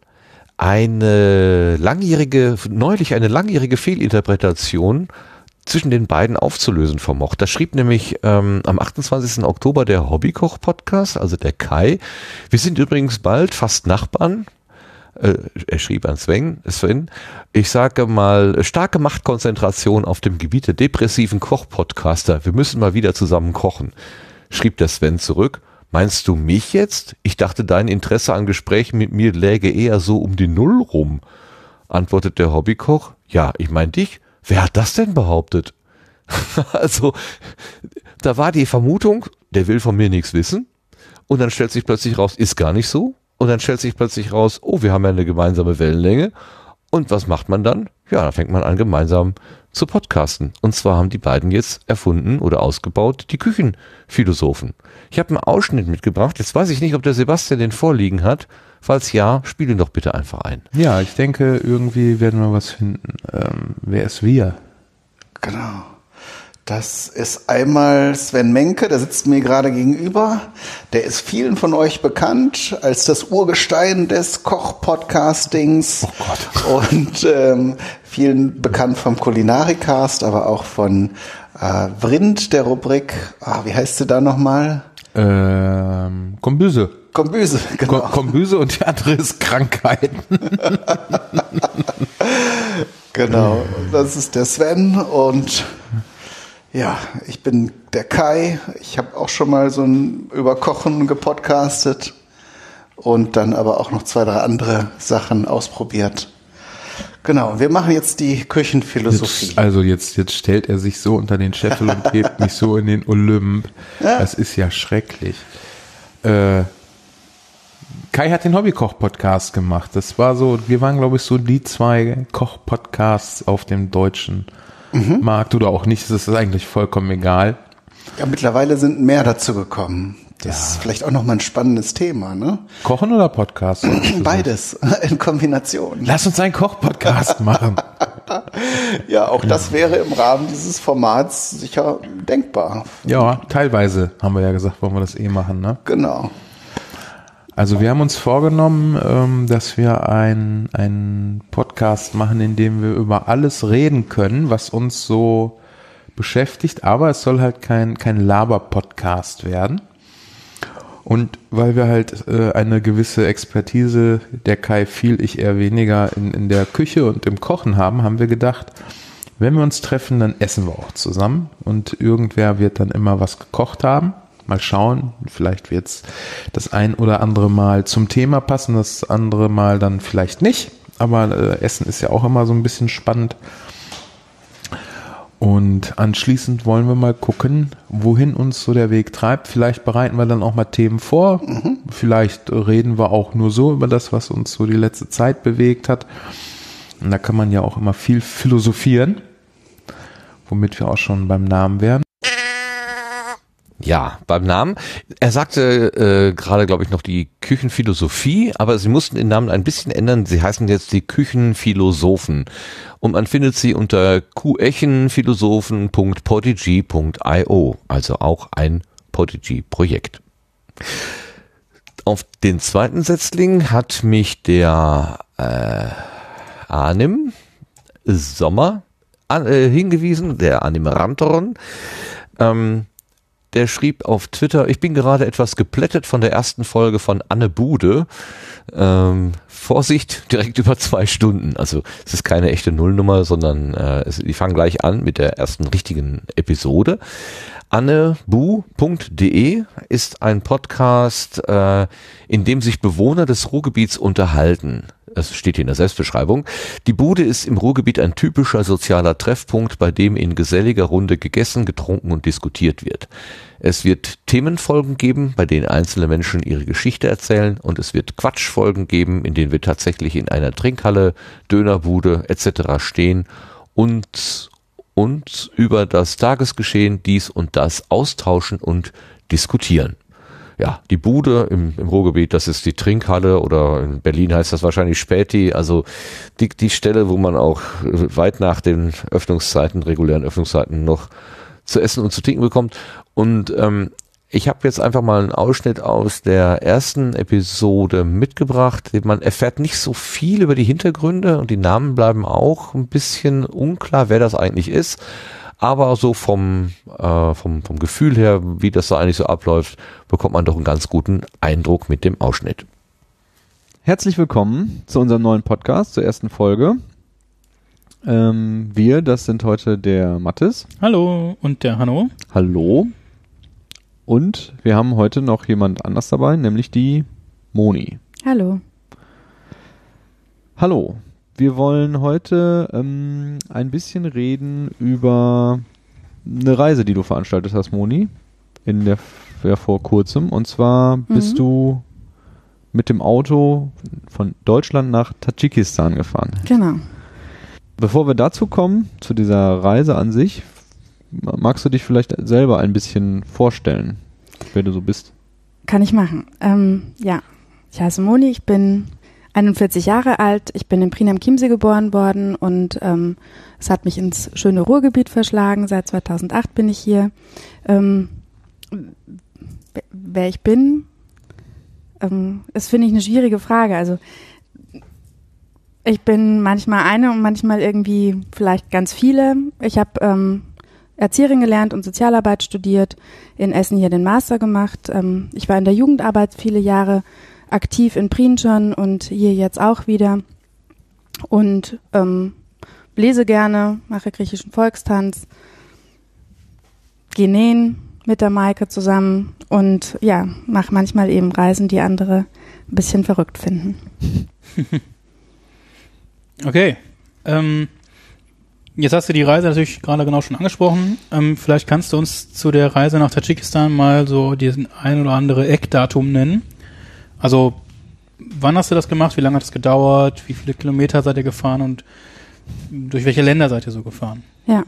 eine langjährige, neulich eine langjährige Fehlinterpretation zwischen den beiden aufzulösen vermocht. Da schrieb nämlich ähm, am 28. Oktober der Hobbykoch-Podcast, also der Kai. Wir sind übrigens bald fast Nachbarn. Äh, er schrieb an Sven, Sven, ich sage mal, starke Machtkonzentration auf dem Gebiet der depressiven Koch-Podcaster. Wir müssen mal wieder zusammen kochen. Schrieb der Sven zurück. Meinst du mich jetzt? Ich dachte, dein Interesse an Gesprächen mit mir läge eher so um die Null rum. Antwortet der Hobbykoch. Ja, ich mein dich. Wer hat das denn behauptet? also, da war die Vermutung, der will von mir nichts wissen. Und dann stellt sich plötzlich raus, ist gar nicht so. Und dann stellt sich plötzlich raus, oh, wir haben ja eine gemeinsame Wellenlänge. Und was macht man dann? Ja, dann fängt man an, gemeinsam zu podcasten. Und zwar haben die beiden jetzt erfunden oder ausgebaut die Küchenphilosophen. Ich habe einen Ausschnitt mitgebracht. Jetzt weiß ich nicht, ob der Sebastian den vorliegen hat. Falls ja, spiele ihn doch bitte einfach ein.
Ja, ich denke, irgendwie werden wir was finden. Ähm, wer ist wir?
Genau.
Das ist einmal Sven Menke, der sitzt mir gerade gegenüber. Der ist vielen von euch bekannt als das Urgestein des Koch-Podcastings. Oh Gott. Und ähm, vielen bekannt vom Kulinarikast, aber auch von äh, Vrind, der Rubrik. Ah, wie heißt sie da nochmal?
Ähm, Kombüse.
Kombüse,
genau. Kombüse und die andere ist Krankheiten.
genau, das ist der Sven und ja, ich bin der Kai. Ich habe auch schon mal so ein Überkochen gepodcastet und dann aber auch noch zwei, drei andere Sachen ausprobiert. Genau, wir machen jetzt die Küchenphilosophie.
Jetzt, also jetzt, jetzt stellt er sich so unter den Scheffel und hebt mich so in den Olymp. Ja. Das ist ja schrecklich. Äh, Kai hat den Hobbykoch-Podcast gemacht. Das war so, wir waren, glaube ich, so die zwei Koch-Podcasts auf dem deutschen mhm. Markt oder auch nicht. Das ist eigentlich vollkommen egal.
Ja, mittlerweile sind mehr dazu gekommen. Das ja. ist vielleicht auch nochmal ein spannendes Thema, ne?
Kochen oder Podcast?
Beides in Kombination.
Lass uns einen Koch-Podcast machen.
ja, auch ja. das wäre im Rahmen dieses Formats sicher denkbar.
Ja, teilweise haben wir ja gesagt, wollen wir das eh machen, ne?
Genau.
Also wir haben uns vorgenommen, ähm, dass wir einen Podcast machen, in dem wir über alles reden können, was uns so beschäftigt, aber es soll halt kein, kein Laber-Podcast werden. Und weil wir halt äh, eine gewisse Expertise, der Kai viel, ich eher weniger in, in der Küche und im Kochen haben, haben wir gedacht, wenn wir uns treffen, dann essen wir auch zusammen und irgendwer wird dann immer was gekocht haben. Mal schauen, vielleicht wird es das ein oder andere Mal zum Thema passen, das andere Mal dann vielleicht nicht. Aber äh, Essen ist ja auch immer so ein bisschen spannend. Und anschließend wollen wir mal gucken, wohin uns so der Weg treibt. Vielleicht bereiten wir dann auch mal Themen vor. Mhm. Vielleicht reden wir auch nur so über das, was uns so die letzte Zeit bewegt hat. Und da kann man ja auch immer viel philosophieren, womit wir auch schon beim Namen wären. Ja, beim Namen. Er sagte äh, gerade, glaube ich, noch die Küchenphilosophie, aber sie mussten den Namen ein bisschen ändern. Sie heißen jetzt die Küchenphilosophen. Und man findet sie unter qechenphilosophen.podigy.io, also auch ein Podigy-Projekt. Auf den zweiten Setzling hat mich der äh, Anim Sommer an, äh, hingewiesen, der Animerantoron. Ähm, der schrieb auf Twitter, ich bin gerade etwas geplättet von der ersten Folge von Anne Bude. Ähm, Vorsicht, direkt über zwei Stunden. Also es ist keine echte Nullnummer, sondern äh, es, die fangen gleich an mit der ersten richtigen Episode. Annebu.de ist ein Podcast, äh, in dem sich Bewohner des Ruhrgebiets unterhalten es steht hier in der Selbstbeschreibung, die Bude ist im Ruhrgebiet ein typischer sozialer Treffpunkt, bei dem in geselliger Runde gegessen, getrunken und diskutiert wird. Es wird Themenfolgen geben, bei denen einzelne Menschen ihre Geschichte erzählen und es wird Quatschfolgen geben, in denen wir tatsächlich in einer Trinkhalle, Dönerbude etc. stehen und uns über das Tagesgeschehen dies und das austauschen und diskutieren ja, die Bude im, im Ruhrgebiet, das ist die Trinkhalle oder in Berlin heißt das wahrscheinlich Späti, also die, die Stelle, wo man auch weit nach den Öffnungszeiten, regulären Öffnungszeiten noch zu essen und zu trinken bekommt. Und ähm, ich habe jetzt einfach mal einen Ausschnitt aus der ersten Episode mitgebracht. Man erfährt nicht so viel über die Hintergründe und die Namen bleiben auch ein bisschen unklar, wer das eigentlich ist. Aber so vom, äh, vom, vom Gefühl her, wie das so eigentlich so abläuft, bekommt man doch einen ganz guten Eindruck mit dem Ausschnitt.
Herzlich willkommen zu unserem neuen Podcast, zur ersten Folge. Ähm, wir, das sind heute der Mattes.
Hallo und der Hanno.
Hallo. Und wir haben heute noch jemand anders dabei, nämlich die Moni.
Hallo.
Hallo. Wir wollen heute ähm, ein bisschen reden über eine Reise, die du veranstaltet hast, Moni, in der ja, vor kurzem. Und zwar mhm. bist du mit dem Auto von Deutschland nach Tadschikistan gefahren.
Genau.
Bevor wir dazu kommen, zu dieser Reise an sich, magst du dich vielleicht selber ein bisschen vorstellen, wer du so bist?
Kann ich machen. Ähm, ja, ich heiße Moni, ich bin 41 Jahre alt. Ich bin in Prien am Chiemsee geboren worden und ähm, es hat mich ins schöne Ruhrgebiet verschlagen. Seit 2008 bin ich hier. Ähm, wer ich bin, ähm, ist, finde ich, eine schwierige Frage. Also ich bin manchmal eine und manchmal irgendwie vielleicht ganz viele. Ich habe ähm, Erzieherin gelernt und Sozialarbeit studiert, in Essen hier den Master gemacht. Ähm, ich war in der Jugendarbeit viele Jahre aktiv in Prien schon und hier jetzt auch wieder. Und ähm, lese gerne, mache griechischen Volkstanz, gehe nähen mit der Maike zusammen und ja, mache manchmal eben Reisen, die andere ein bisschen verrückt finden.
Okay. Ähm, jetzt hast du die Reise natürlich gerade genau schon angesprochen. Ähm, vielleicht kannst du uns zu der Reise nach Tadschikistan mal so diesen ein oder andere Eckdatum nennen. Also, wann hast du das gemacht? Wie lange hat es gedauert? Wie viele Kilometer seid ihr gefahren und durch welche Länder seid ihr so gefahren?
Ja.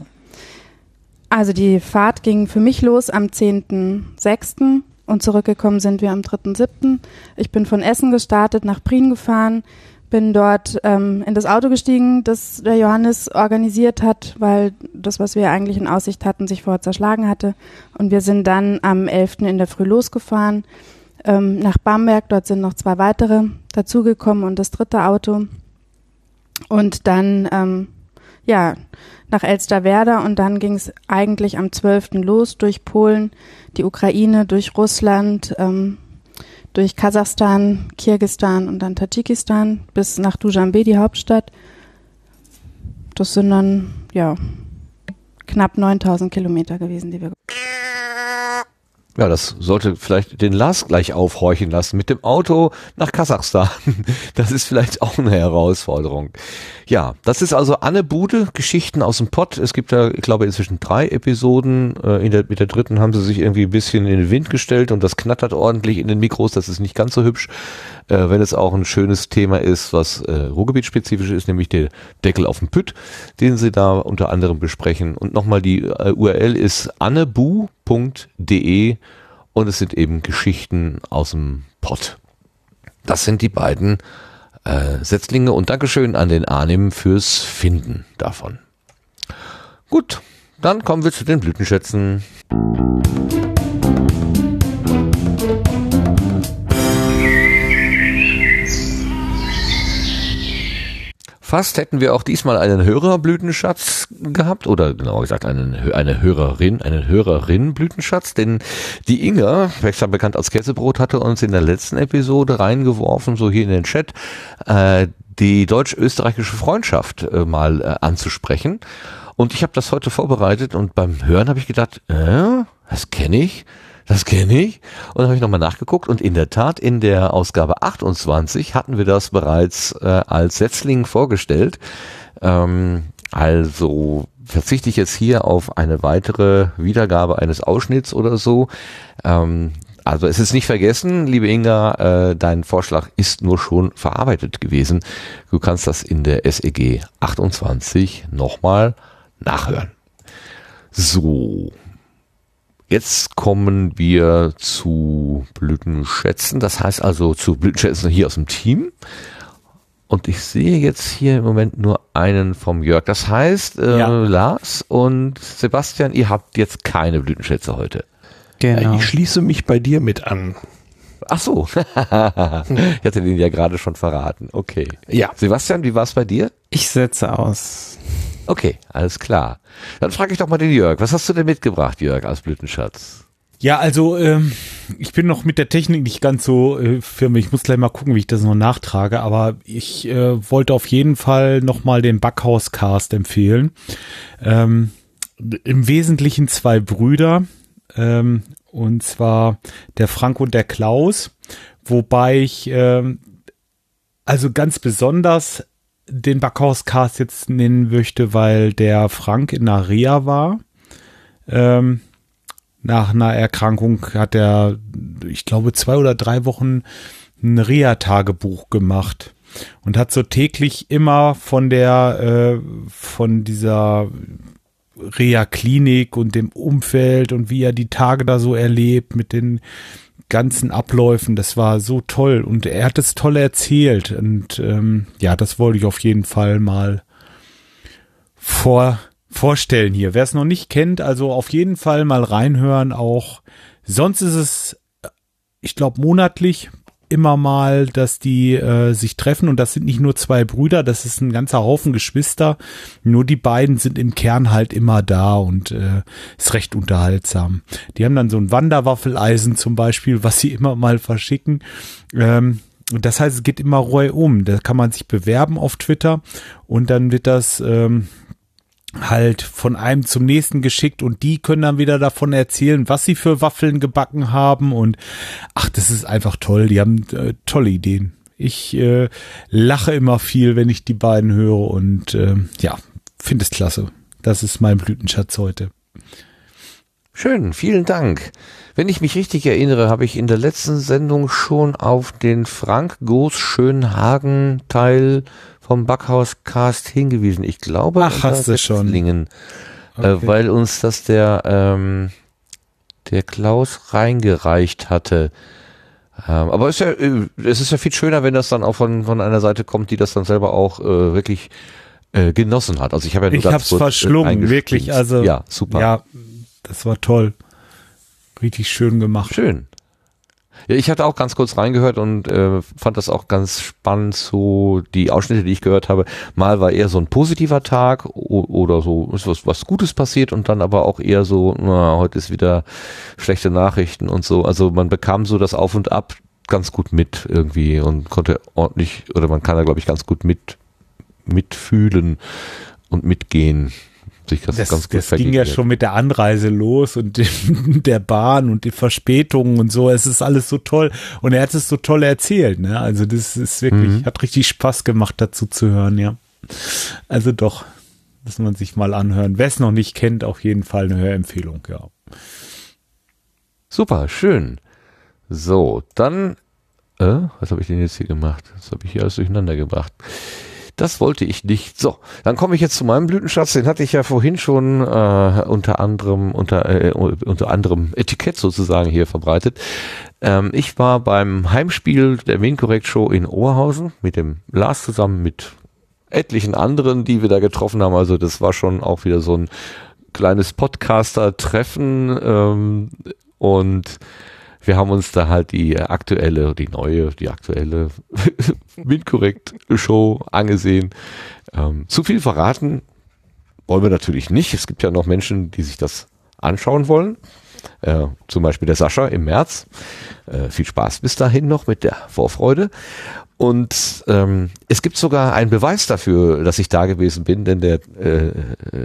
Also die Fahrt ging für mich los am 10.06. und zurückgekommen sind wir am 3.07. Ich bin von Essen gestartet, nach Prien gefahren, bin dort ähm, in das Auto gestiegen, das der Johannes organisiert hat, weil das, was wir eigentlich in Aussicht hatten, sich vorher zerschlagen hatte. Und wir sind dann am 11. in der Früh losgefahren ähm, nach Bamberg. Dort sind noch zwei weitere dazugekommen und das dritte Auto. Und dann, ähm, ja, nach Elsterwerda und dann ging es eigentlich am 12. los durch Polen, die Ukraine, durch Russland, ähm, durch Kasachstan, Kirgistan und dann Tadschikistan bis nach Dushanbe, die Hauptstadt. Das sind dann, ja, knapp 9000 Kilometer gewesen, die wir.
Ja, das sollte vielleicht den Lars gleich aufhorchen lassen mit dem Auto nach Kasachstan. Das ist vielleicht auch eine Herausforderung. Ja, das ist also Anne Bude, Geschichten aus dem Pott. Es gibt da, ich glaube, inzwischen drei Episoden. Äh, in der, mit der dritten haben sie sich irgendwie ein bisschen in den Wind gestellt und das knattert ordentlich in den Mikros. Das ist nicht ganz so hübsch, äh, wenn es auch ein schönes Thema ist, was äh, Ruhrgebietspezifisch ist, nämlich der Deckel auf dem Pütt, den sie da unter anderem besprechen. Und nochmal die äh, URL ist annebu.de und es sind eben Geschichten aus dem Pott. Das sind die beiden äh, Setzlinge und Dankeschön an den Arnim fürs Finden davon. Gut, dann kommen wir zu den Blütenschätzen. Fast hätten wir auch diesmal einen Hörerblütenschatz gehabt oder genauer gesagt einen, eine Hörerin, einen Hörerin-Blütenschatz, denn die Inga, besser bekannt als Käsebrot, hatte uns in der letzten Episode reingeworfen, so hier in den Chat, äh, die deutsch-österreichische Freundschaft äh, mal äh, anzusprechen. Und ich habe das heute vorbereitet und beim Hören habe ich gedacht, äh, das kenne ich das kenne ich. Und habe ich nochmal nachgeguckt und in der Tat in der Ausgabe 28 hatten wir das bereits äh, als Setzling vorgestellt. Ähm, also verzichte ich jetzt hier auf eine weitere Wiedergabe eines Ausschnitts oder so. Ähm, also es ist nicht vergessen, liebe Inga, äh, dein Vorschlag ist nur schon verarbeitet gewesen. Du kannst das in der SEG 28 nochmal nachhören. So, Jetzt kommen wir zu Blütenschätzen, das heißt also zu Blütenschätzen hier aus dem Team. Und ich sehe jetzt hier im Moment nur einen vom Jörg. Das heißt, äh, ja. Lars und Sebastian, ihr habt jetzt keine Blütenschätze heute.
Genau. Ich schließe mich bei dir mit an.
Ach so. ich hatte den ja gerade schon verraten. Okay. Ja. Sebastian, wie war es bei dir?
Ich setze aus.
Okay, alles klar. Dann frage ich doch mal den Jörg. Was hast du denn mitgebracht, Jörg, als Blütenschatz?
Ja, also ähm, ich bin noch mit der Technik nicht ganz so äh, firm. Ich muss gleich mal gucken, wie ich das noch nachtrage. Aber ich äh, wollte auf jeden Fall noch mal den Backhaus-Cast empfehlen. Ähm, Im Wesentlichen zwei Brüder. Ähm, und zwar der Frank und der Klaus. Wobei ich ähm, also ganz besonders den Backhaus-Cast jetzt nennen möchte, weil der Frank in einer Reha war. Ähm, nach einer Erkrankung hat er, ich glaube, zwei oder drei Wochen ein Reha-Tagebuch gemacht und hat so täglich immer von der, äh, von dieser Reha-Klinik und dem Umfeld und wie er die Tage da so erlebt mit den ganzen Abläufen, das war so toll und er hat es toll erzählt und ähm, ja, das wollte ich auf jeden Fall mal vor, vorstellen hier. Wer es noch nicht kennt, also auf jeden Fall mal reinhören auch. Sonst ist es, ich glaube, monatlich immer mal, dass die äh, sich treffen und das sind nicht nur zwei Brüder, das ist ein ganzer Haufen Geschwister. Nur die beiden sind im Kern halt immer da und äh, ist recht unterhaltsam. Die haben dann so ein Wanderwaffeleisen zum Beispiel, was sie immer mal verschicken. Ähm, und das heißt, es geht immer reu um. Da kann man sich bewerben auf Twitter und dann wird das ähm, halt von einem zum nächsten geschickt und die können dann wieder davon erzählen, was sie für Waffeln gebacken haben und ach, das ist einfach toll. Die haben äh, tolle Ideen. Ich äh, lache immer viel, wenn ich die beiden höre und äh, ja, finde es klasse. Das ist mein Blütenschatz heute.
Schön, vielen Dank. Wenn ich mich richtig erinnere, habe ich in der letzten Sendung schon auf den Frank Goos Schönhagen Teil vom Backhauscast hingewiesen. Ich glaube,
Ach, hast du schon.
Äh, okay. Äh, weil uns das der, ähm, der Klaus reingereicht hatte. Ähm, aber es ist, ja, äh, es ist ja viel schöner, wenn das dann auch von, von einer Seite kommt, die das dann selber auch äh, wirklich äh, genossen hat. Also ich habe ja nur
ich hab's verschlungen, wirklich. Also
ja, super.
Ja, das war toll. Richtig schön gemacht.
Schön. Ja, ich hatte auch ganz kurz reingehört und äh, fand das auch ganz spannend, so die Ausschnitte, die ich gehört habe. Mal war eher so ein positiver Tag oder so ist was, was Gutes passiert und dann aber auch eher so, na, heute ist wieder schlechte Nachrichten und so. Also man bekam so das Auf und Ab ganz gut mit irgendwie und konnte ordentlich, oder man kann da glaube ich ganz gut mit mitfühlen und mitgehen
sich das, das ganz gut Das ging ja schon mit der Anreise los und der Bahn und die Verspätungen und so. Es ist alles so toll. Und er hat es so toll erzählt, ne? Also das ist wirklich, mhm. hat richtig Spaß gemacht, dazu zu hören, ja. Also doch, muss man sich mal anhören. Wer es noch nicht kennt, auf jeden Fall eine Hörempfehlung, ja.
Super, schön. So, dann, äh, was habe ich denn jetzt hier gemacht? Das habe ich hier alles durcheinander gebracht. Das wollte ich nicht. So, dann komme ich jetzt zu meinem Blütenschatz. Den hatte ich ja vorhin schon äh, unter anderem unter äh, unter anderem Etikett sozusagen hier verbreitet. Ähm, ich war beim Heimspiel der Minkorrekt Show in Oberhausen mit dem Lars zusammen mit etlichen anderen, die wir da getroffen haben. Also das war schon auch wieder so ein kleines Podcaster-Treffen ähm, und wir haben uns da halt die aktuelle, die neue, die aktuelle Windkorrekt-Show angesehen. Ähm, zu viel verraten wollen wir natürlich nicht. Es gibt ja noch Menschen, die sich das anschauen wollen. Äh, zum Beispiel der Sascha im März. Äh, viel Spaß bis dahin noch mit der Vorfreude. Und ähm, es gibt sogar einen Beweis dafür, dass ich da gewesen bin, denn der äh,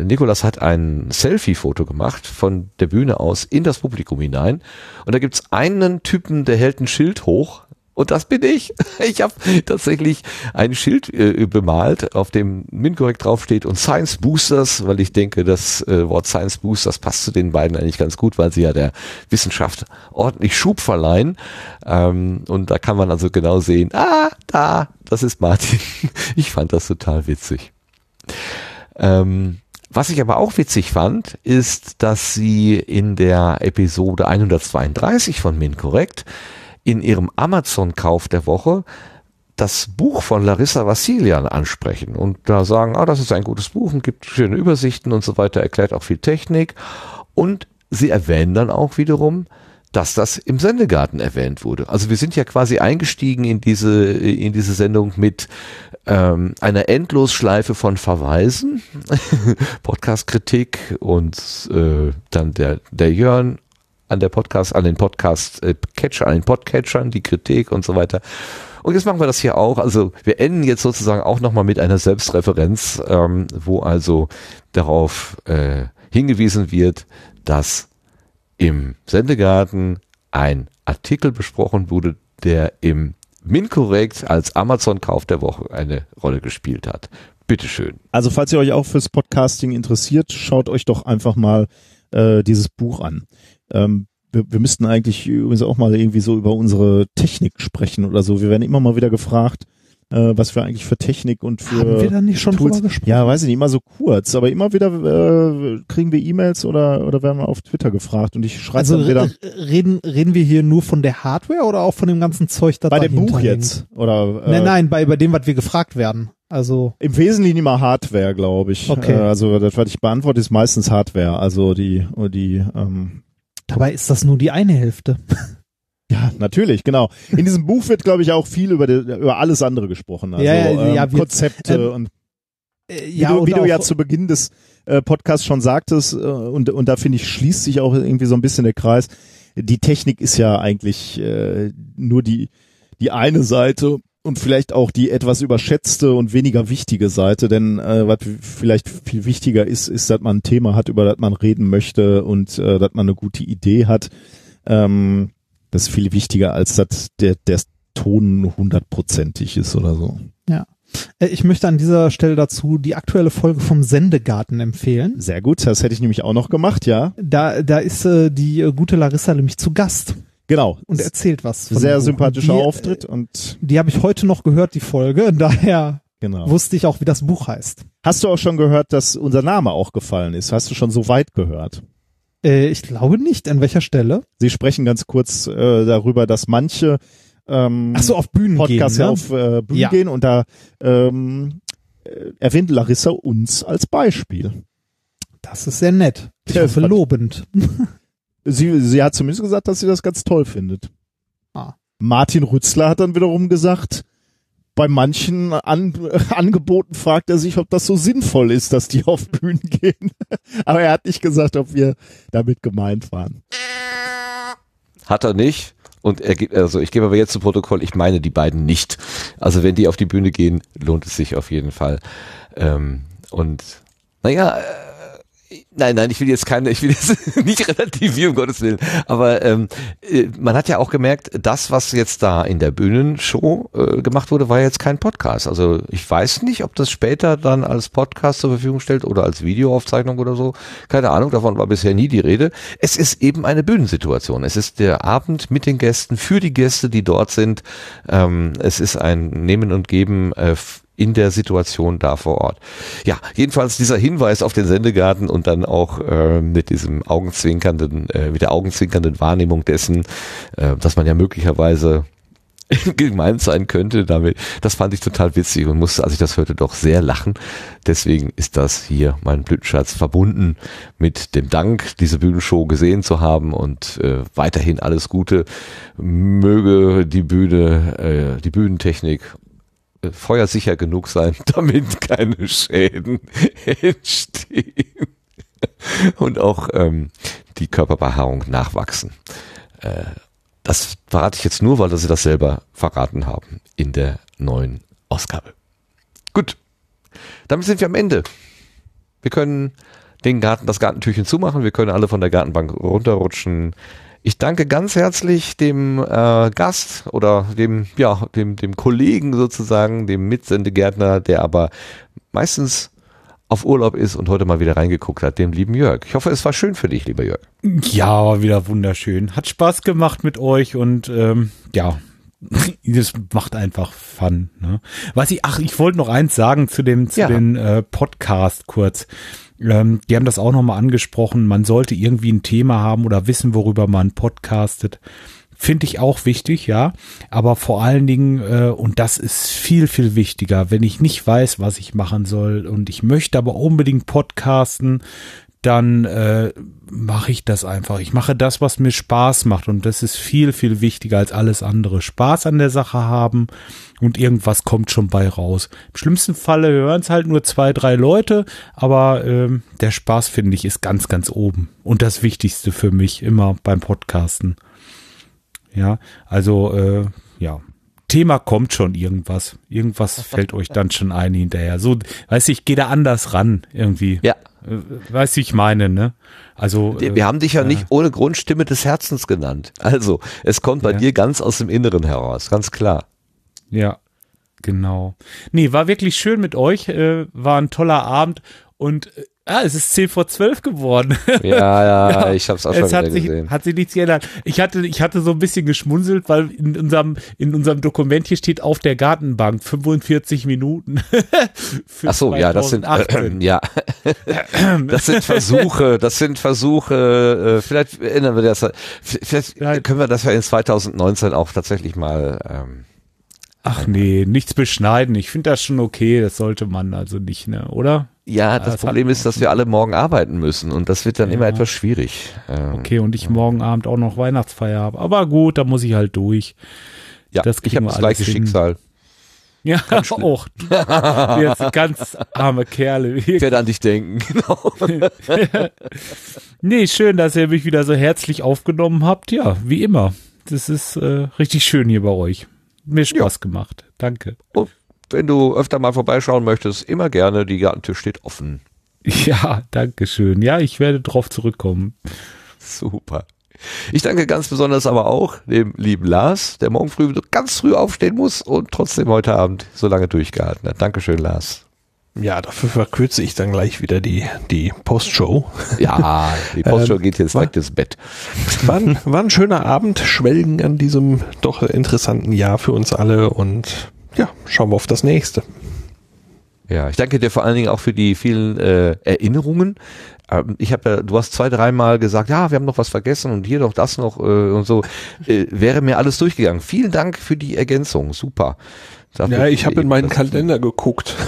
Nikolas hat ein Selfie-Foto gemacht von der Bühne aus in das Publikum hinein. Und da gibt's einen Typen, der hält ein Schild hoch und das bin ich. Ich habe tatsächlich ein Schild äh, bemalt, auf dem MinCorrect draufsteht und Science Boosters, weil ich denke, das äh, Wort Science Boosters passt zu den beiden eigentlich ganz gut, weil sie ja der Wissenschaft ordentlich Schub verleihen. Ähm, und da kann man also genau sehen, ah, da, das ist Martin. Ich fand das total witzig. Ähm, was ich aber auch witzig fand, ist, dass sie in der Episode 132 von MinCorrect in ihrem Amazon-Kauf der Woche das Buch von Larissa Vassilian ansprechen und da sagen, ah, das ist ein gutes Buch und gibt schöne Übersichten und so weiter, erklärt auch viel Technik und sie erwähnen dann auch wiederum, dass das im Sendegarten erwähnt wurde. Also wir sind ja quasi eingestiegen in diese in diese Sendung mit ähm, einer Endlosschleife von Verweisen, Podcast-Kritik und äh, dann der der Jörn an der Podcast, an den Podcast-Catcher, äh, an den Podcatchern, die Kritik und so weiter. Und jetzt machen wir das hier auch. Also wir enden jetzt sozusagen auch nochmal mit einer Selbstreferenz, ähm, wo also darauf äh, hingewiesen wird, dass im Sendegarten ein Artikel besprochen wurde, der im MinCorrect als Amazon-Kauf der Woche eine Rolle gespielt hat. Bitteschön.
Also falls ihr euch auch fürs Podcasting interessiert, schaut euch doch einfach mal äh, dieses Buch an. Ähm, wir, wir müssten eigentlich übrigens auch mal irgendwie so über unsere Technik sprechen oder so. Wir werden immer mal wieder gefragt, äh, was wir eigentlich für Technik und für
Haben wir da nicht schon
Tools,
drüber gesprochen?
Ja, weiß ich nicht, immer so kurz, aber immer wieder äh, kriegen wir E-Mails oder oder werden wir auf Twitter gefragt und ich schreibe
Also
dann wieder
r- reden, reden wir hier nur von der Hardware oder auch von dem ganzen Zeug da
bei dem Buch jetzt oder äh,
Nein, nein, bei, bei dem, was wir gefragt werden. Also
Im Wesentlichen immer Hardware, glaube ich.
Okay.
Äh, also das, was ich beantworte, ist meistens Hardware. Also die, die ähm,
dabei ist das nur die eine Hälfte.
Ja, natürlich, genau. In diesem Buch wird, glaube ich, auch viel über, die, über alles andere gesprochen. Also
Ja, ja,
ähm,
ja, wir-
Konzepte
ähm,
und
Äh,
wie du, wie du ja zu Beginn des äh, Podcasts schon sagtest, äh, und, und da finde ich, schließt sich auch irgendwie so ein bisschen der Kreis. Die Technik ist ja eigentlich äh, nur die, die eine Seite und vielleicht auch die etwas überschätzte und weniger wichtige Seite, denn äh, was vielleicht viel wichtiger ist, ist, dass man ein Thema hat, über das man reden möchte und äh, dass man eine gute Idee hat. Ähm, das ist viel wichtiger, als dass der, der Ton hundertprozentig ist oder so.
Ja. Äh, Ich möchte an dieser Stelle dazu die aktuelle Folge vom Sendegarten empfehlen.
Sehr gut, das hätte ich nämlich auch noch gemacht, ja.
Da, da ist äh, die äh, gute Larissa nämlich zu Gast
Genau.
und erzählt was.
Sehr sympathischer
die,
Auftritt und
Die habe ich heute noch gehört, die Folge. Daher
genau.
wusste ich auch, wie das Buch heißt.
Hast du auch schon gehört, dass unser Name auch gefallen ist? Hast du schon so weit gehört?
Äh, ich glaube nicht. An welcher Stelle?
Sie sprechen ganz kurz äh, darüber, dass manche ähm,
Ach so, auf Bühnen
Podcasts
gehen. Ne?
auf äh, Bühnen
Ja.
gehen und da ähm, äh, erwähnt Larissa uns als Beispiel.
Das ist sehr nett. Ich hoffe lobend.
Sie, sie hat zumindest gesagt, dass sie das ganz toll findet.
Ah.
Martin Rützler hat dann wiederum gesagt, bei manchen An Angeboten fragt er sich, ob das so sinnvoll ist, dass die auf Bühnen gehen. Aber er hat nicht gesagt, ob wir damit gemeint waren.
Hat er nicht. Und er gibt, also ich gebe aber jetzt zu Protokoll, ich meine die beiden nicht. Also wenn die auf die Bühne gehen, lohnt es sich auf jeden Fall. Ähm, und naja, nein, nein, ich will jetzt keine, ich will jetzt nicht relativieren, um Gottes Willen. Aber ähm, äh, man hat ja auch gemerkt, das, was jetzt da in der Bühnenshow äh, gemacht wurde, war jetzt kein Podcast. Also ich weiß nicht, ob das später dann als Podcast zur Verfügung stellt oder als Videoaufzeichnung oder so. Keine Ahnung, davon war bisher nie die Rede. Es ist eben eine Bühnensituation. Es ist der Abend mit den Gästen, für die Gäste, die dort sind. Ähm, es ist ein Nehmen und Geben äh, in der Situation da vor Ort. Ja, jedenfalls dieser Hinweis auf den Sendegarten und dann auch äh, mit diesem augenzwinkernden, äh, mit der augenzwinkernden Wahrnehmung dessen, äh, dass man ja möglicherweise gemeint sein könnte damit. Das fand ich total witzig und musste, als ich das hörte, doch sehr lachen. Deswegen ist das hier mein Blütenschatz verbunden mit dem Dank, diese Bühnenshow gesehen zu haben und äh, weiterhin alles Gute. Möge die Bühne, äh, die Bühnentechnik feuersicher genug sein, damit keine Schäden entstehen und auch ähm, die Körperbehaarung nachwachsen. Äh, das verrate ich jetzt nur, weil sie das selber verraten haben in der neuen Ausgabe. Gut, damit sind wir am Ende. Wir können den Garten, das Gartentürchen zumachen. Wir können alle von der Gartenbank runterrutschen. Ich danke ganz herzlich dem äh, Gast oder dem, ja, dem, dem Kollegen sozusagen, dem Mitsendegärtner, der aber meistens auf Urlaub ist und heute mal wieder reingeguckt hat, dem lieben Jörg. Ich hoffe, es war schön für dich, lieber Jörg.
Ja, war wieder wunderschön. Hat Spaß gemacht mit euch und ähm, ja, das macht einfach Fun. Ne? Was ich, ach, ich wollte noch eins sagen zu dem zu
Ja.
den äh, Podcast kurz. Ähm, die haben das auch nochmal angesprochen. Man sollte irgendwie ein Thema haben oder wissen, worüber man podcastet. Finde ich auch wichtig, ja. Aber vor allen Dingen, äh, und das ist viel, viel wichtiger, wenn ich nicht weiß, was ich machen soll und ich möchte aber unbedingt podcasten, dann äh, mache ich das einfach. Ich mache das, was mir Spaß macht und das ist viel, viel wichtiger als alles andere. Spaß an der Sache haben und irgendwas kommt schon bei raus. Im schlimmsten Falle hören es halt nur zwei, drei Leute, aber ähm, der Spaß, finde ich, ist ganz, ganz oben. Und das Wichtigste für mich immer beim Podcasten. Ja, also äh, ja. Thema kommt schon irgendwas. Irgendwas fällt euch dann schon ein hinterher. So, weiß ich, gehe da anders ran irgendwie.
Ja.
Äh, Weiß ich meine, ne? Also äh,
Wir haben dich ja nicht ohne Grund Stimme des Herzens genannt. Also, es kommt bei
Ja.
dir ganz aus dem Inneren heraus, ganz klar.
Ja, genau. Nee, war wirklich schön mit euch, äh, war ein toller Abend und äh, Ah, es ist 10 vor 12 geworden.
Ja, ja, ich hab's auch schon
es hat sich,
gesehen.
Hat sich nichts geändert. Ich hatte, ich hatte so ein bisschen geschmunzelt, weil in unserem, in unserem Dokument hier steht auf der Gartenbank 45 Minuten. für
Ach so, ja, das sind,
2018.
ja, das sind Versuche, das sind Versuche, äh, vielleicht ändern wir das, vielleicht können wir das ja in 2019 auch tatsächlich mal, ähm,
Ach nee, nichts beschneiden. Ich finde das schon okay. Das sollte man also nicht, ne, oder?
ja, das
das
Problem ist, dass wir alle morgen arbeiten müssen und das wird dann immer
Ja.
etwas schwierig. Ähm,
Okay, und ich morgen Abend auch noch Weihnachtsfeier habe. Aber gut, da muss ich halt durch.
Ja,
das
ich habe das gleiche
hin.
Schicksal.
Ja, auch. Jetzt ganz arme Kerle.
Ich werde an dich denken, genau.
nee, schön, dass ihr mich wieder so herzlich aufgenommen habt. Ja, wie immer. Das ist äh, richtig schön hier bei euch. Mir Spaß gemacht. Danke.
Und wenn du öfter mal vorbeischauen möchtest, immer gerne, die Gartentür steht offen.
Ja, danke schön. Ja, ich werde drauf zurückkommen.
Super. Ich danke ganz besonders aber auch dem lieben Lars, der morgen früh ganz früh aufstehen muss und trotzdem heute Abend so lange durchgehalten hat. Dankeschön, Lars.
Ja, dafür verkürze ich dann gleich wieder die, die Postshow.
Ja, die Postshow
Ähm,
geht jetzt direkt ins Bett.
War ein, war ein schöner Abend, schwelgen an diesem doch interessanten Jahr für uns alle und ja, schauen wir auf das nächste.
Ja, ich danke dir vor allen Dingen auch für die vielen äh, Erinnerungen. Ähm, ich habe ja, du hast zwei, dreimal gesagt, ja, wir haben noch was vergessen und hier noch das noch äh, und so. Äh, wäre mir alles durchgegangen. Vielen Dank für die Ergänzung. Super. Dafür-
Ja, ich habe in meinen Kalender geguckt.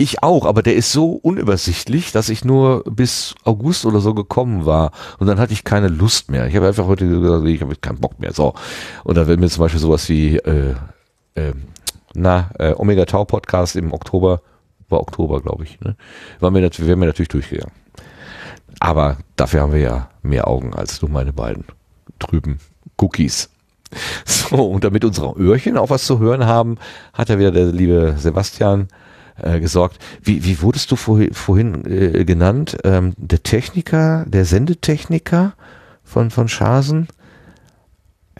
Ich auch, aber der ist so unübersichtlich, dass ich nur bis August oder so gekommen war und dann hatte ich keine Lust mehr. Ich habe einfach heute gesagt, ich habe keinen Bock mehr. So. Und da wenn mir zum Beispiel sowas wie äh, äh, na, äh, Omega Tau Podcast im Oktober, war Oktober, glaube ich, ne? War mir natürlich, wäre mir natürlich durchgegangen. Aber dafür haben wir ja mehr Augen als nur meine beiden trüben Cookies. So, und damit unsere Öhrchen auch was zu hören haben, hat ja wieder der liebe Sebastian äh, gesorgt. Wie, wie wurdest du vorhin, vorhin äh, genannt? Ähm, der Techniker, der Sendetechniker von, von Schasen?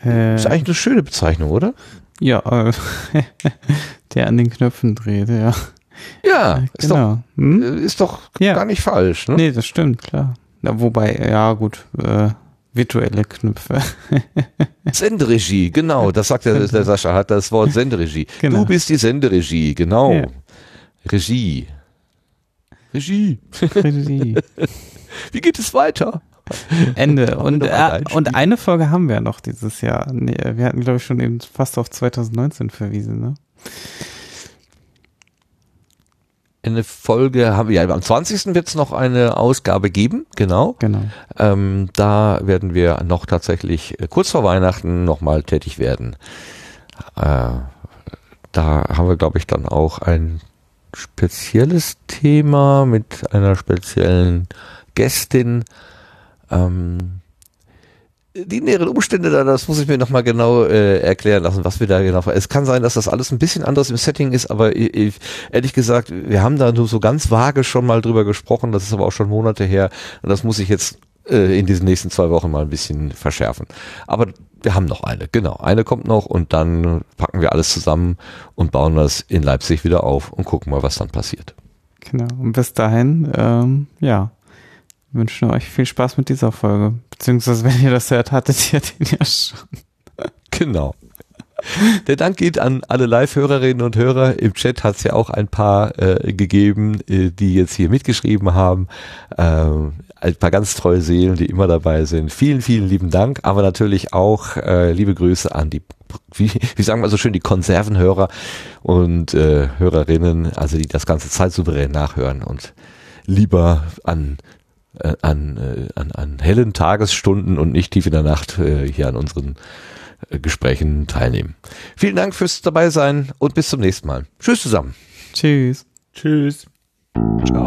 Äh,
Ist eigentlich eine schöne Bezeichnung, oder?
Ja, äh, der an den Knöpfen dreht, ja.
Ja, ist
genau. Hm?
doch, äh, ist doch gar nicht falsch. Ne?
Nee, das stimmt, klar. Na, wobei, ja gut, äh, virtuelle Knöpfe.
Senderegie, genau, das sagt der, der Sascha, hat das Wort Senderegie.
Genau.
Du bist die Senderegie, genau.
Ja.
Regie. Regie.
Regie.
Wie geht es weiter?
Ende. Und, äh, und eine Folge haben wir ja noch dieses Jahr. Nee, wir hatten, glaube ich, schon eben fast auf 2019 verwiesen, ne?
Eine Folge haben wir, ja, am 20. wird es noch eine Ausgabe geben, genau.
Genau.
Ähm, da werden wir noch tatsächlich äh, kurz vor Weihnachten nochmal tätig werden. Äh, da haben wir, glaube ich, dann auch ein spezielles Thema mit einer speziellen Gästin. Ähm, die näheren Umstände da, das muss ich mir nochmal genau äh, erklären lassen, was wir da genau. Es kann sein, dass das alles ein bisschen anders im Setting ist, aber ich, ich, ehrlich gesagt, wir haben da nur so ganz vage schon mal drüber gesprochen, das ist aber auch schon Monate her und das muss ich jetzt in diesen nächsten zwei Wochen mal ein bisschen verschärfen. Aber wir haben noch eine, genau. Eine kommt noch und dann packen wir alles zusammen und bauen das in Leipzig wieder auf und gucken mal, was dann passiert.
Genau. Und bis dahin, ähm, ja, wünschen wir euch viel Spaß mit dieser Folge. Beziehungsweise, wenn ihr das hört, hattet ihr den ja schon.
Genau. Der Dank geht an alle Live-Hörerinnen und Hörer. Im Chat hat es ja auch ein paar äh, gegeben, äh, die jetzt hier mitgeschrieben haben. Ähm, ein paar ganz treue Seelen, die immer dabei sind. Vielen, vielen lieben Dank. Aber natürlich auch äh, liebe Grüße an die, wie, wie sagen wir so schön, die Konservenhörer und äh, Hörerinnen, also die das ganze Zeit souverän nachhören und lieber an äh, an, äh, an, an hellen Tagesstunden und nicht tief in der Nacht äh, hier an unseren äh, Gesprächen teilnehmen. Vielen Dank fürs dabei sein und bis zum nächsten Mal. Tschüss zusammen.
Tschüss.
Tschüss.
Ciao.